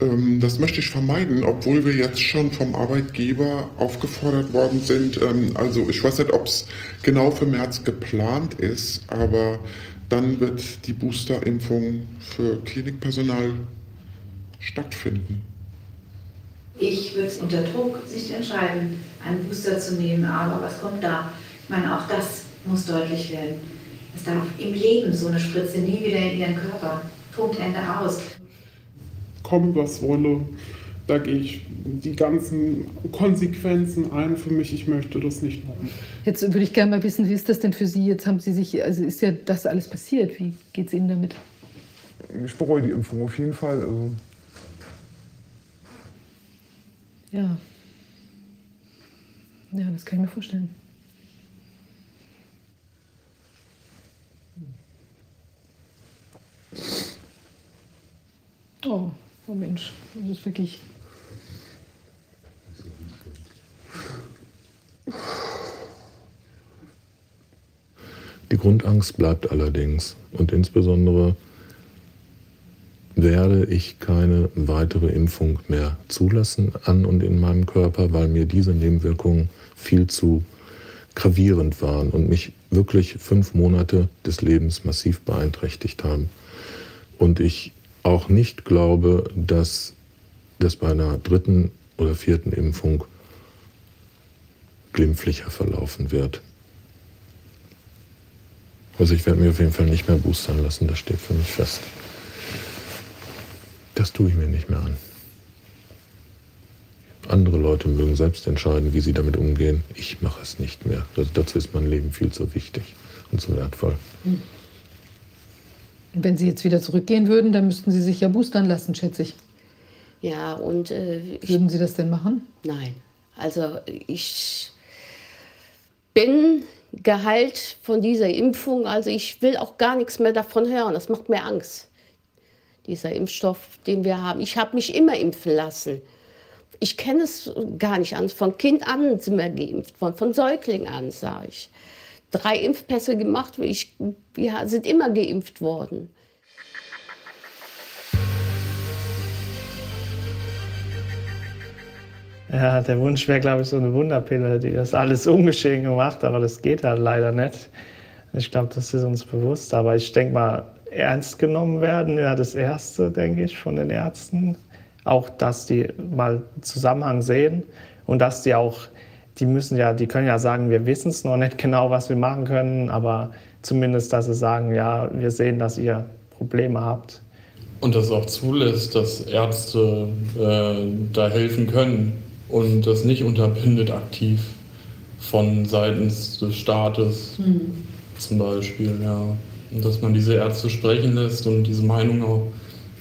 Ähm, das möchte ich vermeiden, obwohl wir jetzt schon vom Arbeitgeber aufgefordert worden sind. Ähm, also ich weiß nicht, ob es genau für März geplant ist, aber dann wird die Boosterimpfung für Klinikpersonal stattfinden. Ich würde es unter Druck sich entscheiden, einen Booster zu nehmen, aber was kommt da? Ich meine, auch das muss deutlich werden. Es darf im Leben so eine Spritze nie wieder in Ihren Körper. Punkt, Ende aus. Kommen, was wolle, da gehe ich die ganzen Konsequenzen ein für mich. Ich möchte das nicht machen. Jetzt würde ich gerne mal wissen, wie ist das denn für Sie? Jetzt haben Sie sich, also ist ja das alles passiert. Wie geht es Ihnen damit? Ich bereue die Impfung auf jeden Fall. Also Ja. Ja, das kann ich mir vorstellen. Oh, oh Mensch, das ist wirklich. Die Grundangst bleibt allerdings und insbesondere werde ich keine weitere Impfung mehr zulassen an und in meinem Körper, weil mir diese Nebenwirkungen viel zu gravierend waren und mich wirklich fünf Monate des Lebens massiv beeinträchtigt haben. Und ich auch nicht glaube, dass das bei einer dritten oder vierten Impfung glimpflicher verlaufen wird. Also ich werde mir auf jeden Fall nicht mehr boostern lassen, das steht für mich fest. Das tue ich mir nicht mehr an. Andere Leute mögen selbst entscheiden, wie sie damit umgehen. Ich mache es nicht mehr. Also dazu ist mein Leben viel zu wichtig und zu wertvoll. Wenn Sie jetzt wieder zurückgehen würden, dann müssten Sie sich ja boostern lassen, schätze ich. Ja, und. Äh, würden Sie das denn machen? Nein. Also ich bin geheilt von dieser Impfung. Also ich will auch gar nichts mehr davon hören. Das macht mir Angst dieser Impfstoff, den wir haben. Ich habe mich immer impfen lassen. Ich kenne es gar nicht an. Von Kind an sind wir geimpft, von, von Säugling an, sage ich. Drei Impfpässe gemacht, ich, wir sind immer geimpft worden. Ja, der Wunsch wäre, glaube ich, so eine Wunderpille, die das alles ungeschehen gemacht, aber das geht halt leider nicht. Ich glaube, das ist uns bewusst, aber ich denke mal, ernst genommen werden, ja, das Erste, denke ich, von den Ärzten. Auch, dass die mal Zusammenhang sehen und dass die auch, die müssen ja, die können ja sagen, wir wissen es noch nicht genau, was wir machen können, aber zumindest, dass sie sagen, ja, wir sehen, dass ihr Probleme habt. Und das auch zulässt, dass Ärzte äh, da helfen können und das nicht unterbindet aktiv von seitens des Staates mhm. zum Beispiel, ja. Und dass man diese Ärzte sprechen lässt und diese Meinung auch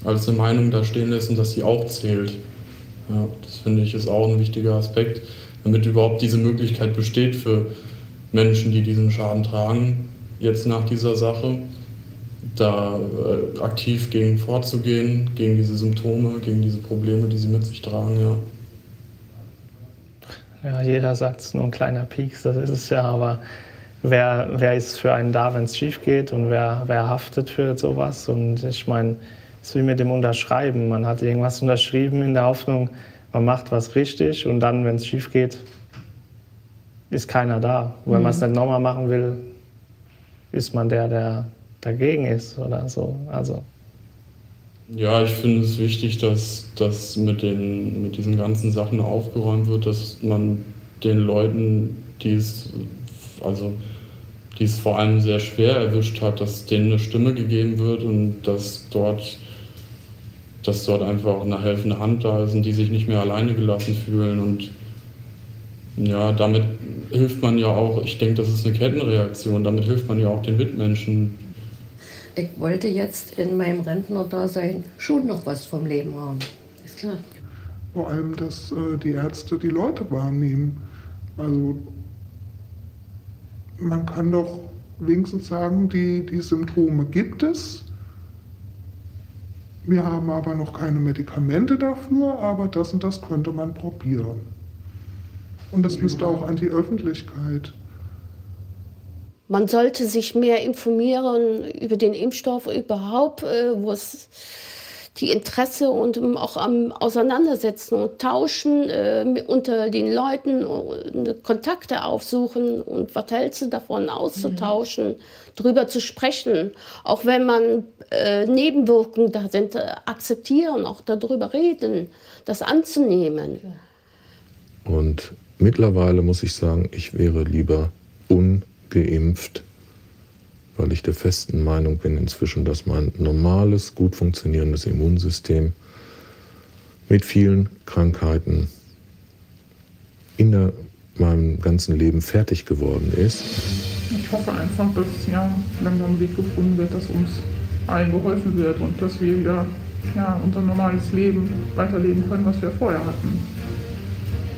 als eine Meinung da stehen lässt und dass sie auch zählt. Ja, das finde ich ist auch ein wichtiger Aspekt, damit überhaupt diese Möglichkeit besteht für Menschen, die diesen Schaden tragen, jetzt nach dieser Sache, da äh, aktiv gegen vorzugehen, gegen diese Symptome, gegen diese Probleme, die sie mit sich tragen, ja. Ja, jeder sagt es, nur ein kleiner Pieks, das ist es ja, aber wer, wer ist für einen da, wenn es schief geht und wer, wer haftet für sowas? Und ich meine, es ist wie mit dem Unterschreiben. Man hat irgendwas unterschrieben in der Hoffnung, man macht was richtig und dann, wenn es schief geht, ist keiner da. Und wenn mhm. man es nicht nochmal machen will, ist man der, der dagegen ist oder so. Also. Ja, ich finde es wichtig, dass, dass mit, den, mit diesen ganzen Sachen aufgeräumt wird, dass man den Leuten, die es, also die es vor allem sehr schwer erwischt hat, dass denen eine Stimme gegeben wird und dass dort, dass dort einfach eine helfende Hand da ist und die sich nicht mehr alleine gelassen fühlen. Und ja, damit hilft man ja auch, ich denke, das ist eine Kettenreaktion, damit hilft man ja auch den Mitmenschen. Ich wollte jetzt in meinem Rentnerdasein schon noch was vom Leben haben. Ist klar. Vor allem, dass äh, die Ärzte die Leute wahrnehmen. Also man kann doch wenigstens sagen, die, die Symptome gibt es. Wir haben aber noch keine Medikamente dafür, aber das und das könnte man probieren. Und das müsste auch an die Öffentlichkeit. Man sollte sich mehr informieren über den Impfstoff überhaupt, äh, wo es die Interesse und auch am Auseinandersetzen und Tauschen äh, unter den Leuten, äh, Kontakte aufsuchen und was hältst du davon auszutauschen, mhm. Drüber zu sprechen. Auch wenn man äh, Nebenwirkungen da sind, äh, akzeptieren, auch darüber reden, das anzunehmen. Und mittlerweile muss ich sagen, ich wäre lieber ungeimpft weil ich der festen Meinung bin inzwischen, dass mein normales, gut funktionierendes Immunsystem mit vielen Krankheiten in der, meinem ganzen Leben fertig geworden ist. Ich hoffe einfach, dass ja, langsam ein Weg gefunden wird, dass uns allen geholfen wird und dass wir wieder ja, unser normales Leben weiterleben können, was wir vorher hatten.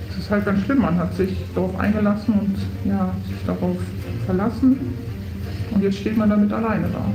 Es ist halt ganz schlimm, man hat sich darauf eingelassen und ja, sich darauf verlassen und jetzt steht man damit alleine da.